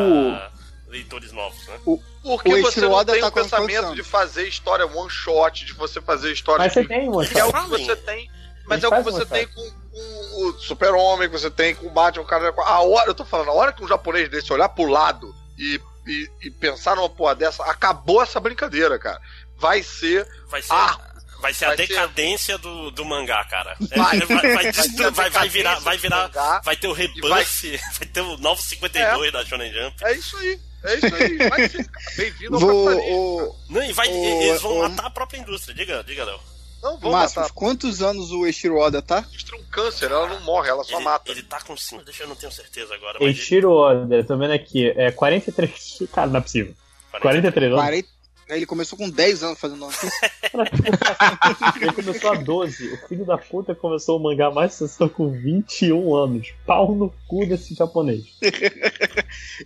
leitores novos, né? Porque O você não Oda tem tá o pensamento de fazer história one shot, de você fazer história Mas você tem um que é o que você tem. Mas é o que você tem com, com o Super-Homem, que você tem com o Batman, o cara. A hora, eu tô falando, a hora que um japonês desse olhar pro lado e, e, e pensar numa porra dessa, acabou essa brincadeira, cara. Vai ser. Vai ser, Ah, vai ser vai a ser- decadência do, do mangá, cara. É, Vai. vai, vai, Vai destru- ser a vai, vai virar, vai virar, vai ter o rebuff, vai- [laughs] vai... ter o novo 52 da Shonen Jump. É isso aí. É isso aí. Vai ser. Bem-vindo ao Vou, capitalismo. o, Não, e vai, Ô, eles vão ô, matar a própria indústria. Diga, diga, Léo. Não, vamos Márcio, matar. quantos anos o Eiichiro Oda tá? Indústria é um câncer, ela não morre, ela só Ele, mata. ele tá com cima, deixa eu não tenho certeza agora. Eiichiro Oda, tô vendo aqui, é 43. Cara, não é possível. 43 anos. 40... Ele começou com 10 anos fazendo Piece. [laughs] [laughs] Ele começou a 12. O filho da puta começou o mangá mais sucesso com 21 anos. Pau no cu desse japonês.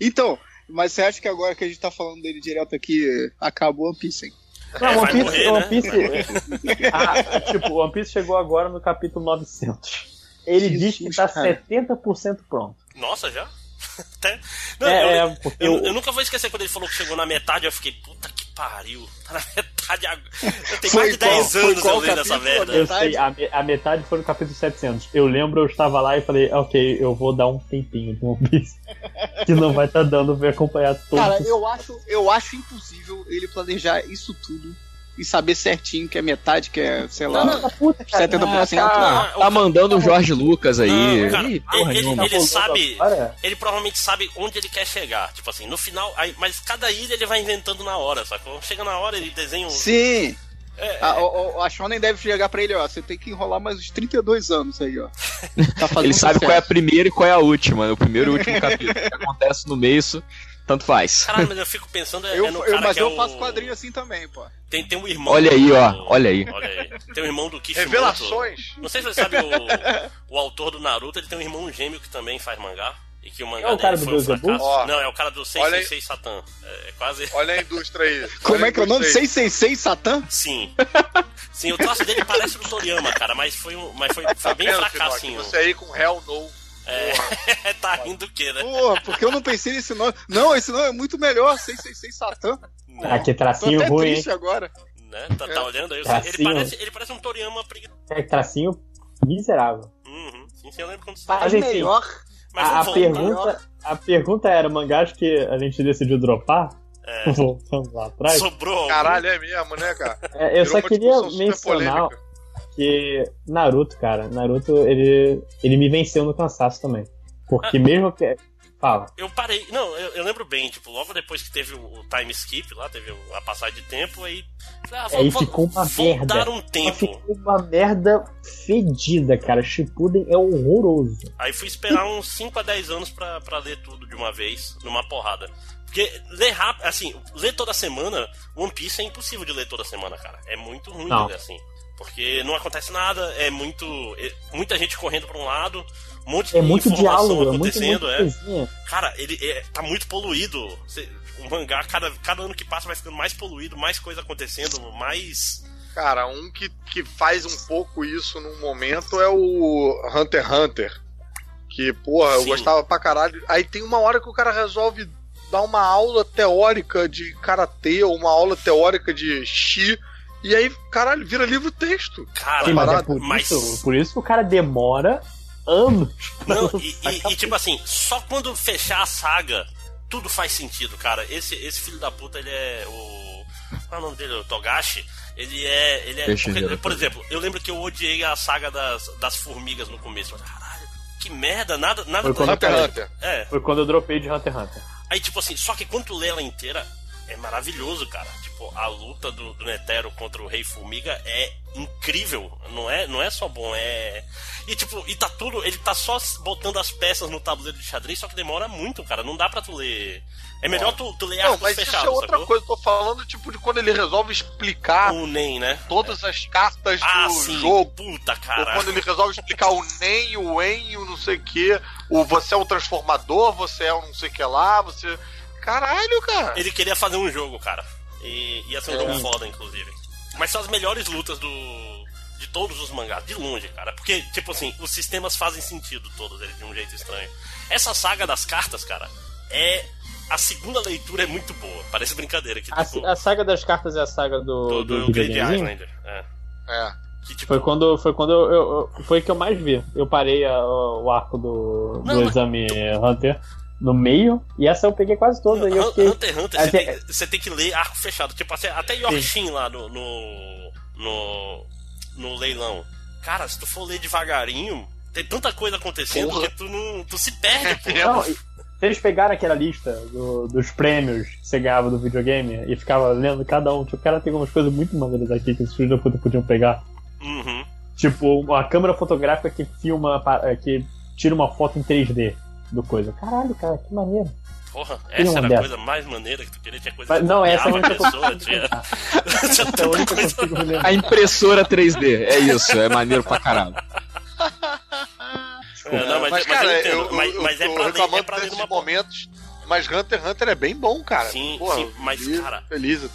Então, mas você acha que agora que a gente tá falando dele direto aqui, acabou One Piece, hein? Não, É, One Piece, morrer, One né? Piece, morrer. [laughs] Ah, tipo, One Piece chegou agora no capítulo 900. Ele diz que Jesus, tá cara. 70% pronto. Nossa, já? até. [laughs] Não, É, eu, é, porque eu, eu nunca vou esquecer quando ele falou que chegou na metade, eu fiquei, puta que pariu. Tá na metade agora. Eu tenho Foi mais de qual? 10 Foi anos eu lendo essa merda. Eu sei, a, a metade foi no capítulo 700. Eu lembro, eu estava lá e falei, ok, eu vou dar um tempinho de One Piece. [laughs] que não vai estar dando pra acompanhar todo Cara, eu acho, eu acho impossível ele planejar isso tudo e saber certinho que é metade, que é, sei lá, Não, não, puta, cara. 70%. Tá, Ah, tá mandando o Jorge Lucas aí. Não, cara, Ih, porra ele, nenhuma. ele sabe. Agora, Ele provavelmente sabe onde ele quer chegar. Tipo assim, no final. Aí, mas cada ilha ele vai inventando na hora, sacou? Chega na hora, ele desenha um. Sim. É, A, o- o- a Shonen deve chegar pra ele, ó. Você tem que enrolar mais uns 32 anos aí, ó. [laughs] Tá Ele sabe sucesso. qual é a primeira e qual é a última. né? O primeiro e o último capítulo. Que [laughs] acontece no meio, isso tanto faz. Caralho, mas eu fico pensando é, Eu, é no eu- cara mas que é eu o- faço quadrinho assim também, pô. Tem, tem um irmão. Olha aí, do- ó, olha aí. Olha aí. Tem um irmão do Kishimoto. Revelações. Não sei se você sabe o, o autor do Naruto, ele tem um irmão gêmeo que também faz mangá. E que o mangá É o cara dele do foi um fracasso. Ó, Não, é o cara do olha aí. 666 Satan. É, é quase. Olha a indústria aí. [laughs] Como Olha é que é o nome? indústria aí. 666 Satã? Sim. Sim, o traço dele parece do Toriyama, cara, mas foi, um, mas foi, foi bem fracassinho. Você aí com Hell No. É, [laughs] tá rindo o quê, né? Pô, porque eu não pensei nesse nome. Não, esse nome é muito melhor, 666 Satã. ah, que Tô tracinho até ruim, triste agora. né? Tá, tá olhando aí? Ele Tracinho. parece, ele parece um Toriyama preguiçoso. É tracinho miserável. Uhum. Sim, sim, eu lembro quando você Mas enfim, melhor. Mas a, a pergunta, a pergunta era mangás que a gente decidiu dropar? É, [laughs] Voltando lá atrás. sobrou? Caralho, é mesmo, né, cara? É, eu Virou só queria mencionar polêmica. Que Naruto, cara, Naruto, ele, ele me venceu no cansaço também. Porque mesmo que. Fala. Eu parei. Não, eu, eu lembro bem, tipo, logo depois que teve o, time skip lá, teve a passagem de tempo, aí. Ah, Aí vou- ficou uma merda. dar um tempo. Ficou uma merda fedida, cara. Shippuden é horroroso. Aí fui esperar uns 5 a 10 anos pra, pra ler tudo de uma vez, numa porrada. Porque ler rápido, assim, ler toda semana, One Piece é impossível de ler toda semana, cara. É muito ruim Não. assim. Porque não acontece nada, é muito. é muita gente correndo pra um lado, um monte É de muito informação diálogo, é muito, acontecendo, muito é. Cara, ele é- tá muito poluído. O mangá, cada, cada ano que passa, vai ficando mais poluído, mais coisa acontecendo, mais. Cara, um que, que faz um pouco isso num momento é o Hunter x Hunter. Que, porra, eu Sim. gostava pra caralho. Aí tem uma hora que o cara resolve dar uma aula teórica de karatê ou uma aula teórica de chi. E aí, caralho, vira livro-texto. Cara, Sim, mas é por, mas- isso, por isso que o cara demora anos. pra Não, [laughs] e, e- e, tipo assim, só quando fechar a saga, tudo faz sentido, cara. Esse, esse filho da puta, ele é o. Qual é o nome dele? O Togashi. Ele é. Ele é porque, por exemplo, eu lembro que eu odiei a saga das, das formigas no começo. Eu falei, Caralho, que merda, nada. nada Foi quando Hunter x Hunter. É, Foi quando eu dropei de Hunter x Hunter. Aí, tipo assim, só que quando tu lê ela inteira, é maravilhoso, cara. A luta do, do Netero contra o Rei Formiga é incrível. Não é, não é só bom, é. E tipo, e tá tudo. Ele tá só botando as peças no tabuleiro de xadrez, só que demora muito, cara. Não dá pra tu ler. É melhor tu, tu ler Não, mas isso é outra sacou? coisa. Eu tô falando, tipo, de quando ele resolve explicar O NEM, né? todas as cartas Ah, do sim. jogo. Puta, Ou cara. quando ele resolve explicar o NEM, o EN, o não sei o que, o você é um transformador, você é um não sei o que lá, você. Caralho, cara. Ele queria fazer um jogo, cara. E ia ser um É. jogo foda, inclusive. Mas são as melhores lutas do. De todos os mangás, de longe, cara. Porque, tipo assim, os sistemas fazem sentido todos eles de um jeito estranho. Essa saga das cartas, cara, é. A segunda leitura é muito boa. Parece brincadeira que A, tipo, a saga das cartas é a saga do, do, do, do? Islander. É. É. Que, tipo, Foi quando, foi quando eu, eu- foi que eu mais vi. Eu parei a- o arco do, do Não, mas- exame Hunter no meio, e essa eu peguei quase toda. e eu Hun- fiquei, Hunter x Hunter, você tem, você tem que ler arco fechado. Tipo, até, até Yorkshin lá no, no, no. no leilão. Cara, se tu for ler devagarinho, tem tanta coisa acontecendo Porra. que tu não. Tu se perde, [laughs] pô. Não, e- se eles pegaram aquela lista do- dos prêmios que você ganhava do videogame e ficava lendo cada um, tipo, cara, tem algumas coisas muito maneiras aqui que os filhos da puta podiam pegar. Uhum. Tipo, a câmera fotográfica que filma, que tira uma foto em 3D do coisa. Caralho, cara, que maneiro. Porra, Tem essa uma era a coisa mais maneira que tu queria, tinha coisa Mas, que não, essa é a única pessoa, [laughs] tinha, Essa é a única coisa. A impressora 3D, é isso, é maneiro pra caralho. É, não, mas, Mas, mas cara, eu entendo, eu, eu, mas, eu mas é tô pra ler, reclamando é pra momentos. Mas Hunter x Hunter é bem bom, cara. Sim, Porra, sim, mas, feliz- cara- Feliz.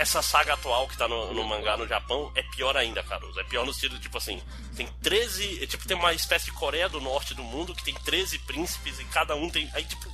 Essa saga atual que tá no, no mangá no Japão é pior ainda, Caruso. É pior no sentido, tipo assim, tem 13. é Tipo, tem uma espécie de Coreia do Norte do mundo que tem 13 príncipes e cada um tem. Aí, tipo,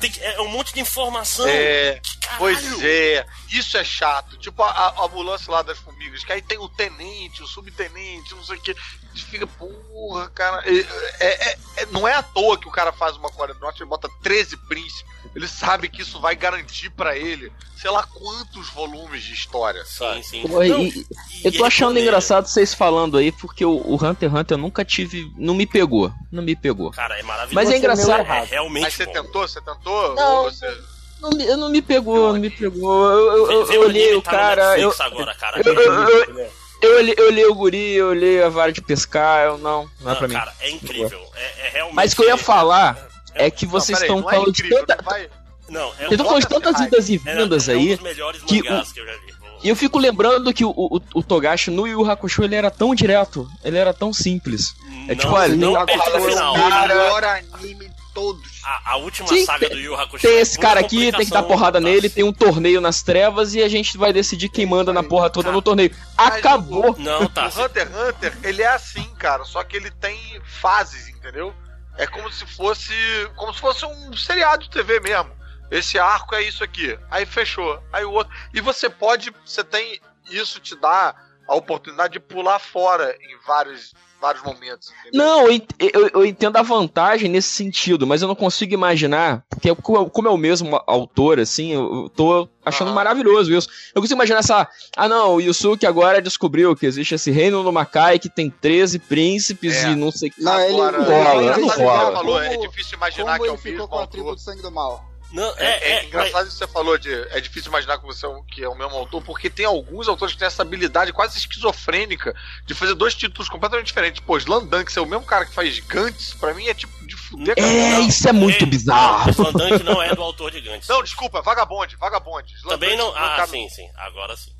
tem que- é um monte de informação. É, pois é, isso é chato. Tipo a, a ambulância lá das formigas, que aí tem o tenente, o subtenente, não sei o que. Fica, porra, cara. É, é- é- é- não é à toa que o cara faz uma Coreia do Norte e bota 13 príncipes. Ele sabe que isso vai garantir pra ele, sei lá quantos volumes de história. Sim, sim. Pô, e- Não, e- eu tô achando engraçado vocês falando aí, porque o, o Hunter x Hunter eu nunca tive. Não me pegou. Não me pegou. Cara, é maravilhoso. Mas é engraçado. É realmente Mas você bom. tentou? Você tentou? Não. Ou você... Não, me- não me pegou, não me pegou. Eu, eu, eu, eu olhei o tá cara. Eu, Netflix agora, cara. eu, eu, eu, eu olhei, eu olhei o guri, eu olhei a vara de pescar, eu não. Não é Não, pra mim. cara, é incrível. É, é realmente. Mas o que eu ia falar é que vocês Não, estão não é falando de incrível, tanta. não vai- Não, é Vocês estão falando de tantas idas e é, vindas é um aí. dos melhores que mangás que eu já vi. E eu fico lembrando que o, o, o Togashi no Yu Hakusho ele era tão direto, ele era tão simples. É Não, tipo, olha, não no final. O melhor anime de todos. A, a última Sim, saga tem- do Yu Hakusho. Tem é esse cara aqui, tem que dar porrada tá? nele, tem um torneio nas trevas e a gente vai decidir quem manda na porra toda no torneio. Acabou. Não, tá. O Hunter x Hunter, ele é assim, cara, só que ele tem fases, entendeu? É como se fosse. Como se fosse um seriado de TV mesmo. Esse arco é isso aqui. Aí fechou. Aí o outro. E você pode. Você tem. Isso te dá a oportunidade de pular fora em vários, vários momentos. entendeu? Não, eu, eu- eu entendo a vantagem nesse sentido, mas eu não consigo imaginar, porque é como é o mesmo autor, assim, eu tô achando Aham. maravilhoso isso. Eu consigo imaginar essa. Ah, não, o Yusuke agora descobriu que existe esse reino no Makai que tem 13 príncipes É. e não sei o que. Não, ele, Agora, não rola, ele não rola. falou? É difícil imaginar como que é ele o ficou mesmo com a tribo do sangue do mal. Não, É, é, é é, engraçado isso que você falou de. É difícil imaginar que você é, um- que é o mesmo autor, porque tem alguns autores que têm essa habilidade quase esquizofrênica de fazer dois títulos completamente diferentes. Pô, Slandan, que ser o mesmo cara que faz Gantz, pra mim é tipo de fuder. cara. É, isso é muito é, bizarro. O Slandunk não é do autor de Gantz. Não, desculpa, Vagabonde, Vagabonde. Slandan, Também não. é Ah, cara- sim, sim. Agora sim.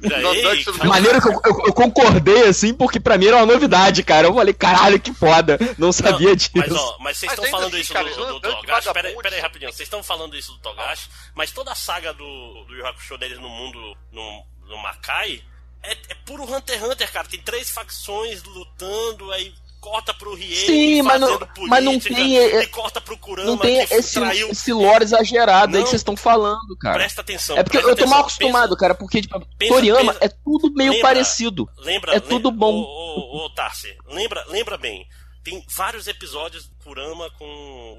Viu? maneira que eu, eu- eu concordei, assim, porque pra mim era uma novidade, cara. Eu falei, caralho, que foda. Não sabia Não, disso. Mas, ó, mas vocês estão falando assim, isso cara, do, do Slandan, Togashi. Pera, aí- pera aí, rapidinho. Vocês estão falando isso do Togashi, mas toda a saga do, do Yu Hakusho deles no mundo, no, no Makai, é, é puro Hunter x Hunter, cara. Tem três facções lutando, aí corta pro Riei Sim, mas não- fazendo mas não política, tem, e corta pro Kurama Não tem esse, traiu. esse lore exagerado aí Não. que vocês estão falando, cara. Presta atenção. É porque eu tô mal atenção. acostumado, cara, porque, tipo, pensa- Toriyama pensa- é tudo meio lembra- parecido. Lembra, É tudo lembra- bom. Ô, ô, ô, Tarsi, lembra, lembra bem. Tem vários episódios do Kurama com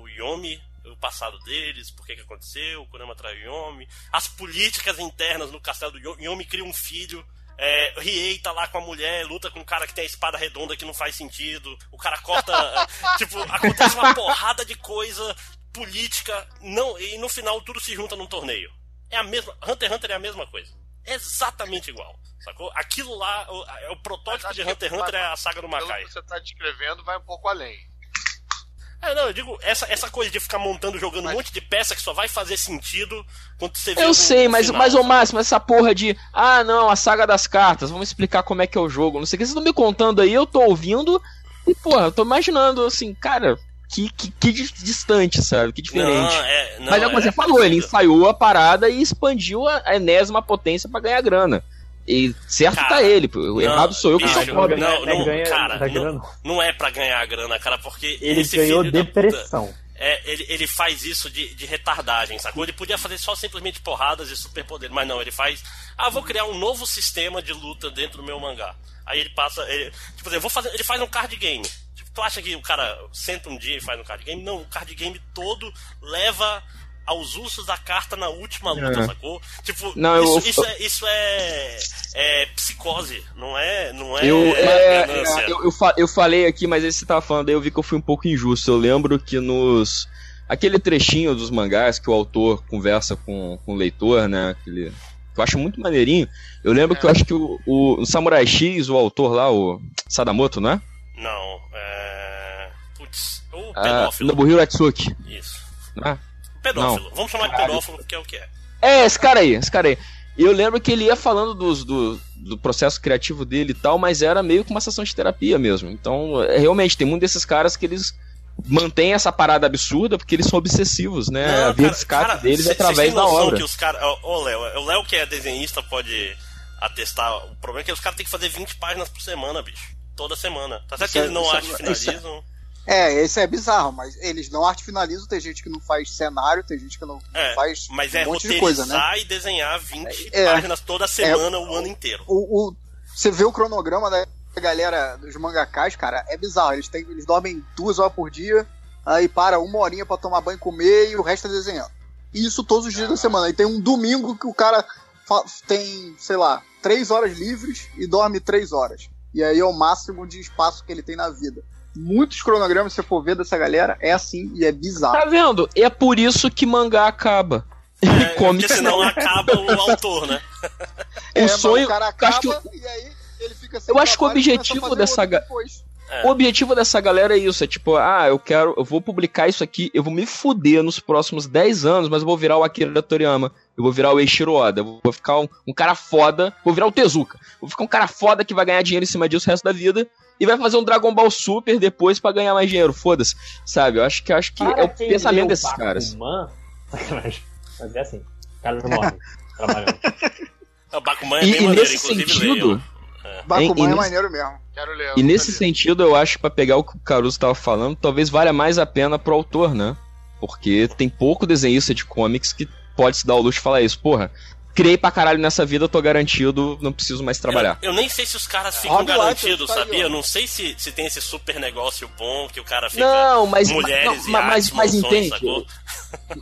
o Yomi, o passado deles, por que que aconteceu, o Kurama trai o Yomi, as políticas internas no castelo do Yomi, Yomi cria um filho, é, Riei tá lá com a mulher, luta com um cara que tem a espada redonda que não faz sentido, o cara corta, [laughs] é, tipo, acontece uma porrada de coisa política, não, e no final tudo se junta num torneio. É a mesma, Hunter x Hunter é a mesma coisa. É exatamente igual, sacou? Aquilo lá, o, é o protótipo de Hunter x Hunter é a saga do Pelo Makai. que você tá descrevendo, vai um pouco além. É, não, eu digo, essa, essa coisa de ficar montando, jogando um monte de peça que só vai fazer sentido quando você vê Eu sei, mas, final, mas ô? Máximo, essa porra de. Ah, não, a saga das cartas, vamos explicar como é que é o jogo. Não sei o que, vocês estão me contando aí, eu tô ouvindo e, porra, eu tô imaginando assim, cara, que, que, que di- distante, sabe? Que diferente. Não, é, não, mas é o que você falou, ele ensaiou a parada e expandiu a, a enésima potência pra ganhar grana. E certo Cara, tá ele, pô, o errado sou eu que bicho, sou foda. Não, Não é não, ganha- cara, não, grana. não é pra ganhar grana, cara, porque Ele esse ganhou filho da puta- depressão. É, ele, ele faz isso de, de retardagem, sacou? Ele podia fazer só simplesmente porradas e superpoderes, mas não, ele faz. Ah, vou criar um novo sistema de luta dentro do meu mangá. Aí ele passa. Ele, tipo assim, eu vou fazer, ele faz um card game. Tipo, tu acha que o cara senta um dia e faz um card game? Não, o card game todo leva aos usos da carta na última luta, É. sacou? Tipo, Não, eu- isso, isso é, isso é, é psicose, não é, não é, Eu, é, é, eu, eu, eu falei aqui, mas aí você tava falando, aí eu vi que eu fui um pouco injusto. Eu lembro que nos. Aquele trechinho dos mangás que o autor conversa com, com o leitor, né? Aquele, que eu acho muito maneirinho. Eu lembro que eu acho que o, o, no Samurai X, o autor lá, o Sadamoto, não é? Não, é. Putz, o Ah. Nobuhiro Atsuki. Isso. Não Pedófilo. Vamos chamar de pedófilo, que é o que é. É, esse cara aí, esse cara aí. E eu lembro que ele ia falando dos, do, do processo criativo dele e tal, mas era meio que uma sessão de terapia mesmo. Então, é, realmente, tem muitos desses caras que eles mantêm essa parada absurda porque eles são obsessivos, né? Não, a via cara, de escape cara, deles cê- é através cês têm da obra. que os caras. Ô, Léo, o Léo que é desenhista pode atestar. O problema é que os caras têm que fazer 20 páginas por semana, bicho. Toda semana. Tá certo que Isso é- eles não é- acham que isso é-. É, esse é bizarro, mas eles não arte finalizam, tem gente que não faz cenário, tem gente que não É, faz mas um é monte de coisa, né? e desenhar 20 É. páginas toda semana, o ano inteiro. O, o- você vê o cronograma da galera dos mangakás, cara, é bizarro. Eles, têm, eles dormem duas horas por dia, aí para uma horinha pra tomar banho e comer e o resto é desenhando. E isso todos os dias da semana. E tem um domingo que o cara tem, sei lá, três horas livres e dorme três horas. E aí é o máximo de espaço que ele tem na vida. Muitos cronogramas, se você for ver dessa galera, é assim e é bizarro. Tá vendo? É por isso que mangá acaba. É, [laughs] porque senão não. [laughs] acaba o autor, né? O É, sonho. o cara eu acho que acaba e aí ele fica sem Eu acho que o objetivo dessa ga-. É. O objetivo dessa galera é isso, é tipo, ah, eu quero, eu vou publicar isso aqui, eu vou me fuder nos próximos 10 anos, mas eu vou virar o Akira Toriyama, eu vou virar o Eiichiro Oda, eu vou ficar um, um cara foda, vou virar o Tezuka, vou ficar um cara foda que vai ganhar dinheiro em cima disso o resto da vida e vai fazer um Dragon Ball Super depois pra ganhar mais dinheiro, foda-se, sabe? Eu acho que acho que Para é o pensamento desses caras. Bakuman, Sacanagem. Mas é assim. O cara não morre trabalhando. O Bakuman é E, bem e maneiro, nesse inclusive sentido, leiam. Bakuman e é maneiro mesmo. Quero ler. E nesse li. sentido, eu acho que pra pegar o que o Caruso tava falando, talvez valha mais a pena pro autor, né? Porque tem pouco desenhista de comics que pode se dar o luxo de falar isso. Porra, criei pra caralho nessa vida, tô garantido, não preciso mais trabalhar. Eu, eu nem sei se os caras ficam Rob garantidos, aí, sabia? Eu não sei se, se tem esse super negócio bom que o cara fica. Não, mas, mulheres não, e mas, artes, mas mansões, entende?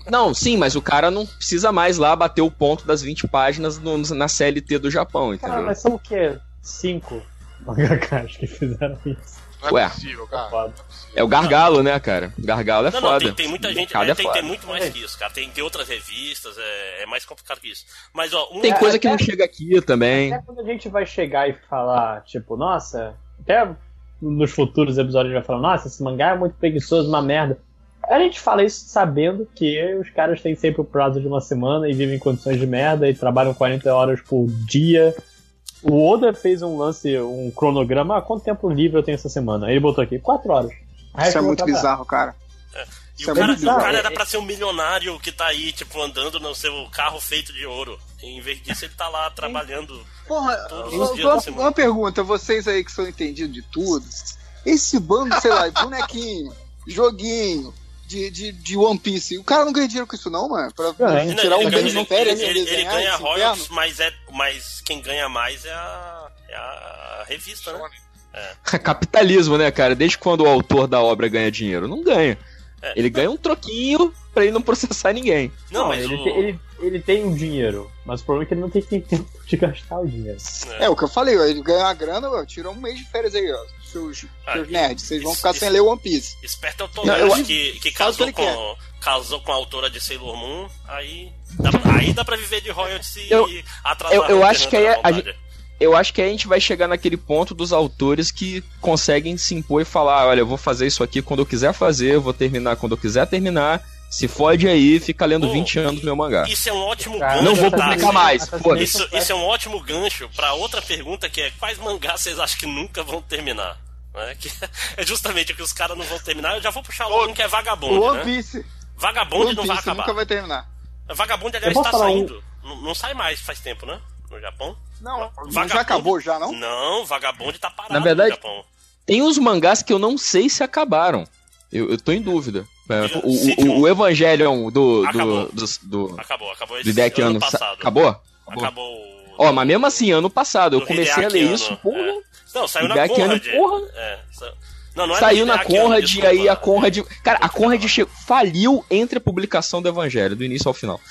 Não, sim, mas o cara não precisa mais lá bater o ponto das 20 páginas no- na CLT do Japão, Cara, entendeu? mas são o quê? Cinco [laughs] mangakas que fizeram isso. Não é Ué. possível, cara. Foda. É o gargalo, né, cara? Gargalo é Não, não, foda. tem, tem muita gente. Mercado é, tem, tem muito mais que isso, cara. Tem, tem outras revistas, é, é mais complicado que isso. Mas, ó, um Tem coisa que não chega aqui também. Até quando a gente vai chegar e falar, tipo, nossa, até nos futuros episódios a gente vai falar, nossa, esse mangá é muito preguiçoso, uma merda. A gente fala isso sabendo que os caras têm sempre o prazo de uma semana e vivem em condições de merda e trabalham 40 horas por dia. O Oda fez um lance, um cronograma, ah, quanto tempo livre eu tenho essa semana? Aí ele botou aqui, 4 horas. O resto Isso é muito trabalhar. bizarro, cara. E Isso o é cara, muito o bizarro. cara era pra ser um milionário que tá aí, tipo, andando no seu carro feito de ouro. Em vez disso, ele tá lá trabalhando. Porra, Todos uma, os dias da uma- semana. uma pergunta, vocês aí que são entendidos de tudo. Esse bando, sei lá, bonequinho, joguinho de, de, de One Piece, o cara não ganha dinheiro com isso não, mano? Pra. Não, tirar ele, um ganha- ele- férias ele- ele- ele desenhar ganha royalties, mas, é, mas quem ganha mais é a, é a revista, né? [laughs] Capitalismo, né, cara? Desde quando o autor da obra ganha dinheiro? Não ganha. É. Ele ganha um troquinho pra ele não processar ninguém. Não, mas ele, o- tem, ele, ele tem um dinheiro, mas o problema é que ele não tem tempo [laughs] de gastar o dinheiro. É o que eu falei, ele ganha uma grana, tira um mês de férias aí, ó. Seus, Ah, seus e- nerds, vocês vão isso- ficar sem isso- ler One Piece. Esperto é o eu- que, que que casou, ele com, casou com a autora de Sailor Moon, aí dá, pra- aí dá pra viver de royalties e Eu- atrasar eu- eu acho que aí a vontade. Eu acho que aí a gente vai chegar naquele ponto dos autores que conseguem se impor e falar: olha, eu vou fazer isso aqui quando eu quiser fazer, eu vou terminar quando eu quiser terminar. Se fode aí, fica lendo Pô, 20 anos do meu mangá. Isso é um ótimo Cara, gancho. Não vou tá? publicar mais. Isso, isso é um ótimo gancho pra outra pergunta que é quais mangás vocês acham que nunca vão terminar? Né? Que [laughs] é justamente o que os caras não vão terminar. Eu já vou puxar logo um que é Vagabond, One né? Piece, Vagabond One não vai acabar. nunca vai terminar. Vagabond, aliás, Eu posso tá falar um- saindo. Não, não sai mais faz tempo, né? No Japão. Não, Vagabundo- já acabou já, não? Não, Vagabond tá parado Na verdade- no Japão. Tem uns mangás que eu não sei se acabaram. Eu, eu tô em dúvida. É, O, o, o Evangelion do. Acabou. do, do, do, Acabou, acabou do esse Deck ano ano. passado. Acabou? Acabou. Acabou. Ó, mas mesmo assim, ano passado, eu do comecei a ler isso, porra. é. Não, saiu na Conrad. porra. É, sa- Não, não Saiu do na Conrad e aí a Conrad. Cara, a Conrad che- faliu entre a publicação do Evangelho, do início ao final.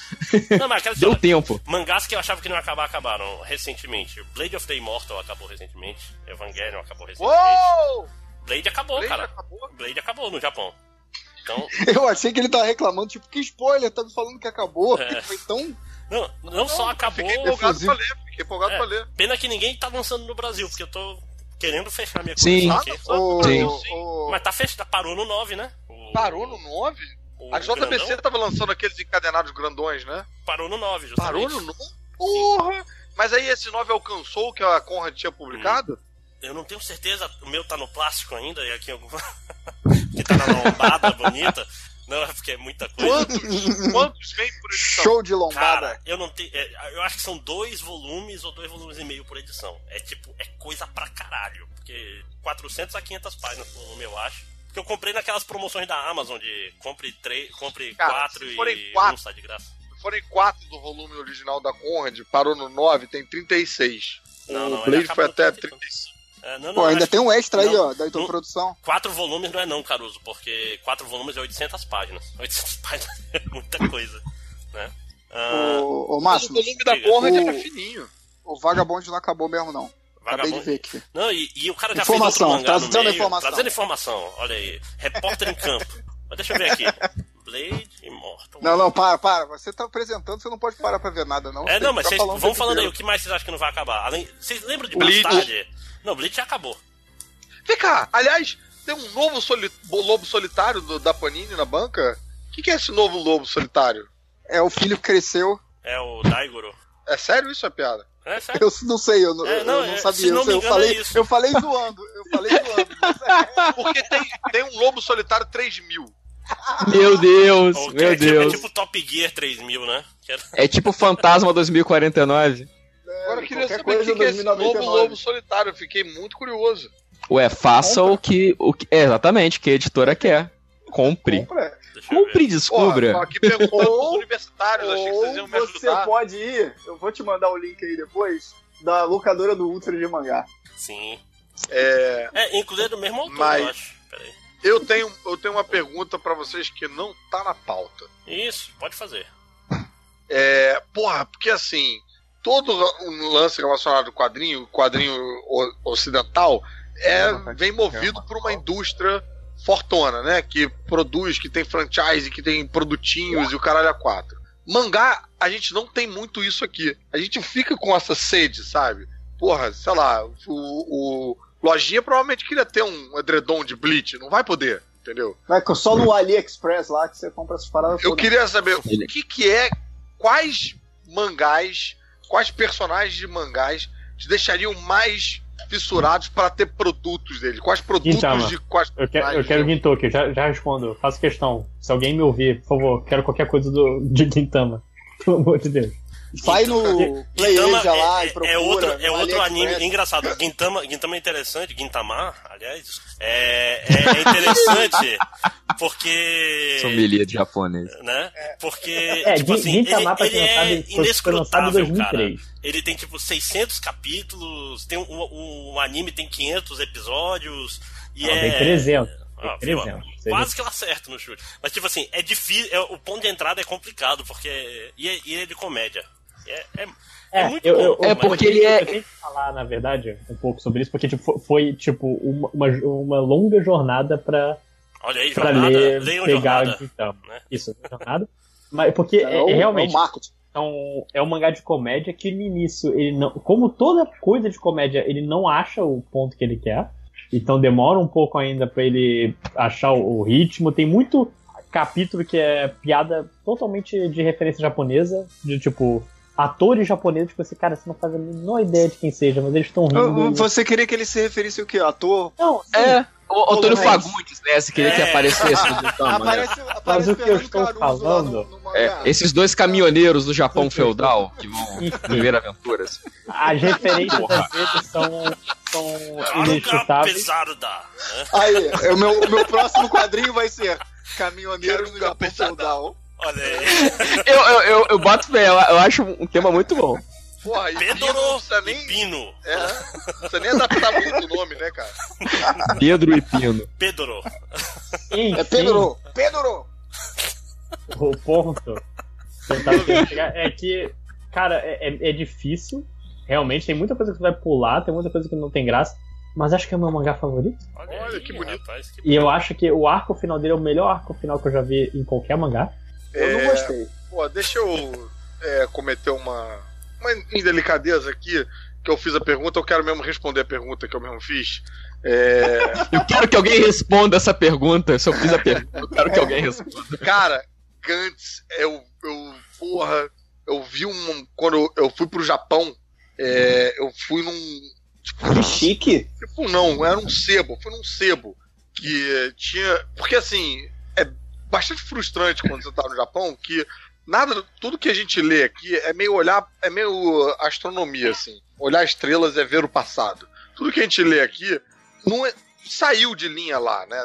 Não, mas aquela [laughs] Deu tempo. Mangás que eu achava que não ia acabar, acabaram recentemente. Blade of the Immortal acabou recentemente. Evangelion acabou recentemente. Uou! Blade acabou, Blade cara. acabou? Blade acabou no Japão. Então, [laughs] Eu achei que ele tava reclamando, tipo, que spoiler, tá me falando que acabou. É. Foi tão. não, não, só acabou. Fiquei empolgado pra ler, fiquei empolgado É, pra ler. pena que ninguém tá lançando no Brasil, porque eu tô querendo fechar minha Sim. coleção Ah, aqui. não, O, Sim. o- Mas tá fechado, parou no 9, né? O- Parou no 9? o A JBC grandão tava lançando aqueles encadenados grandões, né? Parou no 9, justamente. Parou no 9? Porra! Mas aí esse 9 alcançou o que a Conrad tinha publicado? Eu não tenho certeza, o meu tá no plástico ainda, e aqui alguma. [laughs] que tá na lombada bonita. Não, é porque é muita coisa. Quantos? Quantos vem por edição? show de lombada. Cara, eu não tenho. é, eu acho que são dois volumes ou dois volumes e meio por edição. É tipo, é coisa pra caralho. Porque 400 a 500 páginas por volume, eu acho. Porque eu comprei naquelas promoções da Amazon de compre, três, compre Cara, quatro e forem quatro- um sai de graça. Se forem quatro do volume original da Conrad, parou no 9, tem 36. Não, o não, Blade foi até 30 e 35. É, não, não, Pô, ainda tem um extra aí, não, ó, da introdução. Quatro volumes não é não, Caruso, porque quatro volumes é 800 páginas. [laughs] 800 páginas é muita coisa, né? Ah, Ô, ô Mas o Máximo, volume da. Conrad O- é fininho. o Vagabond não acabou mesmo, não. Acabei de ver aqui. Não, e, e o cara já Informação, fez outro mangá trazendo meio, informação. Trazendo informação, olha aí. Repórter em campo. Mas deixa eu ver aqui. Blade Immortal. Não, não, para, para. Você tá apresentando, você não pode parar pra ver nada, não. É, Você não, mas vocês o tempo falando aí, o que mais vocês acham que não vai acabar? Além, vocês lembram de Bleach. Bastard? Não, Bleach já acabou. Vem cá, aliás, tem um novo soli- lobo solitário do- da Panini na banca? O que, que é esse novo lobo solitário? É o filho que cresceu. É o Daigoro. É sério isso, é piada? É sério? Eu não sei, eu não, É, eu não, não é, sabia. se não eu, engano, falei, é isso. eu falei zoando. Eu falei zoando. [laughs] Porque tem, tem um lobo solitário 3000. Meu Deus, meu é, tipo- Deus. É tipo Top Gear 3000, né? É tipo Fantasma 2049. Agora eu queria qualquer saber o que, que é esse novo 2099. lobo solitário. Eu fiquei muito curioso. Ué, faça o que, o que. É, exatamente, o que a editora quer. Compre. Compra. Compre e descubra. Tô aqui perguntando [laughs] Ou- pros universitários. Achei que vocês iam me você ajudar. pode ir, eu vou te mandar o link aí depois, da locadora do Ultra de mangá. Sim. É, É, inclusive é do mesmo autor, Mas- eu acho. Peraí. eu, tenho, eu tenho uma pergunta pra vocês que não tá na pauta. Isso, pode fazer. É, porra, porque assim, todo um lance relacionado ao quadrinho, quadrinho ocidental, é, vem movido por uma indústria fortona, né? Que produz, que tem franchise, que tem produtinhos e o caralho a quatro. Mangá, a gente não tem muito isso aqui. A gente fica com essa sede, sabe? Porra, sei lá, o, o Lojinha provavelmente queria ter um edredom de Bleach, não vai poder, entendeu? Vai que só no AliExpress lá que você compra essas paradas Eu todas. queria saber o que, que é, quais mangás, quais personagens de mangás te deixariam mais fissurados para ter produtos dele? Quais produtos Gintama. de quais Eu quero, eu quero Gintoki, já, já respondo. Faço questão. Se alguém me ouvir, por favor, quero qualquer coisa do, de Gintama. [laughs] Pelo amor de Deus. Vai no Play Asia lá é, e é- procura. é outro, é outro anime engraçado. Gintama, Gintama é interessante, Gintama, aliás, é, é, é [laughs] interessante porque. Sommelier de japonês. Né? Porque, É, tipo assim, pra ele, ele não é sabe, em inescrutável, 2003. cara. Ele tem, tipo, 600 capítulos, tem um, um, um anime tem 500 episódios, e Não, é... tem 300. Ah, Tem viu? 300. Quase que eu acerto no chute. Mas, tipo assim, é difícil. é- o ponto de entrada é complicado, porque. E é, e é de comédia. É, é, é muito eu, bom. eu- É eu- porque ele tenho- é- Eu tenho que falar, na verdade, um pouco sobre isso, porque tipo, fo- foi, tipo, uma, uma, uma longa jornada pra, Olha aí, pra jornada. ler, Leiam pegar jornada. então. né? Isso, jornada. Mas porque é, é realmente. o marketing. É um, é um mangá de comédia que no início ele não. Como toda coisa de comédia, ele não acha o ponto que ele quer. Então demora um pouco ainda pra ele achar o ritmo. Tem muito capítulo que é piada totalmente de referência japonesa. De tipo, atores japoneses, tipo assim, cara, você não faz a menor ideia de quem seja, mas eles estão rindo. Você queria que ele se referisse o quê? Ator? Não, sim, É, o Antônio Fagundes, né? Se queria que É. aparecesse [laughs] no Gintama, né? Aparece, Mas aparece o que eu estou Caruso falando no-. É, esses dois caminhoneiros do Japão feudal que vão viver aventuras. as referências às vezes são, são da. Né? Aí, é o meu, o meu próximo quadrinho vai ser Caminhoneiros no Japão Feudal. Olha aí. [laughs] Eu, eu, eu, eu boto fé, eu, eu acho um tema muito bom. Porra, e Pino não Pedro precisa e nem, Pino. é, não precisa nem adaptar muito o nome, né, cara? [laughs] Pedro e Pino. Pedro. Enfim, É Pedro! Pedro! O ponto que eu tava querendo chegar é que, cara, é, é- é difícil. Realmente, tem muita coisa que você vai pular, tem muita coisa que não tem graça. Mas acho que é o meu mangá favorito. Olha, Olha, aí, que bonito. Rapaz, que E eu acho que o arco final dele é o melhor arco final que eu já vi em qualquer mangá. Eu não É, gostei. Pô, deixa eu é, cometer uma, uma indelicadeza aqui, que eu fiz a pergunta, eu quero mesmo responder a pergunta que eu mesmo fiz. É, Eu quero que alguém responda essa pergunta. Se eu fiz a pergunta, eu quero que alguém responda. cara, Gantz, eu, eu, porra, eu vi um. Quando eu, fui pro Japão, é, eu fui num. Tipo, Que chique. Tipo, não, era um sebo, foi num sebo que tinha. Porque assim, bastante frustrante quando você tá no Japão que nada, tudo que a gente lê aqui é meio olhar, é meio astronomia, assim. Olhar estrelas é ver o passado. Tudo que a gente lê aqui não é- saiu de linha lá, né?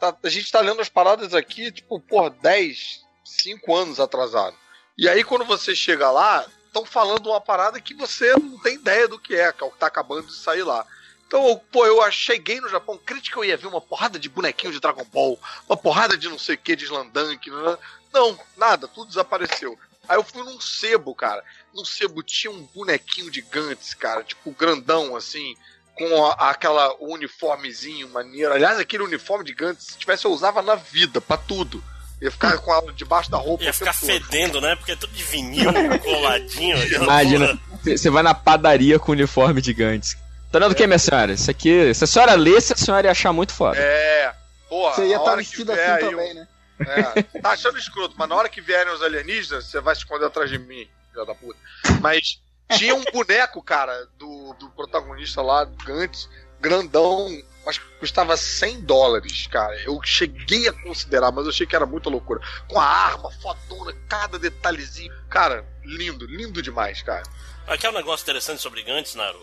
tá- a gente tá lendo as paradas aqui, tipo, porra, 10, 5 anos atrasado. E aí, quando você chega lá, estão falando uma parada que você não tem ideia do que é, que é o que tá acabando de sair lá. Então, pô, eu cheguei no Japão, crente que eu ia ver uma porrada de bonequinho de Dragon Ball, uma porrada de não sei o que, de Slandank, não, não, nada, tudo desapareceu. Aí eu fui num sebo, cara. No sebo tinha um bonequinho de Gantz, cara, tipo grandão, assim, com a- aquela uniformezinho maneiro. Aliás, aquele uniforme de Gantz, se tivesse, eu usava na vida, pra tudo. Ia ficar com ela debaixo da roupa. Ia ficar todo. fedendo, né? Porque é tudo de vinil, [laughs] coladinho. aquela [laughs] Imagina, você vai na padaria com uniforme de Gantz. Tá dando o que, minha senhora? Isso aqui, se a senhora lesse, a senhora ia achar muito foda. É, porra. Você ia a estar vestido assim também, um- né? É, tá achando escroto, mas na hora que vierem os alienígenas, você vai se esconder atrás de mim, filha da puta. Mas tinha um boneco, cara, do, do protagonista lá, do Gantz, grandão, mas que custava 100 dólares, cara. Eu cheguei a considerar, mas eu achei que era muita loucura. Com a arma, fodona, cada detalhezinho. Cara, lindo, lindo demais, cara. Aqui é um negócio interessante sobre Gantz, Naru...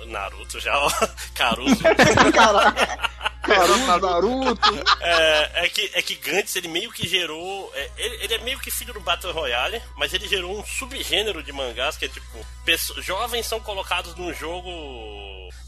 o Naruto já, ó. [laughs] Caruso. Naruto, Naruto. É, é que, é que Gantz, ele meio que gerou. é, ele, ele é meio que filho do Battle Royale, mas ele gerou um subgênero de mangás que é tipo: pesso- jovens são colocados num jogo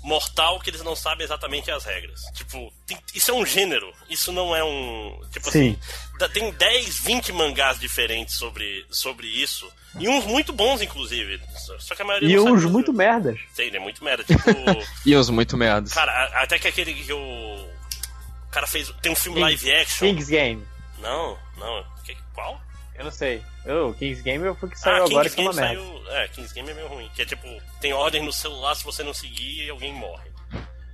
mortal que eles não sabem exatamente as regras. Tipo, tem- isso é um gênero, isso não é um. Tipo Sim. assim, tem 10, 20 mangás diferentes sobre, sobre isso. E uns muito bons, inclusive. Só- que a maioria E não uns muito merdas. Sei, né? Muito merda. Tipo. [laughs] E uns muito merdas. Cara, até que aquele que o. O cara fez. Tem um filme live action. King's Game. Não, não. Que- qual? Eu não sei. O King's Game foi o que saiu agora King's que é uma Game merda. saiu. É, King's Game é meio ruim. Que é tipo, tem ordem no celular, se você não seguir, alguém morre.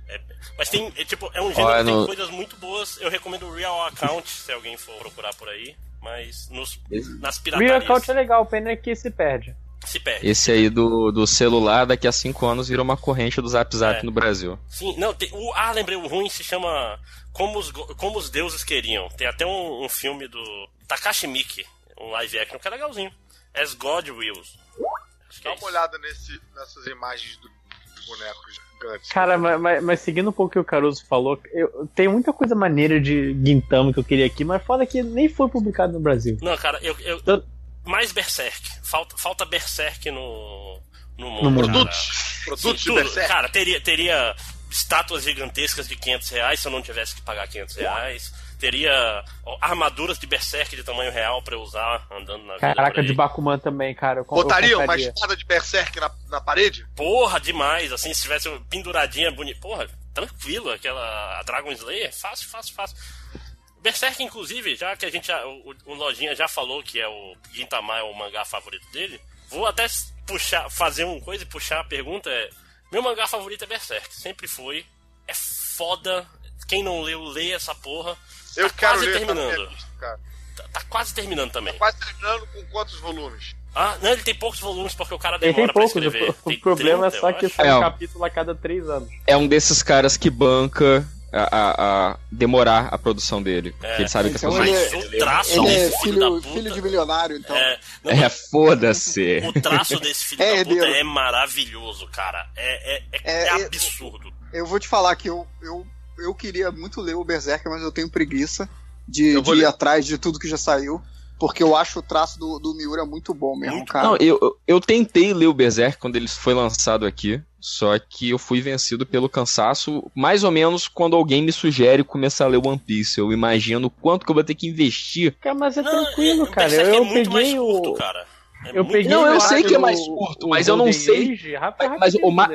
É, mas tem, é, tipo, é um gênero que tem no- coisas muito boas. Eu recomendo o Real Account, se alguém for procurar por aí. Mas nos, nas Real piratarias Account é legal, pena é que se perde. se perde. Esse aí do, do celular, daqui a 5 anos, vira uma corrente do Zap Zap É. no Brasil. Sim, não, tem, o, ah, lembrei, o ruim se chama Como os, Como os Deuses Queriam. Tem até um, um filme do Takashi Miike, um live action que é legalzinho. As God Wills. Dá é uma isso. olhada nesse, nessas imagens do, dos bonecos Gantz. Cara, mas, mas- mas seguindo um pouco o que o Caruso falou, eu, tem muita coisa maneira de Gintama que eu queria aqui, mas foda que nem foi publicado no Brasil. Não, cara, eu, eu- Então- mais Berserk. Falta, falta Berserk no, no mundo. No mundo. Produtos. Produtos Sim, de tudo. Berserk. Cara, teria, teria estátuas gigantescas de 500 reais se eu não tivesse que pagar 500 reais. Teria armaduras de Berserk de tamanho real pra eu usar andando na Caraca, de Bakuman também, cara. Eu, com- eu Botaria uma espada de Berserk na, na parede? Porra, demais. Assim, se tivesse penduradinha bonita. Porra, tranquilo, aquela a Dragon Slayer. Fácil, fácil, fácil. Berserk, inclusive, já que a gente já, o, o Lojinha já falou que é o Gintama é o mangá favorito dele, vou até puxar, fazer uma coisa e puxar a pergunta é. Meu mangá favorito é Berserk, sempre foi. É foda. Quem não leu, lê essa porra. Eu tá quero quase ler terminando. revista, cara. Tá, tá quase terminando também. Quase terminando com quantos volumes? Ah, não, ele tem poucos volumes porque o cara Ele tem demora pra escrever. o, Tem problema 30, é só eu que sai É, um capítulo a cada três anos. É um desses caras que banca a, a- a demorar a produção dele. Porque ele sabe que a Então ele Mas o traço Ele é desse filho, da filho, puta. filho de milionário, então. É, não, É, foda-se. O traço desse filho [laughs] É da puta herdeiro. é maravilhoso, cara. É, é, é, É, é é- absurdo. Eu vou te falar que eu, eu, eu queria muito ler o Berserker, mas eu tenho preguiça de, Eu de ir atrás de tudo que já saiu. Porque eu acho o traço do, do Miura muito bom mesmo, Muito cara. Não, eu, eu- eu tentei ler o Berserk quando ele foi lançado aqui, só que eu fui vencido pelo cansaço, mais ou menos quando alguém me sugere começar a ler One Piece. Eu imagino o quanto que eu vou ter que investir. Cara, mas é Não, tranquilo, é- cara. Berserk Eu é muito mais peguei curto, o. cara. É Eu peguei Não, eu sei que é mais curto, o mas eu não Golden sei. Age, rapaz, Mas o ma-.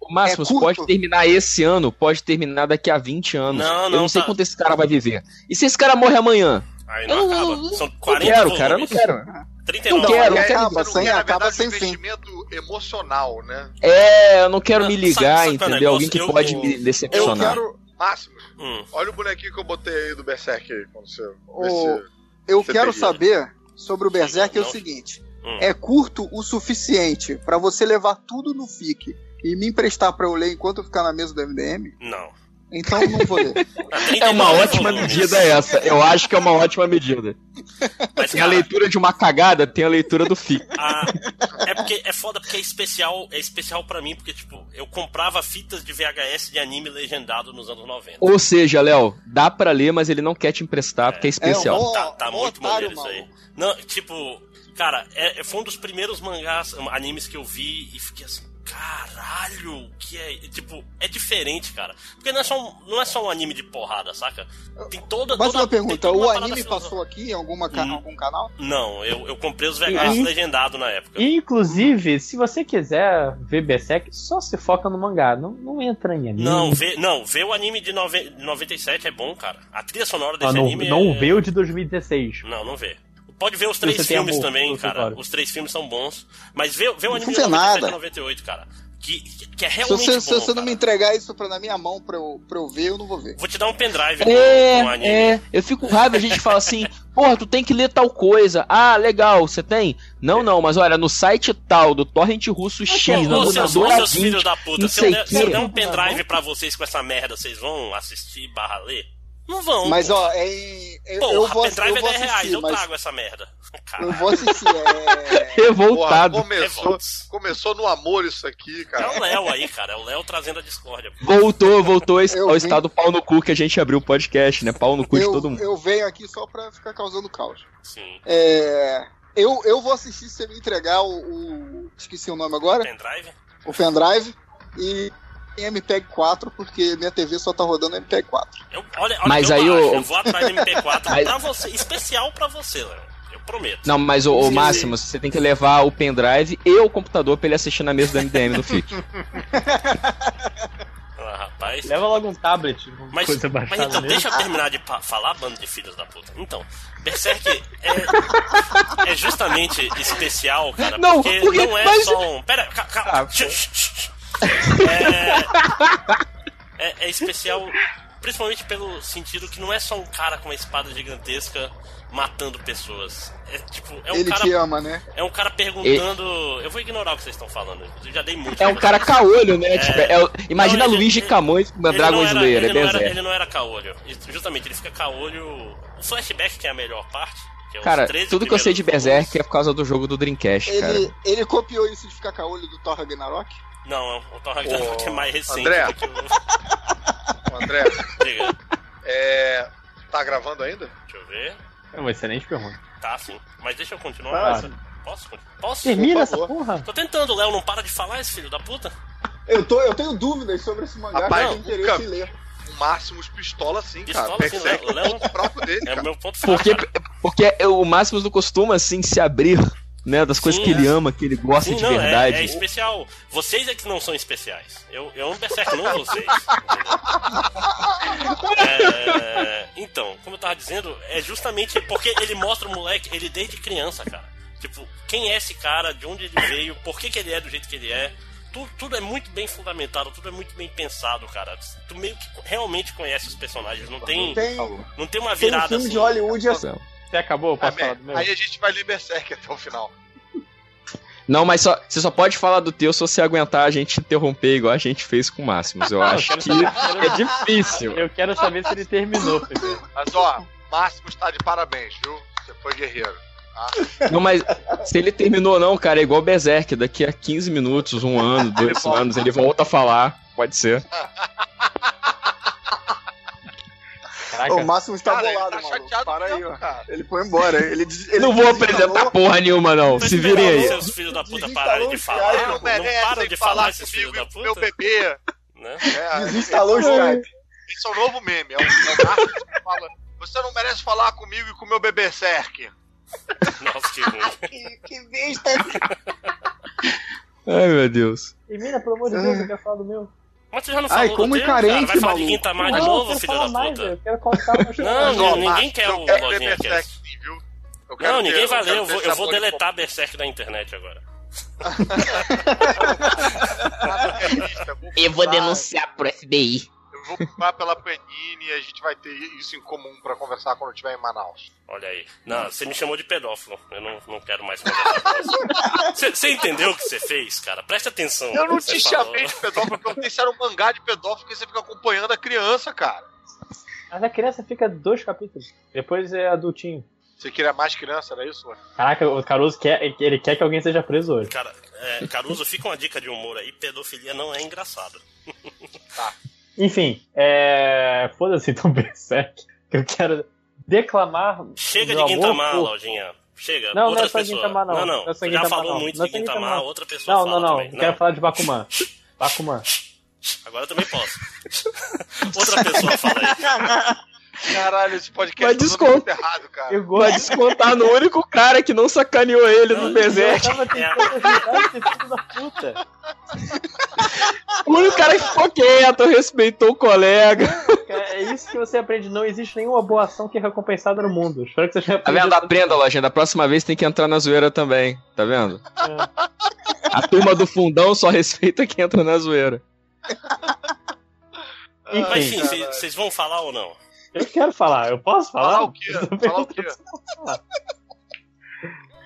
O máximo, É pode terminar esse ano, pode terminar daqui a 20 anos. Não, eu não, não sei tá. quanto esse cara vai viver. E se esse cara morre amanhã? Aí Eu não não- acaba. não- São não 40 quero, volumes. cara, eu não quero. 39. Não quero, Não, não quero. acaba sem, não quer, na acaba verdade, sem um fim. investimento emocional, né? É, eu não quero Não, me ligar, sabe é entendeu? Alguém que negócio? pode Eu- me Eu decepcionar. quero, Máximo, Hum. olha o bonequinho que eu botei aí do Berserk aí, quando você. eu quero saber sobre o Berserk é Não. o seguinte: Hum. é curto o suficiente pra você levar tudo no FIC e me emprestar pra eu ler enquanto eu ficar na mesa do MDM? Não. Então não vou ler. [laughs] É uma ótima medida essa. Eu acho que é uma ótima medida. Mas, Tem a cara, leitura de uma cagada, tem a leitura do FIC. a- [laughs] é porque é foda porque é especial, é especial pra mim, porque, tipo, eu comprava fitas de VHS de anime legendado nos anos 90. Ou seja, Léo, dá pra ler, mas ele não quer te emprestar porque é especial. Tá, tá muito maneiro isso aí. Não, tipo, cara, é, foi um dos primeiros mangás, animes que eu vi e fiquei assim, caralho, o que é. Tipo, é diferente, cara. Porque não é só um, não é só um anime de porrada, saca? Tem toda. Mais toda, uma pergunta, o anime filosófica. passou aqui em alguma ca- Hum. algum canal? Não, eu, eu comprei os VHS E- legendados na época. Inclusive, se você quiser ver Berserk, só se foca no mangá. Não, não entra em anime. Não, vê, não, vê o anime de, nove, de 97 é bom, cara. A trilha sonora desse Ah, não, anime não é... vê o de 2016. Não, não vê. Pode ver os Se três filmes amor também, cara. Vitória. Os três filmes são bons. Mas vê, vê o anime de vê 97 nada. e 98, cara. Que, que é Se realmente você, bom. se você não me entregar isso pra, na minha mão pra eu, pra eu ver, eu não vou ver. Vou te dar um pendrive É, com anime. é, eu fico com raiva, a gente fala assim, [laughs] porra, tu tem que ler tal coisa. Ah, legal, você tem? Não, não, mas olha, no site tal, do Torrent Russo X, Ô, na seus, seus 20, filhos da puta, se eu, der, se eu der um pendrive pra vocês com essa merda, vocês vão assistir barra ler? Não vão. Mas pô. ó, é em, eu, Porra, eu vou, pendrive eu vou é 10 reais, assistir, eu trago essa merda. eu vou assistir. É... [laughs] Revoltado. Porra, começou, começou no amor isso aqui, É cara. o Léo aí, cara. É o Léo trazendo a discórdia. Voltou, voltou ao estado pau no cu que a gente abriu o podcast, né? Pau no cu de eu, todo mundo. eu venho aqui só pra ficar causando caos. Sim. É, eu, eu vou assistir se você me entregar o, o- Esqueci o nome agora. Pendrive? O pendrive. E em MPEG 4, porque minha TV só tá rodando MPEG 4. Eu, olha, olha, Mas eu aí baixo, o- eu vou atrás do MP4 [laughs] Mas- pra você, especial pra você, Léo. Eu prometo. Não, mas o, o. Máximo, você tem que levar o pendrive e o computador pra ele assistir na mesa do MDM no FIC. [laughs] Ah, rapaz. Leva logo um tablet. Mas, coisa mas então, nele. deixa eu terminar de falar, bando de filhos da puta. Então, Berserk é, é justamente especial, cara, Não, porque, porque- não é mas- só um. Pera, ca- calma. Ah. É, é, é especial, principalmente pelo sentido que não é só um cara com uma espada gigantesca matando pessoas. É tipo, é um Ele cara. te ama, né? É um cara perguntando. Eu vou ignorar o que vocês estão falando, inclusive já dei muito. É um cara caolho, né? É. Tipo, é imagina Não, ele- Luigi ele- Camões com uma Ele Dragon não era- Slayer, é ele não era-. Ele não era caolho. Justamente, ele fica caolho. O flashback que é a melhor parte. Que é Cara, 13 tudo que eu sei de Berserk é por causa do jogo do Dreamcast, cara. Ele, ele copiou isso de ficar com a olho do Thor Ragnarok? Não, o Thor Ragnarok é mais recente. André. do que o- Ô, André, Diga, é, tá gravando ainda? deixa eu ver. É uma excelente pergunta. Tá, sim. Mas deixa eu continuar. Claro. Posso? Posso? Termina essa porra. Tô tentando, Léo, não para de falar, esse filho da puta. Eu, tô, eu tenho dúvidas sobre esse mangá, Rapaz, tenho interesse nunca- em ler. O Máximos pistola sim, cara. Pistola, sim, Berserk Léo. é o ponto fraco dele, É cara. o meu ponto fraco. Porque, cara. porque o Máximos não costuma, assim, se abrir, né? Das coisas Sim, que ele é. ama, que ele gosta Sim, de não, é- verdade. É, especial. Vocês é que não são especiais. Eu, eu amo Berserk, não vocês. É, então, como eu tava dizendo, é justamente porque ele mostra o moleque, ele desde criança, cara. Tipo, quem é esse cara, de onde ele veio, por que, que ele é do jeito que ele é. Tudo, tudo é muito bem fundamentado, tudo é muito bem pensado, cara. Tu meio que realmente conhece os personagens, não tem, Tem, não tem uma tem um virada filme assim. de Hollywood assim. Você acabou? Ah, Posso falar do meu? Aí a gente vai ler Berserk até o final. Não, mas só, você só pode falar do teu se você aguentar a gente interromper igual a gente fez com o Máximos. Eu Não, eu acho quero que saber- quero- é difícil. Eu quero saber se ele terminou primeiro. Mas ó, Máximo está de parabéns, viu? Você foi guerreiro. Tá? Não, mas se ele terminou ou não, cara, é igual Berserk. Daqui a 15 minutos, um ano, dois volta. anos, ele volta a falar. Pode ser. [laughs] Caraca. O Máximo está Cara, bolado, tá chateado Para aí, ó. Ele foi embora. Ele, ele não vou apresentar porra nenhuma, não. Se virem aí. seus filhos da puta pararem de falar. Não Não, param de falar esses filhos comigo da e meu puta. bebê. Né? É, Desinstalou o é o- Skype. Esse é o novo meme. É o, é que fala. Você não merece falar comigo e com o meu bebê Berserk. [laughs] Nossa, que ruim. [laughs] Que, que besta! Ai, meu Deus. Termina, pelo amor de Deus, eu quero falar do meu. Mas você já não Ai, falou como do é teu, cara? carente, Vai falar de maluco. De Não, eu novo, filho da mais, puta? Eu quero. Não, Ó, ninguém quer eu o quero Lojinha Cast. sim, viu? Eu quero Não, ter- ninguém vai ler. Eu vou, eu vou de deletar Berserk da internet agora. [laughs] [laughs] Eu vou denunciar pro FBI. Vou comprar pela Panini e a gente vai ter isso em comum pra conversar quando eu estiver em Manaus. Olha aí. Não, você me chamou de pedófilo. Eu não, não quero mais conversar com você. Você- entendeu o que você fez, cara? Preste atenção. Eu não te falou. chamei de pedófilo, eu perguntei se era um mangá de pedófilo que você fica acompanhando a criança, cara. Mas a criança fica dois capítulos. Depois é adultinho. Você queria mais criança, era isso? Caraca, o Caruso quer, ele quer que alguém seja preso hoje. Cara, é, Caruso, fica uma dica de humor aí: pedofilia não é engraçado. Enfim, é. Foda-se [laughs] então, Berserk. Que eu quero declamar. Chega de Guintamar, por- Lojinha. Chega. Não, não outra é só não. Não, não. Não é só Já falou não. muito Não é de Guintamar. outra pessoa Não, fala não, não. também. Eu quero falar de Bakuman. Bakuman. Agora eu também posso. outra pessoa fala aí. [laughs] Caralho, esse podcast Vai tá desconto. muito errado, cara. Eu Vai descontar no único cara que não sacaneou ele no Berserk. Eu tava tentando ajudar esse filho da puta. O único cara que ficou quieto, respeitou o colega. É isso que você aprende. Não existe nenhuma boa ação que é recompensada no mundo. Espero que você tenha Tá vendo? Aprenda, Lojinha. Da próxima vez tem que entrar na zoeira também. Tá vendo? A turma do fundão só respeita quem entra na zoeira. Mas Enfim, sim, vocês vão falar ou não? Eu quero falar. Eu posso falar? Falar o quê? Falar o quê?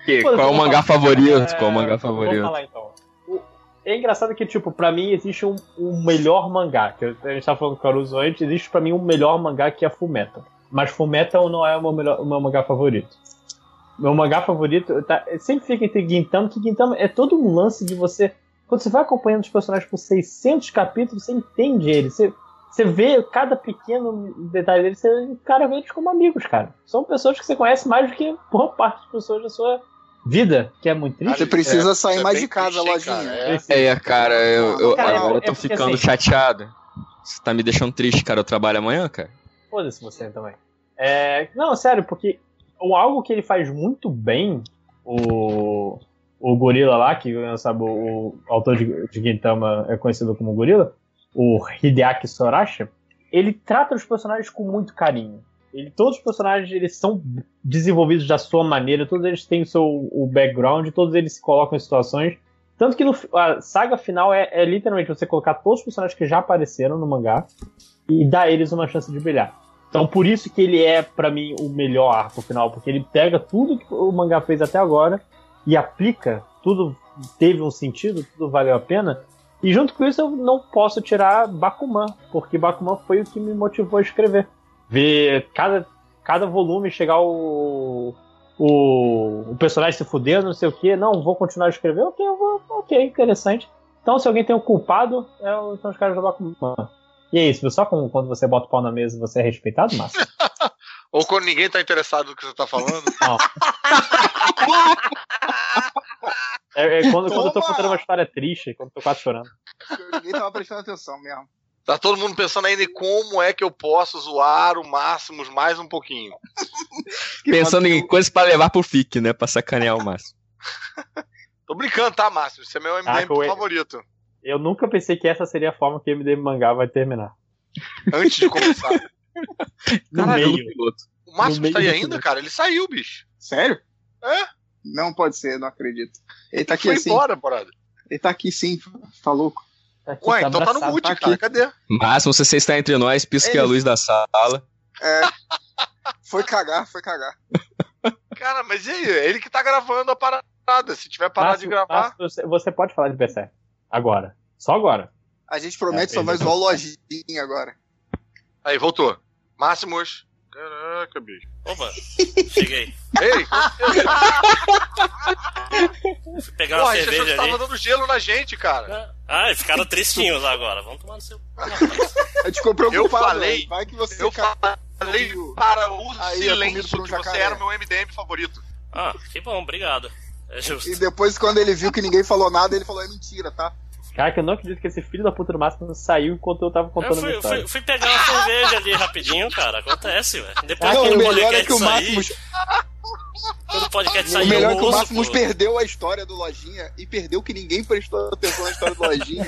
Que- Pô, Qual é o vou mangá falar. favorito? Qual é o É, mangá Vou favorito? falar então. O- É engraçado que, tipo, pra mim existe um, um melhor mangá. Que a gente tava falando com o Caruso antes, existe pra mim um melhor mangá que é Fullmetal. Mas Fullmetal não é o meu, melhor, o meu mangá favorito. Meu mangá favorito tá, sempre fica entre Gintama, que Gintama é todo um lance de você. Quando você vai acompanhando os personagens por 600 capítulos, você entende eles. Você, você vê cada pequeno detalhe deles, você cara, vê eles como amigos, cara. São pessoas que você conhece mais do que boa parte das pessoas da sua vida, que é muito triste. Você precisa É, sair é mais de casa, triste, lojinha. cara? É. É, cara, eu, eu- Cara, agora é eu tô porque, ficando assim- chateado. Você tá me deixando triste, cara. Eu trabalho amanhã, cara. Foda-se você também. É, não, sério, porque o, algo que ele faz muito bem, o, o Gorila lá, que sabe, o, o autor de, de Gintama é conhecido como Gorila, o Hideaki Sorashi, ele trata os personagens com muito carinho. Ele, todos os personagens eles são desenvolvidos da sua maneira, todos eles têm o seu o background, todos eles se colocam em situações. Tanto que no, a saga final é, é literalmente você colocar todos os personagens que já apareceram no mangá e dar eles uma chance de brilhar. Então por isso que ele é, pra mim, o melhor arco final, porque ele pega tudo que o mangá fez até agora e aplica, tudo teve um sentido, tudo valeu a pena. E junto com isso eu não posso tirar Bakuman, porque Bakuman foi o que me motivou a escrever. Ver cada, cada volume chegar o, o, o personagem se fudendo, não sei o que, não, vou continuar a escrever, ok, eu vou, ok, interessante. Então se alguém tem um culpado, é, são os caras do Bakuman. E é isso, só com- quando você bota o pau na mesa você é respeitado, Márcio? [laughs] Ou quando ninguém tá interessado no que você tá falando. Não. [laughs] [laughs] É, é quando, quando eu tô contando uma história triste, quando eu tô quase chorando. Ninguém tava prestando atenção mesmo. Tá todo mundo pensando ainda em como é que eu posso zoar o Máximos mais um pouquinho. Pensando em coisas pra levar pro FIC, né? Pra sacanear o Márcio. [laughs] Tô brincando, tá, Máximos? Você é meu MDM Ah, favorito. Eu nunca pensei que essa seria a forma que o MDM mangá vai terminar. Antes de começar. [laughs] No Caralho, meio. piloto. O Máximos meio tá aí ainda, cara? Ele saiu, bicho. Sério? É? Não pode ser, não acredito. Ele tá aqui Foi assim. embora, parada. Ele tá aqui sim, tá louco. Tá aqui, Ué, tá então tá no abraçado, mute, tá cara. aqui. Cadê? Máximo, se você está entre nós, pisque a Ele- luz da sala. É. Foi cagar, foi cagar. Cara, mas e aí? É ele que tá gravando a parada. Se tiver parado de Márcio, gravar. Márcio, você, pode falar de Berserk. Agora. Só agora. A gente promete É, só zoar o lojinha agora. Aí, voltou. Máximos. Caraca, bicho. Opa, cheguei. Ei, Fui pegar uma porra, você achou cerveja ali. tava dando gelo na gente, cara. Ah, ficaram tristinhos agora. Vamos tomar no seu. A gente preocupado. Eu falei- né? Vai que você Eu falei para o Aí silêncio um que você era meu MDM favorito. Ah, que bom, obrigado. É justo. E depois, quando ele viu que ninguém falou nada, ele falou: é mentira, tá? Cara, que eu não acredito que esse filho da puta do Máximo saiu enquanto eu tava Eu contando a minha fui, história. fui, fui pegar uma cerveja ali rapidinho, cara. Acontece, velho. Depois que Não, o o melhor é que o sair, Máximos, quando o podcast o sair, melhor é eu que o Máximos pô. perdeu a história do Lojinha e perdeu que ninguém prestou atenção na história do Lojinha.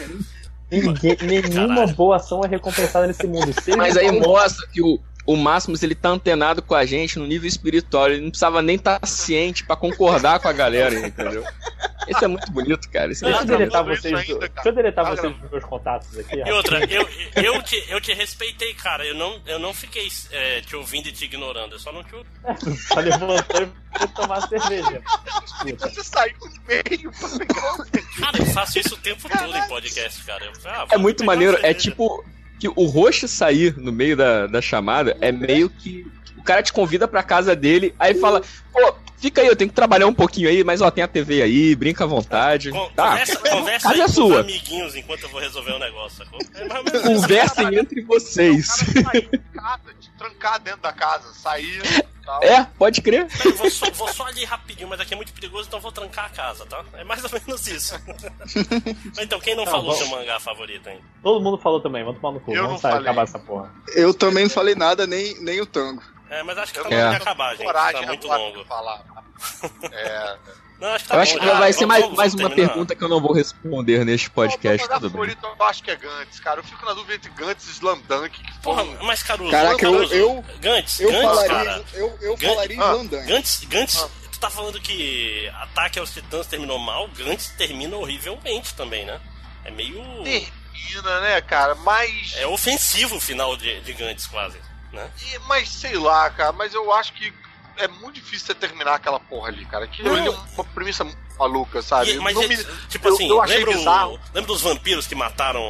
Ninguém- nenhuma Caralho. boa ação é recompensada nesse mundo. Se ele Mas aí mostra que o, o Máximos ele tá antenado com a gente no nível espiritual. Ele não precisava nem estar ciente pra concordar com a galera, entendeu? Isso é muito bonito, cara. Isso é Deixa eu deletar vocês, do- deixa eu deletar vocês dos meus contatos aqui. E outra, eu, [laughs] eu, te, eu te respeitei, cara. Eu não, eu não fiquei é, te ouvindo e te ignorando. Eu só não te ouvi. Só levantou e foi tomar cerveja. Você saiu no meio pra pegar Cara, eu faço isso o tempo todo em podcast, cara. Eu, ah, É muito maneiro. É tipo que o roxo sair no meio da, da chamada é meio que. O cara te convida pra casa dele, aí fala, pô, fica aí, eu tenho que trabalhar um pouquinho aí, mas ó, tem a TV aí, brinca à vontade. Con- Tá, Conversa, conversa casa é com os sua. amiguinhos enquanto eu vou resolver o negócio, sacou? É isso. Conversem entre vocês. sair de casa, te trancar dentro da casa, sair e tal. É, pode crer. Vou só, vou só ali rapidinho, mas aqui é muito perigoso, então vou trancar a casa, tá? É mais ou menos isso. [laughs] então, quem não Tá falou bom. seu mangá favorito, hein? Todo mundo falou também, vamos tomar no cu. Eu Vamos não sair, acabar essa porra. Eu também não falei nada, nem, nem o tango. É, mas acho que tá Eu É. hora de acabar, gente. coragem Tá muito longo. falar. [laughs] É. Não, acho que tá Eu acho que já. vai ser Vamos- mais, vamos mais uma terminar. pergunta que eu não vou responder neste podcast, o meu tudo bem. favorito eu acho que é Gantz, cara. Eu fico na dúvida entre Gantz e Slam Dunk. Porra, mas Caruso, Caraca, eu- Caruso, eu- Gantz, Eu Gantz, falaria, cara. eu, eu falaria Ah, Landan. Gantz, Gantz, tu tá falando que Ataque aos Titãs terminou mal, Gantz termina horrivelmente também, né? É meio. Termina, né, cara? Mas. É ofensivo o final de, de Gantz, quase. Né? E- Mas sei lá, cara, mas eu acho que é muito difícil você terminar aquela porra ali, cara. Aquilo Não. ali é uma premissa maluca, sabe? E- mas, Não é- me- tipo eu- assim, eu achei lembra, bizarro. lembra dos vampiros que mataram.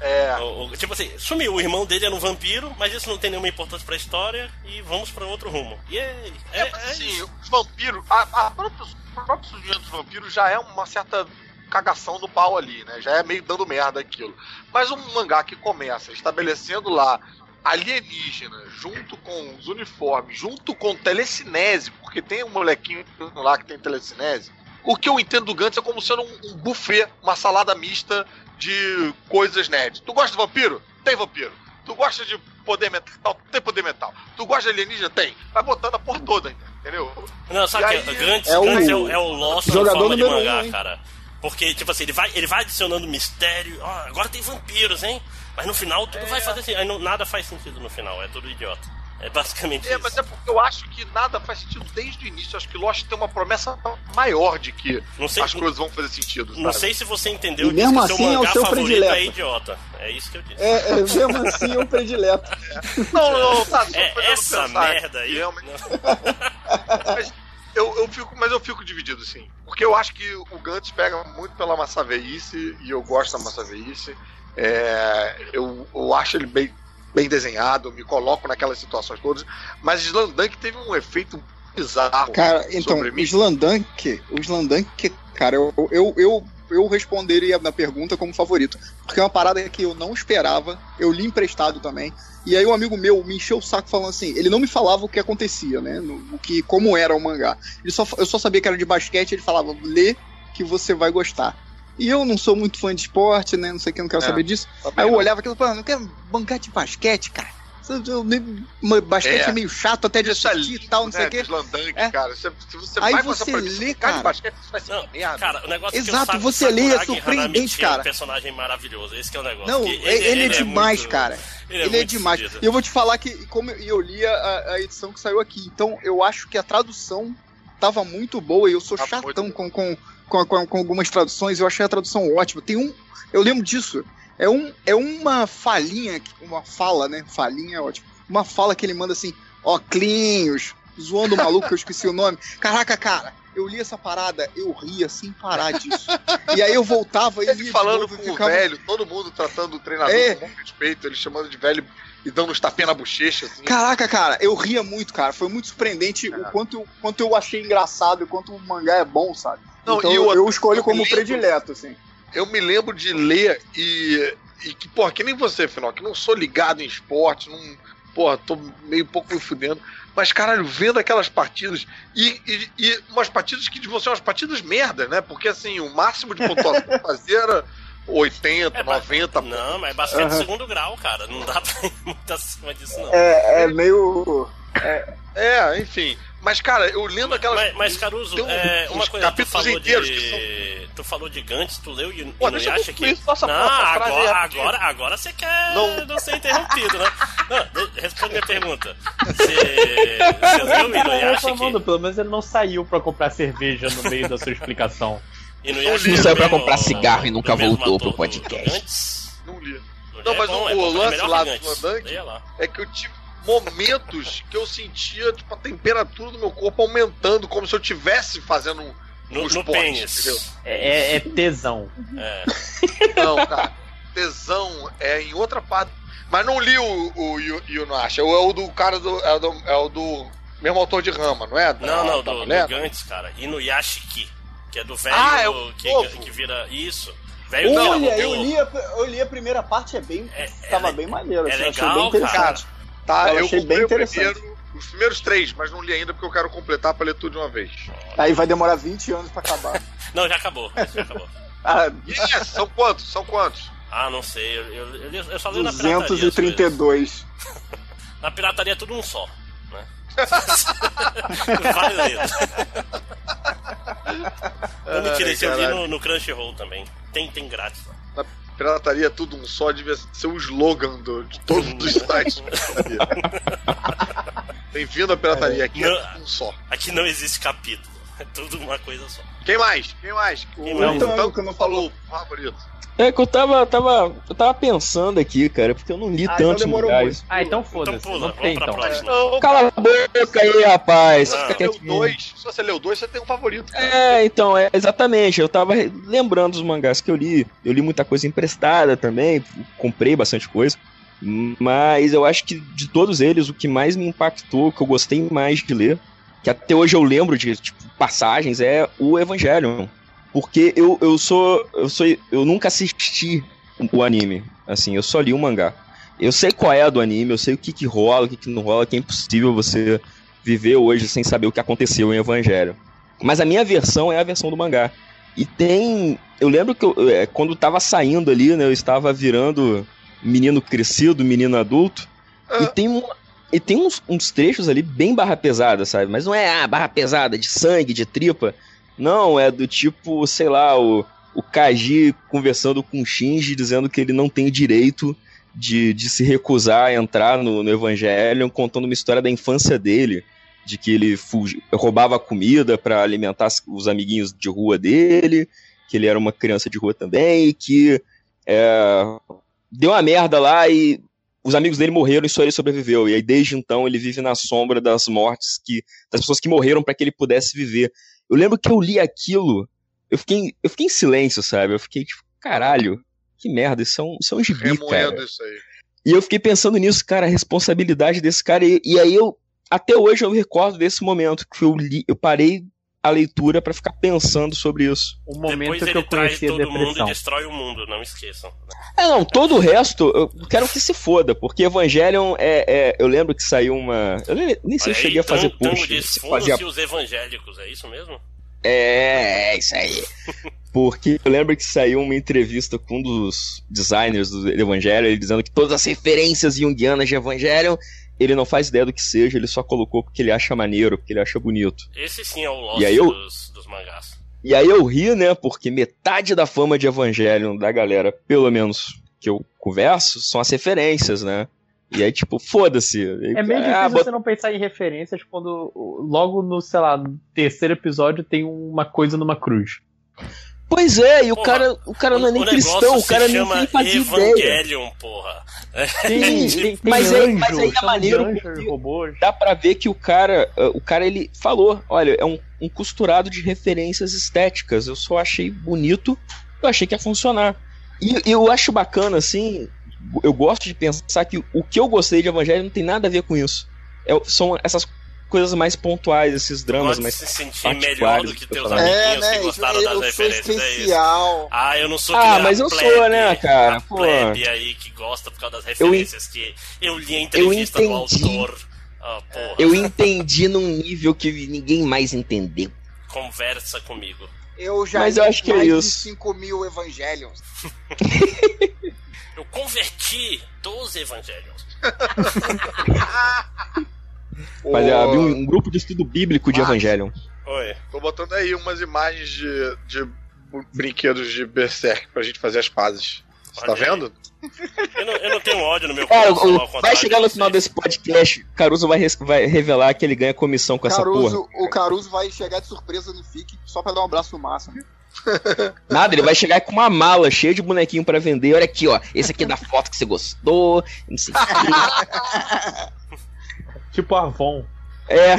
É. o- o- tipo assim, sumiu, o irmão dele era um vampiro, mas isso não tem nenhuma importância pra história e vamos pra outro rumo. E é, é, É, mas assim, os vampiros, a, a própria, o próprio surgimento dos vampiros já é uma certa cagação do pau ali, né? Já é meio dando merda aquilo. Mas um mangá que começa estabelecendo lá alienígenas, junto com os uniformes, junto com telecinese, porque tem um molequinho lá que tem telecinese. O que eu entendo do Gantz é como sendo um, um buffet, uma salada mista de coisas nerd. Tu gosta de vampiro? Tem vampiro. Tu gosta de poder mental? Tem poder mental. Tu gosta de alienígena? Tem. Vai botando a porra toda, entendeu? Não, sabe que aí- Gantz, É o- Gantz é o, é o Lost em jogador forma de um, mangá, hein? cara. Porque, tipo assim, ele vai, ele vai adicionando mistério. Ó, agora tem vampiros, hein? Mas no final tudo vai fazer assim. Aí não- nada faz sentido no final, é tudo idiota. É basicamente É, isso. mas é porque eu acho que nada faz sentido desde o início. Eu acho que Lost tem uma promessa maior de que Não sei- as coisas vão fazer sentido. Não sabe? sei se você entendeu E mesmo disso, que assim seu é o mangá seu favorito predileto. é idiota. É isso que eu disse. É, é, mesmo assim é um predileto. [laughs] Não, não, tá. só É, essa pensar. merda aí. Realmente. [laughs] mas eu, eu fico, mas eu fico dividido, sim. Porque eu acho que o Gantz pega muito pela massa veice e eu gosto da massa veice. É, eu, eu acho ele bem, bem desenhado, me coloco naquelas situações todas. Mas Slandunk teve um efeito bizarro. Cara, então, sobre. Slandank, o Slandank, cara, eu, eu, eu, eu responderia na pergunta como favorito. Porque é uma parada que eu não esperava, eu li emprestado também. E aí um amigo meu me encheu o saco falando assim, ele não me falava o que acontecia, né? O que, como era o mangá. Ele só, eu só sabia que era de basquete, ele falava, lê que você vai gostar. E eu não sou muito fã de esporte, né? Não sei o que, não quero É, saber disso. Aí eu não. olhava aquilo e falava, não quero mangá de basquete, cara. Basquete É. é meio chato até de é assistir e tal, não sei o né, quê. É. cara. Se, se você Aí você lê, cara, de cara. basquete, isso vai ser Não, uma merda. cara, o negócio é que Exato, o Sa- você lê, é surpreendente, Hanamichi É cara. um personagem maravilhoso, esse que é o negócio. Não, que ele, ele é demais, muito- cara. Ele é, Ele é demais. E eu vou te falar que, como eu, eu li a, a edição que saiu aqui, então eu acho que a tradução tava muito boa e eu sou Tá chatão com, com, com, com, com algumas traduções, eu achei a tradução ótima. Tem um. Eu lembro disso. É, um, é uma falinha, uma fala, né? Falinha é ótimo. Uma fala que ele manda assim, ó, Clinhos, zoando o maluco que eu esqueci o nome. Caraca, cara, eu li essa parada, eu ria sem parar disso. E aí eu voltava e Ele falando novo, com o ficava- velho, todo mundo tratando o treinador É. com muito respeito, ele chamando de velho e dando uns tapinhas na bochecha, assim. Caraca, cara, eu ria muito, cara. Foi muito surpreendente o quanto, eu- quanto eu achei engraçado e quanto o mangá é bom, sabe? Não, então eu, eu escolho eu como lembro- predileto, assim. Eu me lembro de ler e, e que, porra, que nem você, afinal, que não sou ligado em esporte, não, porra, tô meio pouco me fudendo. Mas, caralho, vendo aquelas partidas e, e, e umas partidas que deviam ser umas partidas merdas, né? Porque, assim, o máximo de pontuação [laughs] que fazia era 80, 90. Não, mas é basquete Aham. segundo grau, cara. Não dá [laughs] pra ir muito acima disso, não. É, é meio. É, enfim. Mas, cara, eu lendo aquelas. Mas, mas Caruso, um- é, uma coisa, tu capítulos falou inteiros de... que Tu falou de Gantz, tu leu e, Pô, e não acha que... essa não, aí agora, agora, agora você quer não. Não. ser interrompido, né? Não, de- responde minha pergunta. Você, você leu e não acha que... pelo menos ele não saiu pra comprar cerveja no meio da sua explicação. E Não. Não saiu pra comprar cigarro e nunca voltou pro podcast. Não li. Não, mas é bom, o- é o bom, é lance lá do Gantz. Van Dunk- Leia lá. É que eu tive momentos que eu sentia tipo, a temperatura do meu corpo aumentando, como se eu estivesse fazendo um, No, um no esporte, entendeu? É, é tesão. É. Não, cara. Tesão é em outra parte. Mas não li o, o Yu- Yunasha. É o do cara do. É o do, é o do mesmo autor de Rama, não é? Da- Não, não, da do, do Gantz, cara. E no Yashiki, que é do velho Ah, é o que, que vira. Isso. Velho Olha, eu robô. li, a, eu li a primeira parte, é bem. tava bem maneiro, é assim, eu achei legal, bem interessante. Tá, eu eu achei bem interessante. primeiro, os primeiros três, mas não li ainda porque eu quero completar pra ler tudo de uma vez. Aí vai demorar 20 anos pra acabar. [laughs] Não, já acabou. Já acabou. [laughs] Ah, Yes, são quantos? São quantos? Ah, não sei. Eu, eu, eu, eu só li na pirataria. as coisas. 232. [laughs] Na pirataria é tudo um só. [laughs] Vai ler. Eu me tirei, eu vi no, no Crunchyroll também. Tem, tem grátis lá. Na pirataria tudo um só devia ser o slogan do, de todos os sites. de [laughs] pirataria. Bem-vindo à pirataria, aqui é Não. tudo um só. Aqui não existe capítulo. É [laughs] tudo uma coisa só. Quem mais? Quem mais? Quem o mais? Então, Então, que não falou o favorito. É que eu tava, tava, eu tava pensando aqui, cara, porque eu não li Ah, então tantos demorou mangás. Ah, então Então foda-se. pula, Vamos vamos ter, pra então. próxima. Não, Cala a boca aí, rapaz. Ah, Fica leu dois. Se você leu dois, você tem um favorito. cara. É, então, é exatamente. Eu tava lembrando os mangás que eu li. Eu li muita coisa emprestada também, comprei bastante coisa. Mas eu acho que de todos eles, o que mais me impactou, que eu gostei mais de ler, que até hoje eu lembro de tipo, passagens, é o Evangelion. Porque eu, eu sou. Eu sou. Eu nunca assisti o anime. Assim, eu só li o mangá. Eu sei qual é a do anime, eu sei o que, que rola, o que, que não rola, que é impossível você viver hoje sem saber o que aconteceu em Evangelho. Mas a minha versão é a versão do mangá. E tem. Eu lembro que eu, é, quando tava saindo ali, né? Eu estava virando menino crescido, menino adulto. E tem, um, e tem uns, uns trechos ali bem barra pesada, sabe? Mas não é ah, barra pesada de sangue, de tripa. Não, é do tipo, sei lá, o, o Kaji conversando com o Shinji dizendo que ele não tem direito de, de se recusar a entrar no, no Evangelho, contando uma história da infância dele de que ele fugi- roubava comida para alimentar os amiguinhos de rua dele, que ele era uma criança de rua também, e que é, deu uma merda lá e os amigos dele morreram e só ele sobreviveu. E aí desde então ele vive na sombra das mortes que das pessoas que morreram para que ele pudesse viver. Eu lembro que eu li aquilo, eu fiquei, eu fiquei em silêncio, sabe? Eu fiquei tipo, caralho, que merda, isso é um, isso é um gibi, Remoendo cara. isso aí. E eu fiquei pensando nisso, cara, a responsabilidade desse cara. E, e aí eu, até hoje eu me recordo desse momento que eu li, eu parei a leitura pra ficar pensando sobre isso. O momento Depois que ele eu conheci a todo mundo e depressão. destrói o mundo, não esqueçam. É, não, todo o resto eu quero que se foda, porque Evangelion é. é- eu lembro que saiu uma. Eu nem, nem sei se eu cheguei a fazer tango post. fazia os evangélicos, é isso mesmo? É, é isso aí. [laughs] Porque eu lembro que saiu uma entrevista com um dos designers do Evangelho, ele dizendo que todas as referências junguianas de Evangelho, ele não faz ideia do que seja, ele só colocou porque ele acha maneiro, porque ele acha bonito. Esse sim é o Lost E aí eu- dos, dos mangás. E aí eu ri, né, porque metade da fama de Evangelion da galera, pelo menos que eu converso, são as referências, né? E aí, tipo, foda-se. É meio difícil Ah, bota- você não pensar em referências quando logo no, sei lá, no terceiro episódio tem uma coisa numa cruz. Pois é, e o Porra, cara, o cara não é nem o cristão, o cara nem, nem fazia ideia. Evangelion, porra. Tem, tem, tem Mas é- anjo, mas aí é maneiro anjo. Dá pra ver que o cara, uh, o cara ele falou, olha, é um, um costurado de referências estéticas. Eu só achei bonito, eu achei que ia funcionar. E eu acho bacana, assim, eu gosto de pensar que o que eu gostei de Evangelho não tem nada a ver com isso. É- são essas coisas mais pontuais, esses dramas Pode mais se sentir melhor do que teus personagem. É, amiguinhos né? que gostaram eu, das eu sou referências. É isso. especial. Ah, eu não sou Ah, mas eu sou, plebe, né, cara? A Pô. plebe aí que gosta por causa das referências que eu li a entrevista do entendi. autor. Porra, Eu entendi num nível que ninguém mais entendeu. conversa comigo. Eu já Mas eu acho que é isso. 5 mil Evangelions. [laughs] Eu converti 12 evangelhos. [laughs] Mas havia um, um grupo de estudo bíblico de Mas- Evangelion. Oi. Tô botando aí umas imagens de, de brinquedos de Berserk pra gente fazer as pazes. Você tá vendo? Eu não, eu não tenho ódio no meu Cara, coração. vai chegar no final desse podcast, Caruso vai, res- vai revelar que ele ganha comissão com essa porra. Caruso, o Caruso vai chegar de surpresa no FIC só pra dar um abraço no máximo. [laughs] Nada, ele vai chegar com uma mala cheia de bonequinho pra vender. Olha aqui, ó. Esse aqui é da foto que você gostou. Não sei o. [laughs] Tipo Avon. É.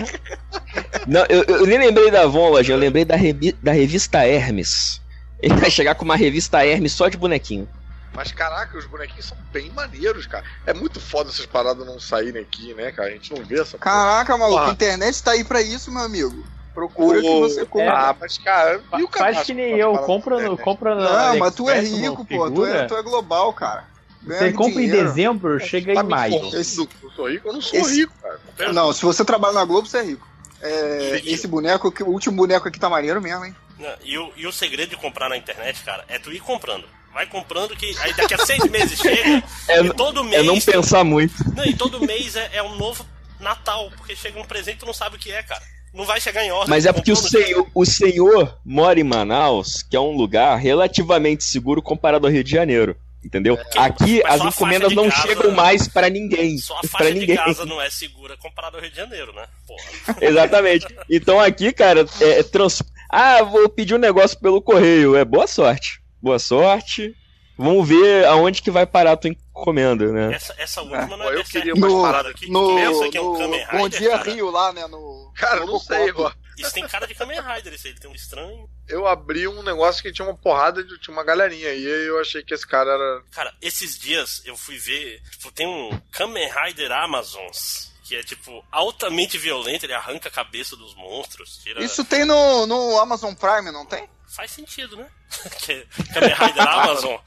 Não, eu, eu nem lembrei da Avon, Lojinha, eu lembrei da, revi- da revista Hermes. Ele vai chegar com uma revista Hermes só de bonequinho. Mas caraca, os bonequinhos são bem maneiros, cara. É muito foda essas paradas não saírem aqui, né, cara? A gente não vê essa porra. Caraca, maluco, Porra. a internet tá aí pra isso, meu amigo. Procura que O- você compra. Ah, mas cara, e o Faz que nem eu, compra no, compra no Não, mas tu é rico, pô. Tu é, tu é global, cara. Você compra em dinheiro. dezembro, chega Tá em maio. que eu sou rico? Eu não sou Esse- rico, cara. Não, se você trabalha na Globo, você é rico. É, esse boneco, que- o último boneco aqui tá maneiro mesmo, hein? Não, E o, e o segredo de comprar na internet, cara, é tu ir comprando. Vai comprando que aí daqui a seis [laughs] meses chega É, e todo é mês. não pensar muito. Não, e todo mês é, é um novo Natal, porque chega um presente e tu não sabe o que é, cara. Não vai chegar em ordem. Mas é porque o senhor, o senhor mora em Manaus, que é um lugar relativamente seguro comparado ao Rio de Janeiro. Entendeu? Aqui mas as encomendas de não casa- chegam mais pra ninguém. Só a faixa de ninguém. casa [laughs] não é segura comparado ao Rio de Janeiro, né? Porra. [laughs] Exatamente. Então aqui, cara, é, é trans... Ah, vou pedir um negócio pelo correio. É boa sorte. Boa sorte. Vamos ver aonde que vai parar a tua encomenda, né? Essa, essa última não Pô, é eu queria umas No, paradas aqui. no, pensa que é um no Kamen Rider, Bom Dia cara. Rio lá, né? No, Cara, eu não sei, ó. Isso tem cara de Kamen Rider, isso aí. Ele tem um estranho. Eu abri um negócio que tinha uma porrada de. Tinha uma galerinha aí, e eu achei que esse cara era. Cara, esses dias eu fui ver. Tipo, tem um Kamen Rider Amazons. Que é, tipo, altamente violento. Ele arranca a cabeça dos monstros. Tira... Isso tem no, no Amazon Prime, não tem? Faz sentido, né? [laughs] que Kamen Rider Amazon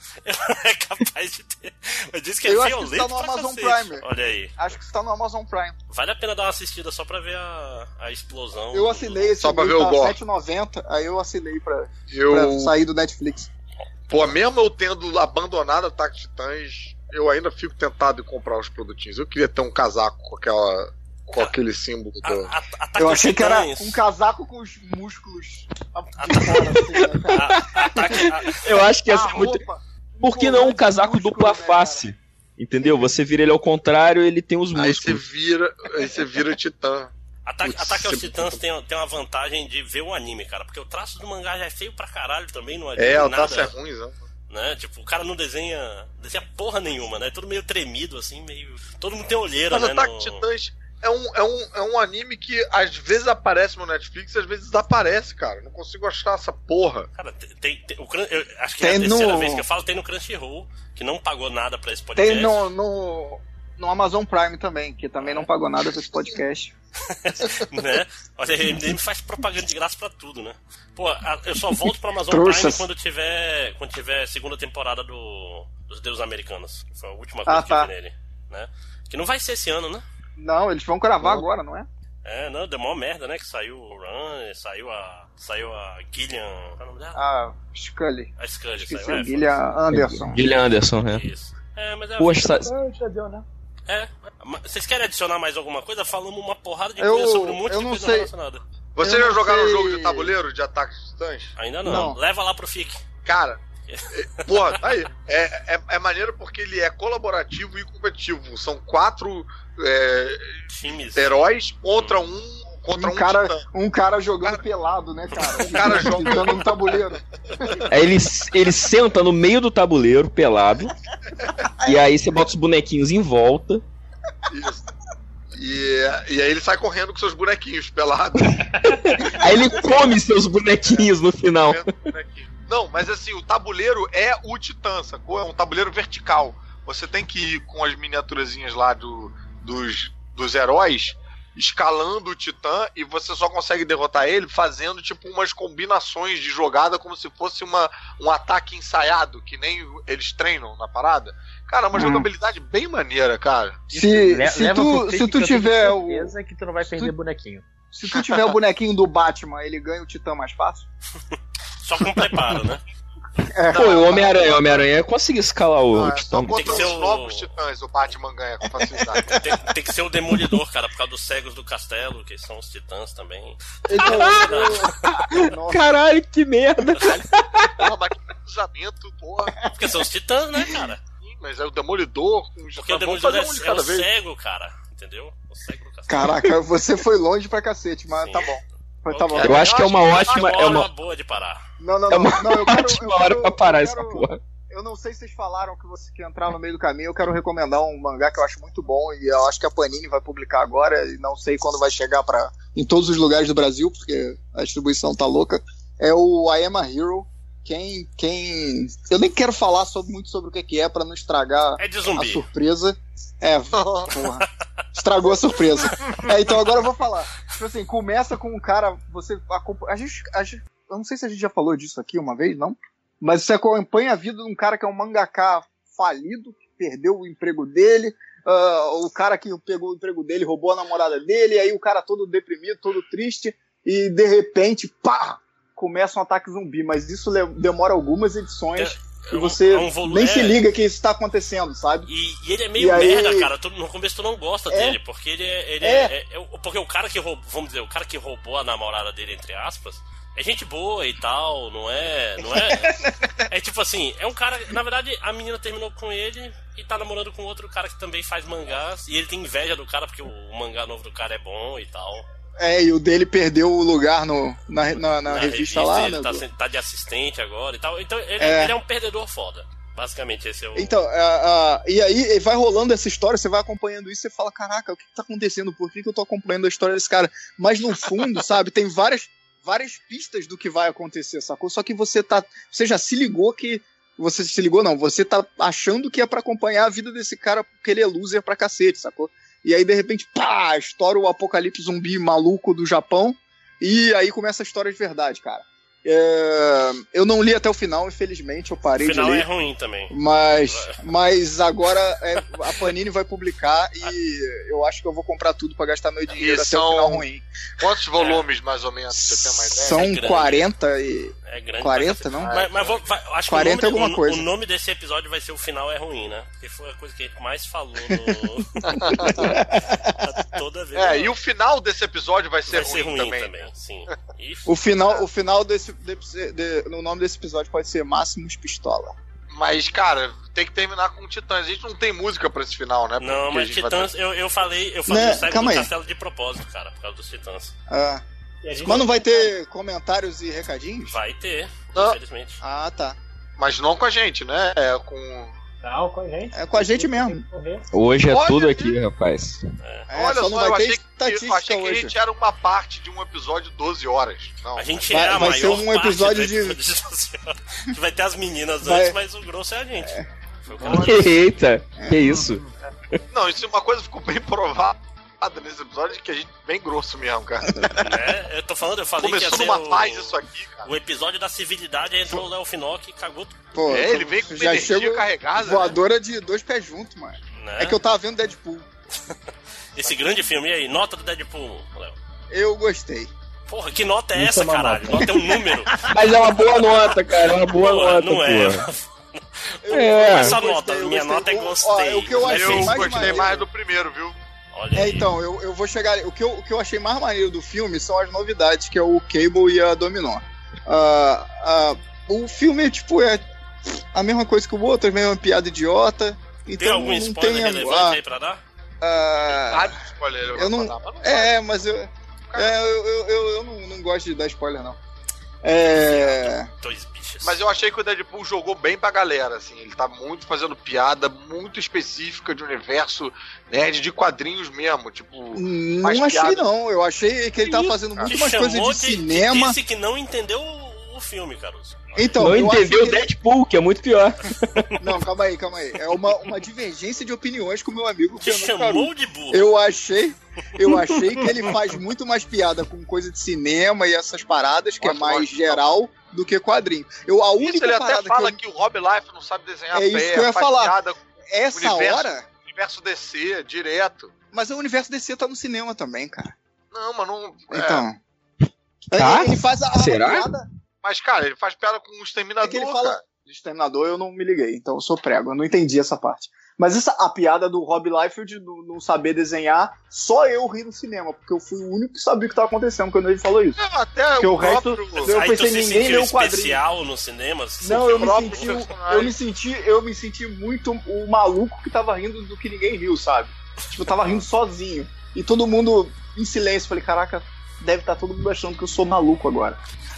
é capaz de ter. Mas diz que é Eu acho que violento está no Amazon cacete. Prime. Olha aí. Acho que está no Amazon Prime. Vale a pena dar uma assistida só pra ver a, a explosão. Eu assinei esse Só pra ver o tá gore. 7,90, aí eu assinei pra, Eu. pra sair do Netflix. Pô, mesmo eu tendo abandonado Ataque de Titãs, eu ainda fico tentado em comprar os produtinhos. Eu queria ter um casaco com aquela. com aquele símbolo A- do. a- Ataque Eu achei que era um casaco com os músculos A- a- [laughs] a- Eu acho que ia A ser muito. roupa, Por que não um casaco músculo, dupla né, cara? face? Entendeu? Você vira ele ao contrário, ele tem os Aí você músculos. vira. Aí você vira Titã. Ataque, Putz, Ataque aos Titãs tem, tem uma vantagem de ver o anime, cara. Porque o traço do mangá já é feio pra caralho também, não É, adianta o traço é nada. ruim, né? Né? Tipo, o cara não desenha, desenha porra nenhuma, né? Tudo meio tremido, assim, meio. Todo mundo tem olheira, Mas né? Ataque no- Titãs é um, é, um, é um anime que às vezes aparece no Netflix e às vezes desaparece, cara. Não consigo achar essa porra. Cara, tem, tem- tem- o, eu acho que Tem é a terceira no- vez que eu falo, tem no Crunchyroll, que não pagou nada pra esse podcast. Tem no, no, no Amazon Prime também, que também não pagou nada pra esse podcast. [laughs] né? Olha, a MDM faz propaganda de graça pra tudo, né? Pô, eu só volto pra Amazon Trouxas. Prime quando tiver, quando tiver segunda temporada do, dos Deus Americanos. Que foi a última coisa Ah, que tá. eu vi nele. Né? Que não vai ser esse ano, né? Não, eles vão gravar agora, não é? É, não, deu mó merda, né? Que saiu o Run, saiu a. Saiu a Gillian. Qual é o nome dela? A Scully. A Scully Esqueci, saiu. É, Gillian Anderson. Gillian Anderson, né? Isso. É, mas é. Poxa, sa- já deu, né? É. Vocês querem adicionar mais alguma coisa? Falamos uma porrada de Eu- coisa sobre um monte eu de não coisa sei. relacionada. Vocês já jogaram um sei- jogo de tabuleiro de Ataque de Titãs? Ainda não. Não. Leva lá pro FIC. Cara, [laughs] é- porra, tá aí. É, é, é maneiro porque ele é colaborativo e competitivo. São quatro é, Times. heróis contra um. Contra um, Um cara, titã. um cara jogando pelado, né, cara? [laughs] Um cara jogando- no tabuleiro. Aí ele, ele senta no meio do tabuleiro, pelado. [laughs] e aí você bota os bonequinhos em volta. Isso. E, e aí ele sai correndo com seus bonequinhos pelados. [laughs] Aí ele come seus bonequinhos no final. Não, mas assim, o tabuleiro é o Titã, sacou? É um tabuleiro vertical. Você tem que ir com as miniaturazinhas lá do, dos, dos heróis, escalando o Titã, e você só consegue derrotar ele fazendo tipo umas combinações de jogada como se fosse uma, um ataque ensaiado, que nem eles treinam na parada. Cara, é uma Hum. jogabilidade bem maneira, cara. Se, se tu, se tu eu tenho tiver o, certeza que tu não vai perder tu- bonequinho. se tu tiver o bonequinho do Batman, ele ganha o Titã mais fácil? [laughs] Só com preparo, né? [laughs] Pô, o Homem-Aranha, o Homem-Aranha conseguiu escalar o é Titã. Tem que os ser o- novos titãs o Batman ganha com facilidade. [laughs] Tem, tem que ser o Demolidor, cara, por causa dos cegos do castelo, que são os titãs também. [laughs] Caralho, que merda! porra, mas que cruzamento, porra. Porque são os titãs, né, cara? Sim, mas é o Demolidor com os Porque o Vamos Demolidor é, um de é o vez. cego, cara. Entendeu? O cego do castelo. Caraca, você foi longe pra cacete, mas Sim. tá bom. Tá bom. Eu acho que é uma ótima. É uma, boa de parar. Não, não, é não. uma não eu quero, ótima eu hora quero- pra parar eu essa quero- porra. Eu não sei se vocês falaram que você que entrar no meio do caminho. Eu quero recomendar um mangá que eu acho muito bom e eu acho que a Panini vai publicar agora e não sei quando vai chegar para em todos os lugares do Brasil porque a distribuição tá louca. É o I Am a Hero. Quem, quem, eu nem quero falar sobre, muito sobre o que é para não estragar É de a surpresa. É, [laughs] porra. Estragou a surpresa. É, então agora eu vou falar. Tipo assim, começa com um cara. Você acompanha. A gente, a gente- Eu não sei se a gente já falou disso aqui uma vez, não? Mas você acompanha a vida de um cara que é um mangaká falido, que perdeu o emprego dele. ah, o cara que pegou o emprego dele roubou a namorada dele, e aí o cara todo deprimido, todo triste, e de repente, pá! Começa um ataque zumbi, mas isso demora algumas edições e você é um volu- nem se é. liga que isso tá acontecendo, sabe? E, e ele é meio E aí- merda, cara. Tu- no começo tu não gosta É. dele, porque ele é. Ele É. é- é- é- porque o cara que roubou, vamos dizer, o cara que roubou a namorada dele, entre aspas, é gente boa e tal, não é. Não é. [laughs] é tipo assim, é um cara. Na verdade, a menina terminou com ele e tá namorando com outro cara que também faz mangás. E ele tem inveja do cara porque o mangá novo do cara é bom e tal. É, e o dele perdeu o lugar no, na, na, na revista, lá, ele né? tá, do- tá de assistente agora e tal. Então ele É. ele é um perdedor foda. Basicamente, esse é o. Então, a- a- e aí vai rolando essa história, você vai acompanhando isso, você fala, caraca, o que, que tá acontecendo? Por que, que eu tô acompanhando a história desse cara? Mas no fundo, [laughs] sabe, tem várias, várias pistas do que vai acontecer, sacou? Só que você tá. Você já se ligou que. Você se ligou, não, você tá achando que é pra acompanhar a vida desse cara porque ele é loser pra cacete, sacou? E aí, de repente, pá, estoura o apocalipse zumbi maluco do Japão. E aí começa a história de verdade, cara. É, eu não li até o final, infelizmente, eu o parei final de ler. é ruim também. Mas, mas agora é, a Panini vai publicar e eu acho que eu vou comprar tudo pra gastar meu dinheiro E até são- o final ruim. Quantos volumes, mais ou menos, você tem uma ideia? São É grande. 40 e. É grande 40, pra cacete. não? Mas, mas vou, vai, acho 40 que o nome, alguma o- coisa. o nome desse episódio vai ser o final é ruim, né? Porque foi a coisa que a gente mais falou no... [laughs] [laughs] toda vez. É, e o final desse episódio vai ser, vai ser ruim também. também, sim. [laughs] E O final, o final desse. desse- de- no nome desse episódio pode ser Máximos Pistola. Mas, cara, tem que terminar com Titãs. A gente não tem música pra esse final, né? Não, Porque mas gente vai Titãs, eu, eu falei, eu falei Né, o. Castelo de propósito, cara, por causa dos Titãs. Ah. Gente Mas não vai ter comentários e recadinhos? Vai ter, Não. infelizmente. Ah, tá. Mas não com a gente, né? É com. Não, com a gente. É com a gente mesmo. Hoje é Olha tudo aqui, rapaz. É, Olha só só, não vai eu ter achei, que, eu achei que a gente era uma parte de um episódio de 12 horas. Não. A gente Vai- é a vai ser um episódio de- de 12 horas. Que vai ter as meninas Vai- antes, mas o grosso é a gente. Foi o que ela disse. [laughs] Eita, que isso? Não, isso é uma coisa que ficou bem provada nesse episódio, que a gente é bem grosso mesmo, cara. É, eu tô falando, eu falei Começou que ia ser numa o, paz isso aqui, cara. o episódio da civilidade, entrou o Léo Finock e cagou tudo, Pô, É, ele vem com já energia chego carregada. né? Voadora de dois pés juntos, mano. né? É que eu tava vendo Deadpool. [laughs] Esse grande filme, e aí, nota do Deadpool, Léo? Eu gostei. Porra, que nota é Isso essa, é caralho? nota. Nota é um número. [laughs] Mas é uma boa nota, cara. É uma boa Porra, nota, não é. porra. [laughs] Eu- É. Essa nota, eu minha nota é gostei. Ó, o que eu achei Eu mais gostei mais do primeiro, viu? Olha É, aí. então, eu, eu vou chegar. O que, eu, o que eu achei mais maneiro do filme são as novidades, que é o Cable e a Dominó. Ah, ah, o filme, tipo, é a mesma coisa que o outro, a mesma piada idiota. Então Tem algum não spoiler tem. relevante ah, aí pra dar? ah, Ah, spoiler, eu não- falar, mas é, mas eu. É, eu, eu, eu, eu não, não gosto de dar spoiler, não. É. Dois bichos. Mas eu achei que o Deadpool jogou bem pra galera, assim. Ele tá muito fazendo piada, muito específica de universo nerd de quadrinhos mesmo. Tipo, Não achei, piada. não. Eu achei que ele tava fazendo muito mais coisa chamou de cinema. Disse que não entendeu filme, Caruso. Então, Não entendeu o que Deadpool, que é muito pior. [laughs] Não, calma aí, calma aí. É uma, uma divergência de opiniões com o meu amigo Te Fernando Caruso. chamou de burro. Eu achei, eu achei que ele faz muito mais piada com coisa de cinema e essas paradas, que é mais geral, do que quadrinho. Eu, a única isso ele até parada fala que, eu, que, o Rob Life não sabe desenhar É isso pé, que eu ia falar. essa universo. hora. o universo DC, direto. Mas o universo DC tá no cinema também, cara. Não, mas não. é. Então. Tá? Ele, ele faz a, a Será? piada. Mas, cara, ele faz piada com o É exterminador, que ele fala. cara. Exterminador eu não me liguei, então eu sou prego, eu não entendi essa parte. Mas essa, a piada do Rob Liefeld do não saber desenhar, só eu ri no cinema, porque eu fui o único que sabia o que estava acontecendo quando ele falou isso. Não, até Porque o o resto- próprio. eu aí pensei, se ninguém leu o quadrinho. especial no cinema? Não, eu me, senti, eu me senti, eu me senti muito o maluco que tava rindo do que ninguém riu, sabe? Tipo, eu tava rindo sozinho. E todo mundo em silêncio. Falei, caraca, deve estar todo mundo achando que eu sou maluco agora.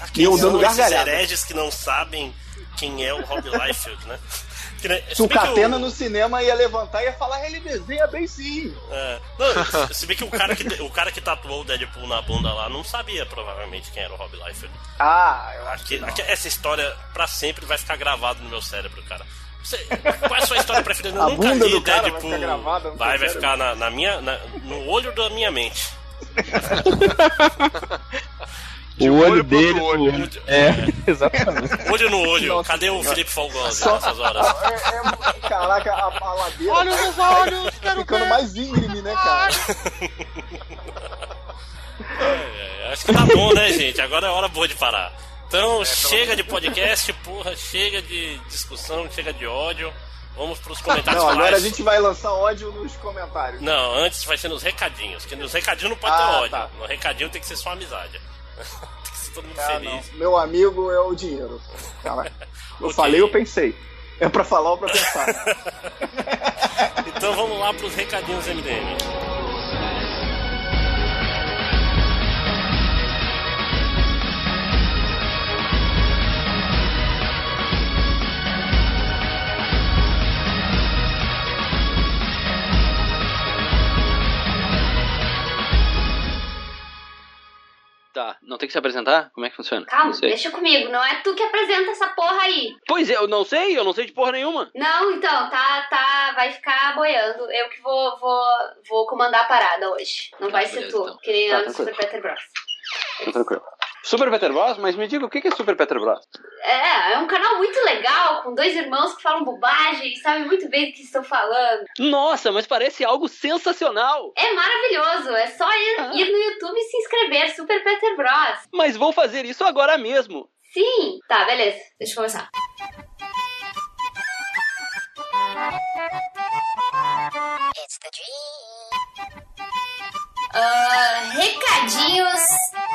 E Quem eu dando gargalhada. hereges que não sabem quem é o Rob Liefeld, né? [laughs] Se o Catena no cinema ia levantar e ia falar, ele desenha bem sim. É. Não, se bem que o cara que, o cara que tatuou o Deadpool na bunda lá não sabia provavelmente quem era o Rob Liefeld. Ah, eu acho Aqui- aqui- essa história pra sempre vai ficar gravada no meu cérebro, cara. Você- qual é a sua história preferida? Eu A nunca bunda li do cara vai Deadpool. ficar gravada vai, vai ficar na, na minha, na- no olho da minha mente. [laughs] o olho, olho dele. olho. no- É, [laughs] exatamente. Olho no olho. Nossa Cadê o. Felipe Folgosi Só- nessas horas? [laughs] É, é- caraca, a, a ladeira Olha tá- nos olhos, [laughs] quero ficando ver. mais íngreme, né, cara? É, acho que tá bom, né, gente? Agora é hora boa de parar. Então, chega de podcast, porra, chega de discussão, chega de ódio. Vamos pros comentários Não, agora a gente vai lançar ódio nos comentários. Não, antes vai ser nos recadinhos. Que nos recadinhos não pode Ah, ter ódio. tá. No recadinho tem que ser só amizade. Tem que ser todo mundo Ah, feliz. não. Meu amigo é o dinheiro. Cara, [laughs] eu falei, eu pensei. É pra falar ou pra pensar? [laughs] Então vamos lá pros recadinhos MDM. Tá, não tem que se apresentar? Como é que funciona? Calma, deixa comigo. Não é tu que apresenta essa porra aí. Pois é, eu não sei, eu não sei de porra nenhuma. Não, então, tá, tá, vai ficar boiando. Eu que vou, vou, vou comandar a parada hoje. Não vai ser beleza, tu, então. que nem Tá, lá do Peter Bros. Tá tranquilo. Super Peter Bros? Mas me diga, o que é Super Peter Bros? É, é um canal muito legal, com dois irmãos que falam bobagem e sabem muito bem do que estão falando. Nossa, mas parece algo sensacional. É maravilhoso, é só ir, Ah. ir no YouTube e se inscrever, Super Peter Bros. Mas vou fazer isso agora mesmo. Sim! Tá, beleza, deixa eu começar. Ah, recadinhos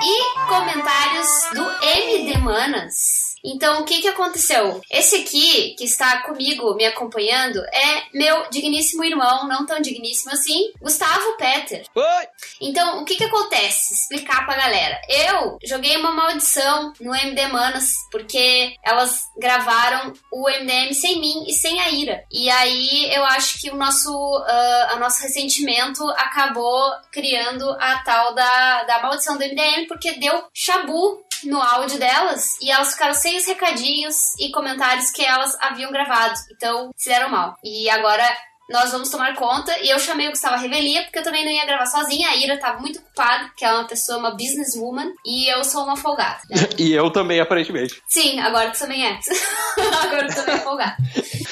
e comentários do MD Manas. Então, o que que aconteceu? Esse aqui, que está comigo, me acompanhando, é meu digníssimo irmão, não tão digníssimo assim, Gustavo Peter. Oi! Então, o que que acontece? Explicar pra galera. Eu joguei uma maldição no MD Manas, porque elas gravaram o MDM sem mim e sem a Ira. E aí, eu acho que o nosso, a nosso ressentimento acabou criando a tal da, da maldição do MDM, porque deu chabu no áudio delas e elas ficaram sem os recadinhos e comentários que elas haviam gravado. Então, se deram mal. E agora nós vamos tomar conta. E eu chamei o Gustavo Revelia, porque eu também não ia gravar sozinha. A Ira tava muito ocupada, porque ela é uma pessoa, uma businesswoman, e eu sou uma folgada. né? [laughs] E eu também, aparentemente. Sim, agora tu também é. [laughs] agora tu também é folgada.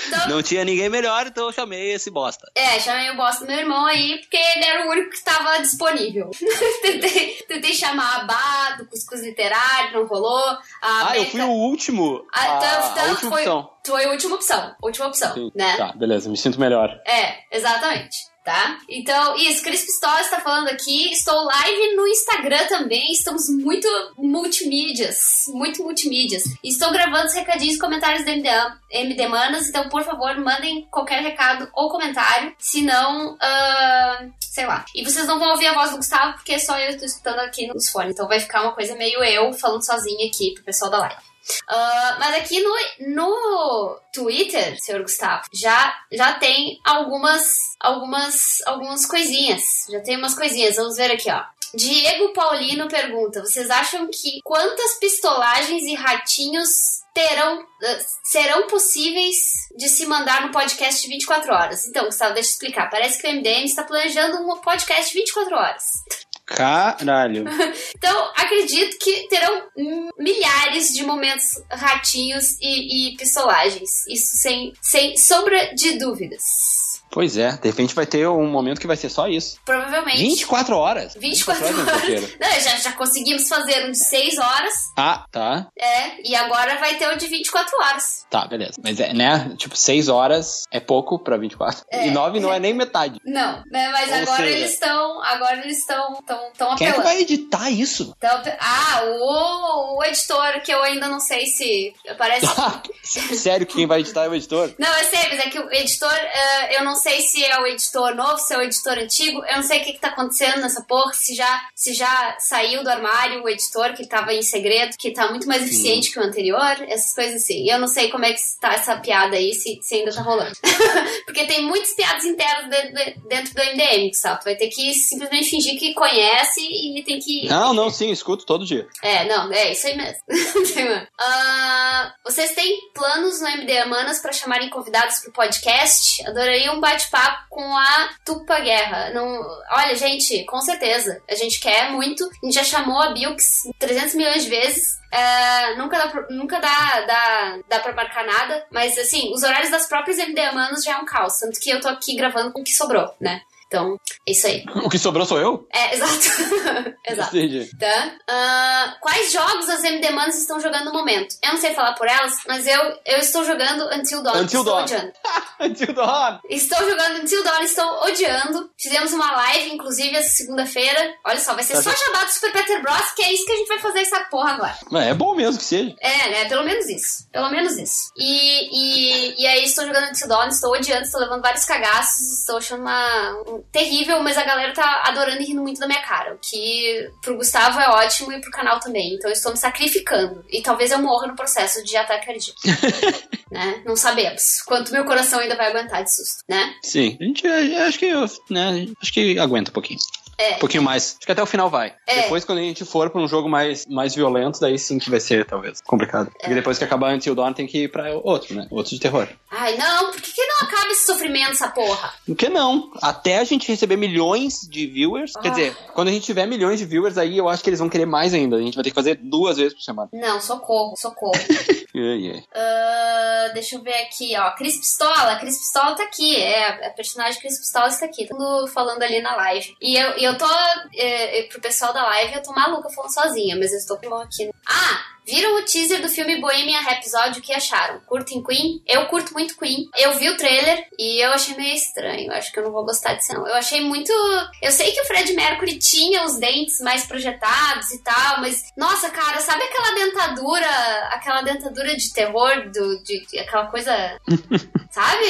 Então, Não tinha ninguém melhor, então eu chamei esse bosta. é, chamei o boss do meu irmão aí, porque ele era o único que estava disponível. [laughs] tentei, tentei chamar a Bá do Cuscuz Literário, não rolou. A Ah, eu Beca- fui o último. Ah, a, então- a então última foi, opção. Foi a última opção. Última opção, Sim. né? Tá, beleza, me sinto melhor. É, exatamente. Tá? Então, isso, Cris Pistola está falando aqui. Estou live no Instagram também. Estamos muito multimídias. Muito multimídias. Estou gravando os recadinhos e comentários do MD, MD Manas. Então, por favor, mandem qualquer recado ou comentário. Se não, ah, sei lá. E vocês não vão ouvir a voz do Gustavo, porque é só eu estou escutando aqui nos fones. Então vai ficar uma coisa meio eu falando sozinha aqui pro pessoal da live. Ah, mas aqui no, no Twitter, senhor Gustavo, já, já tem algumas, algumas, algumas coisinhas. Já tem umas coisinhas. Vamos ver aqui, ó. Diego Paulino pergunta: vocês acham que quantas pistolagens e ratinhos terão eh, serão possíveis de se mandar no podcast de 24 horas? Então, Gustavo, deixa eu explicar. Parece que o MDM está planejando um podcast de 24 horas. Caralho. [laughs] Então, acredito que terão milhares de momentos ratinhos e, e pistolagens. Isso sem, sem sombra de dúvidas. Pois é, de repente vai ter um momento que vai ser só isso. Provavelmente. 24 horas. 24 horas. horas. inteiro. Não, já, já conseguimos fazer um de 6 horas. Ah, tá. É, e agora vai ter o de 24 horas. Tá, beleza. Mas é, né? Tipo, 6 horas é pouco pra 24. É. E 9 não é nem metade. Não, né? Mas Ou agora seja- eles estão. Agora eles estão tão, tão Quem é que apelando. vai editar isso? Tão ape- ah, o, o editor, que eu ainda não sei se. Parece. [laughs] Sério que quem vai editar é o editor? Não, é sério, mas é que o editor, eh, eu não sei se é o editor novo, se é o editor antigo. Eu não sei o que, que tá acontecendo nessa porra. Se já, se já saiu do armário o editor que tava em segredo, que tá muito mais eficiente que o anterior. Essas coisas assim. Eu não sei como é que tá essa piada aí, se, se ainda tá rolando. [laughs] Porque tem muitas piadas internas dentro, do- dentro do MDM, sabe? Tu vai ter que simplesmente fingir que conhece e tem que. Não, não, sim, escuto todo dia. É, não, é isso aí mesmo. [laughs] Ah, vocês têm planos no MD Manas pra chamarem convidados pro podcast? Adoraria um bate-papo com a Tupa Guerra. Não, olha, gente, com certeza. A gente quer muito. A gente já chamou a Bilks 300 milhões de vezes. É, nunca dá, nunca dá, dá, dá pra marcar nada, mas assim, os horários das próprias MD Manas já é um caos. Tanto que eu tô aqui gravando com o que sobrou, né? Então, é isso aí. O que sobrou sou eu? É, [laughs] exato. exato. Entendi. Tá? Ah, quais jogos as MD Manas estão jogando no momento? Eu não sei falar por elas, mas eu, eu estou jogando Until Dawn. Until estou Dawn. odiando. [laughs] Until Dawn. Estou jogando Until Dawn, estou odiando. Fizemos uma live, inclusive, essa segunda-feira. Olha só, vai ser Tá só jabá do Super Peter Bros, que é isso que a gente vai fazer essa porra agora. É, é bom mesmo que seja. É, né? Pelo menos isso. Pelo menos isso. E, e, e aí estou jogando Until Dawn, estou odiando, estou levando vários cagaços, estou achando uma... um- terrível, mas a galera tá adorando e rindo muito da minha cara. O que pro Gustavo é ótimo e pro canal também. Então eu estou me sacrificando. E talvez eu morra no processo de ataque cardíaco. [laughs] né? Não sabemos. Quanto meu coração ainda vai aguentar de susto, né? Sim, a gente acho que né, acho que aguenta um pouquinho. É. Um pouquinho mais. Acho que até o final vai. É. Depois, quando a gente for pra um jogo mais, mais violento, daí sim que vai ser, talvez, complicado. É. Porque depois que acabar Until Dawn, tem que ir pra outro, né? Outro de terror. Ai, não, por que, que não acaba esse sofrimento, essa porra? Por que não? Até a gente receber milhões de viewers. Quer Ah. dizer, quando a gente tiver milhões de viewers, aí eu acho que eles vão querer mais ainda. A gente vai ter que fazer duas vezes por semana. Não, socorro, socorro. [laughs] Yeah, yeah. Ah, deixa eu ver aqui, ó. Cris Pistola. Cris Pistola tá aqui. É, a personagem Cris Pistola está aqui. Todo mundo falando ali na live. E eu, e eu tô. É, é, pro pessoal da live, eu tô maluca falando sozinha, mas eu estou com aqui. Ah! Viram o teaser do filme Bohemian Rhapsody? O que acharam? Curtem Queen? Eu curto muito Queen. Eu vi o trailer e eu achei meio estranho. Acho que eu não vou gostar disso, não. Eu achei muito. Eu sei que o Fred Mercury tinha os dentes mais projetados e tal, mas. Nossa, cara, sabe aquela dentadura. Aquela dentadura de terror? Do, de, de- aquela coisa. [laughs] sabe?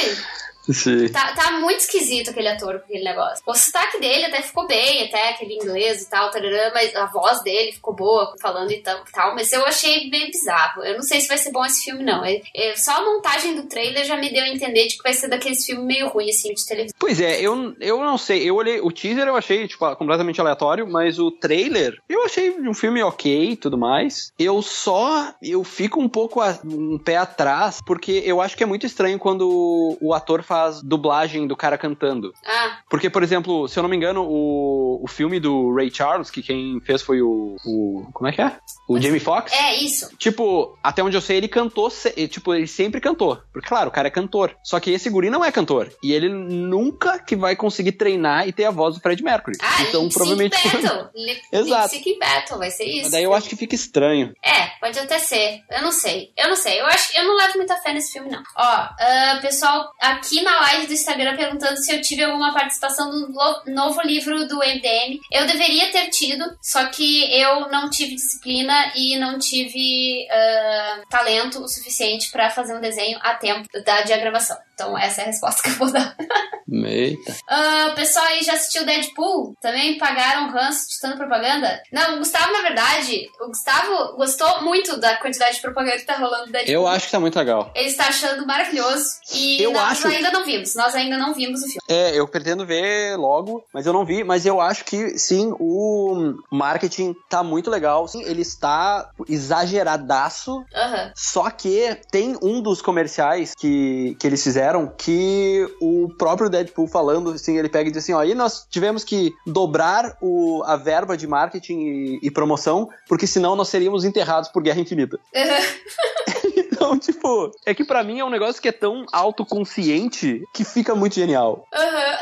Sim. Tá, tá muito esquisito aquele ator com aquele negócio. O sotaque dele até ficou bem, até aquele inglês e tal, tarará, mas a voz dele ficou boa falando e tal, tal, mas eu achei meio bizarro. Eu não sei se vai ser bom esse filme, não. É- é- só a montagem do trailer já me deu a entender de que vai ser daqueles filmes meio ruins, assim, de televisão. Pois é, eu, eu não sei. Eu olhei. O teaser eu achei, tipo, completamente aleatório, mas o trailer eu achei um filme ok e tudo mais. Eu só. Eu fico um pouco a- um pé atrás, porque eu acho que é muito estranho quando o ator faz dublagem do cara cantando. Ah, Porque, por exemplo, se eu não me engano, o, o filme do Ray Charles, que quem fez foi o. o como é que é? O Jamie Foxx. é isso. Tipo, até onde eu sei, ele cantou, tipo, ele sempre cantou. Porque, claro, o cara é cantor. Só que esse guri não é cantor. E ele nunca que vai conseguir treinar e ter a voz do Fred Mercury. Ah, então, Lip Sync provavelmente. Battle. [laughs] Lip, Exato. Lip Sync Battle, vai ser isso. Mas daí eu acho que fica estranho. É, pode até ser. Eu não sei. Eu não sei. Eu acho eu não levo muita fé nesse filme, não. Ó, ah, pessoal aqui na live do Instagram perguntando se eu tive alguma participação no novo livro do MDM. Eu deveria ter tido, só que eu não tive disciplina e não tive ah, talento o suficiente pra fazer um desenho a tempo da diagramação. Então, essa é a resposta que eu vou dar. Eita. Ah, o pessoal aí já assistiu Deadpool? Também pagaram ranço de tanta propaganda? Não, o Gustavo, na verdade, o Gustavo gostou muito da quantidade de propaganda que tá rolando do Deadpool. Eu acho que tá muito legal. Ele está achando maravilhoso. E Eu nós acho- ainda não vimos. Nós ainda não vimos o filme. É, eu pretendo ver logo, mas eu não vi. Mas eu acho que sim, o marketing tá muito legal. Sim, ele está exageradaço. Só que tem um dos comerciais que, que eles fizeram que o próprio Deadpool falando, assim, ele pega e diz assim, ó, aí nós tivemos que dobrar o, a verba de marketing e, e promoção, porque senão nós seríamos enterrados por Guerra Infinita. [laughs] Então, tipo, é que pra mim é um negócio que é tão autoconsciente que fica muito genial. Aham.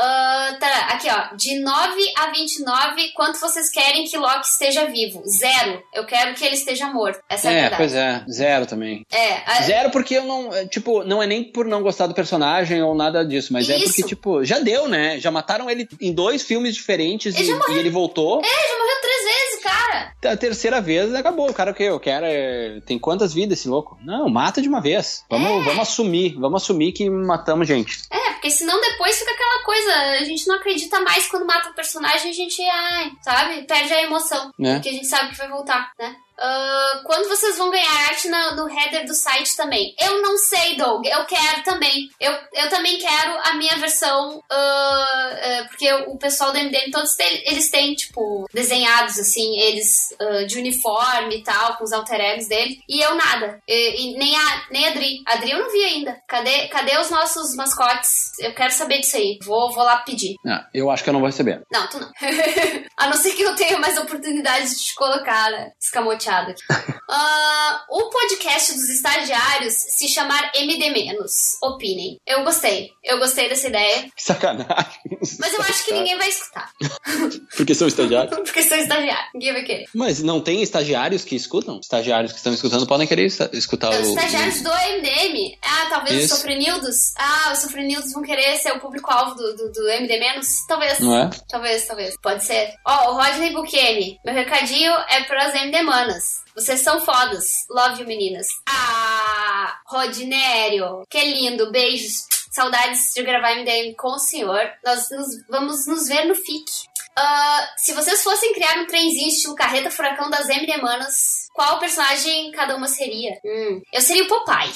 Ah, tá, aqui ó, de 9 a 29, quanto vocês querem que Loki esteja vivo? Zero. Eu quero que ele esteja morto. Essa é, a É, verdade. pois é, zero também. É, a- Zero porque eu não, é, tipo, não é nem por não gostar do personagem ou nada disso, mas é Isso. porque, tipo, já deu, né? Já mataram ele em dois filmes diferentes Ele e, morreu. e ele voltou. É, já morreu três vezes, cara. A terceira vez acabou. O cara o quê? Eu quero. é, Tem quantas vidas esse louco? Não, mata de uma vez. Vamos, vamos assumir. Vamos assumir que matamos gente. É, porque senão depois fica aquela coisa, a gente não acredita mais quando mata o personagem, a gente, ai, sabe? Perde a emoção. Né? Porque a gente sabe que vai voltar, né? Ah, quando vocês vão ganhar arte na- no header do site também? Eu não sei, Doug. Eu quero também. Eu, eu também quero a minha versão. ah, ah, porque o pessoal do MDM, todos eles têm, tipo, desenhados, assim, eles ah, de uniforme e tal, com os alter egos dele. E eu nada. E, e nem, a, nem a Adri. A Adri eu não vi ainda. Cadê, cadê os nossos mascotes? Eu quero saber disso aí. Vou, vou lá pedir. Ah, eu acho que eu não vou receber. Não, tu não. [laughs] a não ser que eu tenha mais oportunidade de te colocar né, escamoteado [laughs] Ah, o podcast dos estagiários se chamar MD-. Opinem. Eu gostei. Eu gostei dessa ideia. Sacanagem. Mas eu acho que ninguém vai escutar. [laughs] Porque são estagiários. [laughs] Porque sou estagiário. Ninguém vai querer. Mas não tem estagiários que escutam? Estagiários que estão escutando podem querer escutar Os o. estagiários do MDM. Ah, talvez Isso. os sofrenildos. Ah, os sofrenildos vão querer ser o público-alvo do, do, do MD-. Talvez. Não é? Talvez, talvez. Pode ser. Ó, o Rodney Bukemi. Meu recadinho é pras MD Manas. Vocês são fodas. Love you, meninas. Ah, Rodinério. Que lindo. Beijos. Saudades de gravar MDM com o senhor. Nós nos- vamos nos ver no FIC. Ah, se vocês fossem criar um trenzinho estilo carreta furacão das MD Manas, qual personagem cada uma seria? Hum, eu seria o Popeye.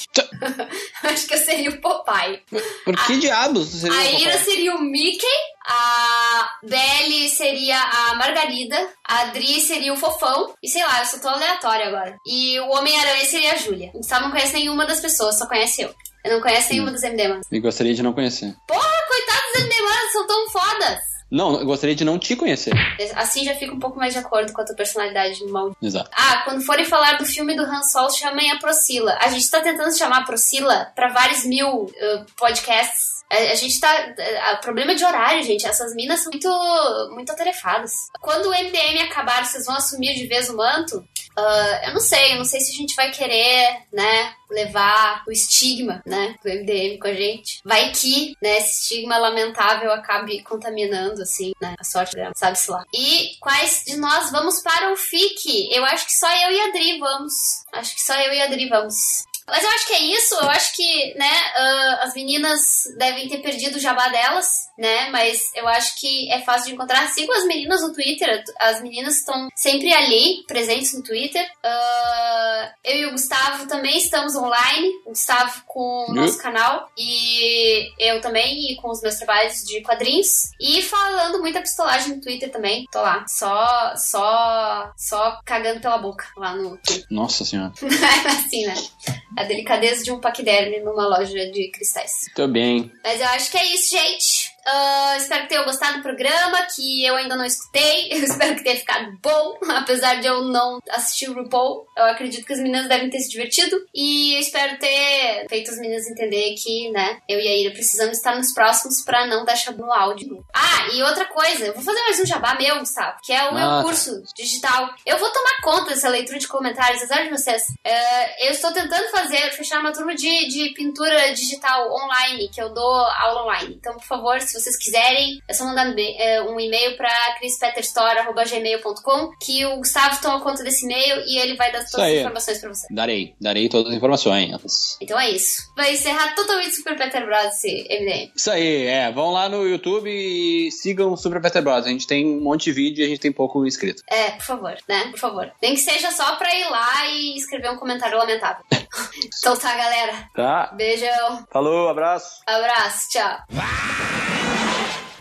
[laughs] Acho que eu seria o Popeye. Por que diabos seria A o Ira seria o Mickey, a Belly seria a Margarida, a Adri seria o Fofão, e sei lá, eu só tô aleatória agora. E o Homem-Aranha seria a Júlia. O Gustavo não conhece nenhuma das pessoas, só conhece eu. Eu não conheço nenhuma das MD Manas. Eu gostaria de não conhecer. Porra, coitados das MD Manas, são tão fodas! Não, eu gostaria de não te conhecer. Assim já fica um pouco mais de acordo com a tua personalidade maldita. Exato. Ah, quando forem falar do filme do Han Solo, chamem a Procila. A gente tá tentando chamar a Procila pra vários mil uh, podcasts. A, a gente tá. O problema de horário, gente. Essas minas são muito, muito atarefadas. Quando o MDM acabar, vocês vão assumir de vez o manto? Ah, eu não sei, eu não sei se a gente vai querer, né, levar o estigma, né, do MDM com a gente. Vai que, né, esse estigma lamentável acabe contaminando, assim, né, a sorte dela, sabe-se lá. E quais de nós vamos para o FIC? Eu acho que só eu e a Adri vamos. Acho que só eu e a Adri vamos. Mas eu acho que é isso, eu acho que, né, ah, as meninas devem ter perdido o jabá delas, né, mas eu acho que é fácil de encontrar. Sigam as meninas no Twitter, as meninas estão sempre ali, presentes no Twitter. Ah, eu e o Gustavo também estamos online, o Gustavo com o nosso canal, e eu também, e com os meus trabalhos de quadrinhos. E falando muita pistolagem no Twitter também, tô lá, só, só, só cagando pela boca lá no Twitter. [laughs] Nossa senhora. assim, né? A delicadeza de um paquiderme numa loja de cristais. Tô bem. Mas eu acho que é isso, gente. Ah, espero que tenham gostado do programa, que eu ainda não escutei. [laughs] Eu espero que tenha ficado bom, [laughs] apesar de eu não assistir o RuPaul. Eu acredito que as meninas devem ter se divertido. E eu espero ter feito as meninas entender que, né, eu e a Ira precisamos estar nos próximos pra não dar chabu no áudio. Ah, e outra coisa, eu vou fazer mais um jabá meu, Gustavo, que é o meu Ah, tá. curso digital. Eu vou tomar conta dessa leitura de comentários, apesar de vocês. É, eu estou tentando fazer, fechar uma turma de, de pintura digital online, que eu dou aula online. Então, por favor, se vocês quiserem, é só mandar é, um e-mail para chrispeterstore.gmail.com que o Gustavo toma conta desse e-mail e ele vai dar todas as informações para você. Darei. Darei todas as informações. Então é isso. Vai encerrar totalmente Super Peter Bros. esse MDM. Isso aí, é. Vão lá no YouTube e sigam o Super Peter Bros. A gente tem um monte de vídeo e a gente tem pouco inscrito. É, por favor, né? Por favor. Nem que seja só pra ir lá e escrever um comentário lamentável. [laughs] então tá, galera. Tá. Beijão. Falou, abraço. Abraço, tchau.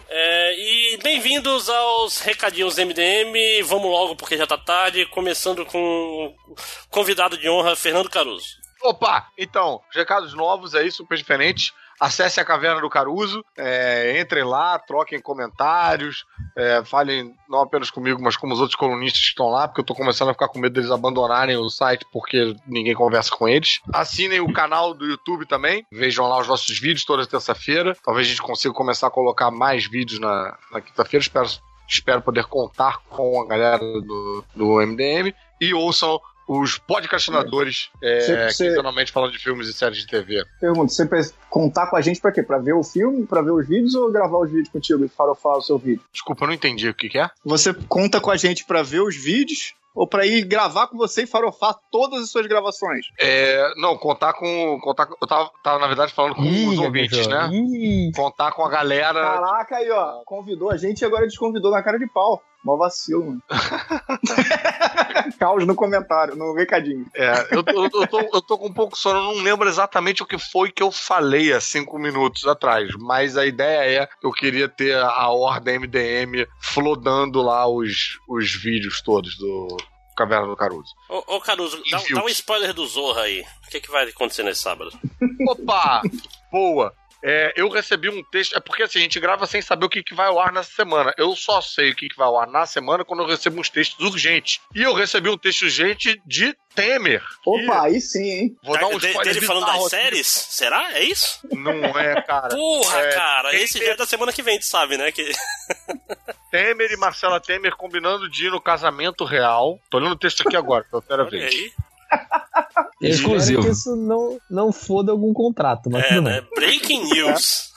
É, e bem-vindos aos recadinhos MDM. Vamos logo porque já tá tarde. Começando com o convidado de honra, Fernando Caruso. Opa! Então, os recados novos aí, super diferentes. Acesse a Caverna do Caruso, é, entrem lá, troquem comentários, é, falem não apenas comigo, mas com os outros colunistas que estão lá, porque eu tô começando a ficar com medo deles abandonarem o site porque ninguém conversa com eles. Assinem o canal do YouTube também, vejam lá os nossos vídeos toda terça-feira. Talvez a gente consiga começar a colocar mais vídeos na, na quinta-feira, espero, espero poder contar com a galera do, do MDM. E ouçam os podcastinadores é, você- quinzenalmente falando de filmes e séries de TV. Pergunta, você contar com a gente pra quê? Pra ver o filme, pra ver os vídeos ou gravar os vídeos contigo e farofar o seu vídeo? Desculpa, eu não entendi o que, que é. Você conta com a gente pra ver os vídeos Ou pra ir gravar com você e farofar todas as suas gravações? É, não, contar com. Contar, eu tava, tava, na verdade, falando com Ih, os ouvintes, né? Ih. Contar com a galera. Caraca, aí, ó. Convidou a gente e agora desconvidou na cara de pau. Mó vacilo, mano. [laughs] Caos no comentário, no recadinho. É, eu, tô- eu, tô, eu tô com um pouco de sono, eu não lembro exatamente o que foi que eu falei há cinco minutos atrás, mas a ideia é eu queria ter a ordem MDM flodando lá os, os vídeos todos do Caverna do Caruso. Ô, ô Caruso, dá, dá um spoiler do Zorra aí. O que, que vai acontecer nesse sábado? Opa! Boa! É, eu recebi um texto. É porque assim, a gente grava sem saber o que, que vai ao ar nessa semana. Eu só sei o que, que vai ao ar na semana quando eu recebo uns textos urgentes. E eu recebi um texto urgente de Temer. Opa, aí sim, hein? Vou dar um De- spoiler dele falando das aqui. séries? Será? É isso? Não é, cara. Porra, É, cara, Temer- esse já é da semana que vem, tu sabe, né? Que... Temer e Marcela Temer combinando de ir no casamento real. Tô olhando o texto aqui agora, pela primeira Olha vez. aí. Exclusivo. que isso não, não foda algum contrato, mas É, né? Breaking [laughs] news.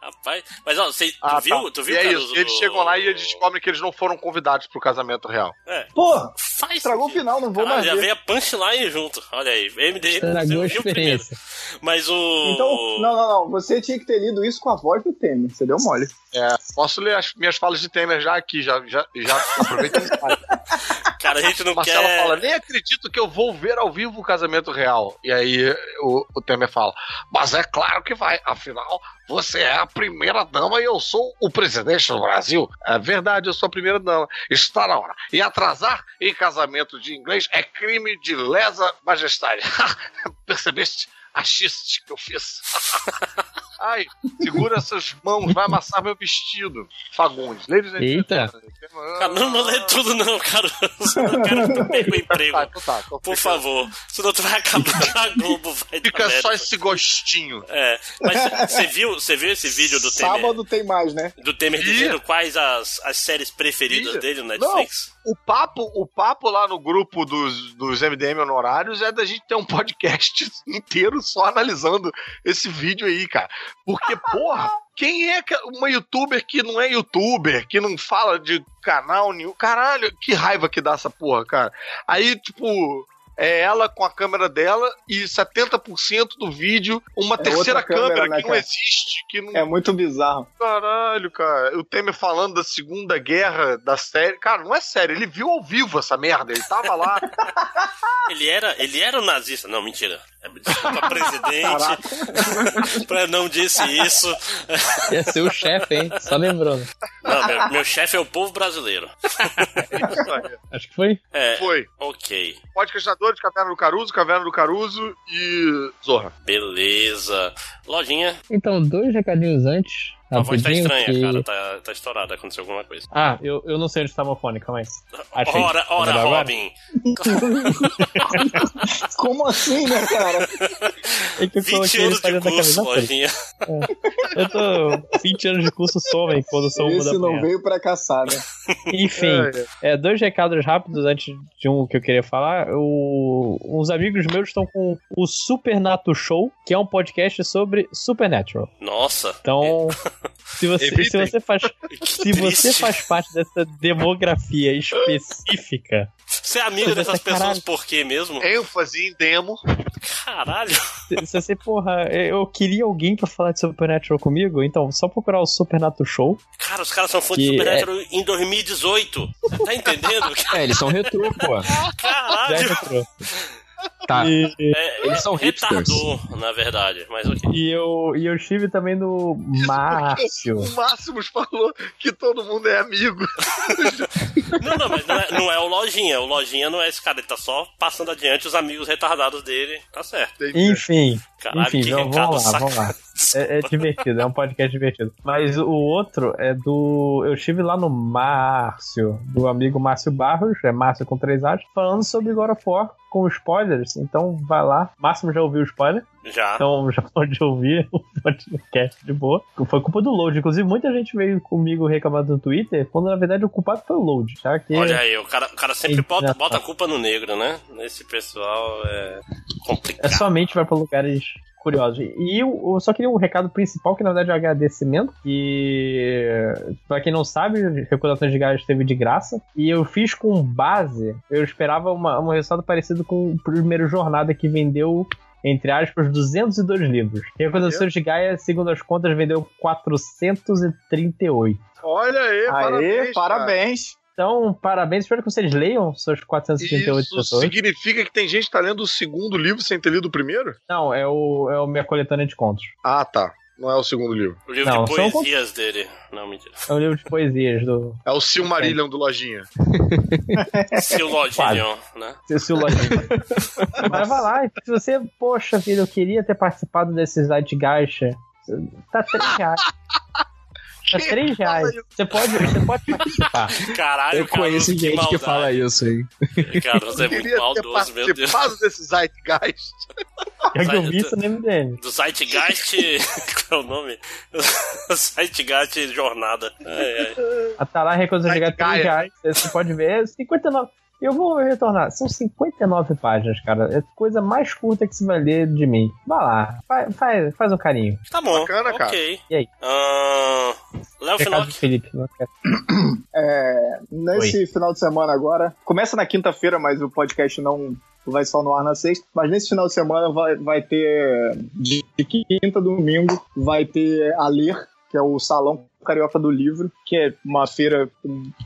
Rapaz, mas ó, você, tu Ah, viu? tá. Tu viu, e é isso. Eles chegam lá e eles descobrem que eles não foram convidados pro casamento real. É. Pô, Faz estragou o final, não vou mais já ver. veio a punchline junto. Olha aí, MDM. Estragou a experiência. Mas o. Então, não, não, não. Você tinha que ter lido isso com a voz do Temer. Você deu mole. É, posso ler as minhas falas de Temer já aqui, já, já, já aproveita e fala. [laughs] Cara, a gente não Marcela quer. fala, nem acredito que eu vou ver ao vivo o casamento real. E aí o, o Temer fala, mas é claro que vai, afinal, você é a primeira dama e eu sou o presidente do Brasil. É verdade, eu sou a primeira dama. Está na hora. E atrasar em casamento de inglês é crime de lesa majestade. [laughs] Percebeste a xiste que eu fiz? [laughs] Ai, segura essas mãos, vai amassar meu vestido. Fagundes. Ladies and Eita. gentlemen. Cara, não, não lê tudo, não, cara. Eu quero que tu perca o emprego. Tá, então tá, então Por favor. Senão tu vai acabar a Globo, vai dar Fica só esse gostinho. É, mas você viu, você viu esse vídeo do Temer? Sábado tem mais, né? Do Temer dizendo quais as, as séries preferidas Ih. dele no Netflix? O papo, o papo lá no grupo dos, dos MDM honorários é da gente ter um podcast [laughs] inteiro só analisando esse vídeo aí, cara. Porque, porra, quem é uma youtuber que não é youtuber, que não fala de canal nenhum? Caralho, que raiva que dá essa porra, cara. Aí, tipo. É ela com a câmera dela e 70% do vídeo uma É terceira câmera, câmera, né, que não existe, que não É muito bizarro. Caralho, cara. O Temer falando da Segunda Guerra da série. Cara, não é sério. Ele viu ao vivo essa merda. Ele tava lá. [laughs] Ele era, ele era um nazista. Não, mentira. É, Desculpa, presidente. [laughs] pra não disse isso. Ia ser o chefe, hein? Só lembrando. Não, meu, meu chefe é o povo brasileiro. [laughs] Isso aí. Acho que foi. É, Foi. ok. Podcastadores, Caverna do Caruso, Caverna do Caruso e Zorra. Beleza. Lojinha, Então, dois recadinhos antes. A voz tá estranha, que- cara. Tá, tá estourada. Aconteceu alguma coisa. Ah, eu, eu não sei onde tá meu fone, calma aí. Achei. Ora, ora? Robin. [laughs] Como assim, né, cara? É que eu 20 coloquei ele anos de curso. Lojinha. Eu tô 20 anos de curso somem quando sou uma da Esse não manhã. veio pra caçar, né? Enfim, é, dois recados rápidos antes de um que eu queria falar. O, uns amigos meus estão com o Supernato Show, que é um podcast sobre Supernatural. Nossa. Então, se você, se você faz [laughs] se você faz parte dessa demografia específica, Você é amigo Você dessas caralho. pessoas por quê mesmo? ênfase em demo. Caralho. se, se você, porra, eu queria alguém pra falar de Supernatural comigo, então só procurar o Supernatural Show. Cara, os caras são fãs de Supernatural em 2018. Tá entendendo? [laughs] É, eles são retrô, pô. Já Caralho. Tá. E, É, Eles são hipsters. retardou, na verdade. Mas ok. e eu, e eu estive também no Márcio. O Máximos falou que todo mundo é amigo. [laughs] Não, não, mas não é, não é o Lojinha. O Lojinha não é esse cara. Ele tá só passando adiante os amigos retardados dele. Tá certo. Enfim, Caralho, enfim, que recado vamos lá, saca- vamos lá. É, é divertido, é um podcast divertido. Mas o outro é do. Eu estive lá no Márcio, do amigo Márcio Barros, é Márcio com três A's, falando sobre God of War com spoilers. Então vai lá. Máximo já ouviu o spoiler, Já. então já pode ouvir o podcast de boa. Foi culpa do Load. Inclusive, muita gente veio comigo reclamando no Twitter, quando na verdade o culpado foi o Load, já que. Olha aí, o cara, o cara sempre Eita. bota, bota a culpa no negro, né? Nesse pessoal é É complicado. somente vai pra lugares curiosos. E eu, eu só queria um recado principal, que na verdade é um agradecimento. E pra quem não sabe, Recordações de Gás esteve de graça. E eu fiz com base, eu esperava uma, um resultado parecido com o primeiro Jornada que vendeu entre aspas, 202 livros. Recordações de Gaia, segundo as contas, vendeu 438. Olha aí, parabéns. parabéns. Então, parabéns. Espero que vocês leiam suas 438 Isso pessoas. significa que tem gente que tá lendo o segundo livro sem ter lido o primeiro? Não, é o, é o minha coletânea de contos. Ah, tá. Não é o segundo livro. O livro Não, de são poesias dele. Não, mentira. É um livro de poesias do. É o Silmarillion do Lojinha. [laughs] Seu Lodinho, né? Lojinha. Mas vai lá, se você, poxa vida, eu queria ter participado desse Zeitgeist. Tá 3 reais. Tá 3 reais. Você pode, você pode participar. [laughs] Caralho, Eu conheço que gente que maldade. fala isso aí. Caruso é [laughs] muito Queria ter maldoso, meu Deus. participado desse Zeitgeist. É que eu vi isso no MDM. Do Zeitgeist. [laughs] Qual é o nome? Zeitgeist Jornada. Ai, ai. A tá lá recusa chegar 3 reais. Você pode ver, é 59. Eu vou retornar. São 59 páginas, cara. É a coisa mais curta que você vai ler de mim. Vai lá, faz, faz, faz um carinho. Tá bom. Bacana, cara. ok. E aí? Ah, Léo de Felipe. [coughs] É, nesse final de semana agora, começa na quinta-feira, mas o podcast não vai só no ar na sexta. Mas nesse final de semana vai, vai ter, de de quinta a domingo, vai ter a Ler, que é o Salão Carioca do Livro, que é uma feira,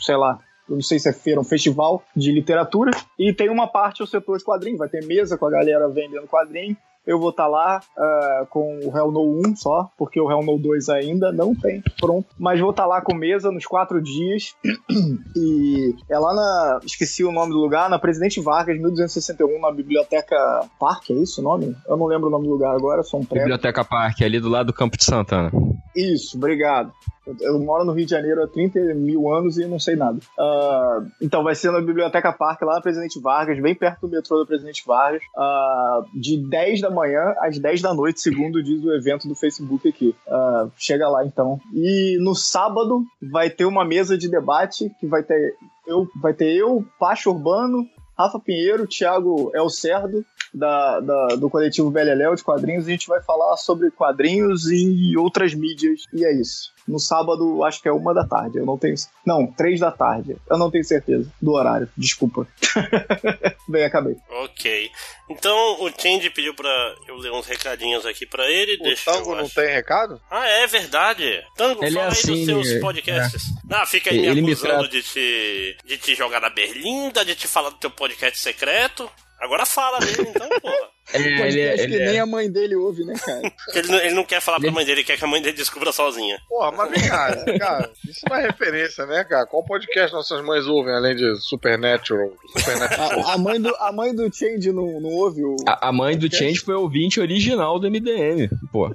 sei lá, não sei se é feira, um festival de literatura. E tem uma parte o setor de quadrinhos, vai ter mesa com a galera vendendo quadrinho. Eu vou estar lá ah, com o Hell No 1 só, porque o Hell No 2 ainda não tem pronto. Mas vou estar lá com mesa nos quatro dias. [clears throat] e é lá na. Esqueci o nome do lugar, na Presidente Vargas, 1261, na Biblioteca Parque, é isso o nome? Eu não lembro o nome do lugar agora, sou um prego. Biblioteca Parque, ali do lado do Campo de Santana. Isso, obrigado. Eu, eu moro no Rio de Janeiro há 30 mil anos e não sei nada. Ah, então vai ser na Biblioteca Parque, lá na Presidente Vargas, bem perto do metrô da Presidente Vargas, ah, de 10 da manhã às 10 da noite, segundo diz o evento do Facebook aqui. Ah, chega lá então. E no sábado vai ter uma mesa de debate que vai ter eu, vai ter eu, Pacho Urbano, Rafa Pinheiro, Thiago Elcerdo, da, da- do coletivo Beleléu de quadrinhos. A gente vai falar sobre quadrinhos e outras mídias. E é isso. No sábado, acho que é uma da tarde. Eu não tenho. Não, três da tarde. Eu não tenho certeza do horário. Desculpa. [laughs] Bem, acabei. Ok. Então o Change pediu pra eu ler uns recadinhos aqui pra ele. O Deixa Tango eu não achar. tem recado? Ah, é verdade. Tango, Ele é fala aí assim, dos seus é, podcasts. Ah, fica aí me Ele me acusando trata- de, te, de te jogar na berlinda, de te falar do teu podcast secreto. Agora fala dele, então, porra. [laughs] É, ele, é- que ele é- nem a mãe dele ouve, né, cara? Porque ele, não- ele não quer falar pra mãe dele, ele quer que a mãe dele descubra sozinha. Porra, mas vem cá, cara, isso não é referência, né, cara? Qual podcast nossas mães ouvem, além de Supernatural? Supernatural. A, a mãe do, a mãe do Change não, não ouve o. A, a mãe do Change foi ouvinte original do MDM. Pô,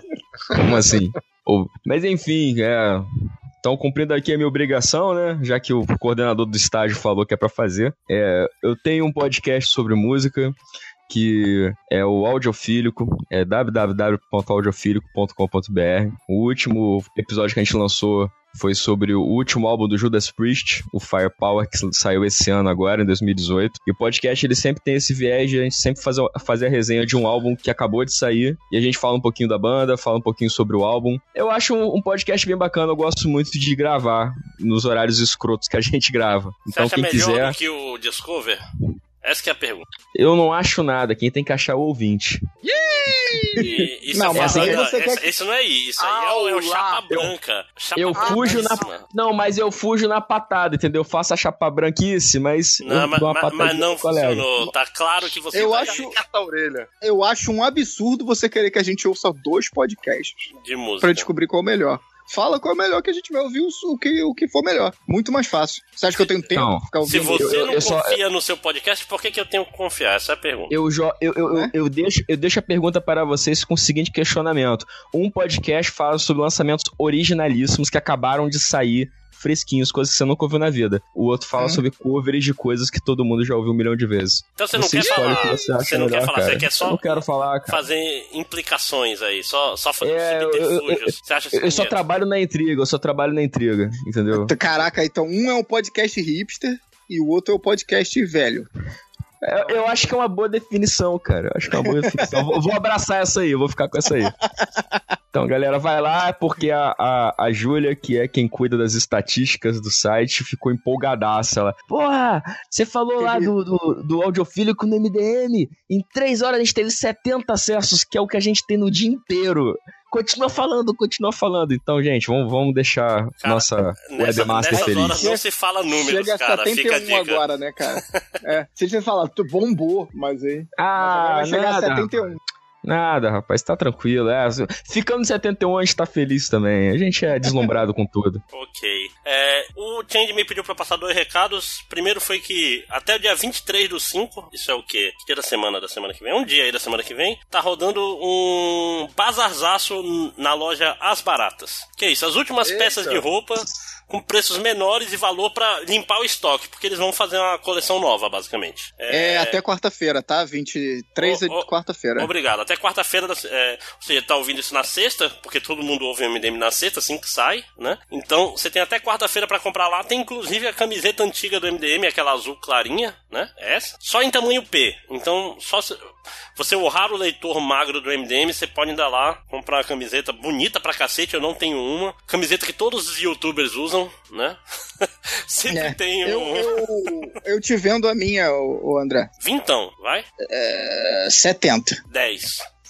como assim? Mas enfim, é. Então, cumprindo aqui a minha obrigação, né? Já que o coordenador do estágio falou que é pra fazer. É, eu tenho um podcast sobre música que é o Audiofílico, é www.audiofílico.com.br. O último episódio que a gente lançou foi sobre o último álbum do Judas Priest, o Firepower, que saiu esse ano agora, em 2018. E o podcast, ele sempre tem esse viés de a gente sempre fazer, fazer a resenha de um álbum que acabou de sair, e a gente fala um pouquinho da banda, fala um pouquinho sobre o álbum. Eu acho um, um podcast bem bacana, eu gosto muito de gravar nos horários escrotos que a gente grava. Você Então, acha quem melhor quiser... do que o Discover? Essa que é a pergunta. Eu não acho nada, quem tem que achar é o ouvinte. E, [laughs] isso Não, é mas aí você quer- esse não é isso, aí é o, é o chapa branca. Chapa Eu fujo na. Não, mas eu fujo na patada, entendeu? Eu faço a chapa branquice, mas. Não, mas, mas- mas não funcionou. Tá claro que você Eu vai acho- a orelha. Eu acho um absurdo você querer que a gente ouça dois podcasts de música. pra descobrir qual é o melhor. Fala qual é o melhor que a gente vai ouvir o, que, o que for melhor. Muito mais fácil. Você acha que eu tenho tempo Não. pra ficar Se ouvindo? você eu- não eu só- confia no seu podcast, por que, que eu tenho que confiar? Essa é a pergunta. Eu, jo- eu, eu, eu, eu deixo, eu deixo a pergunta para vocês com o seguinte questionamento. Um podcast fala sobre lançamentos originalíssimos que acabaram de sair fresquinhos, coisas que você nunca ouviu na vida. O outro fala sobre covers de coisas que todo mundo já ouviu um milhão de vezes. Então você não quer escolhe falar. o que você acha Você não melhor, quer falar, cara. você quer só Eu não quero falar, cara. fazer implicações aí, só, só fazer É, eu- eu- subterfúgios. Você acha Eu, eu só trabalho na intriga, eu só trabalho na intriga, entendeu? Caraca, então um é um podcast hipster e o outro é o podcast velho. Eu, eu acho que é uma boa definição, cara. Eu acho que é uma boa definição. vou, vou abraçar essa aí, eu vou ficar com essa aí. Então, galera, vai lá, porque a, a, a Júlia, que é quem cuida das estatísticas do site, ficou empolgadaça. Ela, porra, você falou lá do, do, do audiofílico no MDM. Em três horas a gente teve 70 acessos, que é o que a gente tem no dia inteiro. Continua falando, continua falando. Então, gente, vamos, vamos deixar nossa Nessa, webmaster nessas feliz. horas não se fala números, Chega a cara. Fica a 71 dica. agora, né, cara? [laughs] É, se você falar, tu bombou, mas aí. Ah, mas vai chegar nada, a 71. Nada, rapaz, tá tranquilo. É, ficando em 71, a gente tá feliz também. A gente é deslumbrado com tudo. [laughs] Ok. É, o Change me pediu pra passar dois recados. Primeiro foi que até o dia 23 do 5, isso é o quê? Que dia da semana da semana que vem? Um dia aí da semana que vem, tá rodando um bazarzaço na loja As Baratas. Que é isso? As últimas Eita. peças de roupa com preços menores e valor pra limpar o estoque, porque eles vão fazer uma coleção nova, basicamente. É, até quarta-feira, tá? 23 Ô, é de quarta-feira. Obrigado. Até quarta-feira, é, você tá ouvindo isso na sexta, porque todo mundo ouve o MDM na sexta, assim que sai, né? Então, você tem até quarta-feira pra comprar lá. Tem inclusive a camiseta antiga do MDM, aquela azul clarinha, né? Essa. Só em tamanho P. Então, só se você o raro leitor magro do MDM, você pode ainda lá comprar uma camiseta bonita pra cacete. Eu não tenho uma. Camiseta que todos os youtubers usam, né? [laughs] Sempre É, tem um. Eu, eu, eu te vendo a minha, ô André. Vintão, vai? É, 70. 10.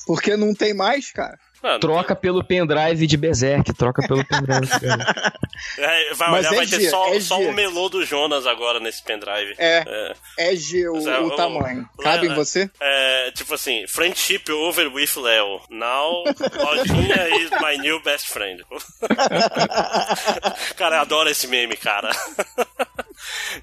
Porque não tem mais, cara. Mano, Troca pelo pendrive de Berserk, troca pelo pendrive. [laughs] É, vai Mas olhar, é vai ter G, só, é só o melô do Jonas agora nesse pendrive. É. É G o, é, o o- tamanho. Cabe é, em você? É, tipo assim, friendship over with Leo. Now, Lojinha [laughs] is my new best friend. [laughs] cara, eu adoro esse meme, cara.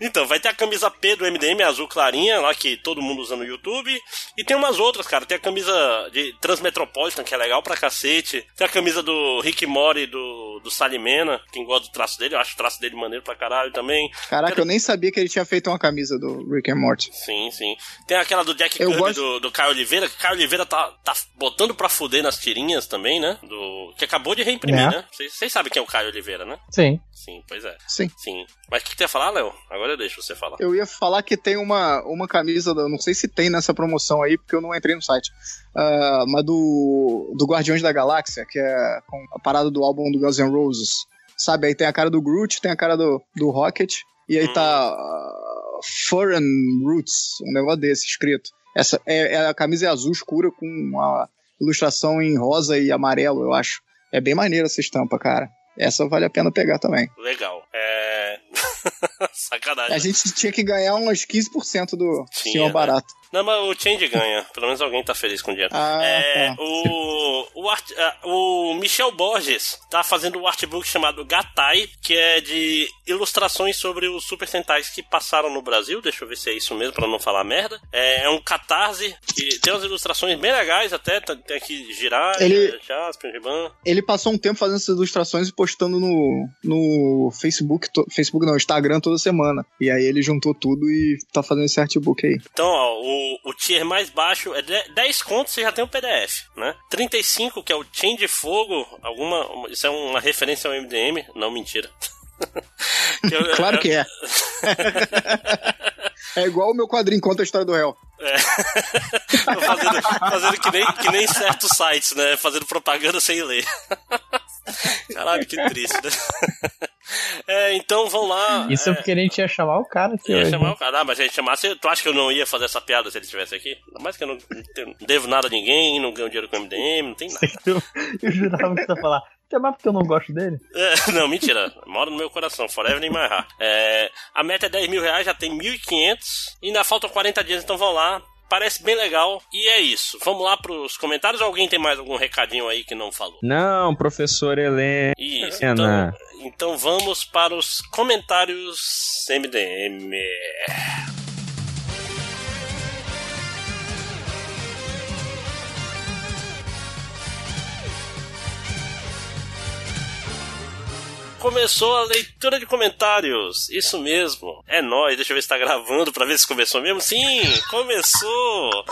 então, vai ter a camisa P do MDM azul clarinha, lá que todo mundo usa no YouTube. E tem umas outras, cara. Tem a camisa de Transmetropolitan, que é legal pra cacete. Tem a camisa do Rick Mori do, do Salimena, quem gosta do traço dele, eu acho o traço dele maneiro pra caralho também. Caraca, eu nem sabia que ele tinha feito uma camisa do Rick and Morty. Sim, sim. Tem aquela do Jack Eu Kirby gosto- do, do Caio Oliveira, que Caio Oliveira tá, tá botando pra fuder nas tirinhas também, né? Do, que acabou de reimprimir, É. né? Vocês sabem quem é o Caio Oliveira, né? Sim. Sim, pois é. Sim. Sim. Mas o que, que tu ia falar, Léo? Agora eu deixo você falar. Eu ia falar que tem uma, uma camisa, não sei se tem nessa promoção aí, porque eu não entrei no site, ah, mas do, do Guardiões da Galáxia, que é com a parada do álbum do Guns N' Roses. Sabe, aí tem a cara do Groot, tem a cara do, do Rocket, e aí tá ah, Foreign Roots, um negócio desse escrito. Essa, é, é- a camisa é azul escura com uma ilustração em rosa e amarelo, eu acho. É bem maneira essa estampa, cara. Essa vale a pena pegar também. Legal. É. [laughs] [laughs] Sacanagem. A gente tinha que ganhar uns 15% do Tinha, Senhor né? Barato. Não, mas o Change ganha. Pelo menos alguém tá feliz com o dinheiro. Ah, é, tá. o, o, art- ah, o Michel Borges tá fazendo um artbook chamado Gatai, que é de ilustrações sobre os Super Sentais que passaram no Brasil. Deixa eu ver se é isso mesmo, pra não falar merda. É, é um catarse, que tem umas ilustrações bem legais até. tá- Tem aqui Girar, Ele- Jasper, Riban. Ele passou um tempo fazendo essas ilustrações e postando no, no Facebook, to- Facebook não, Instagram toda semana. E aí ele juntou tudo e tá fazendo esse artbook aí. Então, ó, o, o tier mais baixo é de- 10 contos, você já tem o PDF, né? 35, que é o Chain de Fogo, alguma. uma- Isso é uma referência ao MDM? Não, mentira. [laughs] Eu- Claro eu- que é. [laughs] é igual o meu quadrinho Conta a História do Réu. É. [laughs] Fazendo, fazendo que, nem, que nem certos sites, né? Fazendo propaganda sem ler. Caralho, que triste, né? [laughs] É, então vão lá. Isso é porque a gente ia chamar o cara aqui Ia hoje. chamar né? o cara, ah, mas a gente chamasse. Tu acha que eu não ia fazer essa piada se ele estivesse aqui? Ainda mais que eu não, não devo nada a ninguém, não ganho dinheiro com o MDM, não tem nada. [laughs] Eu, eu jurava que você ia falar. Chamar porque eu não gosto dele? É, não, mentira. Mora no meu coração. Forever in my heart. É, a meta é 10 mil reais, já tem 1.500. E ainda faltam 40 dias, então vão lá. Parece bem legal. E é isso. Vamos lá pros comentários. Alguém tem mais algum recadinho aí que não falou? Não, professor Helena. Isso. Então, então vamos para os comentários MDM. Começou a leitura de comentários. Isso mesmo. É nóis. Deixa eu ver se tá gravando pra ver se começou mesmo. Sim, começou.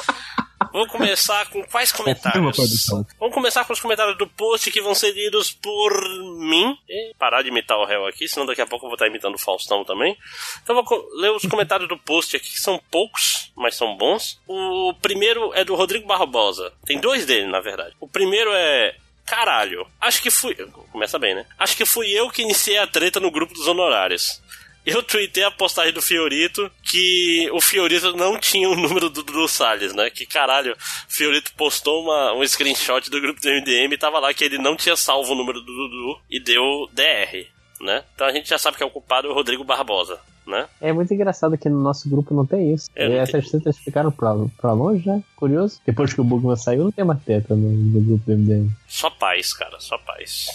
Vou começar com quais comentários? Vamos começar com os comentários do post que vão ser lidos por mim. E parar de imitar o réu aqui, senão daqui a pouco eu vou estar imitando o Faustão também. Então vou ler os comentários do post aqui, que são poucos, mas são bons. O primeiro é do Rodrigo Barbosa. Tem dois dele, na verdade. O primeiro é caralho, acho que fui. Começa bem, né? Acho que fui eu que iniciei a treta no grupo dos honorários. Eu tuitei a postagem do Fiorito que o Fiorito não tinha o número do Dudu Salles, né? Que caralho, o Fiorito postou uma, um screenshot do grupo do MDM e tava lá que ele não tinha salvo o número do Dudu e deu DR, né? Então a gente já sabe que é o culpado é o Rodrigo Barbosa. Né? É muito engraçado que no nosso grupo não tem isso. É, e essas tretas ficaram pra, pra longe, né? Curioso. Depois que o Bugman saiu, não tem mais treta no, no grupo do MDM. Só paz, cara, só paz.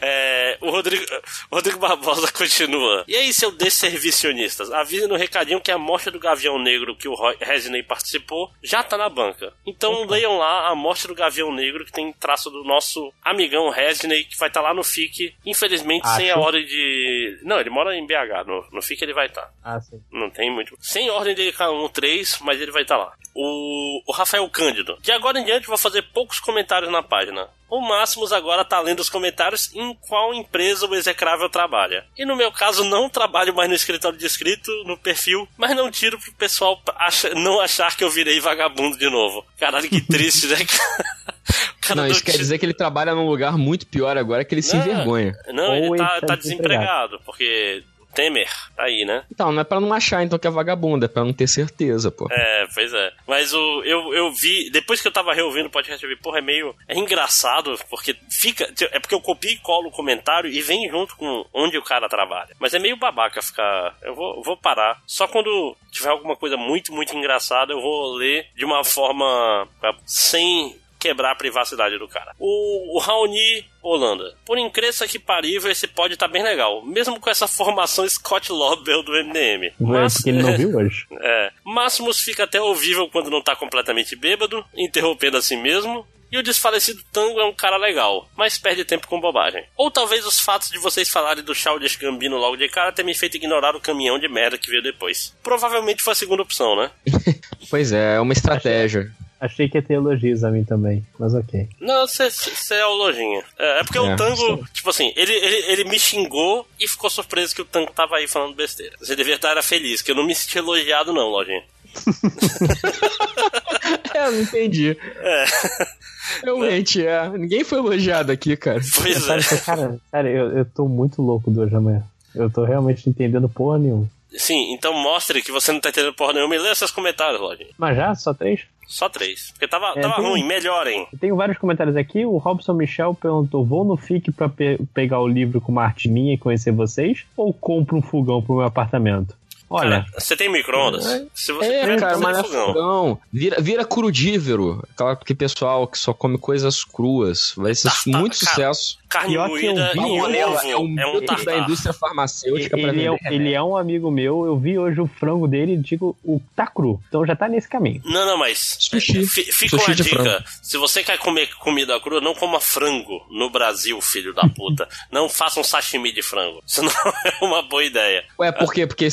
É, o, Rodrigo, o Rodrigo Barbosa continua. E aí, seu desservicionistas, avise no recadinho que a morte do Gavião Negro que o Resinei participou já tá na banca. Então leiam lá a morte do Gavião Negro que tem traço do nosso amigão Resinei que vai estar tá lá no FIC. Infelizmente, sem a Acho. ordem de. Não, ele mora em BH. No, no FIC ele vai estar. Ah, sim. Não tem muito. Sem ordem de K1 3, mas ele vai estar lá. O, o Rafael Cândido. De agora em diante vou fazer poucos comentários na página. O Máximos agora tá lendo os comentários em qual empresa o execrável trabalha. E no meu caso, não trabalho mais no escritório de escrito, no perfil, mas não tiro pro pessoal acha- não achar que eu virei vagabundo de novo. Caralho, que triste, né? [laughs] cara não, isso quer dizer que ele trabalha num lugar muito pior agora que ele se Não. envergonha. Não, Ou ele tá, tá tá desempregado, porque Temer tá aí, né? Então, não é pra não achar então que é vagabundo, é pra não ter certeza, pô. É, pois é. Mas o, eu, eu vi, depois que eu tava reouvindo o podcast, eu vi, porra, é meio. É engraçado, porque fica. É porque eu copio e colo o comentário e vem junto com onde o cara trabalha. Mas é meio babaca ficar. Eu vou, vou parar. Só quando tiver alguma coisa muito, muito engraçada, eu vou ler de uma forma. sem quebrar a privacidade do cara. O, o Raoni Holanda. Por incrível que parível, esse pod tá bem legal. Mesmo com essa formação Scott Lobel do MDM. É Mas- porque ele não viu hoje. [laughs] é. Máximos fica até ouvível quando não tá completamente bêbado, interrompendo a si mesmo. E o desfalecido Tango é um cara legal, mas perde tempo com bobagem. Ou talvez os fatos de vocês falarem do Childish Gambino logo de cara tenham me feito ignorar o caminhão de merda que veio depois. Provavelmente foi a segunda opção, né? [laughs] Pois é, é uma estratégia. Achei que ia ter elogios a mim também, mas ok. Não, você é o lojinha. É, é porque É, o Tango, sim. tipo assim, ele, ele, ele me xingou e ficou surpreso que o Tango tava aí falando besteira. Você devia estar era feliz, que eu não me senti elogiado não, lojinha. É, [laughs] eu não entendi. É. Realmente, é. Ninguém foi elogiado aqui, cara. Pois Sabe, Cara, sério, eu, eu tô muito louco do hoje amanhã. Eu tô realmente entendendo porra nenhuma. Sim, então mostre que você não tá entendendo porra nenhuma e lê seus comentários, lojinha. Mas já? Só três? Só três. Porque tava, É, tava tem- ruim, melhorem. Eu tenho vários comentários aqui. O Robson Michel perguntou: vou no FIC pra pe- pegar o livro com uma arte minha e conhecer vocês? Ou compro um fogão pro meu apartamento? Olha. Cara, você tem micro-ondas? Se você É, cara, mas é fogão. fogão. Vira, vira crudívero. Aquela que pessoal que só come coisas cruas. Vai ser muito sucesso. Carne Pior que eu moída vi e um ovo. é um É um da indústria farmacêutica pra Ele é, ele é um amigo meu, eu vi hoje o frango dele e digo, o tá cru. Então já tá nesse caminho. Não, não, mas Sushi. fi- fica Sushi uma de dica. frango. Se você quer comer comida crua, não coma frango no Brasil, filho da puta. [laughs] não faça um sashimi de frango. Isso não [laughs] é uma boa ideia. Ué, por quê? Porque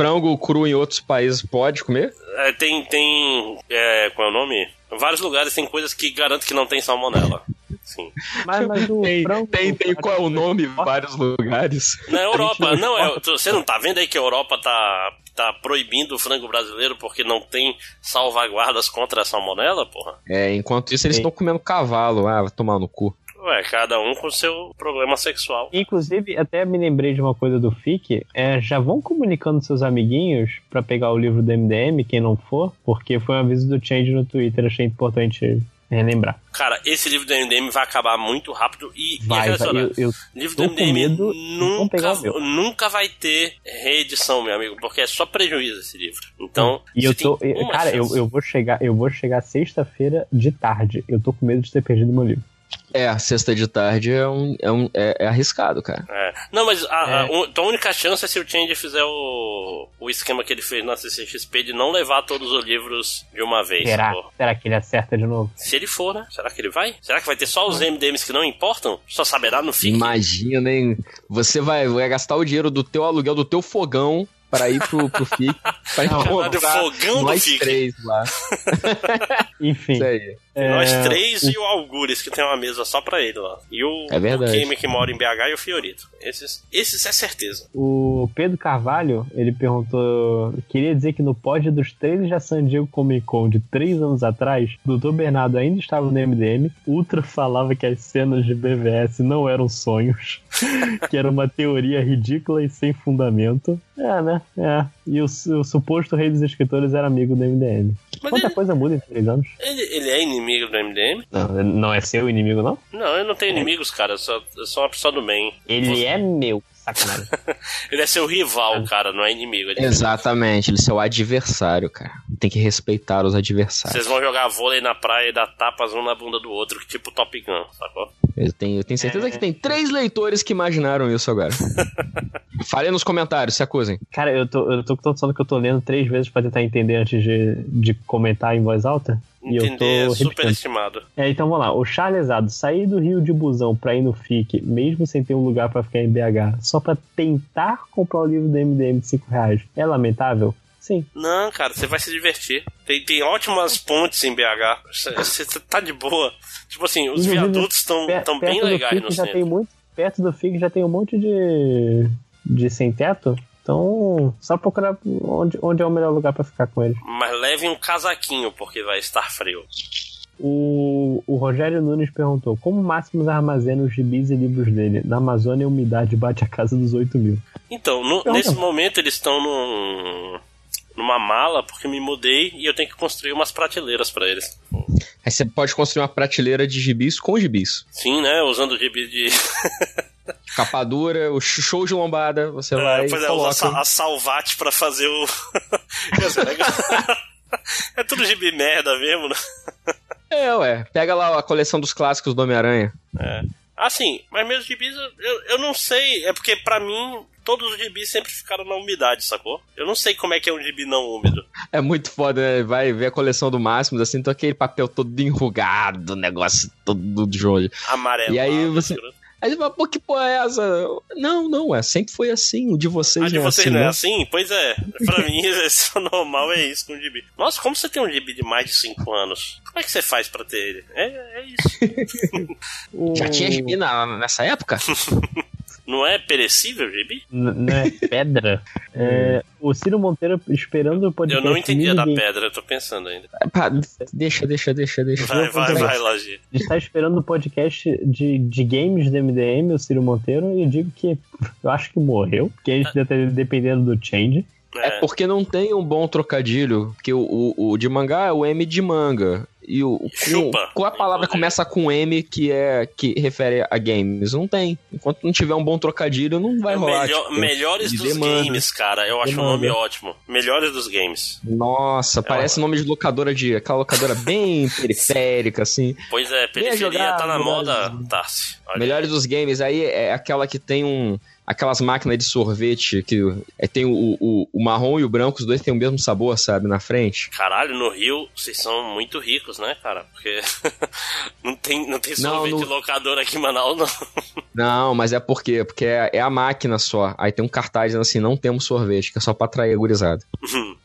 frango cru em outros países pode comer? É, tem, tem, é, qual é o nome? Vários lugares tem coisas que garantem que não tem salmonela. Sim. Mas, mas o tem, frango. tem, tem qual é o nome em vários lugares. Na [laughs] Europa, não, é, você não tá vendo aí que a Europa tá, tá proibindo o frango brasileiro porque não tem salvaguardas contra a salmonela, porra? É, enquanto isso eles estão comendo cavalo. Ah, vai tomar no cu. Ué, cada um com seu problema sexual. Inclusive, até me lembrei de uma coisa do FIC. É, já vão comunicando seus amiguinhos pra pegar o livro do MDM, quem não for, porque foi um aviso do Change no Twitter, achei importante relembrar. Cara, esse livro do MDM vai acabar muito rápido e, e Vai, vai, relacionado. eu, eu livro do MDM nunca, nunca vai ter reedição, meu amigo, porque é só prejuízo esse livro. Então, E eu tô. Cara, eu, eu vou chegar, eu vou chegar sexta-feira de tarde. Eu tô com medo de ter perdido meu livro. É, sexta de tarde é, um, é, um, é, é arriscado, cara. É. Não, mas a, a, É. un- então a única chance é se o Change fizer o, o esquema que ele fez na CCXP de não levar todos os livros de uma vez. Será? pô. Será que ele acerta de novo? Se ele for, né? Será que ele vai? Será que vai ter só os MDMs que não importam? Só saberá no FIC? Imagina, hein? Você vai, vai gastar o dinheiro do teu aluguel, do teu fogão, para ir pro, pro FIC. Pra [laughs] encontrar Fogão do Fique. três lá. Enfim. Isso aí. Nós É, três e o Algures, que tem uma mesa só pra ele lá. E o, É verdade. o que mora em BH e o Fiorito. Esses, esses é certeza. O Pedro Carvalho, ele perguntou. Queria dizer que no pódio dos trailers da San Diego Comic Con de três anos atrás, o Dr. Bernardo ainda estava no MDM. Ultra falava que as cenas de BVS não eram sonhos, [laughs] que era uma teoria ridícula e sem fundamento. É, né? É. E o, o suposto rei dos escritores era amigo do MDM. Mas Quanta ele- coisa muda em três anos? Ele, ele é inimigo do MDM? Não, não é seu inimigo, não? Não, eu não tenho inimigos, cara. Eu sou, eu sou uma pessoa do bem. Ele é meu. Sacanagem. [laughs] Ele é seu rival, cara, não é inimigo. Ele- Exatamente, ele é seu adversário, cara. Tem que respeitar os adversários. Vocês vão jogar vôlei na praia e dar tapas um na bunda do outro, tipo Top Gun, sacou? Eu tenho, eu tenho certeza que tem três leitores que imaginaram isso agora. [laughs] Falem nos comentários, se acusem. Cara, eu tô, eu tô sono que eu tô lendo três vezes pra tentar entender antes de, de comentar em voz alta. E Entender é repetindo. superestimado. É, então vamos lá. O Charlesado, sair do Rio de busão pra ir no FIC, mesmo sem ter um lugar pra ficar em BH, só pra tentar comprar o livro do MDM de 5 reais, é lamentável? Sim. Não, cara, você vai se divertir. Tem, tem ótimas pontes em BH. Você- tá de boa. Tipo assim, os Inclusive, viadutos estão tão bem legais FIC no já centro. tem muito Perto do FIC já tem um monte de, de sem teto. Então, só procurar onde, onde é o melhor lugar pra ficar com eles. Mas leve um casaquinho, porque vai estar frio. O, o Rogério Nunes perguntou: Como Máximos armazena os gibis e livros dele? Na Amazônia, a umidade bate a casa dos 8 mil. Então, no- nesse momento eles estão num, numa mala, porque me mudei e eu tenho que construir umas prateleiras pra eles. Aí você pode construir uma prateleira de gibis com gibis. Sim, né? Usando o gibi de. [laughs] Capa dura, o show de lombada, você vai pois e é, a, coloca. sa- a Salvate pra fazer o. [laughs] Legal. [laughs] é tudo gibi merda mesmo, né? É, ué. Pega lá a coleção dos clássicos do Homem-Aranha. É. Assim, mas meus gibis, eu, eu, não sei. É porque pra mim, todos os gibis sempre ficaram na umidade, sacou? Eu não sei como é que é um gibi não úmido. É muito foda, né? Vai ver a coleção do Máximos, assim, então aquele papel todo enrugado, negócio todo de joelho. Amarelo. E aí você. Aí você fala, pô, que porra é essa? Não, não, é, sempre foi assim. O de vocês A de não é vocês assim. não é não. assim? Pois é. Pra mim, [laughs] isso normal é isso com o gibi. Nossa, como você tem um gibi de mais de 5 anos? Como é que você faz pra ter ele? É, é isso. [laughs] [laughs] Já tinha gibi na, nessa época? Não é perecível gibi? N- Não é pedra? [laughs] É, o Ciro Monteiro esperando o Eu podcast. não entendi a da pedra, eu tô pensando ainda. Pá, deixa, deixa, deixa, deixa. Vai, vai, vai, Lagi. Está esperando o podcast de, de games do MDM, o Ciro Monteiro, e eu digo que eu acho que morreu, porque a gente estar dependendo do change. É porque não tem um bom trocadilho, porque o, o, o de mangá é o M de manga. E o, o Chupa. qual a palavra começa com M que é que refere a games? Não tem. Enquanto não tiver um bom trocadilho, não vai rolar. Melhor- tipo, melhores dos demanda. games, cara. Eu acho o Demanda. nome ótimo. Melhores dos games. Nossa, parece nome de locadora de. aquela locadora bem [laughs] periférica, assim. Pois é, periferia jogar tá na moda, Tarsi. Olha Melhores dos games aí é aquela que tem um. Aquelas máquinas de sorvete que é, tem o, o, o marrom e o branco, os dois têm o mesmo sabor, sabe, na frente. Caralho, no Rio vocês são muito ricos, né, cara? Porque [laughs] não tem, não tem Não, sorvete no- locador aqui em Manaus, não. [laughs] Não, mas é por quê? Porque é, é a máquina só. Aí tem um cartaz dizendo assim: não temos sorvete, que é só pra atrair a gurizada.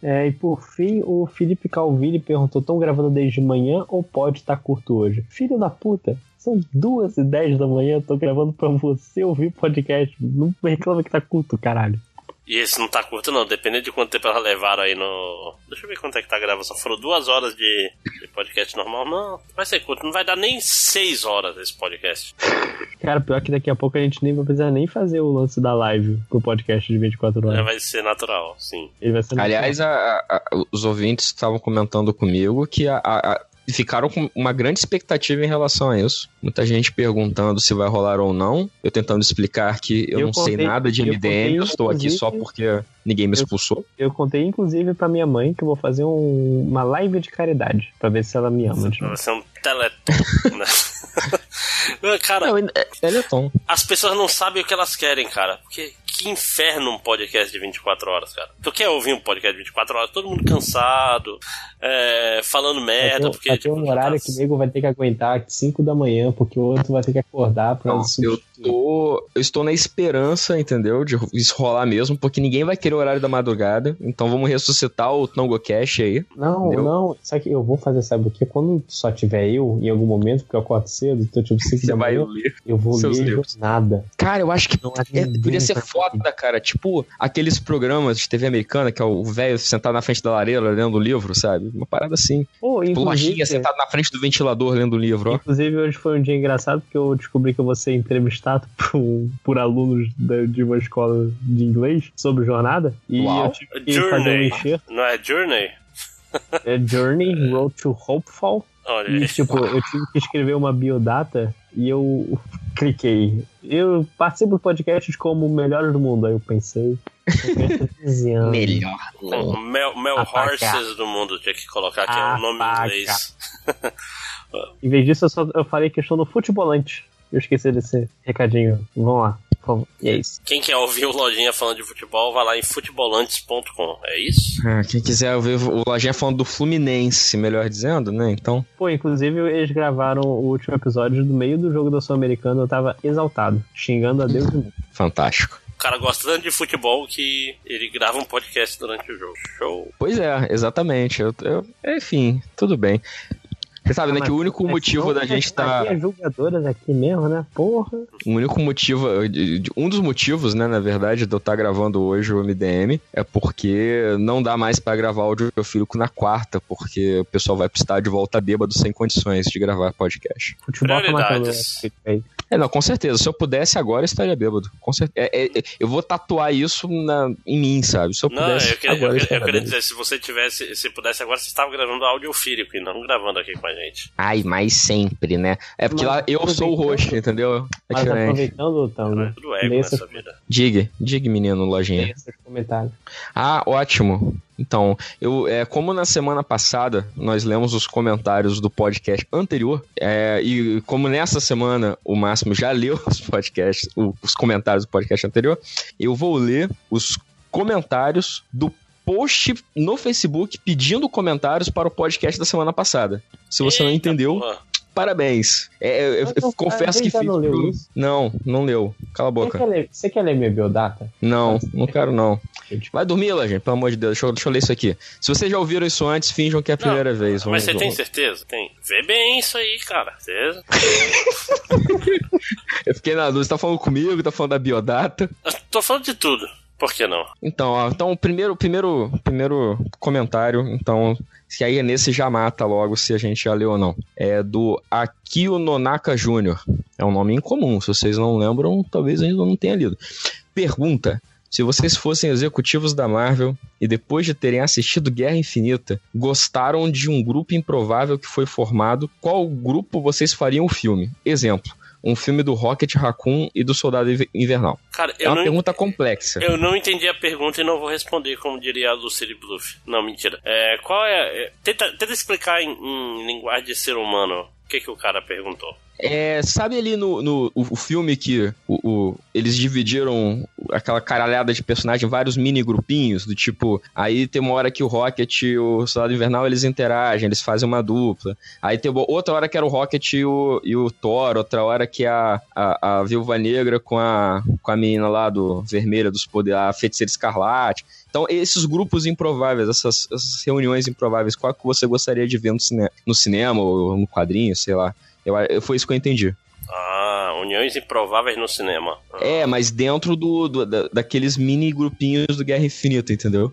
É, e por fim, o Felipe Calvini perguntou: estão gravando desde manhã ou pode estar curto hoje? Filho da puta, são duas e dez da manhã, tô gravando pra você ouvir podcast. Não reclama que tá curto, caralho. E esse não tá curto, não. Dependendo de quanto tempo elas levaram aí no. Deixa eu ver quanto é que tá gravando. Só foram duas horas de, de podcast normal. Não, vai ser curto. Não vai dar nem seis horas esse podcast. [laughs] Cara, pior que daqui a pouco a gente nem vai precisar nem fazer o lance da live pro podcast de 24 É, horas. vai ser natural, sim. Ele vai ser Aliás, a- a- a- os ouvintes estavam comentando comigo que a- a- a- ficaram com uma grande expectativa em relação a isso. Muita gente perguntando se vai rolar ou não. Eu tentando explicar que eu, Eu não sei contei- nada de eu MDM, contei, eu estou aqui só porque ninguém me expulsou. Eu contei inclusive pra minha mãe que eu vou fazer um- uma live de caridade pra ver se ela me ama. de novo. Vai ser um teleton, [laughs] né? cara, é teleton. as pessoas não sabem o que elas querem, cara. Porque que inferno um podcast de 24 horas, cara. Tu quer ouvir um podcast de 24 horas? Todo mundo cansado, é, falando Vai ter, merda, um- porque vai ter um horário que o nego vai ter que aguentar 5 da manhã, porque o outro vai ter que acordar pra Não, eu estou, eu estou na esperança, entendeu? De isso rolar mesmo, porque ninguém vai querer o horário da madrugada. Então vamos ressuscitar o Tango Cash aí. Não, entendeu? não. Sabe que eu vou fazer, sabe o quê? Quando só tiver eu, em algum momento, porque eu acordo cedo, então tipo 5 Você da vai manhã, ler eu vou seus ler livros. nada. Cara, eu acho que Não é, podia ser foda, cara. Tipo, aqueles programas de TV americana, que é o velho sentado na frente da lareira lendo o livro, sabe? Uma parada assim. Pô, Tipo, inclusive, lojinha sentado na frente do ventilador lendo o livro, ó. inclusive, hoje foi um dia engraçado porque eu descobri que eu vou ser entrevistado [laughs] por, por alunos da- de uma escola de inglês sobre jornada. E Uau. eu tive que fazer um Journey. enxerto. Não é Journey? É Journey, [laughs] Road to Hopeful. Olha E, tipo, eu tive que escrever uma biodata e eu [laughs] cliquei. Eu participo do podcast como Melhores do Mundo. Aí eu pensei. Melhor. Mel, Mel. Horses do mundo tinha que colocar que é o nome em inglês. Em vez disso, eu, só, eu falei questão do futebolante. Eu esqueci desse recadinho. Vamos lá. E é isso. Quem quer ouvir o Lojinha falando de futebol, vai lá em futebolantes.com. É isso? Ah, quem quiser ver o Lojinha falando do Fluminense, melhor dizendo, né? Então, Pô, inclusive eles gravaram o último episódio do meio do jogo da Sul-Americana. Eu tava exaltado, xingando a Deus e mundo. fantástico. O cara gosta tanto de futebol que ele grava um podcast durante o jogo. Show. Pois é, exatamente. Eu, eu- enfim, tudo bem. Você sabe, né, que o único mas motivo da gente Aqui tá. é julgadoras aqui mesmo, né? Porra. O único motivo, um dos motivos, né, na verdade, de eu estar gravando hoje o MDM é porque não dá mais pra gravar audiofílico na quarta, porque o pessoal vai pro estádio volta bêbado sem condições de gravar podcast. Futebol tá matando Prioridades. É, não, com certeza. Se eu pudesse agora, eu estaria bêbado. Com certeza. É, é, é, eu vou tatuar isso na- em mim, sabe? Se eu Não, pudesse eu queria, agora, eu queria- eu queria dizer, se você tivesse, se pudesse agora, você estava gravando audiofílico e não gravando aqui com a gente. Ai, mas sempre, né? É porque Mas lá eu sou o host, entendeu? É Mas diferente. aproveitando, Tango, Tudo ego nessa vida. Diga, diga, menino, lojinha. comentários. Ah, ótimo. Então, eu, é, como na semana passada nós lemos os comentários do podcast anterior, é, e como nessa semana o Máximo já [laughs] leu os podcasts, os comentários do podcast anterior, eu vou ler os comentários do post no Facebook pedindo comentários para o podcast da semana passada. Se você não Eita, entendeu, porra. Parabéns. É, eu, eu não- confesso que gente fiz não leu isso? Não, não leu. Cala a Você boca. quer, ler, você quer ler minha biodata? Não, não quero não. Gente. Vai dormir, Lajin, pelo amor de Deus. Deixa eu, deixa eu ler isso aqui. Se vocês já ouviram isso antes, finjam que é a primeira vez. Mas você Vamos- tem vamos- certeza? Tem. Vê bem isso aí, cara. Certeza? [laughs] Eu fiquei na dúvida. Você tá falando comigo, tá falando da biodata. Eu Tô falando de tudo. Por que não? Então, ó, então o primeiro, primeiro, primeiro comentário, então, se aí é nesse já mata logo se a gente já leu ou não. É do Akio Nonaka Jr. É um nome incomum, se vocês não lembram, talvez ainda não tenha lido. Pergunta: se vocês fossem executivos da Marvel e depois de terem assistido Guerra Infinita, gostaram de um grupo improvável que foi formado, qual grupo vocês fariam o filme? Exemplo. Um filme do Rocket Raccoon e do Soldado Inver- Invernal. Cara, É uma não, pergunta complexa. eu não entendi a pergunta e não vou responder, como diria a Lucille Bluff. Não, mentira. É, qual é. é, tenta, tenta explicar em, em linguagem de ser humano o que, que o cara perguntou. É, sabe ali no, no o, filme que o, o- eles dividiram aquela caralhada de personagem em vários mini grupinhos, do tipo, aí tem uma hora que o Rocket e o Soldado Invernal eles interagem, eles fazem uma dupla. Aí tem outra hora que era o Rocket e o, e o Thor, outra hora que a, a, a Viúva Negra com a, com a menina lá do Vermelha dos Poderes, a Feiticeira Escarlate. Então, esses grupos improváveis, essas, essas reuniões improváveis, qual que você gostaria de ver no, cine, no cinema ou no quadrinho, sei lá? Eu, eu- foi isso que eu entendi. Ah, uniões improváveis no cinema. É, mas dentro do, do- da- daqueles mini grupinhos do Guerra Infinita, entendeu?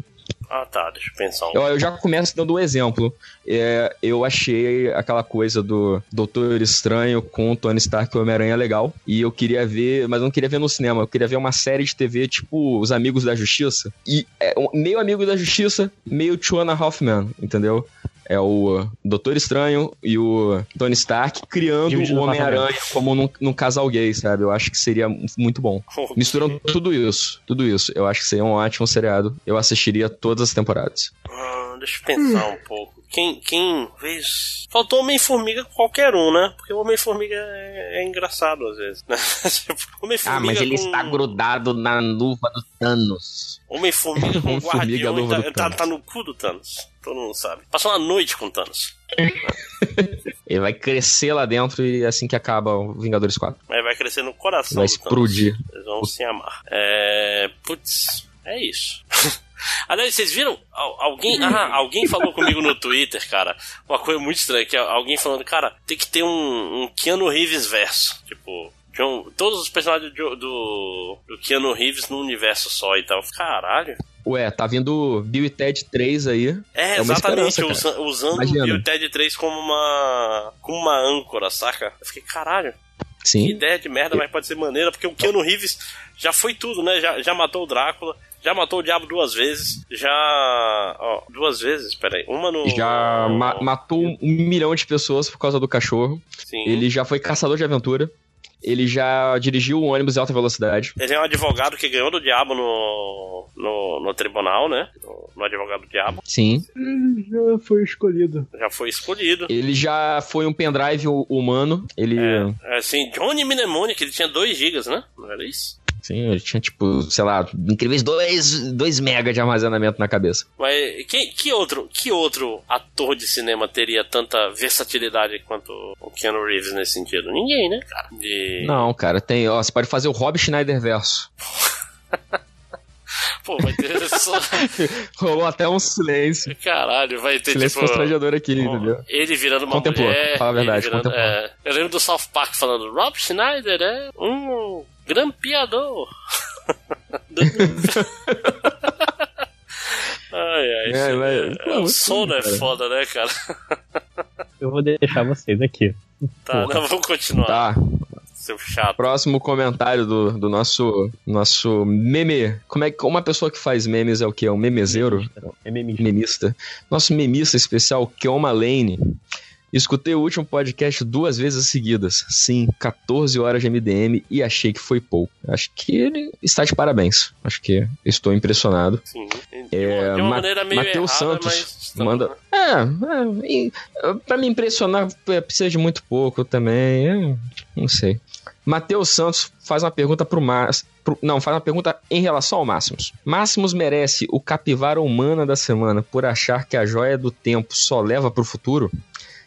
Ah, tá, deixa eu pensar um Eu, eu já começo dando um exemplo. É, eu achei aquela coisa do Doutor Estranho com o Tony Stark e o Homem-Aranha legal. E eu queria ver, mas eu não queria ver no cinema. Eu queria ver uma série de TV tipo Os Amigos da Justiça. E é meio Amigo da Justiça, meio Chuana Hoffman, entendeu? É o Doutor Estranho e o Tony Stark criando o Homem-Aranha como num, num casal gay, sabe? Eu acho que seria muito bom. Misturando tudo isso, tudo isso. Eu acho que seria um ótimo seriado. Eu assistiria todas as temporadas. Ah, deixa eu pensar um pouco. Quem, quem fez. Faltou Homem-Formiga qualquer um, né? Porque o Homem-Formiga é, é engraçado às vezes, né? [laughs] Tipo, Homem-Formiga com... grudado na luva do Thanos. Homem-Formiga com Guardião luva e do tá, tá, Thanos. tá no cu do Thanos. Todo mundo sabe. Passou uma noite com o Thanos. [laughs] Ele vai crescer lá dentro e assim que acaba o Vingadores 4. Mas vai crescer no coração. Vai Thanos. explodir. Eles vão se amar. É. Putz, é isso. [laughs] Aliás, vocês viram? Al- Alguém, ah, alguém falou comigo no Twitter, cara, uma coisa muito estranha, que alguém falando, cara, tem que ter um, um Keanu Reeves verso. Tipo, John- todos os personagens do, do, do Keanu Reeves num universo só e tal. Caralho. Ué, tá vindo Bill e Ted 3 aí. É, uma exatamente, usa- usando Imagina. o Bill Ted 3 como uma, como uma âncora, saca? Eu fiquei, caralho. Sim. Que ideia de merda, mas pode ser maneira, porque o Keanu Reeves já foi tudo, né? Já, já matou o Drácula, já matou o Diabo duas vezes, já. Ó, duas vezes, peraí. Uma no. Já ma- matou um milhão de pessoas por causa do cachorro. Sim. Ele já foi caçador de aventura. Ele já dirigiu um ônibus de alta velocidade. Ele é um advogado que ganhou do Diabo no, no, no tribunal, né? No, no advogado do Diabo. Sim. Ele já foi escolhido. Já foi escolhido. Ele já foi um pendrive hu- humano. Ele. É, assim, Johnny Mnemonic, ele tinha 2 gigas, né? Não era isso? Sim, ele tinha, tipo, sei lá, incríveis 2 mega de armazenamento na cabeça. Mas que, que, outro, que outro ator de cinema teria tanta versatilidade quanto o Keanu Reeves nesse sentido? Ninguém, né, cara? De... Não, cara, tem. Ó, você pode fazer o Rob Schneider verso. [laughs] Pô, vai ter só... [laughs] Rolou até um silêncio. Caralho, vai ter Silêncio tipo... constrangedor aqui, entendeu? Ele virando uma Contemplou, mulher. fala a verdade, virando- é. Eu lembro do South Park falando, Rob Schneider é um grampeador. [laughs] ai, ai. É, vai- é, pô, o sono é foda, né, cara? Eu vou deixar vocês aqui. Tá, Porra. não, vamos continuar. Tá. Seu chato. Próximo comentário do, do nosso nosso meme. Como é que uma pessoa que faz memes é o quê? É um memezeiro? É memista. Memista. Nosso memista especial, Keoma Lane. Escutei o último podcast duas vezes seguidas. Sim, 14 horas de MDM e achei que foi pouco. Acho que ele está de parabéns. Acho que estou impressionado. Sim. É, de uma Ma- maneira meio Matheus errada, Santos manda. É, é, é, pra me impressionar, é, precisa de muito pouco também. é, não sei. Matheus Santos faz uma pergunta pro Máximos. Não, faz uma pergunta em relação ao Máximos. Máximos merece o capivara humana da semana por achar que a joia do tempo só leva pro futuro?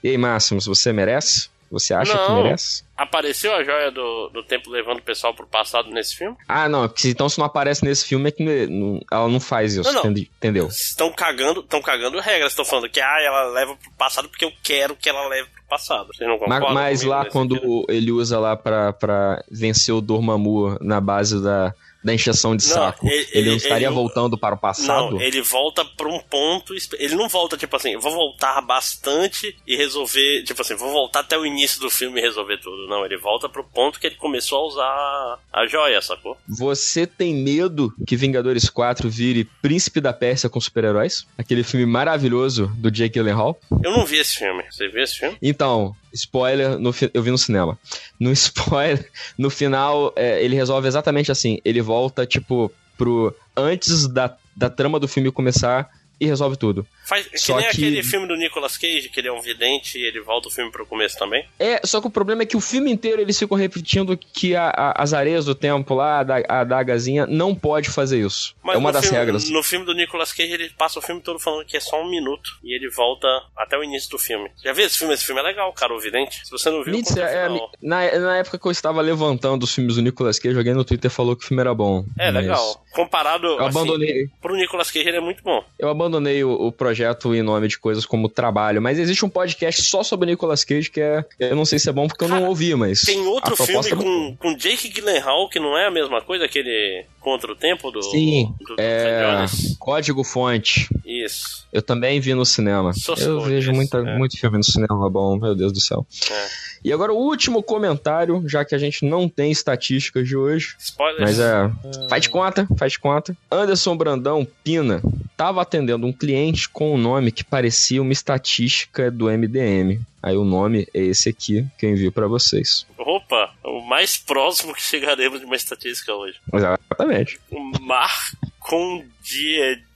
E aí, Máximos, você merece? Você acha que Não. merece? Apareceu a joia do, do tempo levando o pessoal pro passado nesse filme? Ah, não, porque então se não aparece nesse filme é que não- ela não faz isso, Não, não. entendeu? Estão cagando, estão cagando regras. Estão falando que ah, ela leva pro passado porque eu quero que ela leve pro passado. Vocês não? Mas comigo lá quando sentido? ele usa lá pra, pra vencer o Dormammu na base da, da encheção de Não, saco, ele- ele, não estaria ele- voltando para o passado? Não, ele volta pra um ponto. Ele não volta, tipo assim, vou voltar bastante e resolver. Tipo assim, vou voltar até o início do filme e resolver tudo. Não, ele volta pro ponto que ele começou a usar a joia, sacou? Você tem medo que Vingadores 4 vire Príncipe da Pérsia com super-heróis? Aquele filme maravilhoso do Jake Gyllenhaal? Eu não vi esse filme. Você viu esse filme? Então, spoiler, no eu vi no cinema. No spoiler, [laughs] no final, é, ele resolve exatamente assim. Ele volta, tipo, pro. Antes da, da trama do filme começar e resolve tudo. Faz, que Só nem que- aquele filme do Nicolas Cage, que ele é um vidente e ele volta o filme pro começo também. É, só que o problema é que o filme inteiro eles ficam repetindo que a- a- as areias do tempo lá, a, da- a dagazinha, não pode fazer isso. Mas é uma das filme, regras. No filme do Nicolas Cage, ele passa o filme todo falando que é só um minuto. E ele volta até o início do filme. Já viu esse filme? Esse filme é legal, cara, o Vidente. Se você não viu, o é, final. na, na época que eu estava levantando os filmes do Nicolas Cage, alguém no Twitter falou que o filme era bom. É, legal. Comparado, Eu assim, abandonei. pro Nicolas Cage, ele é muito bom. Eu abandonei o, o projeto em nome de coisas como trabalho, mas existe um podcast só sobre Nicolas Cage que é. Eu não sei se é bom porque eu não ouvi, mas. Tem outro filme é com, com Jake Gyllenhaal, que não é a mesma coisa, aquele Contra o Tempo do... Sim, do, do é. Código Fonte. Isso. Eu também vi no cinema. Eu vejo muita, é. muito filme no cinema bom, meu Deus do céu. É. E agora o último comentário, já que a gente não tem estatísticas de hoje. Spoilers. Mas é. Faz de conta, faz de conta. Anderson Brandão Pina tava atendendo um cliente com um nome que parecia uma estatística do MDM. Aí o nome é esse aqui que eu envio pra vocês. Opa, o mais próximo que chegaremos de uma estatística hoje. Exatamente. O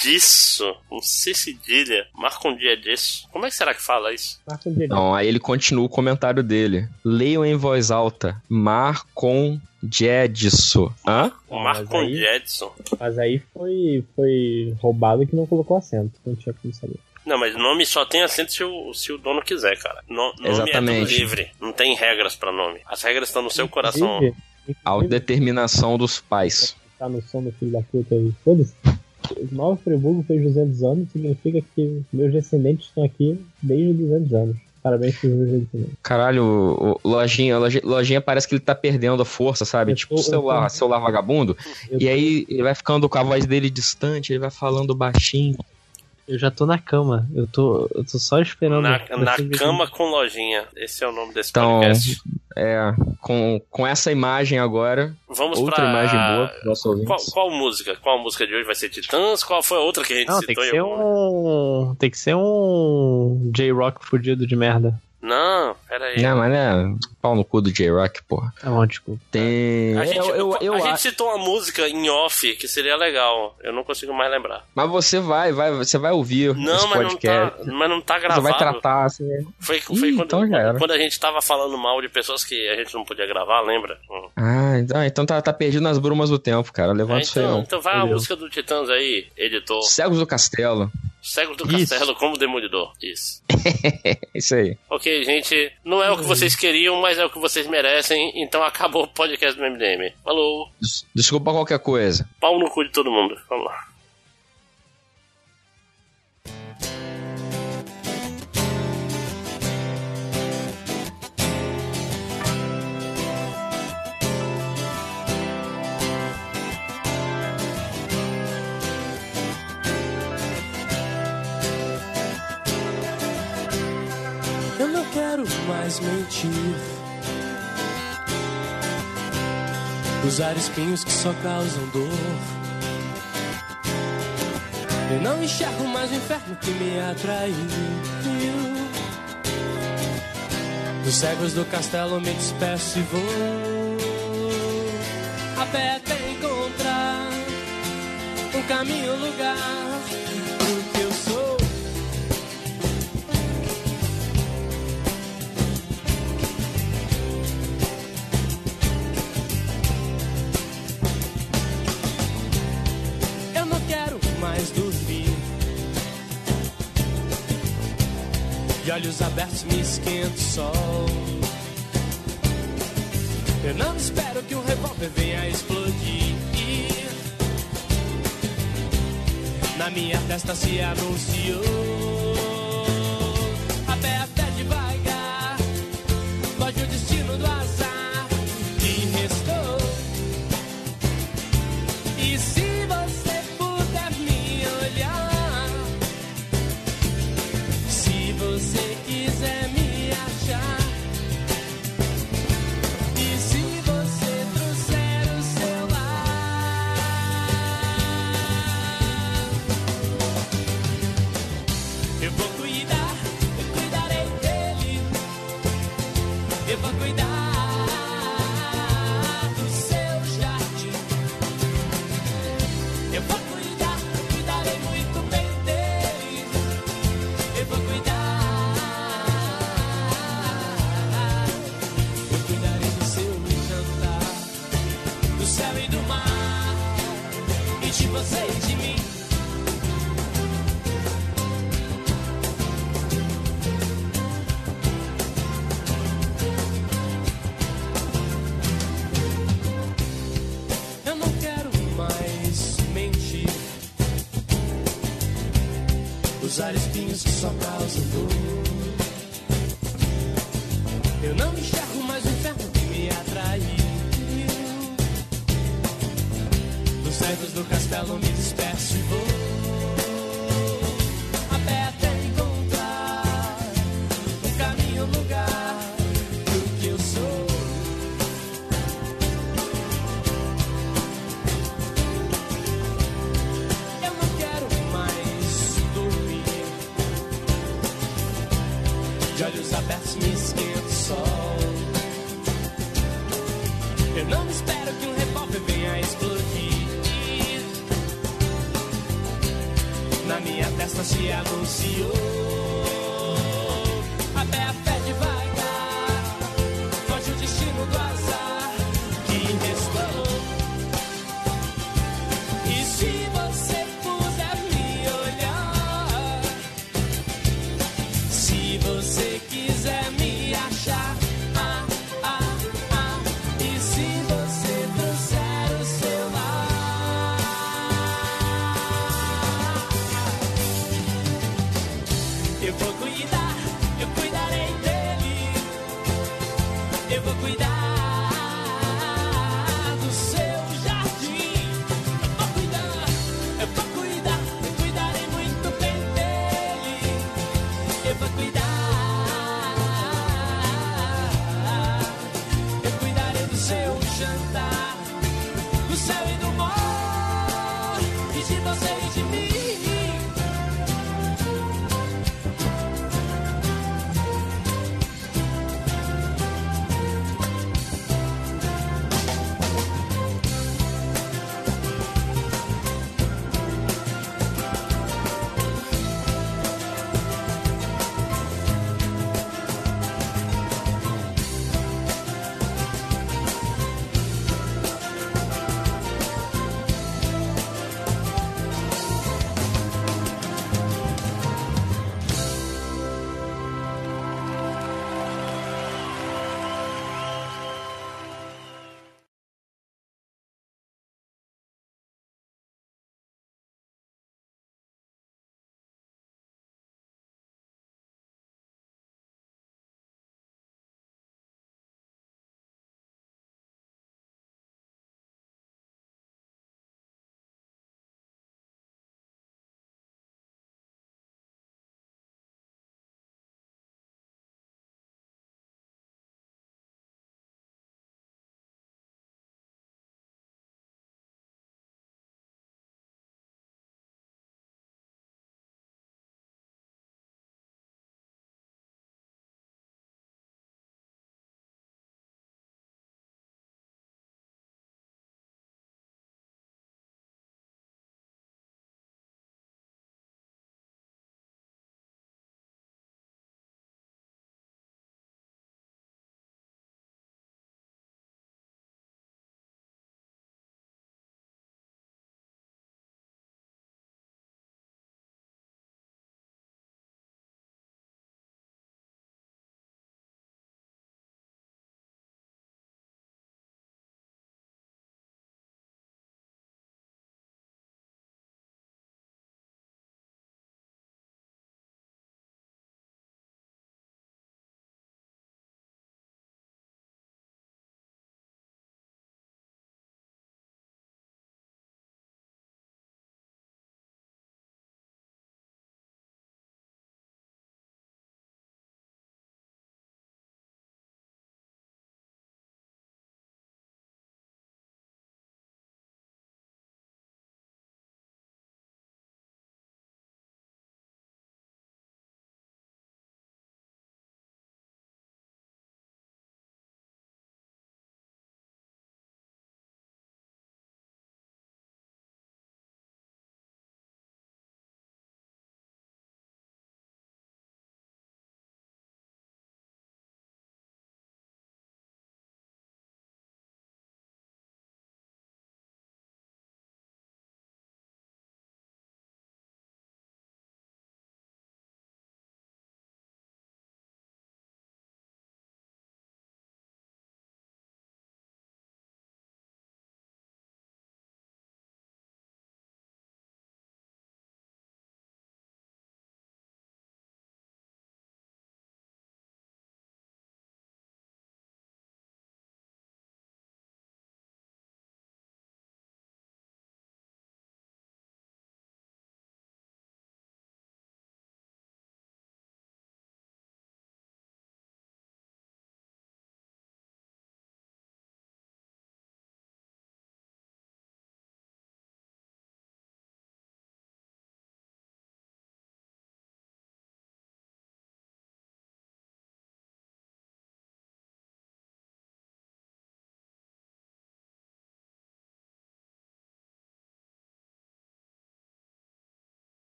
Marcondiediço. Um C cedilha. Marcondiediço. Como é que será que fala isso? Então, aí ele continua o comentário dele. Leiam em voz alta. Marcon Jedisso. Hã? Marcondiedson. Mas aí foi, foi roubado que não colocou acento. Não tinha como saber. Não, mas nome só tem acento se o, se o dono quiser, cara. No, nome é Exatamente. tudo livre. Não tem regras pra nome. As regras estão no seu coração. Inclusive, Autodeterminação dos pais. tá no som do filho da puta aí. Foda-se. Nova Friburgo fez 200 anos, significa que meus descendentes estão aqui desde 200 anos. Parabéns pros meus descendentes. Caralho, o, o- lojinha, loja- lojinha parece que ele tá perdendo a força, sabe? Tipo, tô- eu celular, tô- celular vagabundo. Eu E tô- aí ele vai ficando com a voz dele distante, ele vai falando baixinho. Eu já tô na cama. Eu tô, eu tô só esperando. Na, na cama com lojinha. Esse é o nome desse Então, podcast. É, com, com essa imagem agora, Vamos outra pra. imagem boa nossos Qual, qual música? Qual música de hoje vai ser Titãs? Qual foi a outra que a gente Não, tem citou que em ser algum- um. Tem que ser um J-Rock fudido de merda. Não, peraí. Não, mas é pau no cu do J-Rock, porra. Tá bom, desculpa. Tem. A gente, eu, eu, eu a acho- gente citou uma música em off que seria legal. Eu não consigo mais lembrar. Mas você vai, vai, você vai ouvir Não, esse mas não, podcast. tá, mas não tá Você gravado. vai tratar, assim. Foi, foi Ih, quando, então já era. quando a gente tava falando mal de pessoas que a gente não podia gravar, lembra? Hum. Ah, então, então tá, tá perdido nas brumas do tempo, cara. Levanta É, isso aí, então, não. então vai a Entendeu? música do Titãs aí, editor. Cegos do Castelo. Cegos do Isso. Castelo como Demolidor. Isso. [laughs] Isso aí. Ok, gente. Não é o que vocês queriam, mas é o que vocês merecem. Então acabou o podcast do MDM. Falou. Des- Desculpa qualquer coisa. Pau no cu de todo mundo. Vamos lá. Quero mais mentir. Usar espinhos que só causam dor. Eu não enxergo mais o inferno que me atraiu. Dos cegos do castelo me despeço e vou a pé até encontrar um caminho, um lugar De olhos abertos me esquenta o sol. Eu não espero que um revólver venha explodir. Na minha testa se anunciou.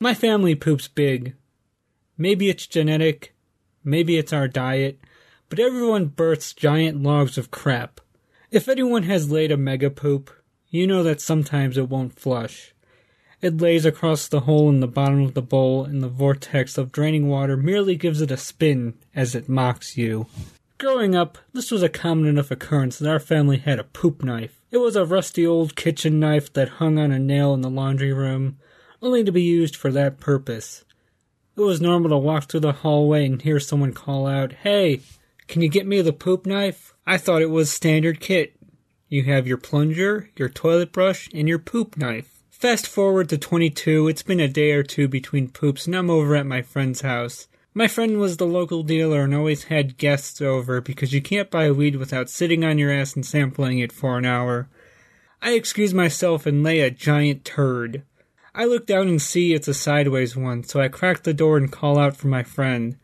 My family poops big. Maybe it's genetic, maybe it's our diet, but everyone births giant logs of crap. If anyone has laid a mega poop, you know that sometimes it won't flush. It lays across the hole in the bottom of the bowl, and the vortex of draining water merely gives it a spin as it mocks you. Growing up, this was a common enough occurrence that our family had a poop knife. It was a rusty old kitchen knife that hung on a nail in the laundry room, only to be used for that purpose. It was normal to walk through the hallway and hear someone call out, Hey, can you get me the poop knife? I thought it was standard kit. You have your plunger, your toilet brush, and your poop knife. Fast forward to 22, it's been a day or two between poops, and I'm over at my friend's house. My friend was the local dealer and always had guests over because you can't buy weed without sitting on your ass and sampling it for an hour. I excuse myself and lay a giant turd. I look down and see it's a sideways one, so I crack the door and call out for my friend.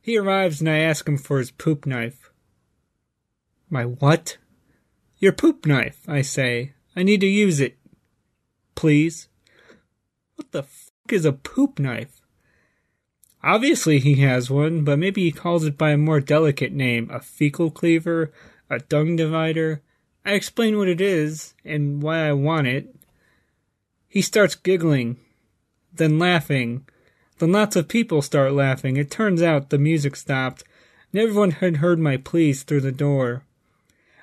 He arrives and I ask him for his poop knife. My what? Your poop knife, I say. I need to use it please? What the fuck is a poop knife? Obviously he has one, but maybe he calls it by a more delicate name a fecal cleaver, a dung divider. I explain what it is and why I want it. He starts giggling, then laughing. Then lots of people start laughing. It turns out the music stopped, and everyone had heard my pleas through the door.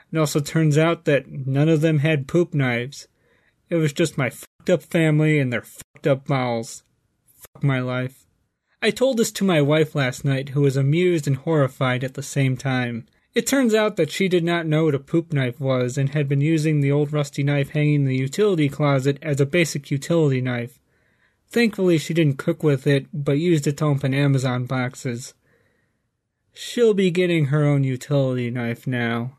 It also turns out that none of them had poop knives. It was just my fucked up family and their fucked up mouths. Fuck my life. I told this to my wife last night, who was amused and horrified at the same time. It turns out that she did not know what a poop knife was and had been using the old rusty knife hanging in the utility closet as a basic utility knife. Thankfully, she didn't cook with it, but used it to open Amazon boxes. She'll be getting her own utility knife now.